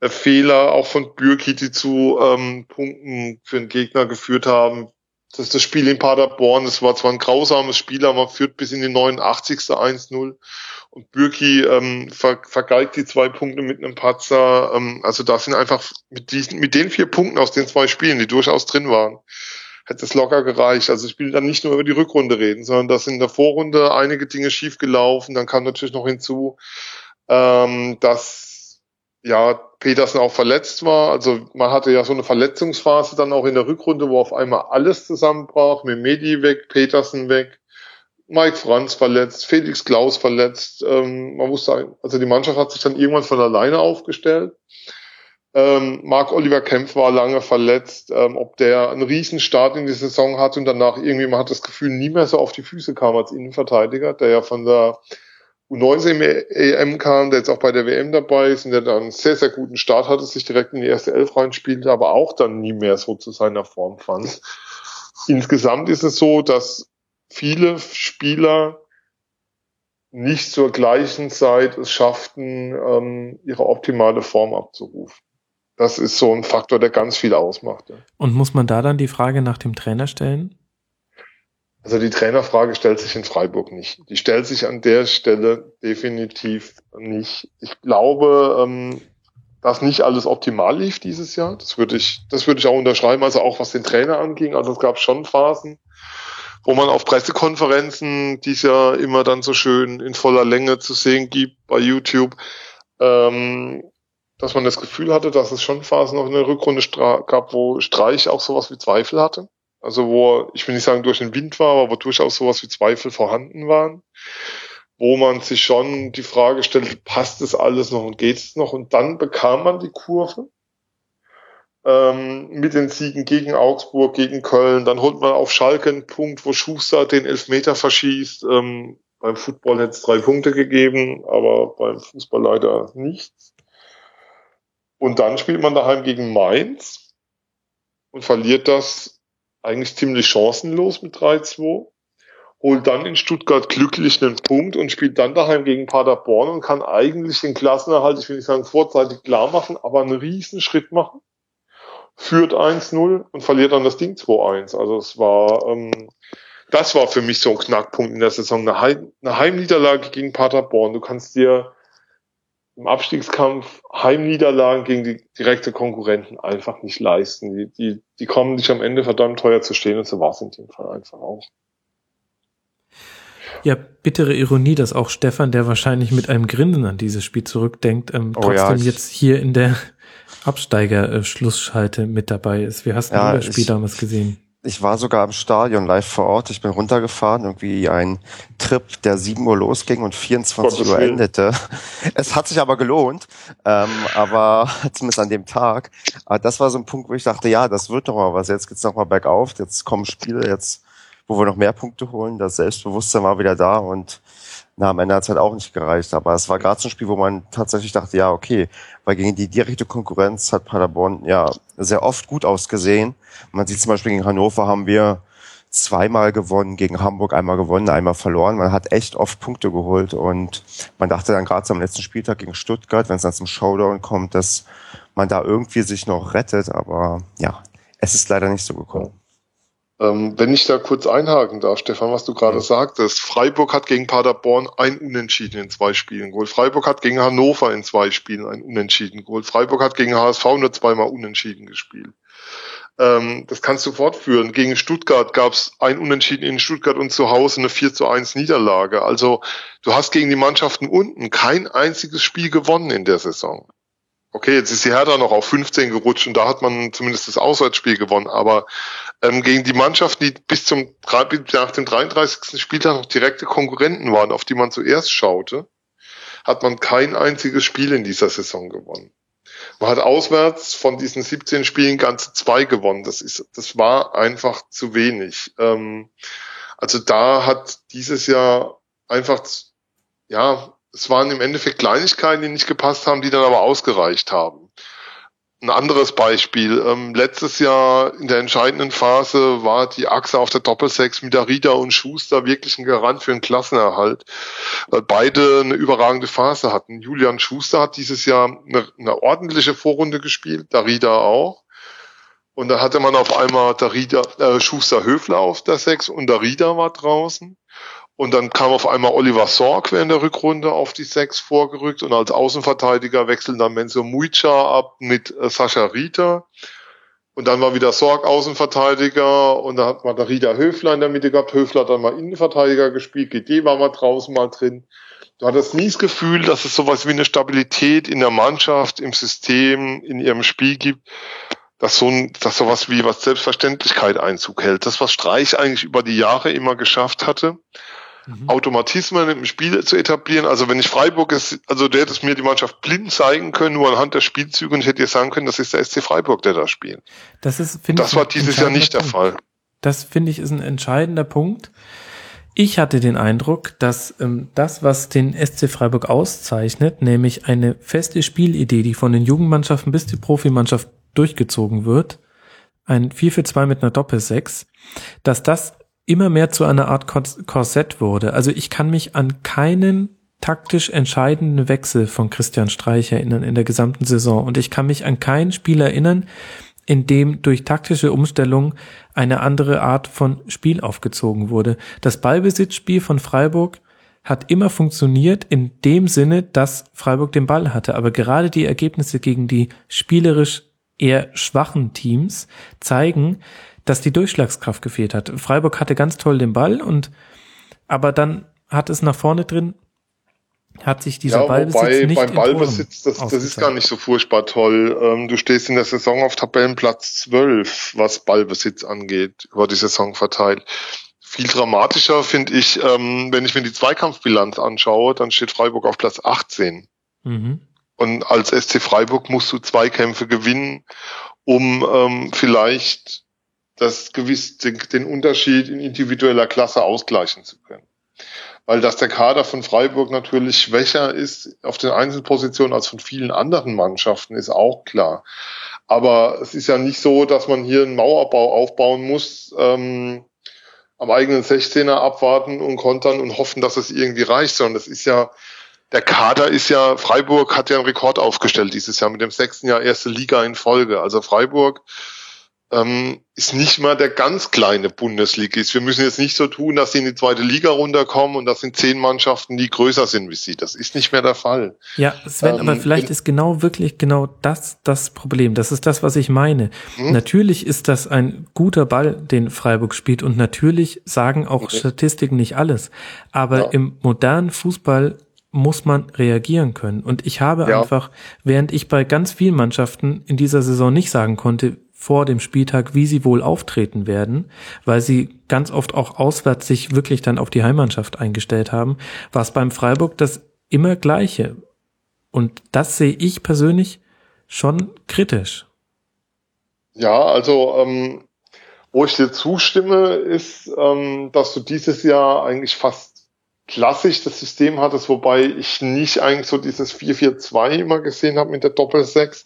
äh, Fehler auch von Bürki, die zu ähm, Punkten für den Gegner geführt haben. Das ist das Spiel in Paderborn, das war zwar ein grausames Spiel, aber man führt bis in die 89. 1-0 und Bürki ähm, ver vergeigt die zwei Punkte mit einem Patzer. Ähm, also da sind einfach mit, diesen, mit den vier Punkten aus den zwei Spielen, die durchaus drin waren, hätte es locker gereicht. Also ich will dann nicht nur über die Rückrunde reden, sondern dass in der Vorrunde einige Dinge schief gelaufen. Dann kam natürlich noch hinzu, ähm, dass ja Petersen auch verletzt war. Also man hatte ja so eine Verletzungsphase dann auch in der Rückrunde, wo auf einmal alles zusammenbrach. Mit Medi weg, Petersen weg. Mike Franz verletzt, Felix Klaus verletzt. Ähm, man muss sagen, also die Mannschaft hat sich dann irgendwann von alleine aufgestellt. Ähm, Marc Oliver Kempf war lange verletzt, ähm, ob der einen riesen Start in die Saison hat und danach irgendwie, man hat das Gefühl, nie mehr so auf die Füße kam als Innenverteidiger, der ja von der U19 EM kam, der jetzt auch bei der WM dabei ist und der dann einen sehr, sehr guten Start hatte, sich direkt in die erste Elf reinspielte, aber auch dann nie mehr so zu seiner Form fand. Insgesamt ist es so, dass viele Spieler nicht zur gleichen Zeit es schafften, ähm, ihre optimale Form abzurufen. Das ist so ein Faktor, der ganz viel ausmacht. Ja. Und muss man da dann die Frage nach dem Trainer stellen? Also die Trainerfrage stellt sich in Freiburg nicht. Die stellt sich an der Stelle definitiv nicht. Ich glaube, ähm, dass nicht alles optimal lief dieses Jahr. Das würde ich, das würde ich auch unterschreiben. Also auch was den Trainer anging. Also es gab schon Phasen, wo man auf Pressekonferenzen, die es ja immer dann so schön in voller Länge zu sehen gibt bei YouTube, ähm, dass man das Gefühl hatte, dass es schon Phasen noch in der Rückrunde gab, wo Streich auch sowas wie Zweifel hatte. Also wo, ich will nicht sagen durch den Wind war, aber wo durchaus sowas wie Zweifel vorhanden waren. Wo man sich schon die Frage stellt, passt das alles noch und geht es noch? Und dann bekam man die Kurve ähm, mit den Siegen gegen Augsburg, gegen Köln. Dann holt man auf Schalke einen Punkt, wo Schuster den Elfmeter verschießt. Ähm, beim Football hätte es drei Punkte gegeben, aber beim Fußball leider nichts. Und dann spielt man daheim gegen Mainz und verliert das eigentlich ziemlich chancenlos mit 3-2. Holt dann in Stuttgart glücklich einen Punkt und spielt dann daheim gegen Paderborn und kann eigentlich den Klassenerhalt, ich will nicht sagen vorzeitig klar machen, aber einen riesen Schritt machen führt 1-0 und verliert dann das Ding 2-1. Also es war, ähm, das war für mich so ein Knackpunkt in der Saison. Eine, eine Heimniederlage gegen Paderborn. Du kannst dir im Abstiegskampf Heimniederlagen gegen die direkte Konkurrenten einfach nicht leisten. Die, die, die kommen dich am Ende verdammt teuer zu stehen und so war es in dem Fall einfach auch. Ja, bittere Ironie, dass auch Stefan, der wahrscheinlich mit einem Grinsen an dieses Spiel zurückdenkt, ähm, trotzdem oh ja, jetzt hier in der Absteiger-Schlussschalte mit dabei ist. Wie hast du ja, das Spiel damals gesehen? Ich war sogar im Stadion live vor Ort. Ich bin runtergefahren, irgendwie ein Trip, der 7 Uhr losging und 24 Uhr endete. Es hat sich aber gelohnt, ähm, aber zumindest an dem Tag. Aber das war so ein Punkt, wo ich dachte, ja, das wird noch mal was. Jetzt geht's noch mal bergauf. Jetzt kommen Spiele, jetzt, wo wir noch mehr Punkte holen. Das Selbstbewusstsein war wieder da und na, am Ende hat es halt auch nicht gereicht. Aber es war gerade so ein Spiel, wo man tatsächlich dachte, ja, okay, weil gegen die direkte Konkurrenz hat Paderborn ja sehr oft gut ausgesehen. Man sieht zum Beispiel gegen Hannover haben wir zweimal gewonnen, gegen Hamburg einmal gewonnen, einmal verloren. Man hat echt oft Punkte geholt und man dachte dann gerade am letzten Spieltag gegen Stuttgart, wenn es dann zum Showdown kommt, dass man da irgendwie sich noch rettet. Aber ja, es ist leider nicht so gekommen. Ähm, wenn ich da kurz einhaken darf, Stefan, was du gerade ja. sagtest. Freiburg hat gegen Paderborn ein Unentschieden in zwei Spielen geholt. Freiburg hat gegen Hannover in zwei Spielen ein Unentschieden geholt. Freiburg hat gegen HSV nur zweimal Unentschieden gespielt. Ähm, das kannst du fortführen. Gegen Stuttgart gab es ein Unentschieden in Stuttgart und zu Hause eine 4 zu 1 Niederlage. Also du hast gegen die Mannschaften unten kein einziges Spiel gewonnen in der Saison. Okay, jetzt ist die Hertha noch auf 15 gerutscht und da hat man zumindest das Auswärtsspiel gewonnen, aber ähm, gegen die Mannschaften, die bis zum nach dem 33. Spieltag noch direkte Konkurrenten waren, auf die man zuerst schaute, hat man kein einziges Spiel in dieser Saison gewonnen. Man hat auswärts von diesen 17 Spielen ganze zwei gewonnen. Das ist, das war einfach zu wenig. Ähm, also da hat dieses Jahr einfach, ja, es waren im Endeffekt Kleinigkeiten, die nicht gepasst haben, die dann aber ausgereicht haben. Ein anderes Beispiel. Ähm, letztes Jahr in der entscheidenden Phase war die Achse auf der Doppelsechs mit Darida und Schuster wirklich ein Garant für einen Klassenerhalt, weil beide eine überragende Phase hatten. Julian Schuster hat dieses Jahr eine, eine ordentliche Vorrunde gespielt, Darida auch. Und da hatte man auf einmal Darida, äh, Schuster Höfler auf der Sechs und Darida war draußen. Und dann kam auf einmal Oliver Sorg während der Rückrunde auf die Sechs vorgerückt und als Außenverteidiger wechseln dann Menzo Muica ab mit äh, Sascha Rita. Und dann war wieder Sorg Außenverteidiger und da hat man da Rita Höfler in der Mitte gehabt. Höfler hat dann mal Innenverteidiger gespielt. GD war mal draußen mal drin. Du hattest nie das Gefühl, dass es sowas wie eine Stabilität in der Mannschaft, im System, in ihrem Spiel gibt, dass so ein, dass sowas wie was Selbstverständlichkeit Einzug hält. Das, was Streich eigentlich über die Jahre immer geschafft hatte, mhm. Automatismen im Spiel zu etablieren. Also wenn ich Freiburg ist, also der hätte es mir die Mannschaft blind zeigen können, nur anhand der Spielzüge und ich hätte dir sagen können, das ist der SC Freiburg, der da spielt. Das ist, finde Das war dieses Jahr nicht der Fall. Das finde ich ist ein entscheidender Punkt. Ich hatte den Eindruck, dass ähm, das, was den SC Freiburg auszeichnet, nämlich eine feste Spielidee, die von den Jugendmannschaften bis die Profimannschaft durchgezogen wird, ein 4 für 2 mit einer Doppel-6, dass das immer mehr zu einer Art Korsett wurde. Also ich kann mich an keinen taktisch entscheidenden Wechsel von Christian Streich erinnern in der gesamten Saison. Und ich kann mich an kein Spiel erinnern, in dem durch taktische Umstellung eine andere Art von Spiel aufgezogen wurde. Das Ballbesitzspiel von Freiburg hat immer funktioniert in dem Sinne, dass Freiburg den Ball hatte. Aber gerade die Ergebnisse gegen die spielerisch eher schwachen Teams zeigen, dass die Durchschlagskraft gefehlt hat. Freiburg hatte ganz toll den Ball und aber dann hat es nach vorne drin hat sich dieser ja, Ballbesitz wobei, nicht beim Ballbesitz, das, das ist gar nicht so furchtbar toll. Ähm, du stehst in der Saison auf Tabellenplatz 12, was Ballbesitz angeht, über die Saison verteilt. Viel dramatischer finde ich, ähm, wenn ich mir die Zweikampfbilanz anschaue, dann steht Freiburg auf Platz 18. Mhm. Und als SC Freiburg musst du Zweikämpfe gewinnen, um ähm, vielleicht das gewiss den, den Unterschied in individueller Klasse ausgleichen zu können weil dass der Kader von Freiburg natürlich schwächer ist auf den Einzelpositionen als von vielen anderen Mannschaften, ist auch klar. Aber es ist ja nicht so, dass man hier einen Mauerbau aufbauen muss, ähm, am eigenen 16er abwarten und kontern und hoffen, dass es irgendwie reicht, sondern das ist ja, der Kader ist ja, Freiburg hat ja einen Rekord aufgestellt dieses Jahr mit dem sechsten Jahr erste Liga in Folge. Also Freiburg ähm, ist nicht mal der ganz kleine Bundesligist. Wir müssen jetzt nicht so tun, dass sie in die zweite Liga runterkommen und das sind zehn Mannschaften, die größer sind wie sie. Das ist nicht mehr der Fall. Ja, Sven, ähm, aber vielleicht ist genau wirklich genau das das Problem. Das ist das, was ich meine. Hm? Natürlich ist das ein guter Ball, den Freiburg spielt und natürlich sagen auch okay. Statistiken nicht alles. Aber ja. im modernen Fußball muss man reagieren können. Und ich habe ja. einfach, während ich bei ganz vielen Mannschaften in dieser Saison nicht sagen konnte, vor dem Spieltag, wie sie wohl auftreten werden, weil sie ganz oft auch auswärts sich wirklich dann auf die Heimmannschaft eingestellt haben, war es beim Freiburg das immer gleiche. Und das sehe ich persönlich schon kritisch. Ja, also ähm, wo ich dir zustimme, ist, ähm, dass du dieses Jahr eigentlich fast klassisch das System hattest, wobei ich nicht eigentlich so dieses 4-4-2 immer gesehen habe mit der Doppel-6,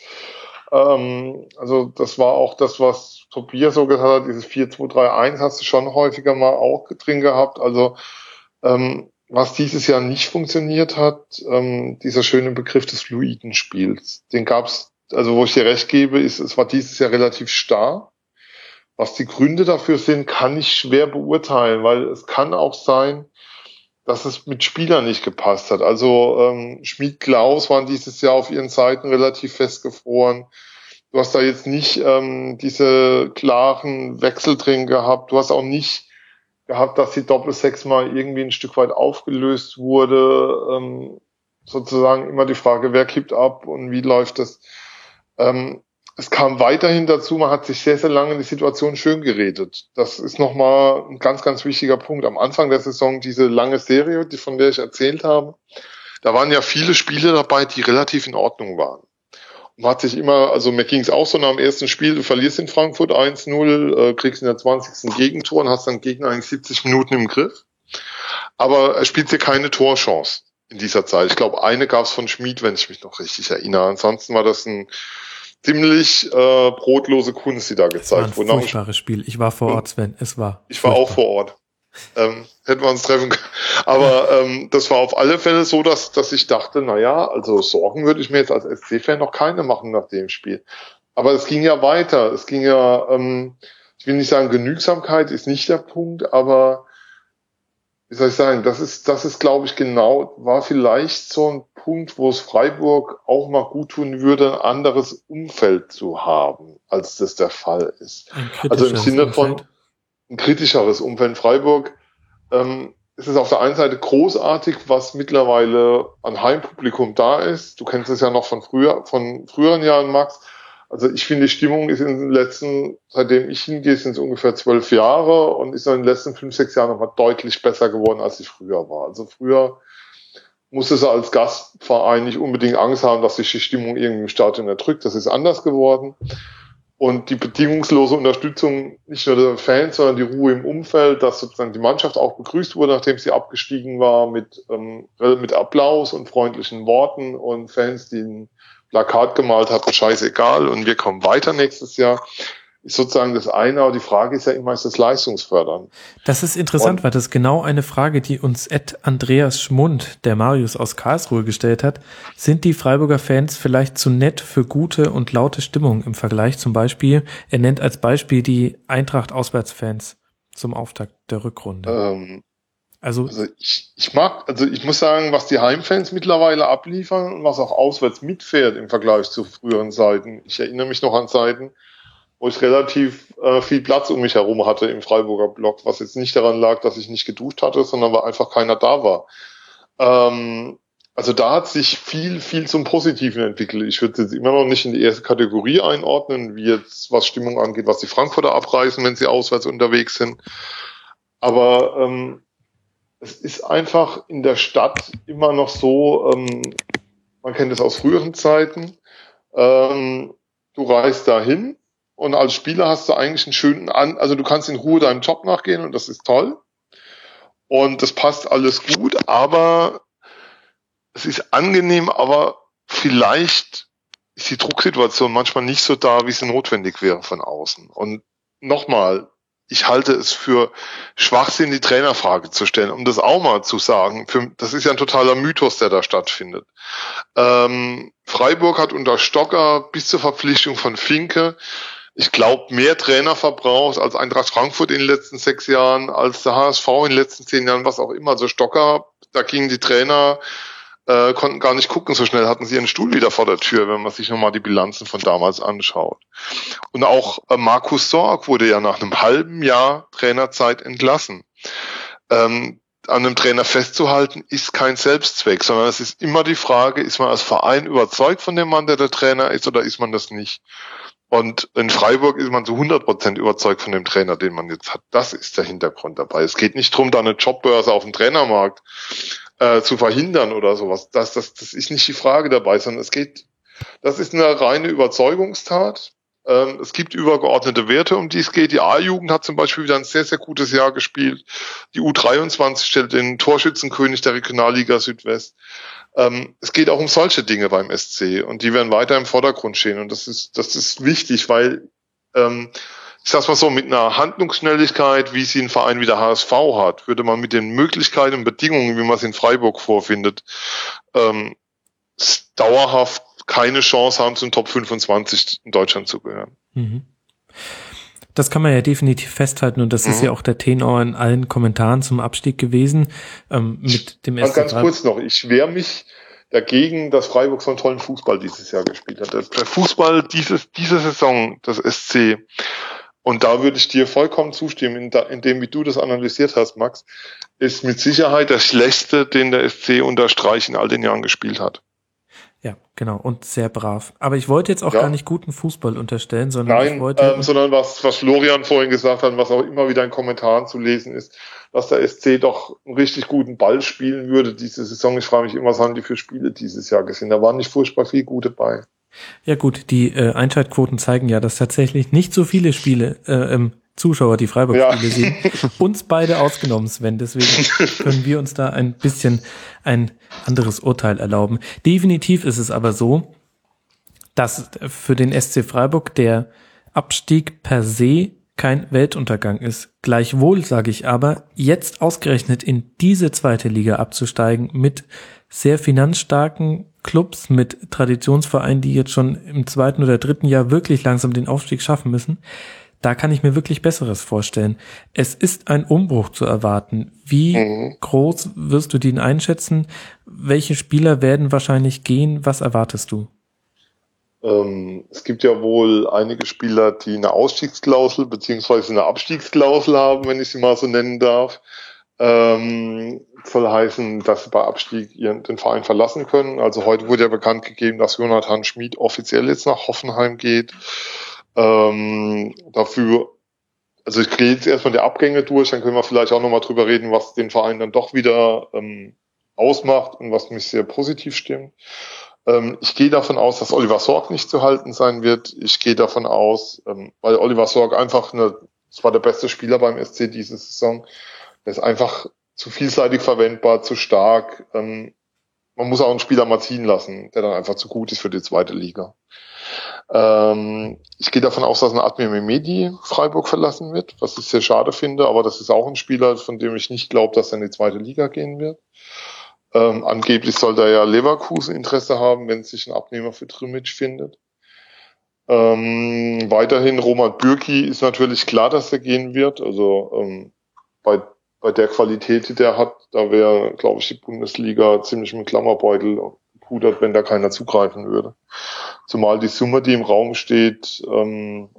ähm, also das war auch das, was Tobias so gesagt hat, dieses 4-2-3-1 hast du schon häufiger mal auch drin gehabt. Also ähm, was dieses Jahr nicht funktioniert hat, ähm, dieser schöne Begriff des Fluidenspiels. Den gab's, also wo ich dir recht gebe, ist, es war dieses Jahr relativ starr. Was die Gründe dafür sind, kann ich schwer beurteilen, weil es kann auch sein, dass es mit Spielern nicht gepasst hat. Also ähm, Schmid Klaus waren dieses Jahr auf ihren Seiten relativ festgefroren. Du hast da jetzt nicht ähm, diese klaren Wechsel drin gehabt. Du hast auch nicht gehabt, dass die Doppelsechs mal irgendwie ein Stück weit aufgelöst wurde. Ähm, sozusagen immer die Frage, wer kippt ab und wie läuft das. Ähm, es kam weiterhin dazu, man hat sich sehr, sehr lange die Situation schön geredet. Das ist nochmal ein ganz, ganz wichtiger Punkt. Am Anfang der Saison diese lange Serie, die, von der ich erzählt habe, da waren ja viele Spiele dabei, die relativ in Ordnung waren. Und man hat sich immer, also mir ging es auch so nach dem ersten Spiel, du verlierst in Frankfurt 1-0, äh, kriegst in der 20. Gegentor und hast dann Gegner eigentlich 70 Minuten im Griff. Aber er spielt dir keine Torchance in dieser Zeit. Ich glaube, eine gab es von Schmid, wenn ich mich noch richtig erinnere. Ansonsten war das ein ziemlich äh, brotlose Kunst, die da gezeigt wurde. Ein furchtbares Spiel. Ich war vor Ort, Sven. Es war. Ich war auch vor Ort. Ähm, hätten wir uns treffen können. Aber ähm, das war auf alle Fälle so, dass, dass ich dachte, na ja, also Sorgen würde ich mir jetzt als SC-Fan noch keine machen nach dem Spiel. Aber es ging ja weiter. Es ging ja, ähm, ich will nicht sagen, Genügsamkeit ist nicht der Punkt, aber wie soll ich sagen, das ist, das ist, glaube ich, genau, war vielleicht so ein Punkt, wo es Freiburg auch mal gut tun würde, ein anderes Umfeld zu haben, als das der Fall ist. Also im Sinne von ein kritischeres Umfeld. In Freiburg ähm, ist es auf der einen Seite großartig, was mittlerweile an Heimpublikum da ist. Du kennst es ja noch von früher, von früheren Jahren, Max also ich finde, die Stimmung ist in den letzten, seitdem ich hingehe, sind es ungefähr zwölf Jahre und ist in den letzten fünf, sechs Jahren nochmal deutlich besser geworden, als sie früher war. Also früher musste sie als Gastverein nicht unbedingt Angst haben, dass sich die Stimmung irgendwie im Stadion erdrückt. Das ist anders geworden. Und die bedingungslose Unterstützung nicht nur der Fans, sondern die Ruhe im Umfeld, dass sozusagen die Mannschaft auch begrüßt wurde, nachdem sie abgestiegen war, mit, ähm, mit Applaus und freundlichen Worten und Fans, die Plakat gemalt hatten, scheißegal und wir kommen weiter nächstes Jahr ist sozusagen das eine, aber die Frage ist ja immer, ist das Leistungsfördern? Das ist interessant, und, weil das ist genau eine Frage, die uns Ed Andreas Schmund, der Marius aus Karlsruhe, gestellt hat. Sind die Freiburger Fans vielleicht zu nett für gute und laute Stimmung im Vergleich zum Beispiel? Er nennt als Beispiel die Eintracht-Auswärtsfans zum Auftakt der Rückrunde. Ähm, also, also ich, ich mag, also ich muss sagen, was die Heimfans mittlerweile abliefern und was auch auswärts mitfährt im Vergleich zu früheren Zeiten. Ich erinnere mich noch an Zeiten, wo ich relativ äh, viel Platz um mich herum hatte im Freiburger Block, was jetzt nicht daran lag, dass ich nicht geduscht hatte, sondern weil einfach keiner da war. Ähm, also da hat sich viel, viel zum Positiven entwickelt. Ich würde jetzt immer noch nicht in die erste Kategorie einordnen, wie jetzt was Stimmung angeht, was die Frankfurter abreißen, wenn sie auswärts unterwegs sind. Aber ähm, es ist einfach in der Stadt immer noch so, ähm, man kennt es aus früheren Zeiten, ähm, du reist dahin und als Spieler hast du eigentlich einen schönen An, also du kannst in Ruhe deinem Job nachgehen und das ist toll. Und das passt alles gut, aber es ist angenehm, aber vielleicht ist die Drucksituation manchmal nicht so da, wie sie notwendig wäre von außen. Und nochmal, ich halte es für Schwachsinn, die Trainerfrage zu stellen, um das auch mal zu sagen. Für, das ist ja ein totaler Mythos, der da stattfindet. Ähm, Freiburg hat unter Stocker bis zur Verpflichtung von Finke ich glaube, mehr Trainer verbraucht als Eintracht Frankfurt in den letzten sechs Jahren, als der HSV in den letzten zehn Jahren, was auch immer. Also Stocker, da gingen die Trainer, äh, konnten gar nicht gucken, so schnell hatten sie ihren Stuhl wieder vor der Tür, wenn man sich nochmal die Bilanzen von damals anschaut. Und auch äh, Markus Sorg wurde ja nach einem halben Jahr Trainerzeit entlassen. Ähm, an einem Trainer festzuhalten, ist kein Selbstzweck, sondern es ist immer die Frage, ist man als Verein überzeugt von dem Mann, der der Trainer ist, oder ist man das nicht? Und in Freiburg ist man zu 100 Prozent überzeugt von dem Trainer, den man jetzt hat. Das ist der Hintergrund dabei. Es geht nicht darum, da eine Jobbörse auf dem Trainermarkt äh, zu verhindern oder sowas. Das, das, das ist nicht die Frage dabei, sondern es geht, das ist eine reine Überzeugungstat. Ähm, es gibt übergeordnete Werte, um die es geht. Die A-Jugend hat zum Beispiel wieder ein sehr, sehr gutes Jahr gespielt. Die U23 stellt den Torschützenkönig der Regionalliga Südwest. Ähm, es geht auch um solche Dinge beim SC und die werden weiter im Vordergrund stehen und das ist, das ist wichtig, weil ähm, ich sag's mal so, mit einer Handlungsschnelligkeit, wie sie ein Verein wie der HSV hat, würde man mit den Möglichkeiten und Bedingungen, wie man es in Freiburg vorfindet, ähm, dauerhaft keine Chance haben, zum Top 25 in Deutschland zu gehören. Mhm. Das kann man ja definitiv festhalten und das mhm. ist ja auch der Tenor in allen Kommentaren zum Abstieg gewesen. Ähm, mit dem ersten ganz kurz noch, ich wehre mich dagegen, dass Freiburg so einen tollen Fußball dieses Jahr gespielt hat. Der Fußball dieses, diese Saison, das SC, und da würde ich dir vollkommen zustimmen, in, da, in dem, wie du das analysiert hast, Max, ist mit Sicherheit der schlechteste, den der SC unter Streich in all den Jahren gespielt hat. Ja, genau. Und sehr brav. Aber ich wollte jetzt auch ja. gar nicht guten Fußball unterstellen, sondern Nein, ich wollte. Ähm, sondern was, was Florian vorhin gesagt hat, was auch immer wieder in Kommentaren zu lesen ist, dass der SC doch einen richtig guten Ball spielen würde diese Saison. Ich frage mich immer, was haben die für Spiele dieses Jahr gesehen? Da waren nicht furchtbar viel gute bei. Ja gut, die äh, Einschaltquoten zeigen ja, dass tatsächlich nicht so viele Spiele äh, im Zuschauer, die Freiburg-Spiele ja. sehen. Uns beide ausgenommen, Sven. Deswegen können wir uns da ein bisschen ein anderes Urteil erlauben. Definitiv ist es aber so, dass für den SC Freiburg der Abstieg per se kein Weltuntergang ist. Gleichwohl sage ich aber, jetzt ausgerechnet in diese zweite Liga abzusteigen mit sehr finanzstarken Clubs, mit Traditionsvereinen, die jetzt schon im zweiten oder dritten Jahr wirklich langsam den Aufstieg schaffen müssen, da kann ich mir wirklich Besseres vorstellen. Es ist ein Umbruch zu erwarten. Wie mhm. groß wirst du den einschätzen? Welche Spieler werden wahrscheinlich gehen? Was erwartest du? Ähm, es gibt ja wohl einige Spieler, die eine Ausstiegsklausel beziehungsweise eine Abstiegsklausel haben, wenn ich sie mal so nennen darf. Ähm, soll heißen, dass sie bei Abstieg ihren, den Verein verlassen können. Also heute wurde ja bekannt gegeben, dass Jonathan Schmid offiziell jetzt nach Hoffenheim geht. Ähm, dafür, also ich gehe jetzt erstmal die Abgänge durch, dann können wir vielleicht auch nochmal drüber reden, was den Verein dann doch wieder ähm, ausmacht und was mich sehr positiv stimmt. Ähm, ich gehe davon aus, dass Oliver Sorg nicht zu halten sein wird. Ich gehe davon aus, ähm, weil Oliver Sorg einfach eine, das war der beste Spieler beim SC diese Saison. Der ist einfach zu vielseitig verwendbar, zu stark. Ähm, man muss auch einen Spieler mal ziehen lassen, der dann einfach zu gut ist für die zweite Liga. Ähm, ich gehe davon aus, dass ein Admir Mehmedi Freiburg verlassen wird, was ich sehr schade finde, aber das ist auch ein Spieler, von dem ich nicht glaube, dass er in die zweite Liga gehen wird. Ähm, angeblich soll da ja Leverkusen Interesse haben, wenn sich ein Abnehmer für Trimic findet. Ähm, weiterhin Roman Bürki ist natürlich klar, dass er gehen wird. Also ähm, bei, bei der Qualität, die der hat, da wäre, glaube ich, die Bundesliga ziemlich mit Klammerbeutel gepudert, wenn da keiner zugreifen würde. Zumal die Summe, die im Raum steht, ähm,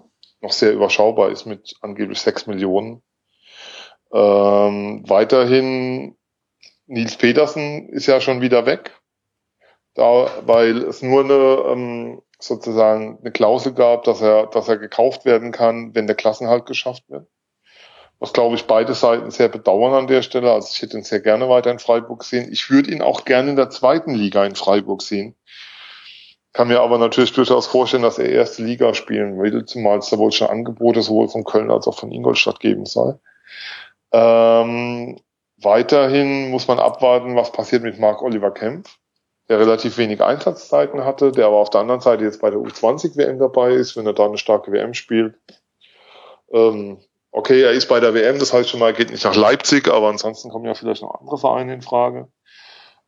noch sehr überschaubar ist mit angeblich sechs Millionen. Ähm, weiterhin Nils Petersen ist ja schon wieder weg, da, weil es nur eine ähm, sozusagen eine Klausel gab, dass er, dass er gekauft werden kann, wenn der Klassenhalt geschafft wird. Was glaube ich beide Seiten sehr bedauern an der Stelle. Also ich hätte ihn sehr gerne weiter in Freiburg sehen. Ich würde ihn auch gerne in der zweiten Liga in Freiburg sehen. Kann mir aber natürlich durchaus vorstellen, dass er erste Liga spielen will, zumal es da wohl schon Angebote sowohl von Köln als auch von Ingolstadt geben soll. Ähm, weiterhin muss man abwarten, was passiert mit Marc Oliver Kempf, der relativ wenig Einsatzzeiten hatte, der aber auf der anderen Seite jetzt bei der U20 WM dabei ist, wenn er da eine starke WM spielt. Ähm, okay, er ist bei der WM, das heißt schon mal, er geht nicht nach Leipzig, aber ansonsten kommen ja vielleicht noch andere Vereine in Frage.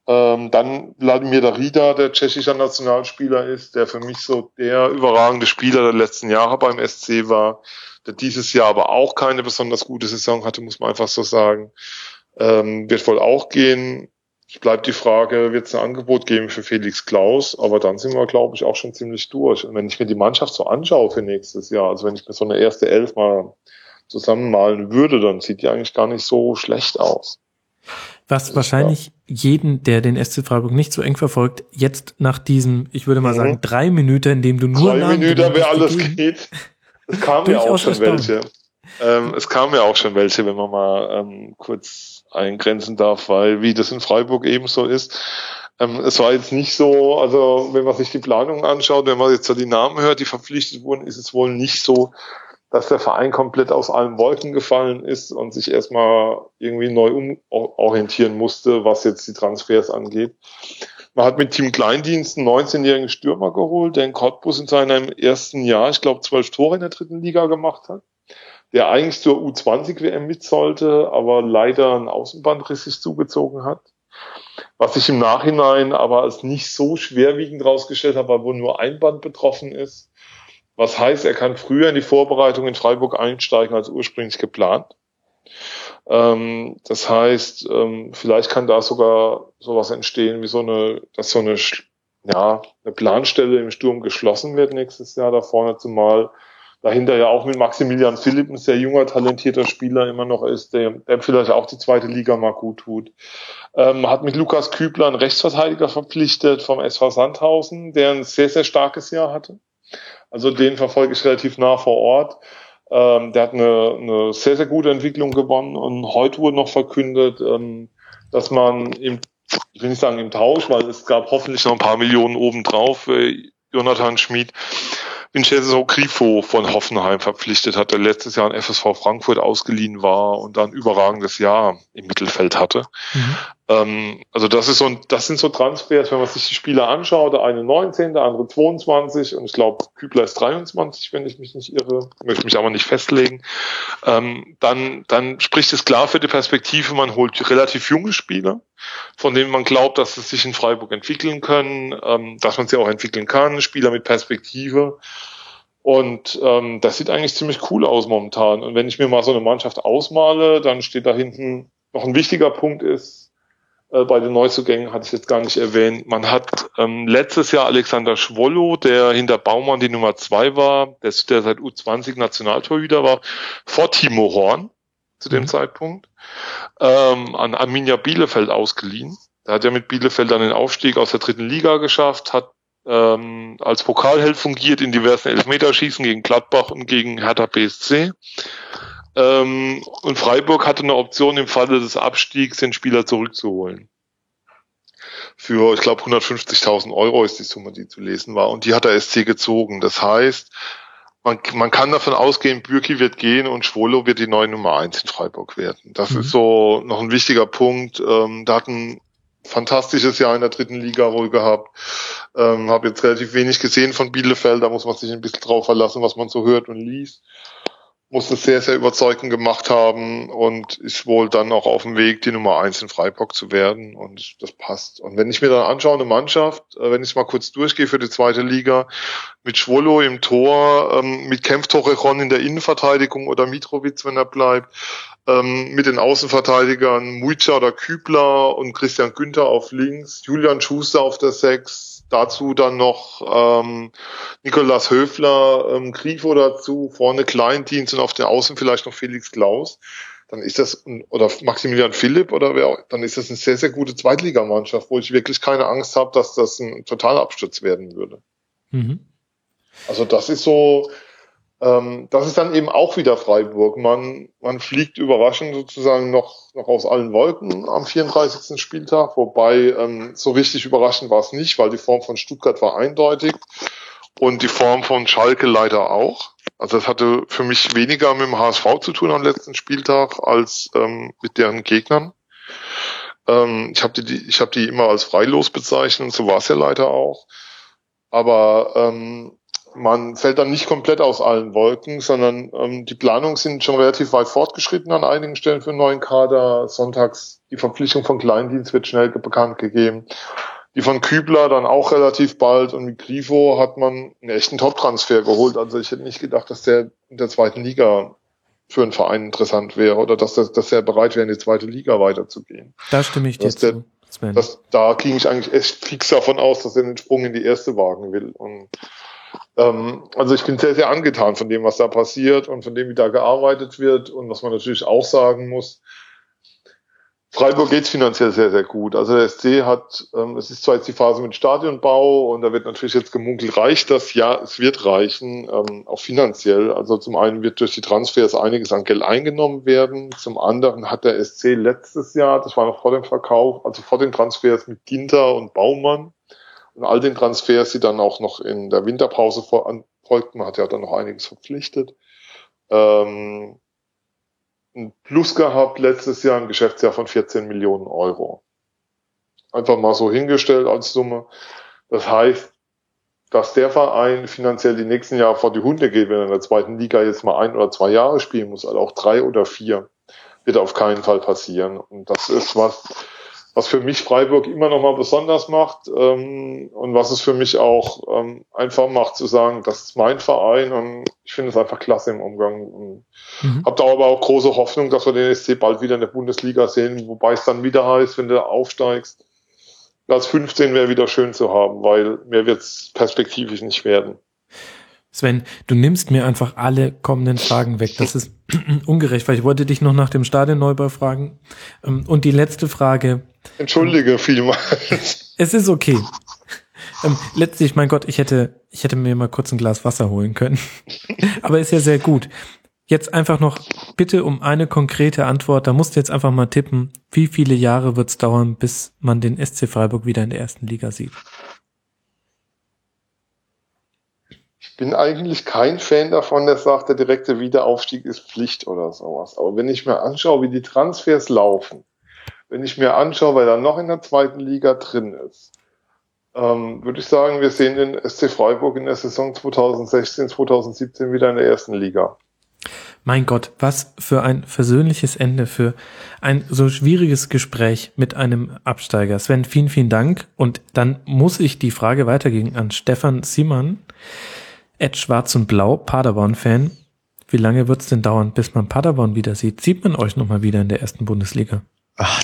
Ähm, dann Vladimir Darida, der tschechischer Nationalspieler ist, der für mich so der überragende Spieler der letzten Jahre beim SC war, der dieses Jahr aber auch keine besonders gute Saison hatte, muss man einfach so sagen. Ähm, wird wohl auch gehen. Es bleibt die Frage, wird es ein Angebot geben für Felix Klaus? Aber dann sind wir, glaube ich, auch schon ziemlich durch. Und wenn ich mir die Mannschaft so anschaue für nächstes Jahr, also wenn ich mir so eine erste Elf mal zusammenmalen würde, dann sieht die eigentlich gar nicht so schlecht aus. Was wahrscheinlich jeden, der den SC Freiburg nicht so eng verfolgt, jetzt nach diesem, ich würde mal mhm. sagen, drei Minuten, in dem du nur drei Minuten, wer alles geht. Es kamen ja auch schon welche. Ähm, es kamen ja auch schon welche, wenn man mal ähm, kurz eingrenzen darf, weil wie das in Freiburg ebenso ist. Ähm, es war jetzt nicht so, also wenn man sich die Planung anschaut, wenn man jetzt so die Namen hört, die verpflichtet wurden, ist es wohl nicht so, dass der Verein komplett aus allen Wolken gefallen ist und sich erstmal irgendwie neu umorientieren musste, was jetzt die Transfers angeht. Man hat mit Team Kleindienst einen 19-jährigen Stürmer geholt, der in Cottbus in seinem ersten Jahr, ich glaube, zwölf Tore in der dritten Liga gemacht hat, der eigentlich zur U20-WM mit sollte, aber leider einen Außenbandriss sich zugezogen hat. Was sich im Nachhinein aber als nicht so schwerwiegend rausgestellt hat, weil wohl nur ein Band betroffen ist. Was heißt, er kann früher in die Vorbereitung in Freiburg einsteigen als ursprünglich geplant. Ähm, das heißt, ähm, vielleicht kann da sogar sowas entstehen wie so eine, dass so eine, ja, eine Planstelle im Sturm geschlossen wird nächstes Jahr da vorne, zumal dahinter ja auch mit Maximilian Philipp ein sehr junger, talentierter Spieler immer noch ist, der, der vielleicht auch die zweite Liga mal gut tut. Ähm, hat mit Lukas Kübler einen Rechtsverteidiger verpflichtet vom SV Sandhausen, der ein sehr, sehr starkes Jahr hatte. Also den verfolge ich relativ nah vor Ort. Ähm, der hat eine, eine sehr, sehr gute Entwicklung gewonnen und heute wurde noch verkündet, ähm, dass man im, ich will nicht sagen im Tausch, weil es gab hoffentlich noch ein paar Millionen obendrauf, äh, Jonathan Schmid, Vincenzo Grifo von Hoffenheim verpflichtet hat, der letztes Jahr an FSV Frankfurt ausgeliehen war und dann überragendes Jahr im Mittelfeld hatte. Mhm. Ähm, also das ist so, das sind so Transfers, wenn man sich die Spieler anschaut, der eine 19, der andere 22 und ich glaube Kübler ist 23, wenn ich mich nicht irre, möchte mich aber nicht festlegen. Ähm, dann, dann spricht es klar für die Perspektive, man holt relativ junge Spieler, von denen man glaubt, dass sie sich in Freiburg entwickeln können, ähm, dass man sie auch entwickeln kann, Spieler mit Perspektive. Und ähm, das sieht eigentlich ziemlich cool aus momentan. Und wenn ich mir mal so eine Mannschaft ausmale, dann steht da hinten noch ein wichtiger Punkt ist, äh, bei den Neuzugängen hatte ich jetzt gar nicht erwähnt. Man hat ähm, letztes Jahr Alexander Schwollo, der hinter Baumann die Nummer zwei war, der, der seit U20 Nationaltorhüter war, vor Timo Horn zu dem mhm. Zeitpunkt, ähm, an Arminia Bielefeld ausgeliehen. Da hat er mit Bielefeld dann den Aufstieg aus der dritten Liga geschafft, hat ähm, als Pokalheld fungiert in diversen Elfmeterschießen gegen Gladbach und gegen Hertha BSC. Ähm, und Freiburg hatte eine Option im Falle des Abstiegs, den Spieler zurückzuholen. Für, ich glaube, 150.000 Euro ist die Summe, die zu lesen war. Und die hat der SC gezogen. Das heißt, man, man kann davon ausgehen, Bürki wird gehen und Schwolo wird die neue Nummer eins in Freiburg werden. Das mhm. ist so noch ein wichtiger Punkt. Ähm, da hat ein fantastisches Jahr in der dritten Liga wohl gehabt. Ähm, Habe jetzt relativ wenig gesehen von Bielefeld, da muss man sich ein bisschen drauf verlassen, was man so hört und liest muss es sehr, sehr überzeugend gemacht haben und ist wohl dann auch auf dem Weg, die Nummer eins in Freiburg zu werden und das passt. Und wenn ich mir dann anschaue, eine Mannschaft, äh, wenn ich mal kurz durchgehe für die zweite Liga, mit Schwolo im Tor, ähm, mit Kempf Torrejon in der Innenverteidigung oder Mitrovic, wenn er bleibt, ähm, mit den Außenverteidigern Muica oder Kübler und Christian Günther auf links, Julian Schuster auf der Sechs, dazu dann noch ähm, Nikolas Höfler, ähm, Grifo dazu, vorne Kleindienst und auf der Außen vielleicht noch Felix Klaus, dann ist das, oder Maximilian Philipp oder wer auch, dann ist das eine sehr, sehr gute Zweitligamannschaft, wo ich wirklich keine Angst habe, dass das ein Totalabsturz werden würde. Mhm. Also das ist so, ähm, das ist dann eben auch wieder Freiburg. Man, man fliegt überraschend sozusagen noch, noch aus allen Wolken am 34. Spieltag, wobei ähm, so richtig überraschend war es nicht, weil die Form von Stuttgart war eindeutig und die Form von Schalke leider auch. Also das hatte für mich weniger mit dem HSV zu tun am letzten Spieltag als ähm, mit deren Gegnern. Ähm, ich habe die, ich hab die immer als freilos bezeichnet, so war es ja leider auch. Aber ähm, man fällt dann nicht komplett aus allen Wolken, sondern ähm, die Planungen sind schon relativ weit fortgeschritten an einigen Stellen für einen neuen Kader. Sonntags die Verpflichtung von Kleindienst wird schnell bekannt gegeben. Die von Kübler dann auch relativ bald und mit Grifo hat man einen echten Top-Transfer geholt. Also ich hätte nicht gedacht, dass der in der zweiten Liga für einen Verein interessant wäre oder dass, das, dass er bereit wäre, in die zweite Liga weiterzugehen. Da stimme ich dir zu. Das, da ging ich eigentlich echt fix davon aus, dass er den Sprung in die erste wagen will. Und also ich bin sehr, sehr angetan von dem, was da passiert und von dem, wie da gearbeitet wird. Und was man natürlich auch sagen muss, Freiburg geht's finanziell sehr, sehr gut. Also der SC hat, ähm, es ist zwar jetzt die Phase mit Stadionbau und da wird natürlich jetzt gemunkelt, reicht das? Ja, es wird reichen, ähm, auch finanziell. Also zum einen wird durch die Transfers einiges an Geld eingenommen werden. Zum anderen hat der SC letztes Jahr, das war noch vor dem Verkauf, also vor den Transfers mit Ginter und Baumann, und all den Transfers, die dann auch noch in der Winterpause folgten, man hat ja dann noch einiges verpflichtet, ähm, ein Plus gehabt letztes Jahr, ein Geschäftsjahr von 14 Millionen Euro. Einfach mal so hingestellt als Summe. Das heißt, dass der Verein finanziell die nächsten Jahre vor die Hunde geht, wenn er in der zweiten Liga jetzt mal ein oder zwei Jahre spielen muss, also auch drei oder vier, wird auf keinen Fall passieren. Und das ist was, was für mich Freiburg immer noch mal besonders macht ähm, und was es für mich auch ähm, einfach macht zu sagen, das ist mein Verein und ich finde es einfach klasse im Umgang. Und mhm. Hab da aber auch große Hoffnung, dass wir den SC bald wieder in der Bundesliga sehen, wobei es dann wieder heißt, wenn du aufsteigst, Platz 15 wäre wieder schön zu haben, weil mehr wird es perspektivisch nicht werden. Sven, du nimmst mir einfach alle kommenden Fragen weg. Das ist ungerecht, weil ich wollte dich noch nach dem Stadionneubau fragen. Ähm, und die letzte Frage. Entschuldige vielmals. Es ist okay. Ähm, letztlich, mein Gott, ich hätte, ich hätte mir mal kurz ein Glas Wasser holen können. Aber ist ja sehr gut. Jetzt einfach noch bitte um eine konkrete Antwort. Da musst du jetzt einfach mal tippen. Wie viele Jahre wird es dauern, bis man den SC Freiburg wieder in der ersten Liga sieht? Bin eigentlich kein Fan davon, der sagt, der direkte Wiederaufstieg ist Pflicht oder sowas. Aber wenn ich mir anschaue, wie die Transfers laufen, wenn ich mir anschaue, wer da noch in der zweiten Liga drin ist, ähm, würde ich sagen, wir sehen den SC Freiburg in der Saison 2016, 2017 wieder in der ersten Liga. Mein Gott, was für ein versöhnliches Ende für ein so schwieriges Gespräch mit einem Absteiger. Sven, vielen, vielen Dank. Und dann muss ich die Frage weitergeben an Stefan Simon. Ed Schwarz und Blau, Paderborn-Fan. Wie lange wird's denn dauern, bis man Paderborn wieder sieht? Sieht man euch nochmal wieder in der ersten Bundesliga? Ach,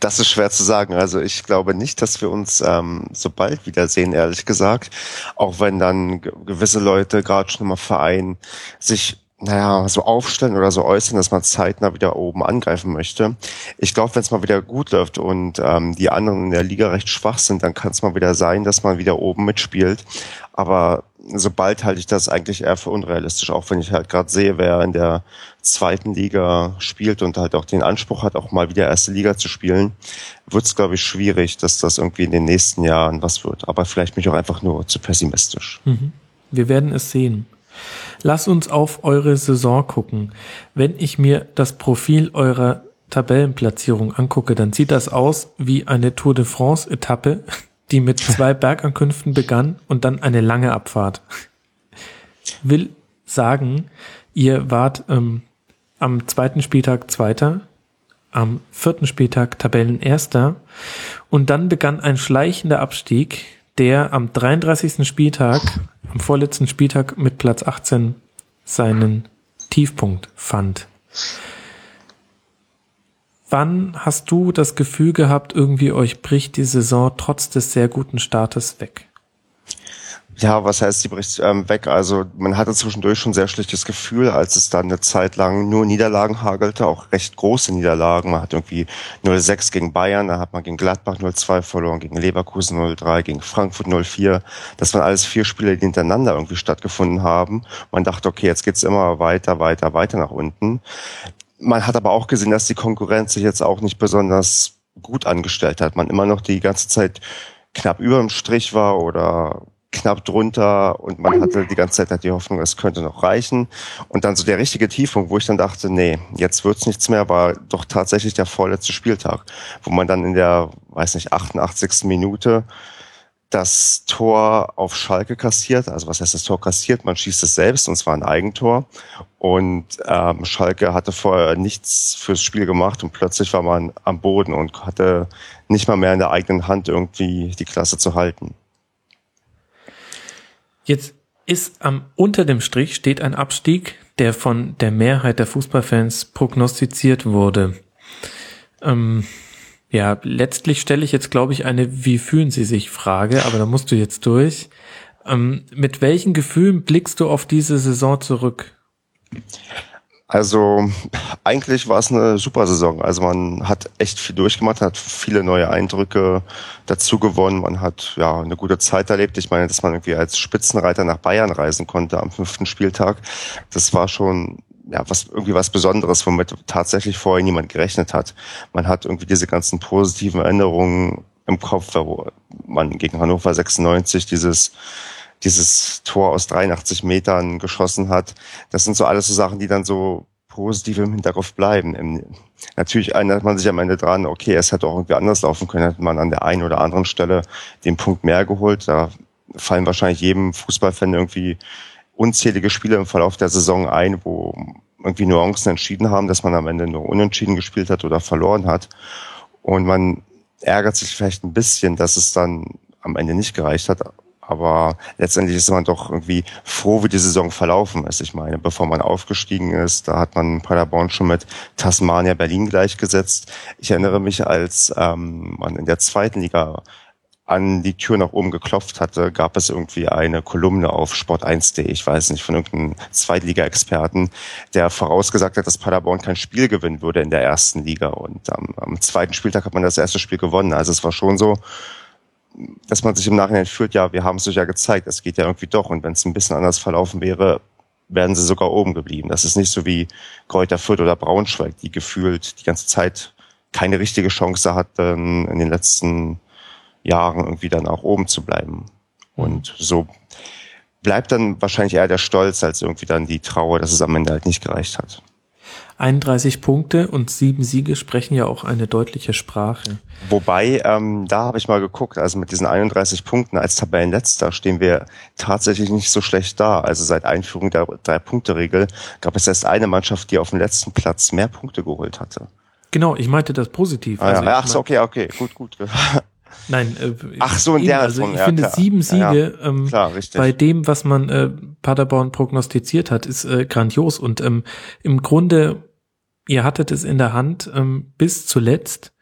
das ist schwer zu sagen. Also ich glaube nicht, dass wir uns ähm, so bald wiedersehen, ehrlich gesagt. Auch wenn dann gewisse Leute, gerade schon im Verein, sich naja, so aufstellen oder so äußern, dass man zeitnah wieder oben angreifen möchte. Ich glaube, wenn es mal wieder gut läuft und ähm, die anderen in der Liga recht schwach sind, dann kann es mal wieder sein, dass man wieder oben mitspielt. Aber sobald halte ich das eigentlich eher für unrealistisch, auch wenn ich halt gerade sehe, wer in der zweiten Liga spielt und halt auch den Anspruch hat, auch mal wieder erste Liga zu spielen, wird es, glaube ich, schwierig, dass das irgendwie in den nächsten Jahren was wird. Aber vielleicht bin ich auch einfach nur zu pessimistisch. Mhm. Wir werden es sehen. Lass uns auf eure Saison gucken. Wenn ich mir das Profil eurer Tabellenplatzierung angucke, dann sieht das aus wie eine Tour de France Etappe, die mit zwei Bergankünften begann und dann eine lange Abfahrt. Will sagen, ihr wart ähm, am zweiten Spieltag Zweiter, am vierten Spieltag Tabellenerster und dann begann ein schleichender Abstieg, der am 33. Spieltag, am vorletzten Spieltag mit Platz 18 seinen Tiefpunkt fand. Wann hast du das Gefühl gehabt, irgendwie euch bricht die Saison trotz des sehr guten Startes weg? Ja, was heißt, sie bricht ähm, weg? Also man hatte zwischendurch schon sehr schlechtes Gefühl, als es dann eine Zeit lang nur Niederlagen hagelte, auch recht große Niederlagen. Man hat irgendwie 0-6 gegen Bayern, dann hat man gegen Gladbach 0-2 verloren, gegen Leverkusen 0-3, gegen Frankfurt 0-4. Das waren alles vier Spiele, die hintereinander irgendwie stattgefunden haben. Man dachte, okay, jetzt geht's immer weiter, weiter, weiter nach unten. Man hat aber auch gesehen, dass die Konkurrenz sich jetzt auch nicht besonders gut angestellt hat. Man immer noch die ganze Zeit knapp über dem Strich war oder knapp drunter und man hatte die ganze Zeit halt die Hoffnung, es könnte noch reichen. Und dann so der richtige Tiefpunkt, wo ich dann dachte, nee, jetzt wird's nichts mehr, war doch tatsächlich der vorletzte Spieltag, wo man dann in der, weiß nicht, 88. Minute das Tor auf Schalke kassiert. Also was heißt das Tor kassiert? Man schießt es selbst und zwar ein Eigentor. Und ähm, Schalke hatte vorher nichts fürs Spiel gemacht und plötzlich war man am Boden und hatte nicht mal mehr in der eigenen Hand irgendwie die Klasse zu halten. Jetzt ist am unter dem Strich steht ein Abstieg, der von der Mehrheit der Fußballfans prognostiziert wurde. Ähm, ja, letztlich stelle ich jetzt, glaube ich, eine Wie fühlen Sie sich Frage, aber da musst du jetzt durch. Ähm, mit welchen Gefühlen blickst du auf diese Saison zurück? Also eigentlich war es eine super Saison. Also man hat echt viel durchgemacht, hat viele neue Eindrücke dazu gewonnen. Man hat ja eine gute Zeit erlebt. Ich meine, dass man irgendwie als Spitzenreiter nach Bayern reisen konnte am fünften Spieltag. Das war schon ja, was irgendwie was Besonderes, womit tatsächlich vorher niemand gerechnet hat. Man hat irgendwie diese ganzen positiven Erinnerungen im Kopf, wo man gegen Hannover 96 dieses dieses Tor aus 83 Metern geschossen hat. Das sind so alles so Sachen, die dann so positiv im Hinterkopf bleiben. Im, natürlich erinnert man sich am Ende dran, okay, es hätte auch irgendwie anders laufen können, hätte man an der einen oder anderen Stelle den Punkt mehr geholt. Da fallen wahrscheinlich jedem Fußballfan irgendwie unzählige Spiele im Verlauf der Saison ein, wo irgendwie Nuancen entschieden haben, dass man am Ende nur unentschieden gespielt hat oder verloren hat. Und man ärgert sich vielleicht ein bisschen, dass es dann am Ende nicht gereicht hat. Aber letztendlich ist man doch irgendwie froh, wie die Saison verlaufen ist. Ich meine, bevor man aufgestiegen ist, da hat man Paderborn schon mit Tasmania Berlin gleichgesetzt. Ich erinnere mich, als ähm, man in der zweiten Liga an die Tür nach oben geklopft hatte, gab es irgendwie eine Kolumne auf Sport1.de, ich weiß nicht, von irgendeinem Zweitliga-Experten, der vorausgesagt hat, dass Paderborn kein Spiel gewinnen würde in der ersten Liga. Und am, am zweiten Spieltag hat man das erste Spiel gewonnen. Also es war schon so, dass man sich im Nachhinein fühlt, ja, wir haben es euch ja gezeigt, es geht ja irgendwie doch. Und wenn es ein bisschen anders verlaufen wäre, wären sie sogar oben geblieben. Das ist nicht so wie Kräuter Fürth oder Braunschweig, die gefühlt die ganze Zeit keine richtige Chance hatten, in den letzten Jahren irgendwie dann auch oben zu bleiben. Und so bleibt dann wahrscheinlich eher der Stolz als irgendwie dann die Trauer, dass es am Ende halt nicht gereicht hat. 31 Punkte und sieben Siege sprechen ja auch eine deutliche Sprache. Wobei, ähm, da habe ich mal geguckt, also mit diesen 31 Punkten als Tabellenletzter stehen wir tatsächlich nicht so schlecht da. Also seit Einführung der Drei-Punkte-Regel gab es erst eine Mannschaft, die auf dem letzten Platz mehr Punkte geholt hatte. Genau, ich meinte das positiv. Ah, also ja. Ach so, okay, okay, gut, gut. Nein, äh, ach so, in der also ich ja, finde klar. sieben Siege ja, ähm, klar, bei dem, was man äh, Paderborn prognostiziert hat, ist äh, grandios und ähm, im Grunde ihr hattet es in der Hand ähm, bis zuletzt.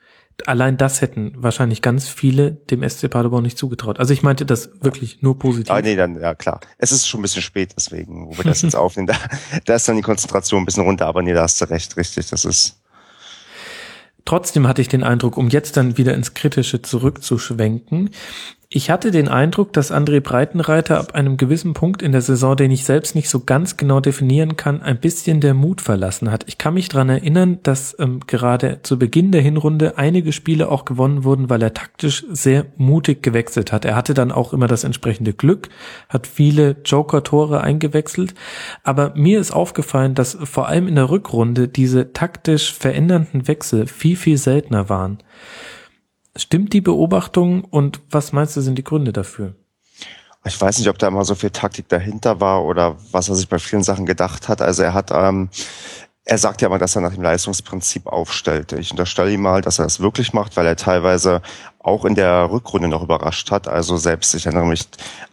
Allein das hätten wahrscheinlich ganz viele dem SC Paderborn nicht zugetraut. Also ich meinte das wirklich nur positiv. Ah, nee, dann, ja klar. Es ist schon ein bisschen spät, deswegen, wo wir das jetzt aufnehmen. Da, da ist dann die Konzentration ein bisschen runter, aber nee, da hast du recht, richtig. Das ist Trotzdem hatte ich den Eindruck, um jetzt dann wieder ins Kritische zurückzuschwenken, ich hatte den Eindruck, dass André Breitenreiter ab einem gewissen Punkt in der Saison, den ich selbst nicht so ganz genau definieren kann, ein bisschen der Mut verlassen hat. Ich kann mich dran erinnern, dass ähm, gerade zu Beginn der Hinrunde einige Spiele auch gewonnen wurden, weil er taktisch sehr mutig gewechselt hat. Er hatte dann auch immer das entsprechende Glück, hat viele Joker-Tore eingewechselt. Aber mir ist aufgefallen, dass vor allem in der Rückrunde diese taktisch verändernden Wechsel viel, viel seltener waren. Stimmt die Beobachtung und was meinst du sind die Gründe dafür? Ich weiß nicht, ob da immer so viel Taktik dahinter war oder was er sich bei vielen Sachen gedacht hat. Also er hat, ähm, er sagt ja mal, dass er nach dem Leistungsprinzip aufstellte. Ich unterstelle ihm mal, dass er das wirklich macht, weil er teilweise auch in der Rückrunde noch überrascht hat. Also selbst, ich erinnere mich,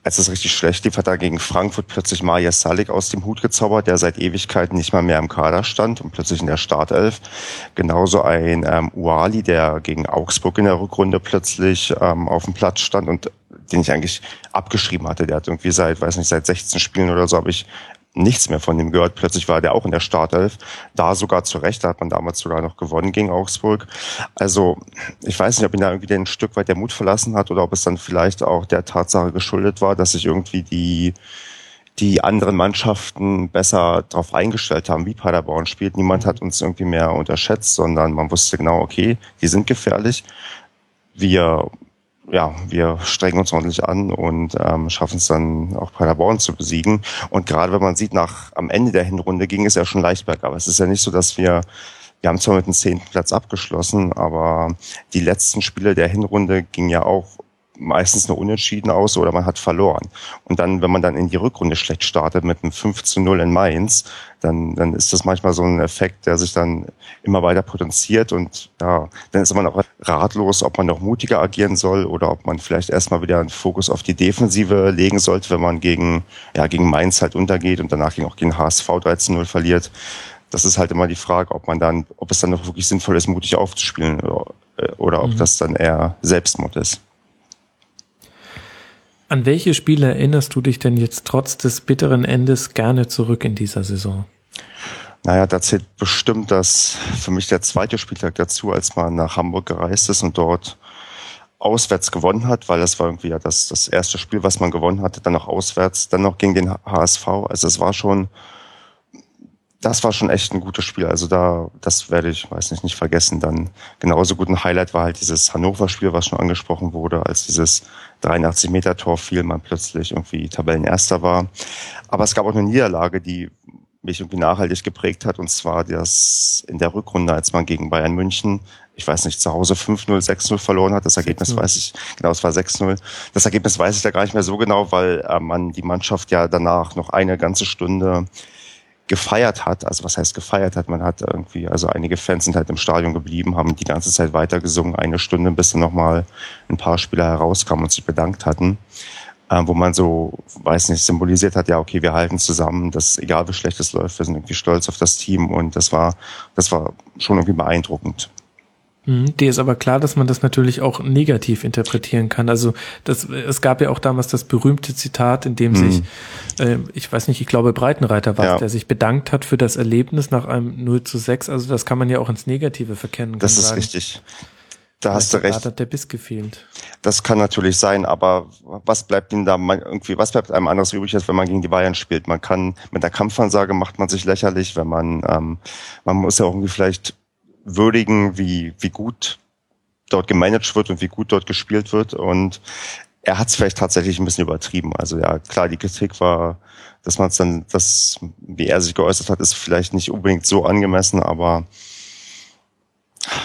als es richtig schlecht lief, hat er gegen Frankfurt plötzlich Maja Salik aus dem Hut gezaubert, der seit Ewigkeiten nicht mal mehr im Kader stand und plötzlich in der Startelf. Genauso ein ähm, Uali, der gegen Augsburg in der Rückrunde plötzlich ähm, auf dem Platz stand und den ich eigentlich abgeschrieben hatte. Der hat irgendwie seit, weiß nicht, seit 16 Spielen oder so habe ich nichts mehr von dem gehört. Plötzlich war der auch in der Startelf. Da sogar zurecht, da hat man damals sogar noch gewonnen gegen Augsburg. Also ich weiß nicht, ob ihn da irgendwie ein Stück weit der Mut verlassen hat oder ob es dann vielleicht auch der Tatsache geschuldet war, dass sich irgendwie die die anderen Mannschaften besser darauf eingestellt haben, wie Paderborn spielt. Niemand hat uns irgendwie mehr unterschätzt, sondern man wusste genau, okay, die sind gefährlich. Wir ja, wir strengen uns ordentlich an und ähm, schaffen es dann auch Paderborn zu besiegen. Und gerade wenn man sieht, nach am Ende der Hinrunde ging es ja schon leicht bergab. Es ist ja nicht so, dass wir wir haben zwar mit dem zehnten Platz abgeschlossen, aber die letzten Spiele der Hinrunde gingen ja auch meistens nur unentschieden aus oder man hat verloren. Und dann, wenn man dann in die Rückrunde schlecht startet mit einem 5 zu 0 in Mainz, dann, dann ist das manchmal so ein Effekt, der sich dann immer weiter potenziert und ja, dann ist man auch ratlos, ob man noch mutiger agieren soll oder ob man vielleicht erstmal wieder einen Fokus auf die Defensive legen sollte, wenn man gegen, ja, gegen Mainz halt untergeht und danach auch gegen HSV 13-0 verliert. Das ist halt immer die Frage, ob man dann, ob es dann noch wirklich sinnvoll ist, mutig aufzuspielen oder, oder ob mhm. das dann eher Selbstmord ist. An welche Spiele erinnerst du dich denn jetzt trotz des bitteren Endes gerne zurück in dieser Saison? Naja, da zählt bestimmt das für mich der zweite Spieltag dazu, als man nach Hamburg gereist ist und dort auswärts gewonnen hat, weil das war irgendwie ja das, das erste Spiel, was man gewonnen hatte, dann noch auswärts, dann noch gegen den HSV. Also es war schon das war schon echt ein gutes Spiel. Also da, das werde ich, weiß nicht, nicht vergessen. Dann genauso gut ein Highlight war halt dieses Hannover-Spiel, was schon angesprochen wurde, als dieses 83 Meter Tor fiel, man plötzlich irgendwie Tabellenerster war. Aber es gab auch eine Niederlage, die mich irgendwie nachhaltig geprägt hat, und zwar das in der Rückrunde, als man gegen Bayern München, ich weiß nicht, zu Hause 5-0, 6-0 verloren hat. Das Ergebnis weiß ich, genau, es war 6-0. Das Ergebnis weiß ich da gar nicht mehr so genau, weil äh, man die Mannschaft ja danach noch eine ganze Stunde gefeiert hat. Also was heißt gefeiert hat? Man hat irgendwie, also einige Fans sind halt im Stadion geblieben, haben die ganze Zeit weitergesungen, eine Stunde, bis dann nochmal ein paar Spieler herauskamen und sich bedankt hatten. Ähm, wo man so, weiß nicht, symbolisiert hat, ja, okay, wir halten zusammen, dass egal wie schlecht es läuft, wir sind irgendwie stolz auf das Team und das war, das war schon irgendwie beeindruckend. Mhm. Dir ist aber klar, dass man das natürlich auch negativ interpretieren kann. Also das, es gab ja auch damals das berühmte Zitat, in dem mhm. sich, äh, ich weiß nicht, ich glaube Breitenreiter war, ja. der sich bedankt hat für das Erlebnis nach einem 0 zu 6. Also das kann man ja auch ins Negative verkennen. Das ist sagen. richtig. Da hast du recht. Da hat der Biss gefehlt. Das kann natürlich sein, aber was bleibt ihm da irgendwie, was bleibt einem anderes übrig, als wenn man gegen die Bayern spielt? Man kann, mit der Kampfansage macht man sich lächerlich, wenn man, ähm, man muss ja irgendwie vielleicht würdigen, wie, wie gut dort gemanagt wird und wie gut dort gespielt wird. Und er hat es vielleicht tatsächlich ein bisschen übertrieben. Also ja, klar, die Kritik war, dass man es dann, das, wie er sich geäußert hat, ist vielleicht nicht unbedingt so angemessen, aber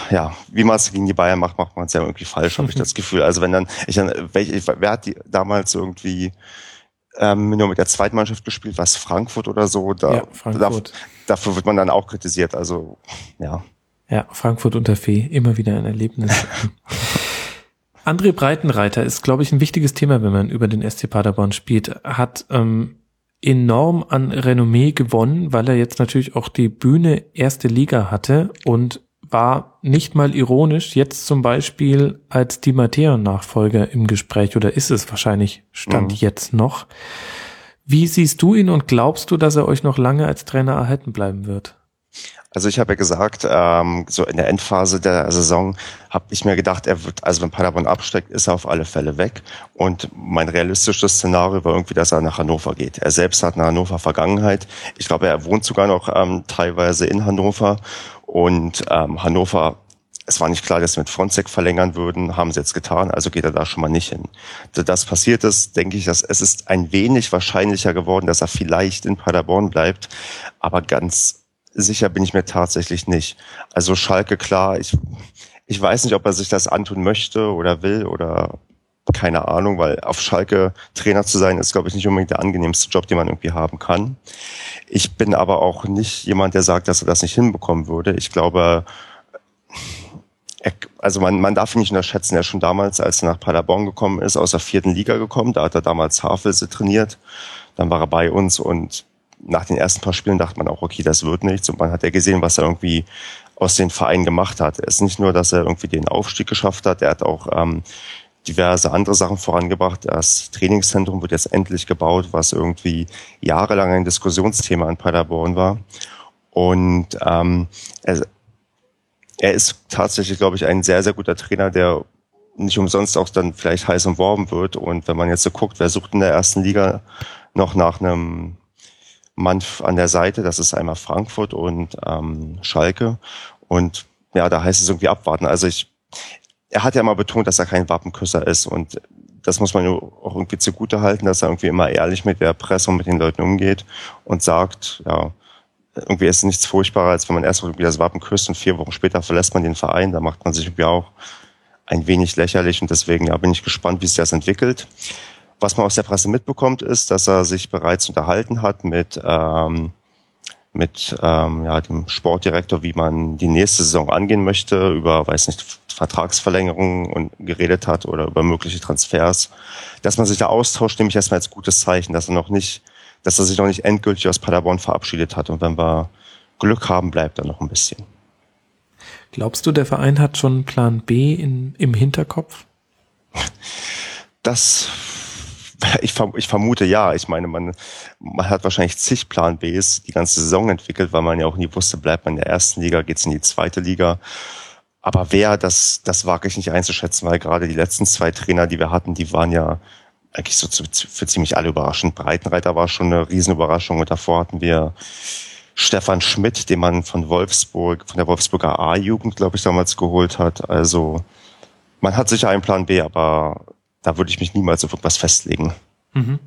ja, wie man es gegen die Bayern macht, macht man es ja irgendwie falsch, habe ich das Gefühl. Also wenn dann, ich dann, wer hat die damals irgendwie ähm, nur mit der zweiten Mannschaft gespielt, was Frankfurt oder so? Da, ja, Frankfurt. Da, dafür wird man dann auch kritisiert. Also ja. Ja, Frankfurt unter Fee, immer wieder ein Erlebnis. André Breitenreiter ist, glaube ich, ein wichtiges Thema, wenn man über den SC Paderborn spielt. Hat ähm, enorm an Renommee gewonnen, weil er jetzt natürlich auch die Bühne erste Liga hatte und war nicht mal ironisch jetzt zum Beispiel als Di Matteo-Nachfolger im Gespräch oder ist es wahrscheinlich Stand mhm. jetzt noch. Wie siehst du ihn und glaubst du, dass er euch noch lange als Trainer erhalten bleiben wird? Also ich habe ja gesagt, ähm, so in der Endphase der Saison habe ich mir gedacht, er wird, also wenn Paderborn absteigt, ist er auf alle Fälle weg. Und mein realistisches Szenario war irgendwie, dass er nach Hannover geht. Er selbst hat eine Hannover Vergangenheit. Ich glaube, er wohnt sogar noch ähm, teilweise in Hannover. Und ähm, Hannover es war nicht klar, dass sie mit Fronzek verlängern würden, haben sie jetzt getan, also geht er da schon mal nicht hin. Da das passiert ist, denke ich, dass es ist ein wenig wahrscheinlicher geworden, dass er vielleicht in Paderborn bleibt, aber ganz sicher bin ich mir tatsächlich nicht. Also Schalke, klar, ich, ich weiß nicht, ob er sich das antun möchte oder will oder keine Ahnung, weil auf Schalke Trainer zu sein, ist, glaube ich, nicht unbedingt der angenehmste Job, den man irgendwie haben kann. Ich bin aber auch nicht jemand, der sagt, dass er das nicht hinbekommen würde. Ich glaube, er, also man, man darf ihn nicht unterschätzen. Er schon damals, als er nach Paderborn gekommen ist, aus der vierten Liga gekommen. Da hat er damals Havelse trainiert. Dann war er bei uns und nach den ersten paar Spielen dachte man auch, okay, das wird nichts. Und man hat ja gesehen, was er irgendwie aus den Vereinen gemacht hat. Es ist nicht nur, dass er irgendwie den Aufstieg geschafft hat, er hat auch ähm, diverse andere Sachen vorangebracht. Das Trainingszentrum wird jetzt endlich gebaut, was irgendwie jahrelang ein Diskussionsthema in Paderborn war. Und ähm, er, er ist tatsächlich, glaube ich, ein sehr, sehr guter Trainer, der nicht umsonst auch dann vielleicht heiß umworben wird. Und wenn man jetzt so guckt, wer sucht in der ersten Liga noch nach einem Mann an der Seite, das ist einmal Frankfurt und ähm, Schalke. Und ja, da heißt es irgendwie abwarten. Also ich, er hat ja immer betont, dass er kein Wappenküsser ist und das muss man auch irgendwie zugute halten, dass er irgendwie immer ehrlich mit der Presse und mit den Leuten umgeht und sagt, ja, irgendwie ist nichts furchtbarer, als wenn man erst irgendwie das Wappen küsst und vier Wochen später verlässt man den Verein. Da macht man sich irgendwie auch ein wenig lächerlich und deswegen ja, bin ich gespannt, wie sich das entwickelt. Was man aus der Presse mitbekommt, ist, dass er sich bereits unterhalten hat mit, ähm, mit ähm, ja, dem Sportdirektor, wie man die nächste Saison angehen möchte, über, weiß nicht, Vertragsverlängerungen und geredet hat oder über mögliche Transfers. Dass man sich da austauscht, nehme ich erstmal als gutes Zeichen, dass er noch nicht, dass er sich noch nicht endgültig aus Paderborn verabschiedet hat. Und wenn wir Glück haben, bleibt er noch ein bisschen. Glaubst du, der Verein hat schon Plan B in, im Hinterkopf? Das, ich, ich vermute ja. Ich meine, man, man hat wahrscheinlich zig Plan Bs die ganze Saison entwickelt, weil man ja auch nie wusste, bleibt man in der ersten Liga, geht's in die zweite Liga. Aber wer, das, das wage ich nicht einzuschätzen, weil gerade die letzten zwei Trainer, die wir hatten, die waren ja eigentlich so für ziemlich alle überraschend. Breitenreiter war schon eine Riesenüberraschung und davor hatten wir Stefan Schmidt, den man von Wolfsburg, von der Wolfsburger A-Jugend, glaube ich, damals geholt hat. Also man hat sicher einen Plan B, aber da würde ich mich niemals auf irgendwas festlegen. Mhm.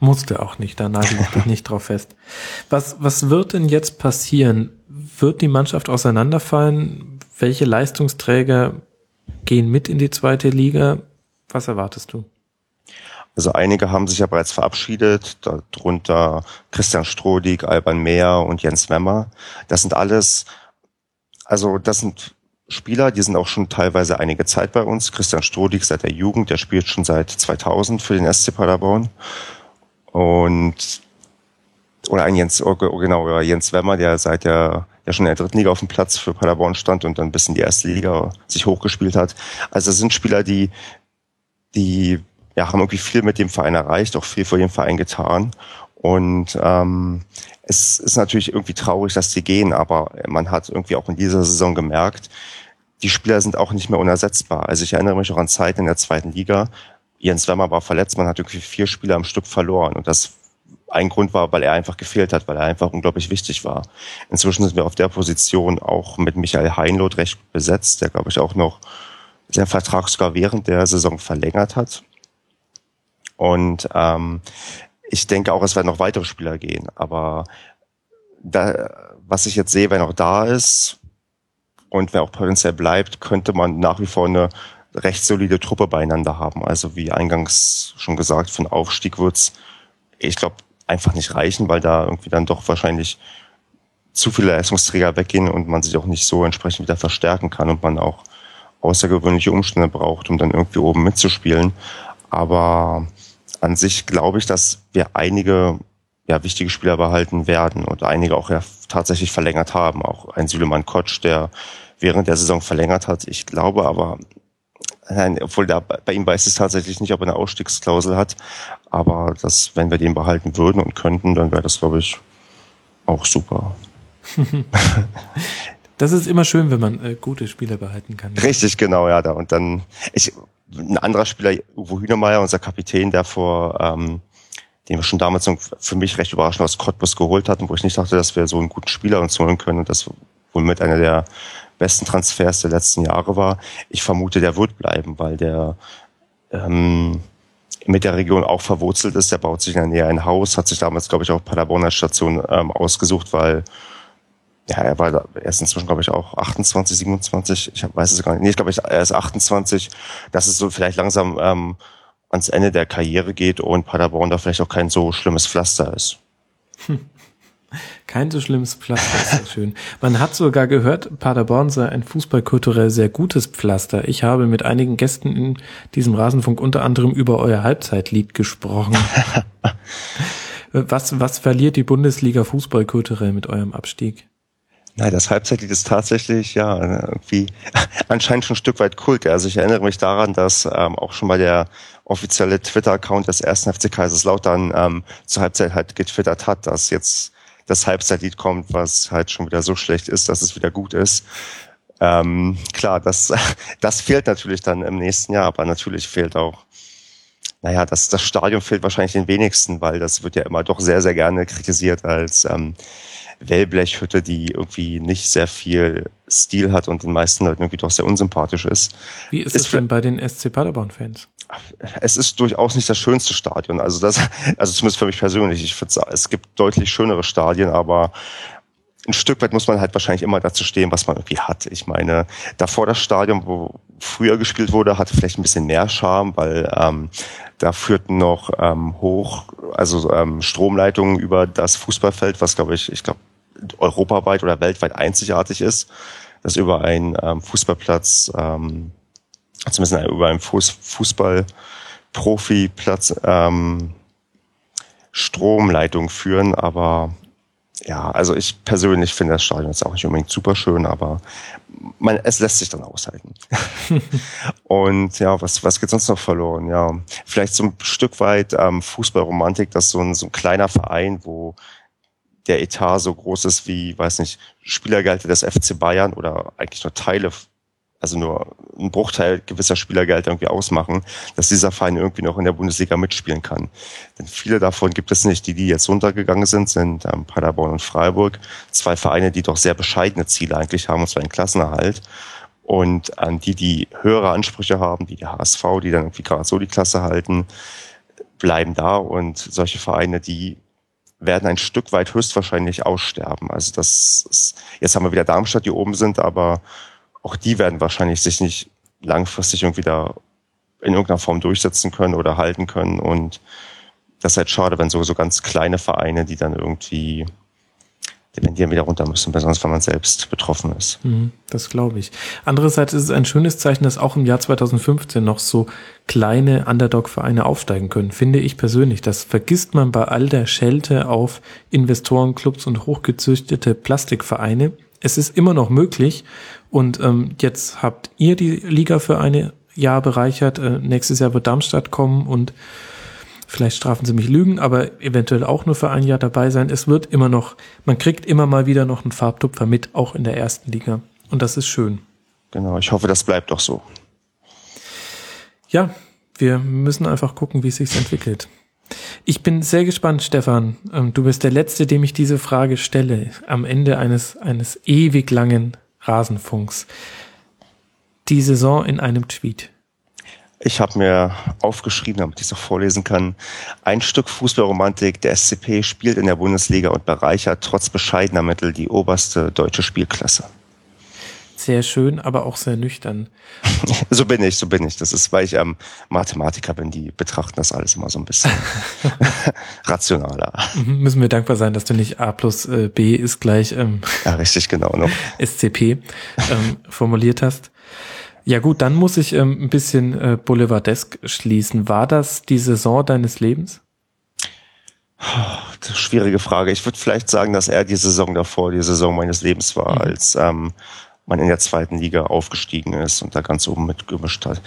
Musste auch nicht, da nagel ich dich nicht drauf fest. Was, was wird denn jetzt passieren? Wird die Mannschaft auseinanderfallen? Welche Leistungsträger gehen mit in die zweite Liga? Was erwartest du? Also einige haben sich ja bereits verabschiedet, darunter Christian Strodig, Alban Mehr und Jens Wemmer. Das sind alles, also das sind Spieler, die sind auch schon teilweise einige Zeit bei uns. Christian Strodig seit der Jugend, der spielt schon seit 2000 für den SC Paderborn. Und oder ein Jens, oh, genau, Jens Wemmer, der seit der, der schon in der dritten Liga auf dem Platz für Paderborn stand und dann bis in die erste Liga sich hochgespielt hat. Also das sind Spieler, die, die ja, haben irgendwie viel mit dem Verein erreicht, auch viel für den Verein getan. Und ähm, es ist natürlich irgendwie traurig, dass die gehen, aber man hat irgendwie auch in dieser Saison gemerkt, die Spieler sind auch nicht mehr unersetzbar. Also ich erinnere mich auch an Zeiten in der zweiten Liga. Jens Wemmer war verletzt, man hat irgendwie vier Spieler am Stück verloren. Und das ein Grund war, weil er einfach gefehlt hat, weil er einfach unglaublich wichtig war. Inzwischen sind wir auf der Position auch mit Michael Heinloth recht besetzt, der, glaube ich, auch noch seinen Vertrag sogar während der Saison verlängert hat. Und ähm, ich denke auch, es werden noch weitere Spieler gehen. Aber da, was ich jetzt sehe, wenn auch da ist und wer auch potenziell bleibt, könnte man nach wie vor eine recht solide Truppe beieinander haben. Also wie eingangs schon gesagt, von Aufstieg wird's, ich glaube, einfach nicht reichen, weil da irgendwie dann doch wahrscheinlich zu viele Leistungsträger weggehen und man sich auch nicht so entsprechend wieder verstärken kann und man auch außergewöhnliche Umstände braucht, um dann irgendwie oben mitzuspielen. Aber an sich glaube ich, dass wir einige ja, wichtige Spieler behalten werden und einige auch ja tatsächlich verlängert haben. Auch ein Süleman Kotsch, der während der Saison verlängert hat. Ich glaube aber, nein, obwohl da, bei ihm weiß es tatsächlich nicht, ob er eine Ausstiegsklausel hat. Aber das, wenn wir den behalten würden und könnten, dann wäre das, glaube ich, auch super. das ist immer schön, wenn man äh, gute Spieler behalten kann. Richtig, genau, ja. Da. Und dann, ich, ein anderer Spieler, Uwe Hühnemeier, unser Kapitän, der vor, ähm, den wir schon damals für mich recht überraschend aus Cottbus geholt hatten, wo ich nicht dachte, dass wir so einen guten Spieler uns holen können und das wohl mit einer der besten Transfers der letzten Jahre war. Ich vermute, der wird bleiben, weil der ähm, mit der Region auch verwurzelt ist. Der baut sich in der Nähe ein Haus, hat sich damals, glaube ich, auch Paderborner Station ähm, ausgesucht, weil ja, er war da, er ist inzwischen, glaube ich, auch 28, 27, ich weiß es gar nicht. Nee, ich glaube, er ist 28, dass es so vielleicht langsam ähm, ans Ende der Karriere geht und Paderborn da vielleicht auch kein so schlimmes Pflaster ist. Hm. Kein so schlimmes Pflaster, ist schön. Man hat sogar gehört, Paderborn sei ein fußballkulturell sehr gutes Pflaster. Ich habe mit einigen Gästen in diesem Rasenfunk unter anderem über euer Halbzeitlied gesprochen. was, was verliert die Bundesliga fußballkulturell mit eurem Abstieg? Nein, das Halbzeitlied ist tatsächlich, ja, irgendwie anscheinend schon ein Stück weit Kult. Also ich erinnere mich daran, dass ähm, auch schon mal der offizielle Twitter-Account des ersten FC Kaiserslautern ähm, zur Halbzeit halt getwittert hat, dass jetzt das Halbzeitlied kommt, was halt schon wieder so schlecht ist, dass es wieder gut ist. Ähm, klar, das, das fehlt natürlich dann im nächsten Jahr, aber natürlich fehlt auch, naja, das, das Stadion fehlt wahrscheinlich den wenigsten, weil das wird ja immer doch sehr, sehr gerne kritisiert als ähm, Wellblechhütte, die irgendwie nicht sehr viel Stil hat und den meisten Leuten irgendwie doch sehr unsympathisch ist. Wie ist, ist es denn bei den SC Paderborn-Fans? Es ist durchaus nicht das schönste Stadion. Also das, also zumindest für mich persönlich. Ich finde, es gibt deutlich schönere Stadien, aber ein Stück weit muss man halt wahrscheinlich immer dazu stehen, was man irgendwie hat. Ich meine, davor das Stadion, wo früher gespielt wurde, hatte vielleicht ein bisschen mehr Charme, weil ähm, da führten noch ähm, hoch, also ähm, Stromleitungen über das Fußballfeld, was glaube ich, ich glaube europaweit oder weltweit einzigartig ist, dass über einen ähm, Fußballplatz, ähm, zumindest über einen Fuß, Fußball-Profi-Platz ähm, Stromleitungen führen, aber ja, also ich persönlich finde das Stadion jetzt auch nicht unbedingt super schön, aber man, es lässt sich dann aushalten. und ja, was, was geht sonst noch verloren? Ja, vielleicht so ein Stück weit ähm, Fußballromantik, dass so ein, so ein kleiner Verein, wo der Etat so groß ist wie, weiß nicht, Spielergelte des FC Bayern oder eigentlich nur Teile also nur ein Bruchteil gewisser Spielergelder irgendwie ausmachen, dass dieser Verein irgendwie noch in der Bundesliga mitspielen kann. Denn viele davon gibt es nicht. Die, die jetzt runtergegangen sind, sind ähm, Paderborn und Freiburg. Zwei Vereine, die doch sehr bescheidene Ziele eigentlich haben, und zwar einen Klassenerhalt. Und an die, die höhere Ansprüche haben, die die HSV, die dann irgendwie gerade so die Klasse halten, bleiben da. Und solche Vereine, die werden ein Stück weit höchstwahrscheinlich aussterben. Also das ist, jetzt haben wir wieder Darmstadt, die oben sind, aber auch die werden wahrscheinlich sich nicht langfristig irgendwie da in irgendeiner Form durchsetzen können oder halten können. Und das ist halt schade, wenn so, so ganz kleine Vereine, die dann irgendwie, wenn die dann wieder runter müssen, besonders wenn man selbst betroffen ist. Mhm, das glaube ich. Andererseits ist es ein schönes Zeichen, dass auch im Jahr 2015 noch so kleine Underdog-Vereine aufsteigen können, finde ich persönlich. Das vergisst man bei all der Schelte auf Investorenclubs und hochgezüchtete Plastikvereine. Es ist immer noch möglich und ähm, jetzt habt ihr die Liga für ein Jahr bereichert. Äh, nächstes Jahr wird Darmstadt kommen und vielleicht strafen sie mich Lügen, aber eventuell auch nur für ein Jahr dabei sein. Es wird immer noch, man kriegt immer mal wieder noch einen Farbtupfer mit, auch in der ersten Liga. Und das ist schön. Genau, ich hoffe, das bleibt auch so. Ja, wir müssen einfach gucken, wie es sich entwickelt. Ich bin sehr gespannt, Stefan. Ähm, du bist der Letzte, dem ich diese Frage stelle, am Ende eines, eines ewig langen Rasenfunks. Die Saison in einem Tweet. Ich habe mir aufgeschrieben, damit ich es auch vorlesen kann, ein Stück Fußballromantik. Der SCP spielt in der Bundesliga und bereichert trotz bescheidener Mittel die oberste deutsche Spielklasse. Sehr schön, aber auch sehr nüchtern. so bin ich, so bin ich. Das ist, weil ich ähm, Mathematiker bin, die betrachten das alles immer so ein bisschen rationaler. Mhm, müssen wir dankbar sein, dass du nicht A plus äh, B ist gleich ähm, ja, richtig genau noch. SCP ähm, formuliert hast. Ja gut, dann muss ich ähm, ein bisschen äh, boulevardesk schließen. War das die Saison deines Lebens? schwierige Frage. Ich würde vielleicht sagen, dass er die Saison davor die Saison meines Lebens war, mhm. als ähm, man in der zweiten Liga aufgestiegen ist und da ganz oben mitgemischt hat.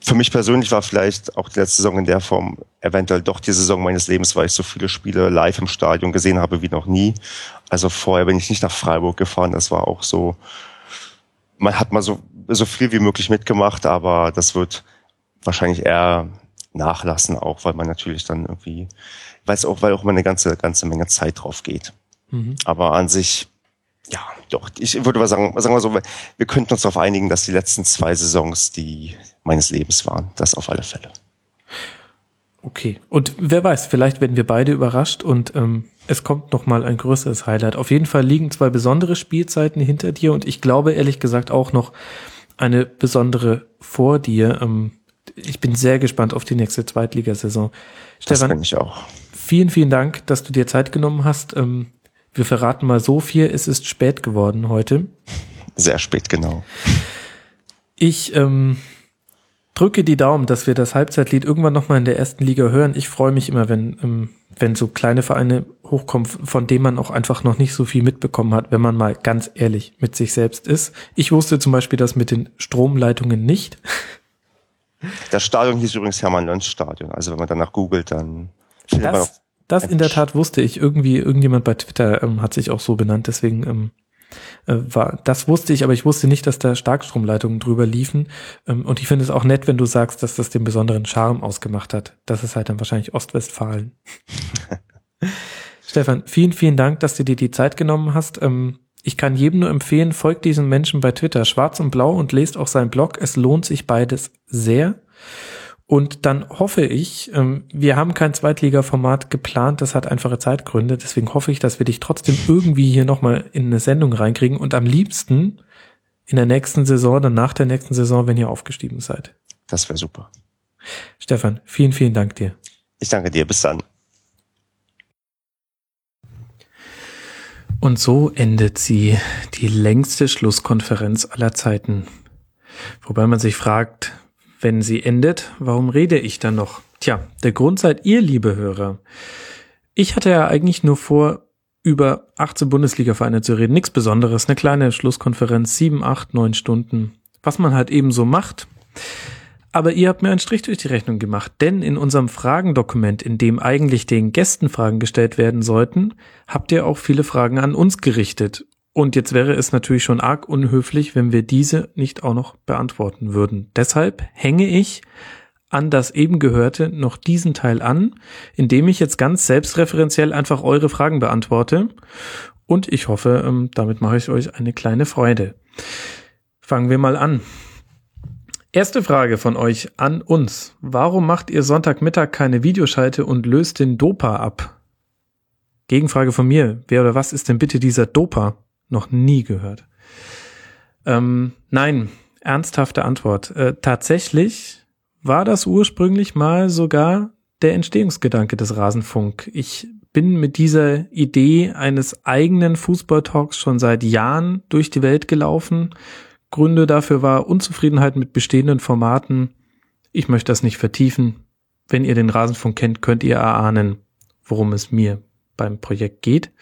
Für mich persönlich war vielleicht auch die letzte Saison in der Form eventuell doch die Saison meines Lebens, weil ich so viele Spiele live im Stadion gesehen habe wie noch nie. Also vorher bin ich nicht nach Freiburg gefahren. Das war auch so, man hat mal so, so viel wie möglich mitgemacht, aber das wird wahrscheinlich eher nachlassen, auch weil man natürlich dann irgendwie, weiß auch, weil auch immer eine ganze, ganze Menge Zeit drauf geht. Mhm. Aber an sich ja, doch. Ich würde mal sagen, sagen wir so, wir könnten uns darauf einigen, dass die letzten zwei Saisons die meines Lebens waren. Das auf alle Fälle. Okay. Und wer weiß, vielleicht werden wir beide überrascht und ähm, es kommt noch mal ein größeres Highlight. Auf jeden Fall liegen zwei besondere Spielzeiten hinter dir und ich glaube ehrlich gesagt auch noch eine besondere vor dir. Ähm, ich bin sehr gespannt auf die nächste Zweitligasaison. Stefan, das bin ich auch. Vielen, vielen Dank, dass du dir Zeit genommen hast. Ähm, wir verraten mal so viel, es ist spät geworden heute. Sehr spät, genau. Ich ähm, drücke die Daumen, dass wir das Halbzeitlied irgendwann nochmal in der ersten Liga hören. Ich freue mich immer, wenn, ähm, wenn so kleine Vereine hochkommen, von denen man auch einfach noch nicht so viel mitbekommen hat, wenn man mal ganz ehrlich mit sich selbst ist. Ich wusste zum Beispiel das mit den Stromleitungen nicht. Das Stadion hieß übrigens Hermann-Löns-Stadion. Also wenn man danach googelt, dann findet das, man auch das in der Tat wusste ich. Irgendwie, irgendjemand bei Twitter ähm, hat sich auch so benannt, deswegen ähm, äh, war, das wusste ich, aber ich wusste nicht, dass da Starkstromleitungen drüber liefen. Ähm, und ich finde es auch nett, wenn du sagst, dass das den besonderen Charme ausgemacht hat. Das ist halt dann wahrscheinlich Ostwestfalen. Stefan, vielen, vielen Dank, dass du dir die Zeit genommen hast. Ähm, ich kann jedem nur empfehlen, folgt diesem Menschen bei Twitter, schwarz und blau, und lest auch seinen Blog. Es lohnt sich beides sehr. Und dann hoffe ich, ähm, wir haben kein Zweitliga-Format geplant, das hat einfache Zeitgründe, deswegen hoffe ich, dass wir dich trotzdem irgendwie hier nochmal in eine Sendung reinkriegen und am liebsten in der nächsten Saison, dann nach der nächsten Saison, wenn ihr aufgestiegen seid. Das wäre super. Stefan, vielen, vielen Dank dir. Ich danke dir, bis dann. Und so endet sie, die längste Schlusskonferenz aller Zeiten. Wobei man sich fragt, wenn sie endet, warum rede ich dann noch? Tja, der Grund seid ihr, liebe Hörer. Ich hatte ja eigentlich nur vor, über 18 Bundesliga-Vereine zu reden. Nichts Besonderes, eine kleine Schlusskonferenz, sieben, acht, neun Stunden. Was man halt eben so macht. Aber ihr habt mir einen Strich durch die Rechnung gemacht, denn in unserem Fragendokument, in dem eigentlich den Gästen Fragen gestellt werden sollten, habt ihr auch viele Fragen an uns gerichtet. Und jetzt wäre es natürlich schon arg unhöflich, wenn wir diese nicht auch noch beantworten würden. Deshalb hänge ich an das eben gehörte noch diesen Teil an, indem ich jetzt ganz selbstreferenziell einfach eure Fragen beantworte. Und ich hoffe, ähm, damit mache ich euch eine kleine Freude. Fangen wir mal an. Erste Frage von euch an uns. Warum macht ihr Sonntagmittag keine Videoschalte und löst den Dopa ab? Gegenfrage von mir. Wer oder was ist denn bitte dieser Dopa? Noch nie gehört. Ähm, nein, ernsthafte Antwort. Äh, tatsächlich war das ursprünglich mal sogar der Entstehungsgedanke des Rasenfunk. Ich bin mit dieser Idee eines eigenen Fußballtalks schon seit Jahren durch die Welt gelaufen. Gründe dafür war Unzufriedenheit mit bestehenden Formaten. Ich möchte das nicht vertiefen. Wenn ihr den Rasenfunk kennt, könnt ihr erahnen, worum es mir beim Projekt geht.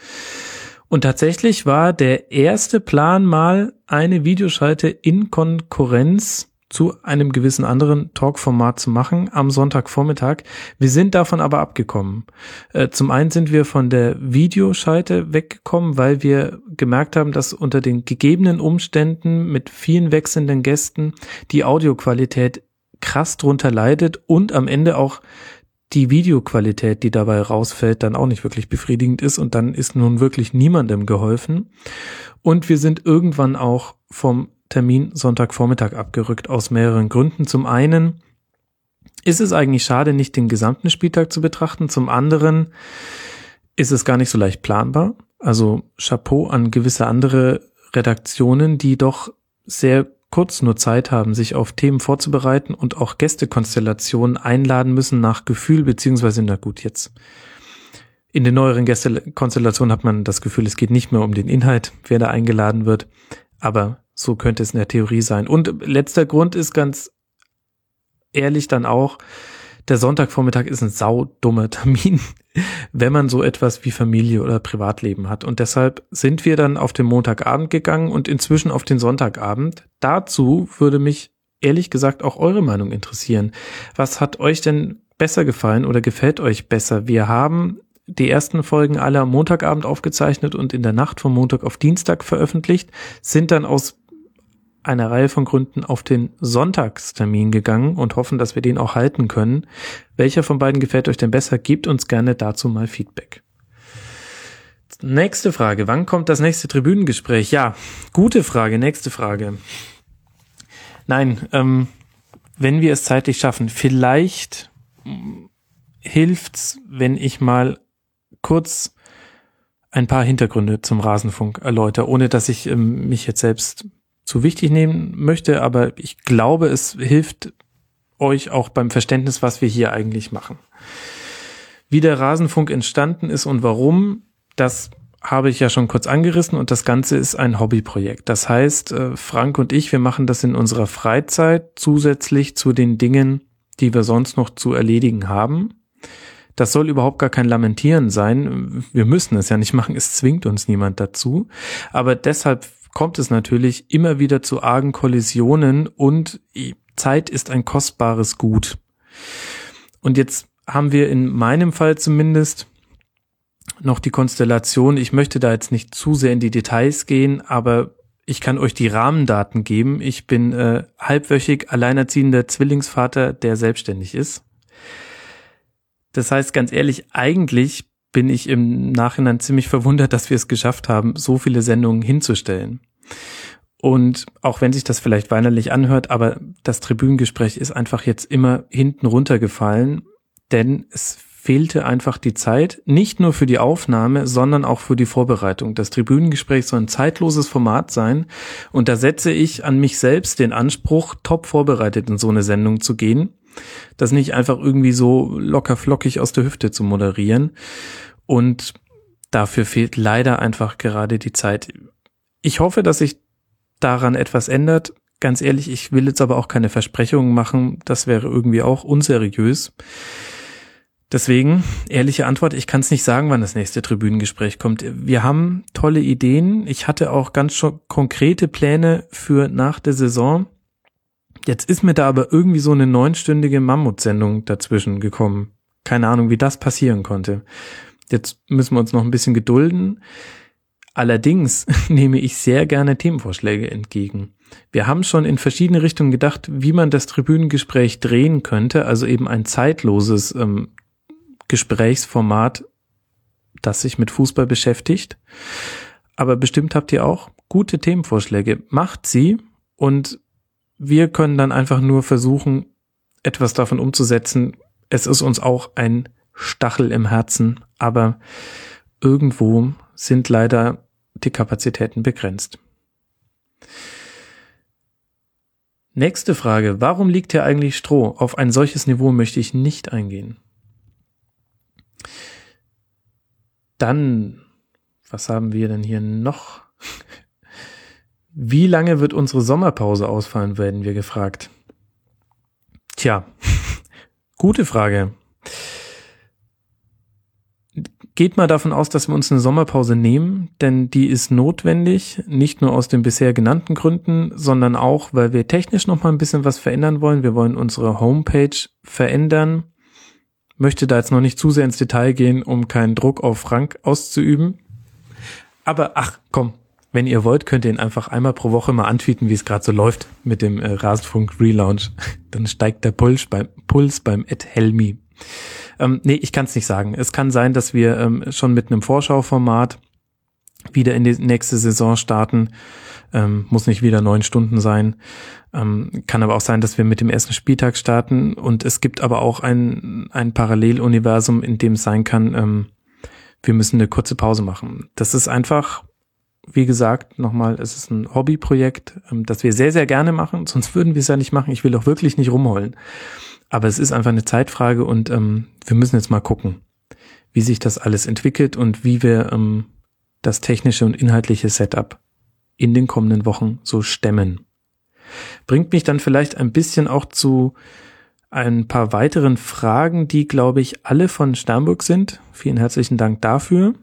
Und tatsächlich war der erste Plan mal eine Videoschalte in Konkurrenz zu einem gewissen anderen Talkformat zu machen am Sonntagvormittag. Wir sind davon aber abgekommen. Äh, zum einen sind wir von der Videoschalte weggekommen, weil wir gemerkt haben, dass unter den gegebenen Umständen mit vielen wechselnden Gästen die Audioqualität krass drunter leidet und am Ende auch die Videoqualität, die dabei rausfällt, dann auch nicht wirklich befriedigend ist und dann ist nun wirklich niemandem geholfen. Und wir sind irgendwann auch vom Termin Sonntagvormittag abgerückt aus mehreren Gründen. Zum einen ist es eigentlich schade, nicht den gesamten Spieltag zu betrachten. Zum anderen ist es gar nicht so leicht planbar. Also Chapeau an gewisse andere Redaktionen, die doch sehr kurz nur Zeit haben, sich auf Themen vorzubereiten und auch Gästekonstellationen einladen müssen nach Gefühl, beziehungsweise, na gut, jetzt in den neueren Gästekonstellationen hat man das Gefühl, es geht nicht mehr um den Inhalt, wer da eingeladen wird, aber so könnte es in der Theorie sein. Und letzter Grund ist ganz ehrlich dann auch, der Sonntagvormittag ist ein saudummer Termin, wenn man so etwas wie Familie oder Privatleben hat. Und deshalb sind wir dann auf den Montagabend gegangen und inzwischen auf den Sonntagabend. Dazu würde mich ehrlich gesagt auch eure Meinung interessieren. Was hat euch denn besser gefallen oder gefällt euch besser? Wir haben die ersten Folgen alle am Montagabend aufgezeichnet und in der Nacht vom Montag auf Dienstag veröffentlicht, sind dann aus einer Reihe von Gründen auf den Sonntagstermin gegangen und hoffen, dass wir den auch halten können. Welcher von beiden gefällt euch denn besser? Gebt uns gerne dazu mal Feedback. Nächste Frage. Wann kommt das nächste Tribünengespräch? Ja, gute Frage. Nächste Frage. Nein, ähm, wenn wir es zeitlich schaffen, vielleicht hilft's, wenn ich mal kurz ein paar Hintergründe zum Rasenfunk erläutere, ohne dass ich ähm, mich jetzt selbst zu wichtig nehmen möchte, aber ich glaube, es hilft euch auch beim Verständnis, was wir hier eigentlich machen. Wie der Rasenfunk entstanden ist und warum, das habe ich ja schon kurz angerissen und das Ganze ist ein Hobbyprojekt. Das heißt, äh, Frank und ich, wir machen das in unserer Freizeit zusätzlich zu den Dingen, die wir sonst noch zu erledigen haben. Das soll überhaupt gar kein Lamentieren sein. Wir müssen es ja nicht machen, es zwingt uns niemand dazu. Aber deshalb kommt es natürlich immer wieder zu argen Kollisionen und Zeit ist ein kostbares Gut. Und jetzt haben wir in meinem Fall zumindest noch die Konstellation. Ich möchte da jetzt nicht zu sehr in die Details gehen, aber ich kann euch die Rahmendaten geben. Ich bin äh, halbwöchig alleinerziehender Zwillingsvater, der selbstständig ist. Das heißt ganz ehrlich, eigentlich bin ich im Nachhinein ziemlich verwundert, dass wir es geschafft haben, so viele Sendungen hinzustellen. Und auch wenn sich das vielleicht weinerlich anhört, aber das Tribünengespräch ist einfach jetzt immer hinten runtergefallen, denn es fehlte einfach die Zeit, nicht nur für die Aufnahme, sondern auch für die Vorbereitung. Das Tribünengespräch soll ein zeitloses Format sein und da setze ich an mich selbst den Anspruch, top vorbereitet in so eine Sendung zu gehen. Das nicht einfach irgendwie so locker flockig aus der Hüfte zu moderieren. Und dafür fehlt leider einfach gerade die Zeit. Ich hoffe, dass sich daran etwas ändert. Ganz ehrlich, ich will jetzt aber auch keine Versprechungen machen. Das wäre irgendwie auch unseriös. Deswegen, ehrliche Antwort, ich kann es nicht sagen, wann das nächste Tribünengespräch kommt. Wir haben tolle Ideen. Ich hatte auch ganz konkrete Pläne für nach der Saison. Jetzt ist mir da aber irgendwie so eine neunstündige Mammutsendung dazwischen gekommen. Keine Ahnung, wie das passieren konnte. Jetzt müssen wir uns noch ein bisschen gedulden. Allerdings nehme ich sehr gerne Themenvorschläge entgegen. Wir haben schon in verschiedene Richtungen gedacht, wie man das Tribünengespräch drehen könnte, also eben ein zeitloses ähm, Gesprächsformat, das sich mit Fußball beschäftigt. Aber bestimmt habt ihr auch gute Themenvorschläge. Macht sie und wir können dann einfach nur versuchen, etwas davon umzusetzen. Es ist uns auch ein Stachel im Herzen, aber irgendwo sind leider die Kapazitäten begrenzt. Nächste Frage. Warum liegt hier eigentlich Stroh? Auf ein solches Niveau möchte ich nicht eingehen. Dann, was haben wir denn hier noch? Wie lange wird unsere Sommerpause ausfallen, werden wir gefragt. Tja, gute Frage. Geht mal davon aus, dass wir uns eine Sommerpause nehmen, denn die ist notwendig, nicht nur aus den bisher genannten Gründen, sondern auch, weil wir technisch noch mal ein bisschen was verändern wollen. Wir wollen unsere Homepage verändern möchte da jetzt noch nicht zu sehr ins Detail gehen, um keinen Druck auf Frank auszuüben. Aber ach, komm, wenn ihr wollt, könnt ihr ihn einfach einmal pro Woche mal antweeten, wie es gerade so läuft mit dem äh, Rasenfunk Relaunch. Dann steigt der Puls beim Puls beim Ed Helmi. Ähm, nee, ich kann es nicht sagen. Es kann sein, dass wir ähm, schon mit einem Vorschauformat wieder in die nächste Saison starten. Ähm, muss nicht wieder neun Stunden sein. Ähm, kann aber auch sein, dass wir mit dem ersten Spieltag starten. Und es gibt aber auch ein, ein Paralleluniversum, in dem es sein kann, ähm, wir müssen eine kurze Pause machen. Das ist einfach, wie gesagt, nochmal, es ist ein Hobbyprojekt, ähm, das wir sehr, sehr gerne machen. Sonst würden wir es ja nicht machen. Ich will auch wirklich nicht rumheulen. Aber es ist einfach eine Zeitfrage und ähm, wir müssen jetzt mal gucken, wie sich das alles entwickelt und wie wir ähm, das technische und inhaltliche Setup in den kommenden Wochen so stemmen. Bringt mich dann vielleicht ein bisschen auch zu ein paar weiteren Fragen, die, glaube ich, alle von Sternburg sind. Vielen herzlichen Dank dafür.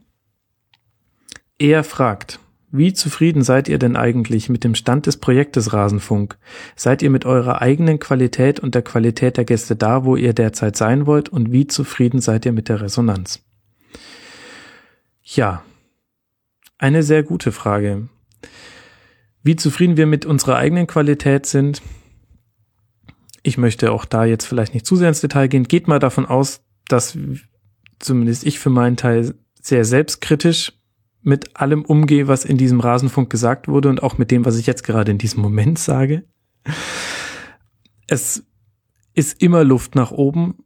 Er fragt, wie zufrieden seid ihr denn eigentlich mit dem Stand des Projektes Rasenfunk? Seid ihr mit eurer eigenen Qualität und der Qualität der Gäste da, wo ihr derzeit sein wollt? Und wie zufrieden seid ihr mit der Resonanz? Ja, eine sehr gute Frage. Wie zufrieden wir mit unserer eigenen Qualität sind, ich möchte auch da jetzt vielleicht nicht zu sehr ins Detail gehen. Geht mal davon aus, dass zumindest ich für meinen Teil sehr selbstkritisch mit allem umgehe, was in diesem Rasenfunk gesagt wurde und auch mit dem, was ich jetzt gerade in diesem Moment sage. Es ist immer Luft nach oben.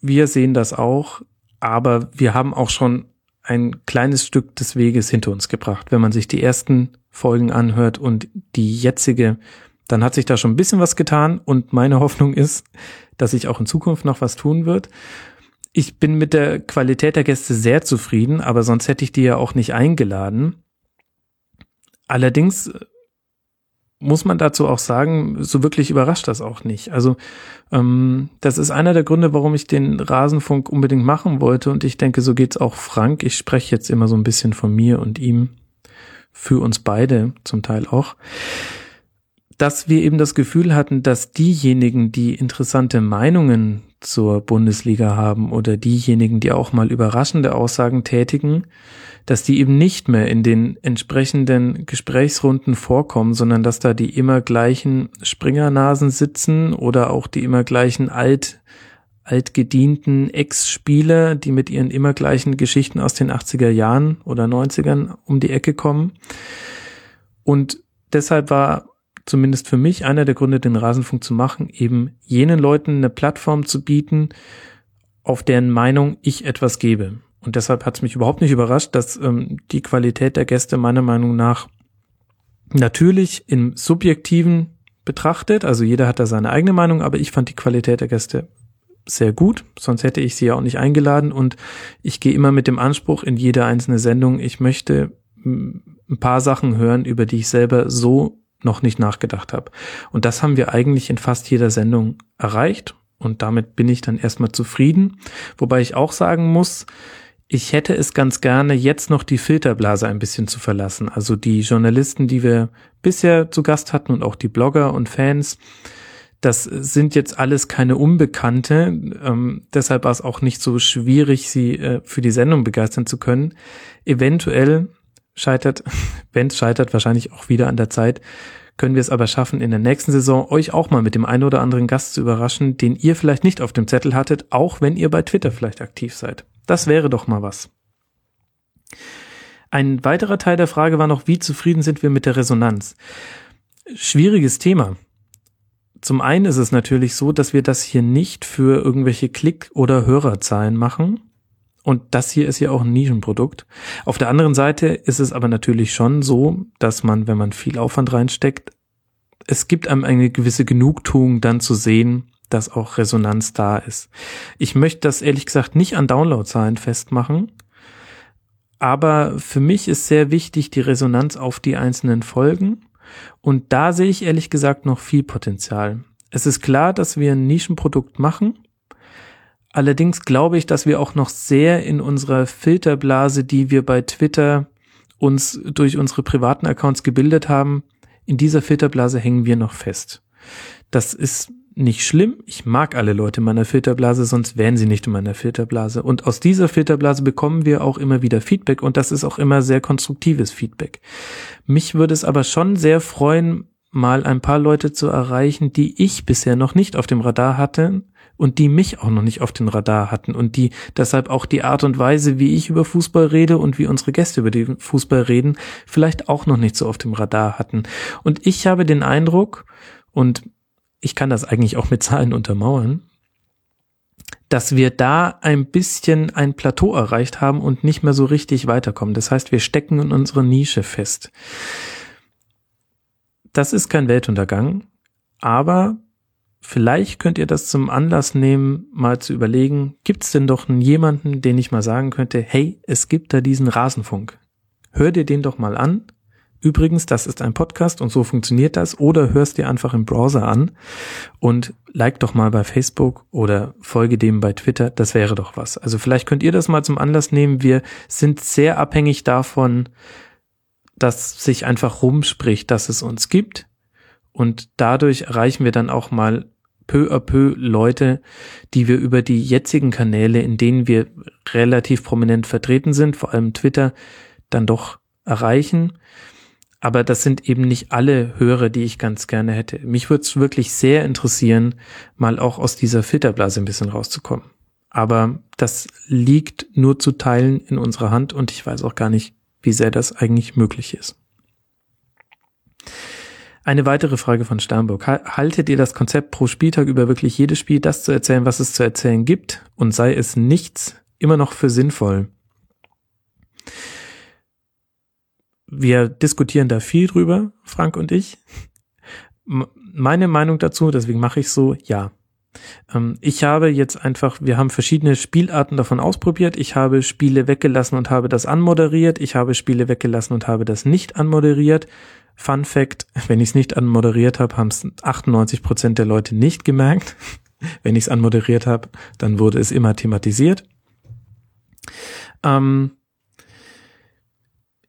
Wir sehen das auch, aber wir haben auch schon ein kleines Stück des Weges hinter uns gebracht. Wenn man sich die ersten Folgen anhört und die jetzige, dann hat sich da schon ein bisschen was getan und meine Hoffnung ist, dass sich auch in Zukunft noch was tun wird. Ich bin mit der Qualität der Gäste sehr zufrieden, aber sonst hätte ich die ja auch nicht eingeladen. Allerdings muss man dazu auch sagen, so wirklich überrascht das auch nicht. Also ähm, das ist einer der Gründe, warum ich den Rasenfunk unbedingt machen wollte und ich denke, so geht's auch Frank. Ich spreche jetzt immer so ein bisschen von mir und ihm, für uns beide zum Teil auch, dass wir eben das Gefühl hatten, dass diejenigen, die interessante Meinungen zur Bundesliga haben oder diejenigen, die auch mal überraschende Aussagen tätigen, dass die eben nicht mehr in den entsprechenden Gesprächsrunden vorkommen, sondern dass da die immer gleichen Springernasen sitzen oder auch die immer gleichen alt altgedienten Ex-Spieler, die mit ihren immer gleichen Geschichten aus den 80er Jahren oder 90ern um die Ecke kommen. Und deshalb war zumindest für mich einer der Gründe, den Rasenfunk zu machen, eben jenen Leuten eine Plattform zu bieten, auf deren Meinung ich etwas gebe. Und deshalb hat es mich überhaupt nicht überrascht, dass ähm, die Qualität der Gäste meiner Meinung nach natürlich im Subjektiven betrachtet, also jeder hat da seine eigene Meinung, aber ich fand die Qualität der Gäste sehr gut, sonst hätte ich sie ja auch nicht eingeladen. Und ich gehe immer mit dem Anspruch in jede einzelne Sendung, ich möchte ein paar Sachen hören, über die ich selber so noch nicht nachgedacht habe. Und das haben wir eigentlich in fast jeder Sendung erreicht und damit bin ich dann erstmal zufrieden, wobei ich auch sagen muss, ich hätte es ganz gerne, jetzt noch die Filterblase ein bisschen zu verlassen. Also die Journalisten, die wir bisher zu Gast hatten und auch die Blogger und Fans, das sind jetzt alles keine Unbekannte. Ähm, deshalb war es auch nicht so schwierig, sie äh, für die Sendung begeistern zu können. Eventuell scheitert, es scheitert, wahrscheinlich auch wieder an der Zeit, können wir es aber schaffen, in der nächsten Saison euch auch mal mit dem einen oder anderen Gast zu überraschen, den ihr vielleicht nicht auf dem Zettel hattet, auch wenn ihr bei Twitter vielleicht aktiv seid. Das wäre doch mal was. Ein weiterer Teil der Frage war noch, wie zufrieden sind wir mit der Resonanz? Schwieriges Thema. Zum einen ist es natürlich so, dass wir das hier nicht für irgendwelche Klick- oder Hörerzahlen machen. Und das hier ist ja auch ein Nischenprodukt. Auf der anderen Seite ist es aber natürlich schon so, dass man, wenn man viel Aufwand reinsteckt, es gibt einem eine gewisse Genugtuung dann zu sehen, dass auch Resonanz da ist. Ich möchte das ehrlich gesagt nicht an Downloadzahlen festmachen, aber für mich ist sehr wichtig die Resonanz auf die einzelnen Folgen und da sehe ich ehrlich gesagt noch viel Potenzial. Es ist klar, dass wir ein Nischenprodukt machen. Allerdings glaube ich, dass wir auch noch sehr in unserer Filterblase, die wir bei Twitter uns durch unsere privaten Accounts gebildet haben, in dieser Filterblase hängen wir noch fest. Das ist nicht schlimm. Ich mag alle Leute in meiner Filterblase, sonst wären sie nicht in meiner Filterblase. Und aus dieser Filterblase bekommen wir auch immer wieder Feedback und das ist auch immer sehr konstruktives Feedback. Mich würde es aber schon sehr freuen, mal ein paar Leute zu erreichen, die ich bisher noch nicht auf dem Radar hatte und die mich auch noch nicht auf dem Radar hatten und die deshalb auch die Art und Weise, wie ich über Fußball rede und wie unsere Gäste über den Fußball reden, vielleicht auch noch nicht so auf dem Radar hatten. Und ich habe den Eindruck, und ich kann das eigentlich auch mit Zahlen untermauern, dass wir da ein bisschen ein Plateau erreicht haben und nicht mehr so richtig weiterkommen. Das heißt, wir stecken in unserer Nische fest. Das ist kein Weltuntergang, aber vielleicht könnt ihr das zum Anlass nehmen, mal zu überlegen, gibt es denn doch jemanden, den ich mal sagen könnte, hey, es gibt da diesen Rasenfunk. Hör dir den doch mal an Übrigens, das ist ein Podcast und so funktioniert das. Oder hörst dir einfach im Browser an und like doch mal bei Facebook oder folge dem bei Twitter. Das wäre doch was. Also vielleicht könnt ihr das mal zum Anlass nehmen. Wir sind sehr abhängig davon, dass sich einfach rumspricht, dass es uns gibt. Und dadurch erreichen wir dann auch mal peu à peu Leute, die wir über die jetzigen Kanäle, in denen wir relativ prominent vertreten sind, vor allem Twitter, dann doch erreichen. Aber das sind eben nicht alle Hörer, die ich ganz gerne hätte. Mich würde es wirklich sehr interessieren, mal auch aus dieser Filterblase ein bisschen rauszukommen. Aber das liegt nur zu Teilen in unserer Hand und ich weiß auch gar nicht, wie sehr das eigentlich möglich ist. Eine weitere Frage von Sternburg. Haltet ihr das Konzept pro Spieltag über wirklich jedes Spiel das zu erzählen, was es zu erzählen gibt und sei es nichts immer noch für sinnvoll? wir diskutieren da viel drüber, Frank und ich. Meine Meinung dazu, deswegen mache ich so, ja. Ähm, ich habe jetzt einfach, wir haben verschiedene Spielarten davon ausprobiert. Ich habe Spiele weggelassen und habe das anmoderiert. Ich habe Spiele weggelassen und habe das nicht anmoderiert. Fun Fact, wenn ich es nicht anmoderiert habe, haben es 98 Prozent der Leute nicht gemerkt. wenn ich es anmoderiert habe, dann wurde es immer thematisiert. Ähm,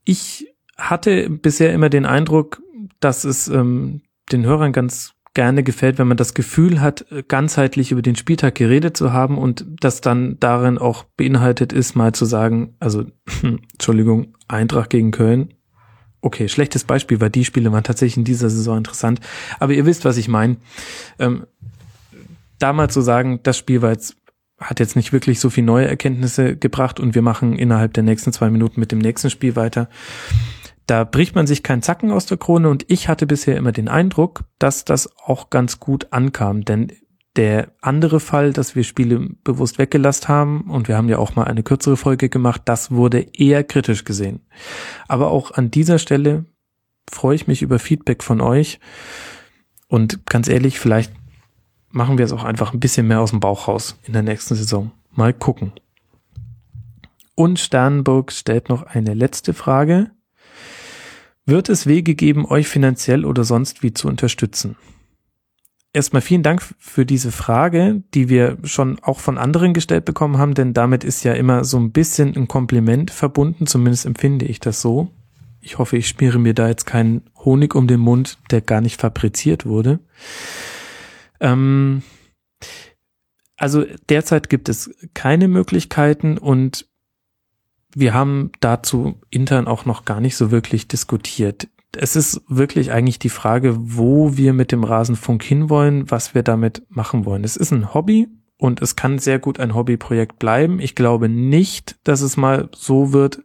ich hatte bisher immer den Eindruck, dass es ähm, den Hörern ganz gerne gefällt, wenn man das Gefühl hat, ganzheitlich über den Spieltag geredet zu haben und das dann darin auch beinhaltet ist, mal zu sagen, also Entschuldigung, Eintracht gegen Köln. Okay, schlechtes Beispiel, weil die Spiele waren tatsächlich in dieser Saison interessant. Aber ihr wisst, was ich meine. Ähm, da mal zu sagen, das Spiel war jetzt hat jetzt nicht wirklich so viel neue Erkenntnisse gebracht und wir machen innerhalb der nächsten zwei Minuten mit dem nächsten Spiel weiter. Da bricht man sich keinen Zacken aus der Krone und ich hatte bisher immer den Eindruck, dass das auch ganz gut ankam, denn der andere Fall, dass wir Spiele bewusst weggelassen haben, und wir haben ja auch mal eine kürzere Folge gemacht, das wurde eher kritisch gesehen. Aber auch an dieser Stelle freue ich mich über Feedback von euch. Und ganz ehrlich, vielleicht machen wir es auch einfach ein bisschen mehr aus dem Bauch raus in der nächsten Saison. Mal gucken. Und Sternburg stellt noch eine letzte Frage. Wird es Wege geben, euch finanziell oder sonst wie zu unterstützen? Erstmal vielen Dank für diese Frage, die wir schon auch von anderen gestellt bekommen haben, denn damit ist ja immer so ein bisschen ein Kompliment verbunden, zumindest empfinde ich das so. Ich hoffe, ich schmiere mir da jetzt keinen Honig um den Mund, der gar nicht fabriziert wurde. Ähm, also derzeit gibt es keine Möglichkeiten und wir haben dazu intern auch noch gar nicht so wirklich diskutiert. Es ist wirklich eigentlich die Frage, wo wir mit dem Rasenfunk hinwollen, was wir damit machen wollen. Es ist ein Hobby und es kann sehr gut ein Hobbyprojekt bleiben. Ich glaube nicht, dass es mal so wird,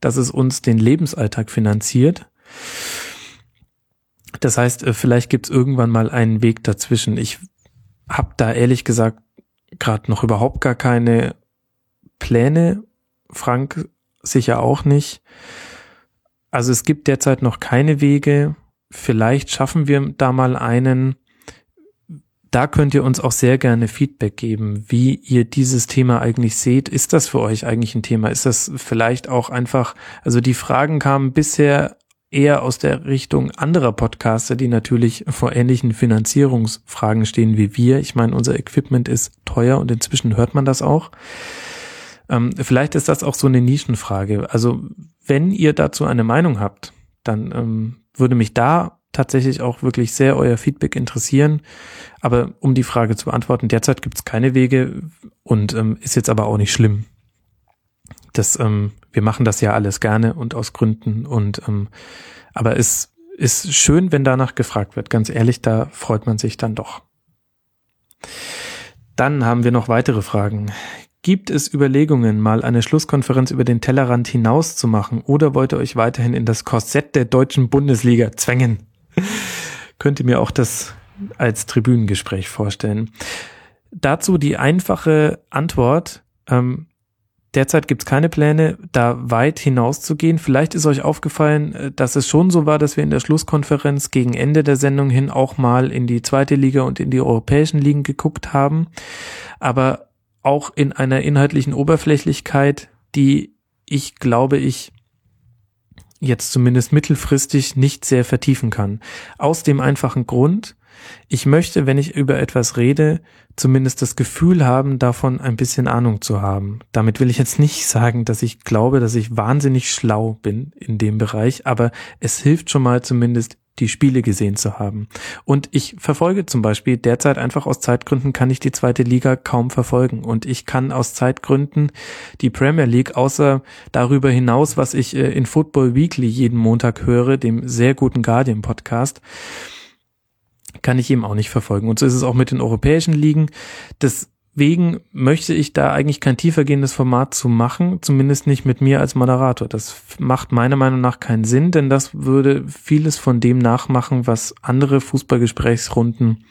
dass es uns den Lebensalltag finanziert. Das heißt, äh, vielleicht gibt es irgendwann mal einen Weg dazwischen. Ich habe da ehrlich gesagt gerade noch überhaupt gar keine Pläne. Frank sicher auch nicht. Also es gibt derzeit noch keine Wege. Vielleicht schaffen wir da mal einen. Da könnt ihr uns auch sehr gerne Feedback geben, wie ihr dieses Thema eigentlich seht. Ist das für euch eigentlich ein Thema? Ist das vielleicht auch einfach, also die Fragen kamen bisher eher aus der Richtung anderer Podcaster, die natürlich vor ähnlichen Finanzierungsfragen stehen wie wir. Ich meine, unser Equipment ist teuer und inzwischen hört man das auch. Ähm, vielleicht ist das auch so eine Nischenfrage. Also wenn ihr dazu eine Meinung habt, dann ähm, würde mich da tatsächlich auch wirklich sehr euer Feedback interessieren. Aber um die Frage zu beantworten, derzeit gibt es keine Wege und ähm, ist jetzt aber auch nicht schlimm. Das ähm, wir machen das ja alles gerne und aus Gründen und ähm, aber es ist schön, wenn danach gefragt wird. Ganz ehrlich, da freut man sich dann doch. Dann haben wir noch weitere Fragen. Gibt es Überlegungen, mal eine Schlusskonferenz über den Tellerrand hinaus zu machen oder wollt ihr euch weiterhin in das Korsett der deutschen Bundesliga zwängen? Könnt ihr mir auch das als Tribünengespräch vorstellen? Dazu die einfache Antwort. Ähm, Derzeit gibt es keine Pläne, da weit hinaus zu gehen. Vielleicht ist euch aufgefallen, äh, dass es schon so war, dass wir in der Schlusskonferenz gegen Ende der Sendung hin auch mal in die zweite Liga und in die europäischen Ligen geguckt haben. Aber auch in einer inhaltlichen Oberflächlichkeit, die ich glaube ich jetzt zumindest mittelfristig nicht sehr vertiefen kann. Aus dem einfachen Grund, ich möchte, wenn ich über etwas rede, zumindest das Gefühl haben, davon ein bisschen Ahnung zu haben. Damit will ich jetzt nicht sagen, dass ich glaube, dass ich wahnsinnig schlau bin in dem Bereich, aber es hilft schon mal zumindest, die Spiele gesehen zu haben. Und ich verfolge zum Beispiel derzeit einfach aus Zeitgründen kann ich die zweite Liga kaum verfolgen. Und ich kann aus Zeitgründen die Premier League außer darüber hinaus, was ich äh, in Football Weekly jeden Montag höre, dem sehr guten Guardian Podcast, kann ich eben auch nicht verfolgen. Und so ist es auch mit den europäischen Ligen. Deswegen möchte ich da eigentlich kein tiefergehendes Format zu machen, zumindest nicht mit mir als Moderator. Das macht meiner Meinung nach keinen Sinn, denn das würde vieles von dem nachmachen, was andere Fußballgesprächsrunden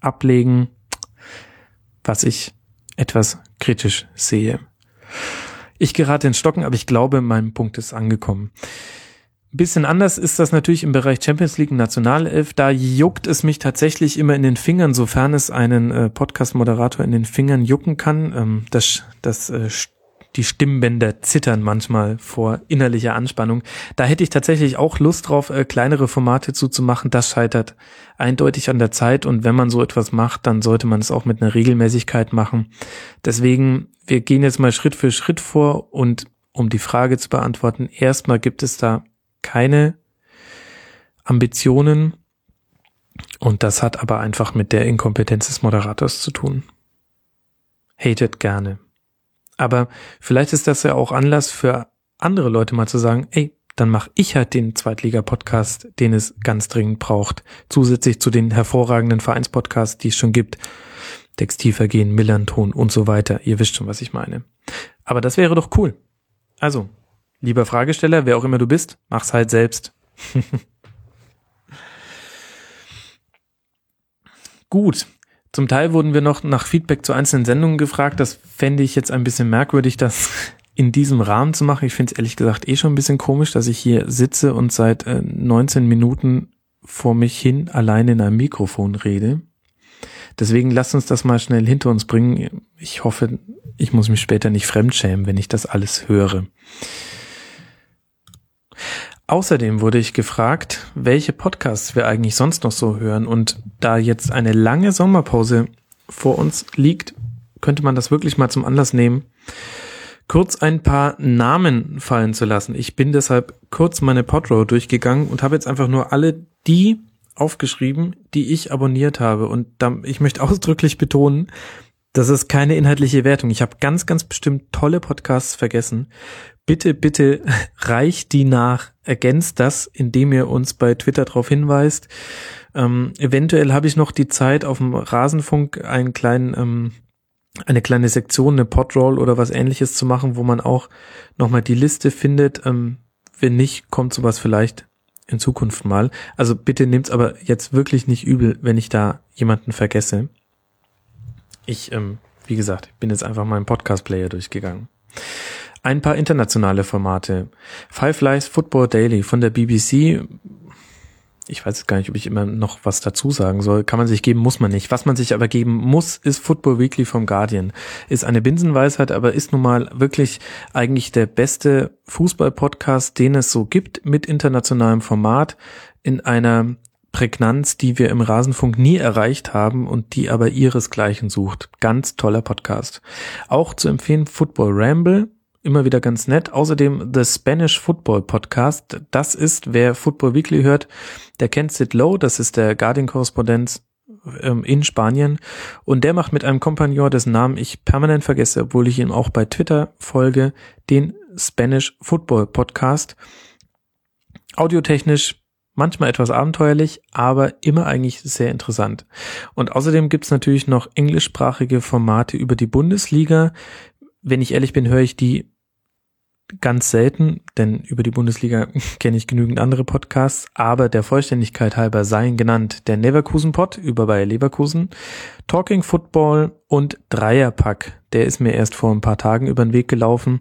ablegen, was ich etwas kritisch sehe. Ich gerate in Stocken, aber ich glaube, mein Punkt ist angekommen. Bisschen anders ist das natürlich im Bereich Champions League Nationalelf. Da juckt es mich tatsächlich immer in den Fingern, sofern es einen äh, Podcast-Moderator in den Fingern jucken kann. Ähm, das das äh, die Stimmbänder zittern manchmal vor innerlicher Anspannung. Da hätte ich tatsächlich auch Lust drauf, äh, kleinere Formate zuzumachen. Das scheitert eindeutig an der Zeit und wenn man so etwas macht, dann sollte man es auch mit einer Regelmäßigkeit machen. Deswegen, wir gehen jetzt mal Schritt für Schritt vor und um die Frage zu beantworten, erstmal gibt es da keine Ambitionen und das hat aber einfach mit der Inkompetenz des Moderators zu tun. Hatet gerne. Aber vielleicht ist das ja auch Anlass für andere Leute mal zu sagen, ey, dann mache ich halt den Zweitliga-Podcast, den es ganz dringend braucht, zusätzlich zu den hervorragenden Vereinspodcasts, die es schon gibt. Textilvergehen, Millanton und so weiter. Ihr wisst schon, was ich meine. Aber das wäre doch cool. Also, lieber Fragesteller, wer auch immer du bist, mach's halt selbst. Gut. Zum Teil wurden wir noch nach Feedback zu einzelnen Sendungen gefragt. Das fände ich jetzt ein bisschen merkwürdig, das in diesem Rahmen zu machen. Ich finde es ehrlich gesagt eh schon ein bisschen komisch, dass ich hier sitze und seit äh, 19 Minuten vor mich hin allein in einem Mikrofon rede. Deswegen lasst uns das mal schnell hinter uns bringen. Ich hoffe, ich muss mich später nicht fremdschämen, wenn ich das alles höre. Außerdem wurde ich gefragt, welche Podcasts wir eigentlich sonst noch so hören. Und da jetzt eine lange Sommerpause vor uns liegt, könnte man das wirklich mal zum Anlass nehmen, kurz ein paar Namen fallen zu lassen. Ich bin deshalb kurz meine Podrow durchgegangen und habe jetzt einfach nur alle die aufgeschrieben, die ich abonniert habe. Und ich möchte ausdrücklich betonen, das ist keine inhaltliche Wertung. Ich habe ganz, ganz bestimmt tolle Podcasts vergessen. Bitte, bitte reicht die nach, ergänzt das, indem ihr uns bei Twitter darauf hinweist. Ähm, eventuell habe ich noch die Zeit, auf dem Rasenfunk einen kleinen, ähm, eine kleine Sektion, eine Podroll oder was ähnliches zu machen, wo man auch nochmal die Liste findet. Ähm, wenn nicht, kommt sowas vielleicht in Zukunft mal. Also bitte nehmt's aber jetzt wirklich nicht übel, wenn ich da jemanden vergesse. Ich, ähm, wie gesagt, bin jetzt einfach mal im Podcast-Player durchgegangen. Ein paar internationale Formate. Five Lives Football Daily von der BBC. Ich weiß gar nicht, ob ich immer noch was dazu sagen soll. Kann man sich geben, muss man nicht. Was man sich aber geben muss, ist Football Weekly vom Guardian. Ist eine Binsenweisheit, aber ist nun mal wirklich eigentlich der beste Fußball-Podcast, den es so gibt mit internationalem Format in einer Prägnanz, die wir im Rasenfunk nie erreicht haben und die aber ihresgleichen sucht. Ganz toller Podcast. Auch zu empfehlen Football Ramble, immer wieder ganz nett. Außerdem The Spanish Football Podcast. Das ist, wer Football Weekly hört, der kennt Sid Lowe, das ist der Guardian-Korrespondenz ähm, in Spanien. Und der macht mit einem Kompagnon, dessen Namen ich permanent vergesse, obwohl ich ihm auch bei Twitter folge, den Spanish Football Podcast. Audiotechnisch manchmal etwas abenteuerlich, aber immer eigentlich sehr interessant. Und außerdem gibt's natürlich noch englischsprachige Formate über die Bundesliga. Wenn ich ehrlich bin, höre ich die ganz selten, denn über die Bundesliga kenne ich genügend andere Podcasts, aber der Vollständigkeit halber seien genannt der Leverkusen Pod über bei Leverkusen, Talking Football und Dreierpack. Der ist mir erst vor ein paar Tagen über den Weg gelaufen.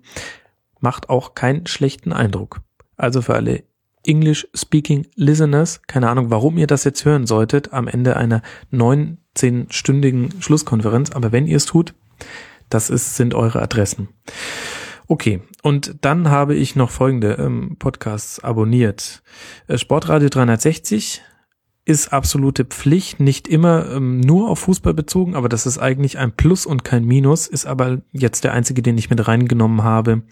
Macht auch keinen schlechten Eindruck. Also für alle English-speaking Listeners, keine Ahnung, warum ihr das jetzt hören solltet, am Ende einer 19-stündigen Schlusskonferenz, aber wenn ihr es tut, das ist, sind eure Adressen. Okay, und dann habe ich noch folgende ähm, Podcasts abonniert. Äh, Sportradio 360 ist absolute Pflicht, nicht immer ähm, nur auf Fußball bezogen, aber das ist eigentlich ein Plus und kein Minus, ist aber jetzt der einzige, den ich mit reingenommen habe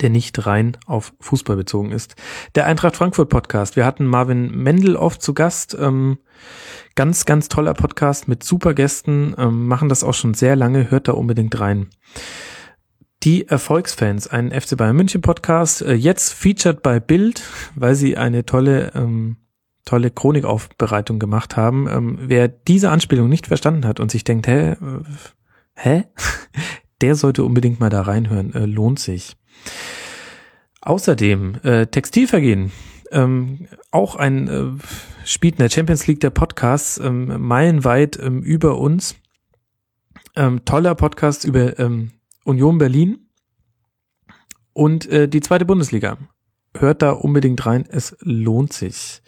der nicht rein auf Fußball bezogen ist. Der Eintracht Frankfurt Podcast. Wir hatten Marvin Mendel oft zu Gast. Ähm, ganz, ganz toller Podcast mit super Gästen. Ähm, machen das auch schon sehr lange. Hört da unbedingt rein. Die Erfolgsfans, ein FC Bayern München Podcast, äh, jetzt featured bei Bild, weil sie eine tolle, ähm, tolle Chronikaufbereitung gemacht haben. Ähm, wer diese Anspielung nicht verstanden hat und sich denkt, hä, äh, hä? Der sollte unbedingt mal da reinhören, äh, lohnt sich. Außerdem äh, Textilvergehen. Ähm, auch ein äh, spielt in der Champions League der Podcasts ähm, meilenweit ähm, über uns. Ähm, toller Podcast über ähm, Union Berlin und äh, die zweite Bundesliga. hört da unbedingt rein, es lohnt sich.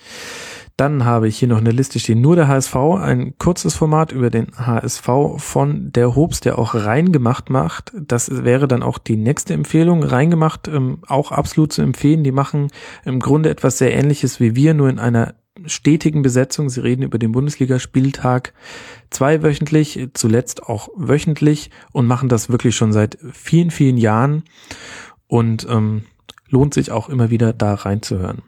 Dann habe ich hier noch eine Liste stehen, nur der HSV, ein kurzes Format über den HSV von der Hobbs, der auch reingemacht macht. Das wäre dann auch die nächste Empfehlung. Reingemacht, ähm, auch absolut zu empfehlen. Die machen im Grunde etwas sehr ähnliches wie wir, nur in einer stetigen Besetzung. Sie reden über den Bundesligaspieltag zweiwöchentlich, zuletzt auch wöchentlich und machen das wirklich schon seit vielen, vielen Jahren und ähm, lohnt sich auch immer wieder da reinzuhören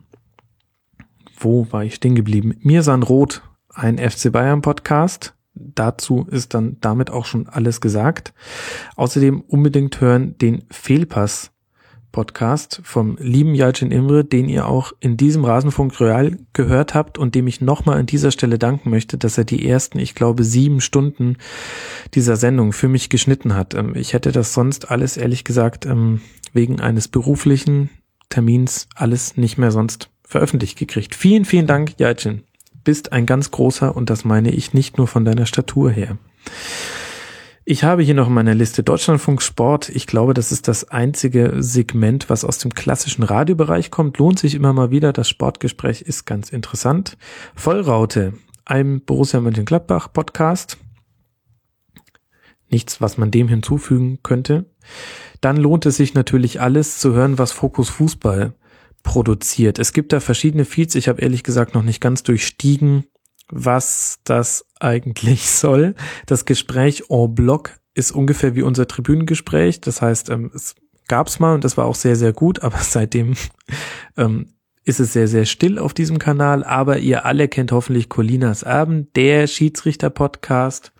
wo war ich stehen geblieben? Mir san Rot, ein FC Bayern Podcast. Dazu ist dann damit auch schon alles gesagt. Außerdem unbedingt hören den Fehlpass Podcast vom lieben Jalcin Imre, den ihr auch in diesem Rasenfunk Royal gehört habt und dem ich nochmal an dieser Stelle danken möchte, dass er die ersten, ich glaube, sieben Stunden dieser Sendung für mich geschnitten hat. Ähm, ich hätte das sonst alles, ehrlich gesagt, ähm, wegen eines beruflichen Termins alles nicht mehr sonst veröffentlicht gekriegt. Vielen, vielen Dank, Jajin. Bist ein ganz großer und das meine ich nicht nur von deiner Statur her. Ich habe hier noch in meiner Liste Deutschlandfunk Sport. Ich glaube, das ist das einzige Segment, was aus dem klassischen Radiobereich kommt. Lohnt sich immer mal wieder. Das Sportgespräch ist ganz interessant. Vollraute, ein Borussia Mönchengladbach Podcast. Nichts, was man dem hinzufügen könnte. Dann lohnt es sich natürlich alles zu hören, was Fokus Fußball produziert. Es gibt da verschiedene Feeds. Ich habe ehrlich gesagt noch nicht ganz durchstiegen, was das eigentlich soll. Das Gespräch en bloc ist ungefähr wie unser Tribünengespräch. Das heißt, ähm, es gab's mal und das war auch sehr, sehr gut, aber seitdem ähm, ist es sehr, sehr still auf diesem Kanal. Aber ihr alle kennt hoffentlich Colinas Erben, der Schiedsrichter-Podcast.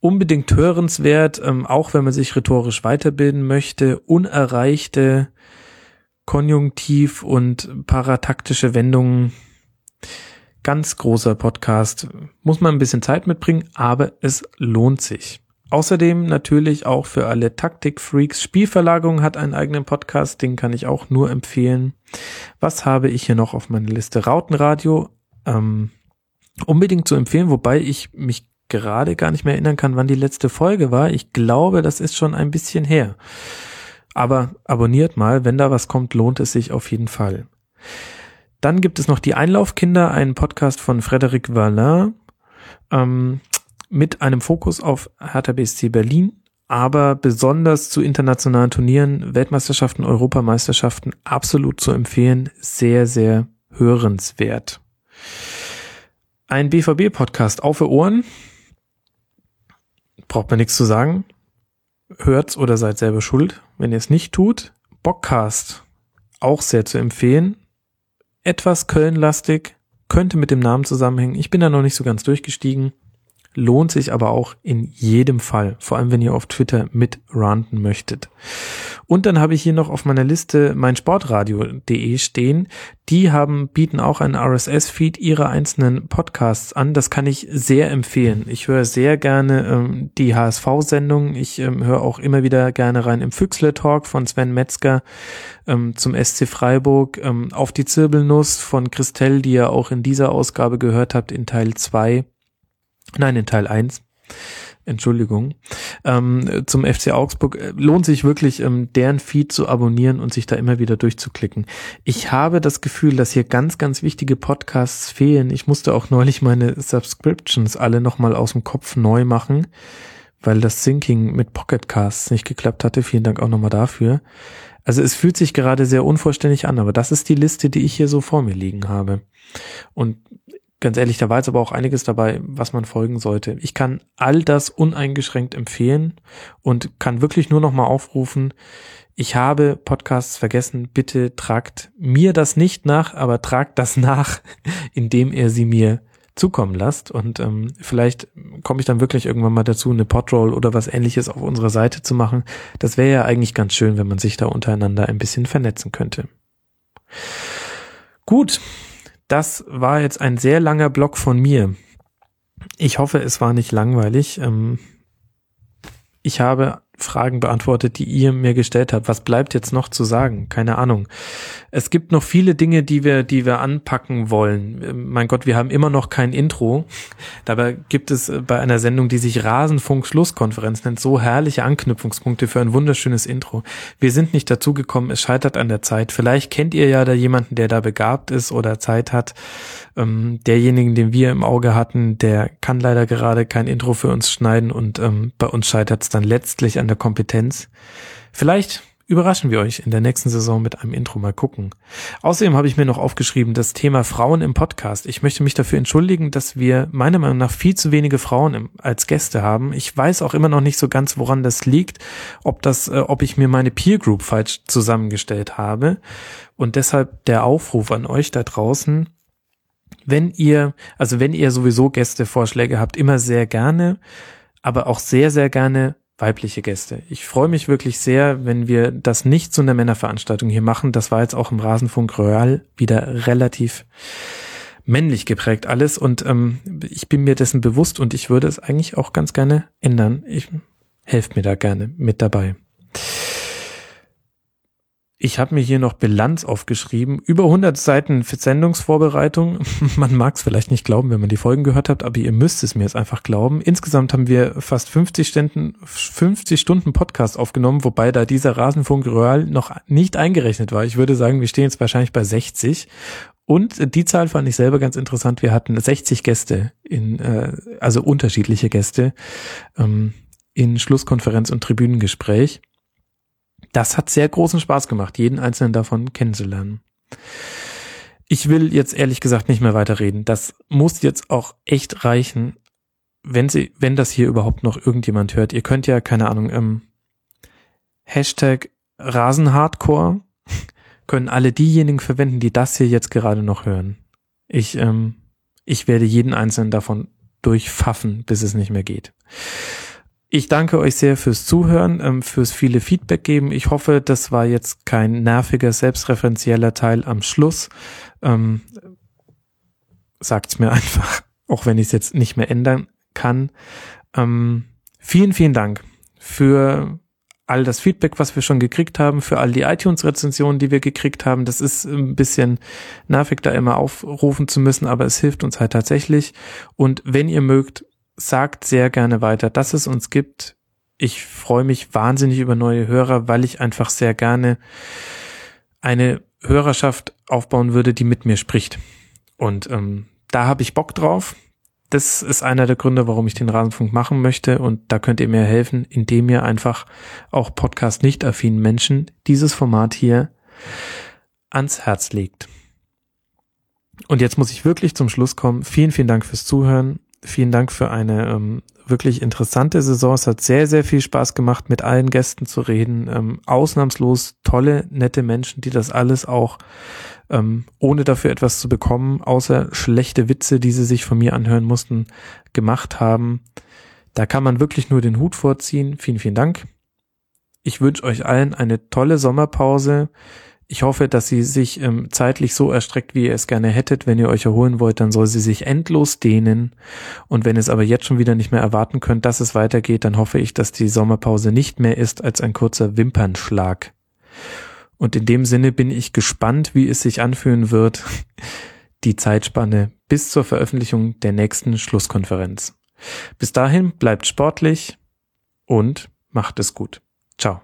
Unbedingt hörenswert, ähm, auch wenn man sich rhetorisch weiterbilden möchte. Unerreichte Konjunktiv und parataktische Wendungen. Ganz großer Podcast. Muss man ein bisschen Zeit mitbringen, aber es lohnt sich. Außerdem natürlich auch für alle Taktikfreaks. Spielverlagerung hat einen eigenen Podcast, den kann ich auch nur empfehlen. Was habe ich hier noch auf meiner Liste? Rautenradio, ähm, unbedingt zu empfehlen, wobei ich mich gerade gar nicht mehr erinnern kann, wann die letzte Folge war. Ich glaube, das ist schon ein bisschen her. Aber abonniert mal, wenn da was kommt, lohnt es sich auf jeden Fall. Dann gibt es noch die Einlaufkinder, einen Podcast von Frederic Vallin ähm, mit einem Fokus auf Hertha BSC Berlin, aber besonders zu internationalen Turnieren, Weltmeisterschaften, Europameisterschaften absolut zu empfehlen, sehr, sehr hörenswert. Ein BVB-Podcast auf für Ohren, braucht man nichts zu sagen, hört's oder seid selber schuld. Wenn ihr es nicht tut, Bockcast auch sehr zu empfehlen. Etwas Köln-lastig, könnte mit dem Namen zusammenhängen. Ich bin da noch nicht so ganz durchgestiegen lohnt sich aber auch in jedem Fall, vor allem wenn ihr auf Twitter mit ranten möchtet. Und dann habe ich hier noch auf meiner Liste mein Sportradio.de stehen. Die haben, bieten auch einen RSS-Feed ihrer einzelnen Podcasts an. Das kann ich sehr empfehlen. Ich höre sehr gerne ähm, die HSV-Sendung. Ich ähm, höre auch immer wieder gerne rein im Füchsle-Talk von Sven Metzger ähm, zum SC Freiburg, ähm, auf die Zirbelnuss von Christelle, die ihr auch in dieser Ausgabe gehört habt in Teil 2 Nein, in Teil 1. Entschuldigung, ähm, zum FC Augsburg äh, lohnt sich wirklich, ähm, deren Feed zu abonnieren und sich da immer wieder durchzuklicken. Ich habe das Gefühl, dass hier ganz, ganz wichtige Podcasts fehlen. Ich musste auch neulich meine Subscriptions alle nochmal aus dem Kopf neu machen, weil das Syncing mit Pocketcasts nicht geklappt hatte. Vielen Dank auch nochmal dafür. Also es fühlt sich gerade sehr unvollständig an, aber das ist die Liste, die ich hier so vor mir liegen habe. Und ganz ehrlich, da war jetzt aber auch einiges dabei, was man folgen sollte. Ich kann all das uneingeschränkt empfehlen und kann wirklich nur noch mal aufrufen, ich habe Podcasts vergessen, bitte tragt mir das nicht nach, aber tragt das nach, indem ihr sie mir zukommen lasst und ähm, vielleicht komme ich dann wirklich irgendwann mal dazu, eine Podroll oder was ähnliches auf unserer Seite zu machen. Das wäre ja eigentlich ganz schön, wenn man sich da untereinander ein bisschen vernetzen könnte. Gut, das war jetzt ein sehr langer Block von mir. Ich hoffe, es war nicht langweilig. Ähm, ich habe Fragen beantwortet, die ihr mir gestellt habt. Was bleibt jetzt noch zu sagen? Keine Ahnung. Es gibt noch viele Dinge, die wir, die wir anpacken wollen. Ähm, mein Gott, wir haben immer noch kein Intro. Dabei gibt es äh, bei einer Sendung, die sich Rasenfunk Schlusskonferenz nennt, so herrliche Anknüpfungspunkte für ein wunderschönes Intro. Wir sind nicht dazu gekommen. Es scheitert an der Zeit. Vielleicht kennt ihr ja da jemanden, der da begabt ist oder Zeit hat. Ähm, derjenigen, den wir im Auge hatten, der kann leider gerade kein Intro für uns schneiden und ähm, bei uns scheitert es dann letztlich an der Kompetenz. Vielleicht überraschen wir euch in der nächsten Saison mit einem Intro mal gucken. Außerdem habe ich mir noch aufgeschrieben, das Thema Frauen im Podcast. Ich möchte mich dafür entschuldigen, dass wir meiner Meinung nach viel zu wenige Frauen im, als Gäste haben. Ich weiß auch immer noch nicht so ganz, woran das liegt, ob das, äh, ob ich mir meine Peer Group falsch zusammengestellt habe. Und deshalb der Aufruf an euch da draußen, wenn ihr, also wenn ihr sowieso Gästevorschläge habt, immer sehr gerne, aber auch sehr, sehr gerne weibliche Gäste. Ich freue mich wirklich sehr, wenn wir das nicht zu einer Männerveranstaltung hier machen. Das war jetzt auch im Rasenfunk Royal wieder relativ männlich geprägt alles und ähm, ich bin mir dessen bewusst und ich würde es eigentlich auch ganz gerne ändern. Ich helfe mir da gerne mit dabei. Ich habe mir hier noch Bilanz aufgeschrieben. Über 100 Seiten für Sendungsvorbereitung. Man mag es vielleicht nicht glauben, wenn man die Folgen gehört hat, aber ihr müsst es mir jetzt einfach glauben. Insgesamt haben wir fast 50 Stunden, 50 Stunden Podcast aufgenommen, wobei da dieser Rasenfunk Royal noch nicht eingerechnet war. Ich würde sagen, wir stehen jetzt wahrscheinlich bei 60. Und die Zahl fand ich selber ganz interessant. Wir hatten 60 Gäste in, äh, also unterschiedliche Gäste ähm, in Schlusskonferenz und Tribünengespräch das hat sehr großen Spaß gemacht, jeden einzelnen davon kennenzulernen. Ich will jetzt ehrlich gesagt nicht mehr weiterreden. Das muss jetzt auch echt reichen, wenn sie, wenn das hier überhaupt noch irgendjemand hört. Ihr könnt ja, keine Ahnung, ähm, Hashtag Rasenhardcore können alle diejenigen verwenden, die das hier jetzt gerade noch hören. Ich, ähm, ich werde jeden einzelnen davon durchpfaffen, bis es nicht mehr geht. Ich danke euch sehr fürs Zuhören, ähm, fürs viele Feedback geben. Ich hoffe, das war jetzt kein nerviger, selbstreferenzieller Teil am Schluss. Ähm, sagt's mir einfach, auch wenn ich es jetzt nicht mehr ändern kann. Ähm, vielen, vielen Dank für all das Feedback, was wir schon gekriegt haben, für all die iTunes-Rezensionen, die wir gekriegt haben. Das ist ein bisschen nervig, da immer aufrufen zu müssen, aber es hilft uns halt tatsächlich. Und wenn ihr mögt, sagt sehr gerne weiter, dass es uns gibt. Ich freue mich wahnsinnig über neue Hörer, weil ich einfach sehr gerne eine Hörerschaft aufbauen würde, die mit mir spricht. Und ähm, da habe ich Bock drauf. Das ist einer der Gründe, warum ich den Rasenfunk machen möchte. Und da könnt ihr mir helfen, indem ihr einfach auch Podcast nicht affinen Menschen dieses Format hier ans Herz legt. Und jetzt muss ich wirklich zum Schluss kommen. Vielen, vielen Dank fürs Zuhören vielen Dank für eine ähm, wirklich interessante Saison. Es hat sehr, sehr viel Spaß gemacht, mit allen Gästen zu reden. Ähm, ausnahmslos tolle, nette Menschen, die das alles auch ähm, ohne dafür etwas zu bekommen, außer schlechte Witze, die sie sich von mir anhören mussten, gemacht haben. Da kann man wirklich nur den Hut vorziehen. Vielen, vielen Dank. Ich wünsche euch allen eine tolle Sommerpause. Ich hoffe, dass sie sich ähm, zeitlich so erstreckt, wie ihr es gerne hättet. Wenn ihr euch erholen wollt, dann soll sie sich endlos dehnen. Und wenn es aber jetzt schon wieder nicht mehr erwarten könnt, dass es weitergeht, dann hoffe ich, dass die Sommerpause nicht mehr ist als ein kurzer Wimpernschlag. Und in dem Sinne bin ich gespannt, wie es sich anfühlen wird, die Zeitspanne bis zur Veröffentlichung der nächsten Schlusskonferenz. Bis dahin bleibt sportlich und macht es gut. Ciao.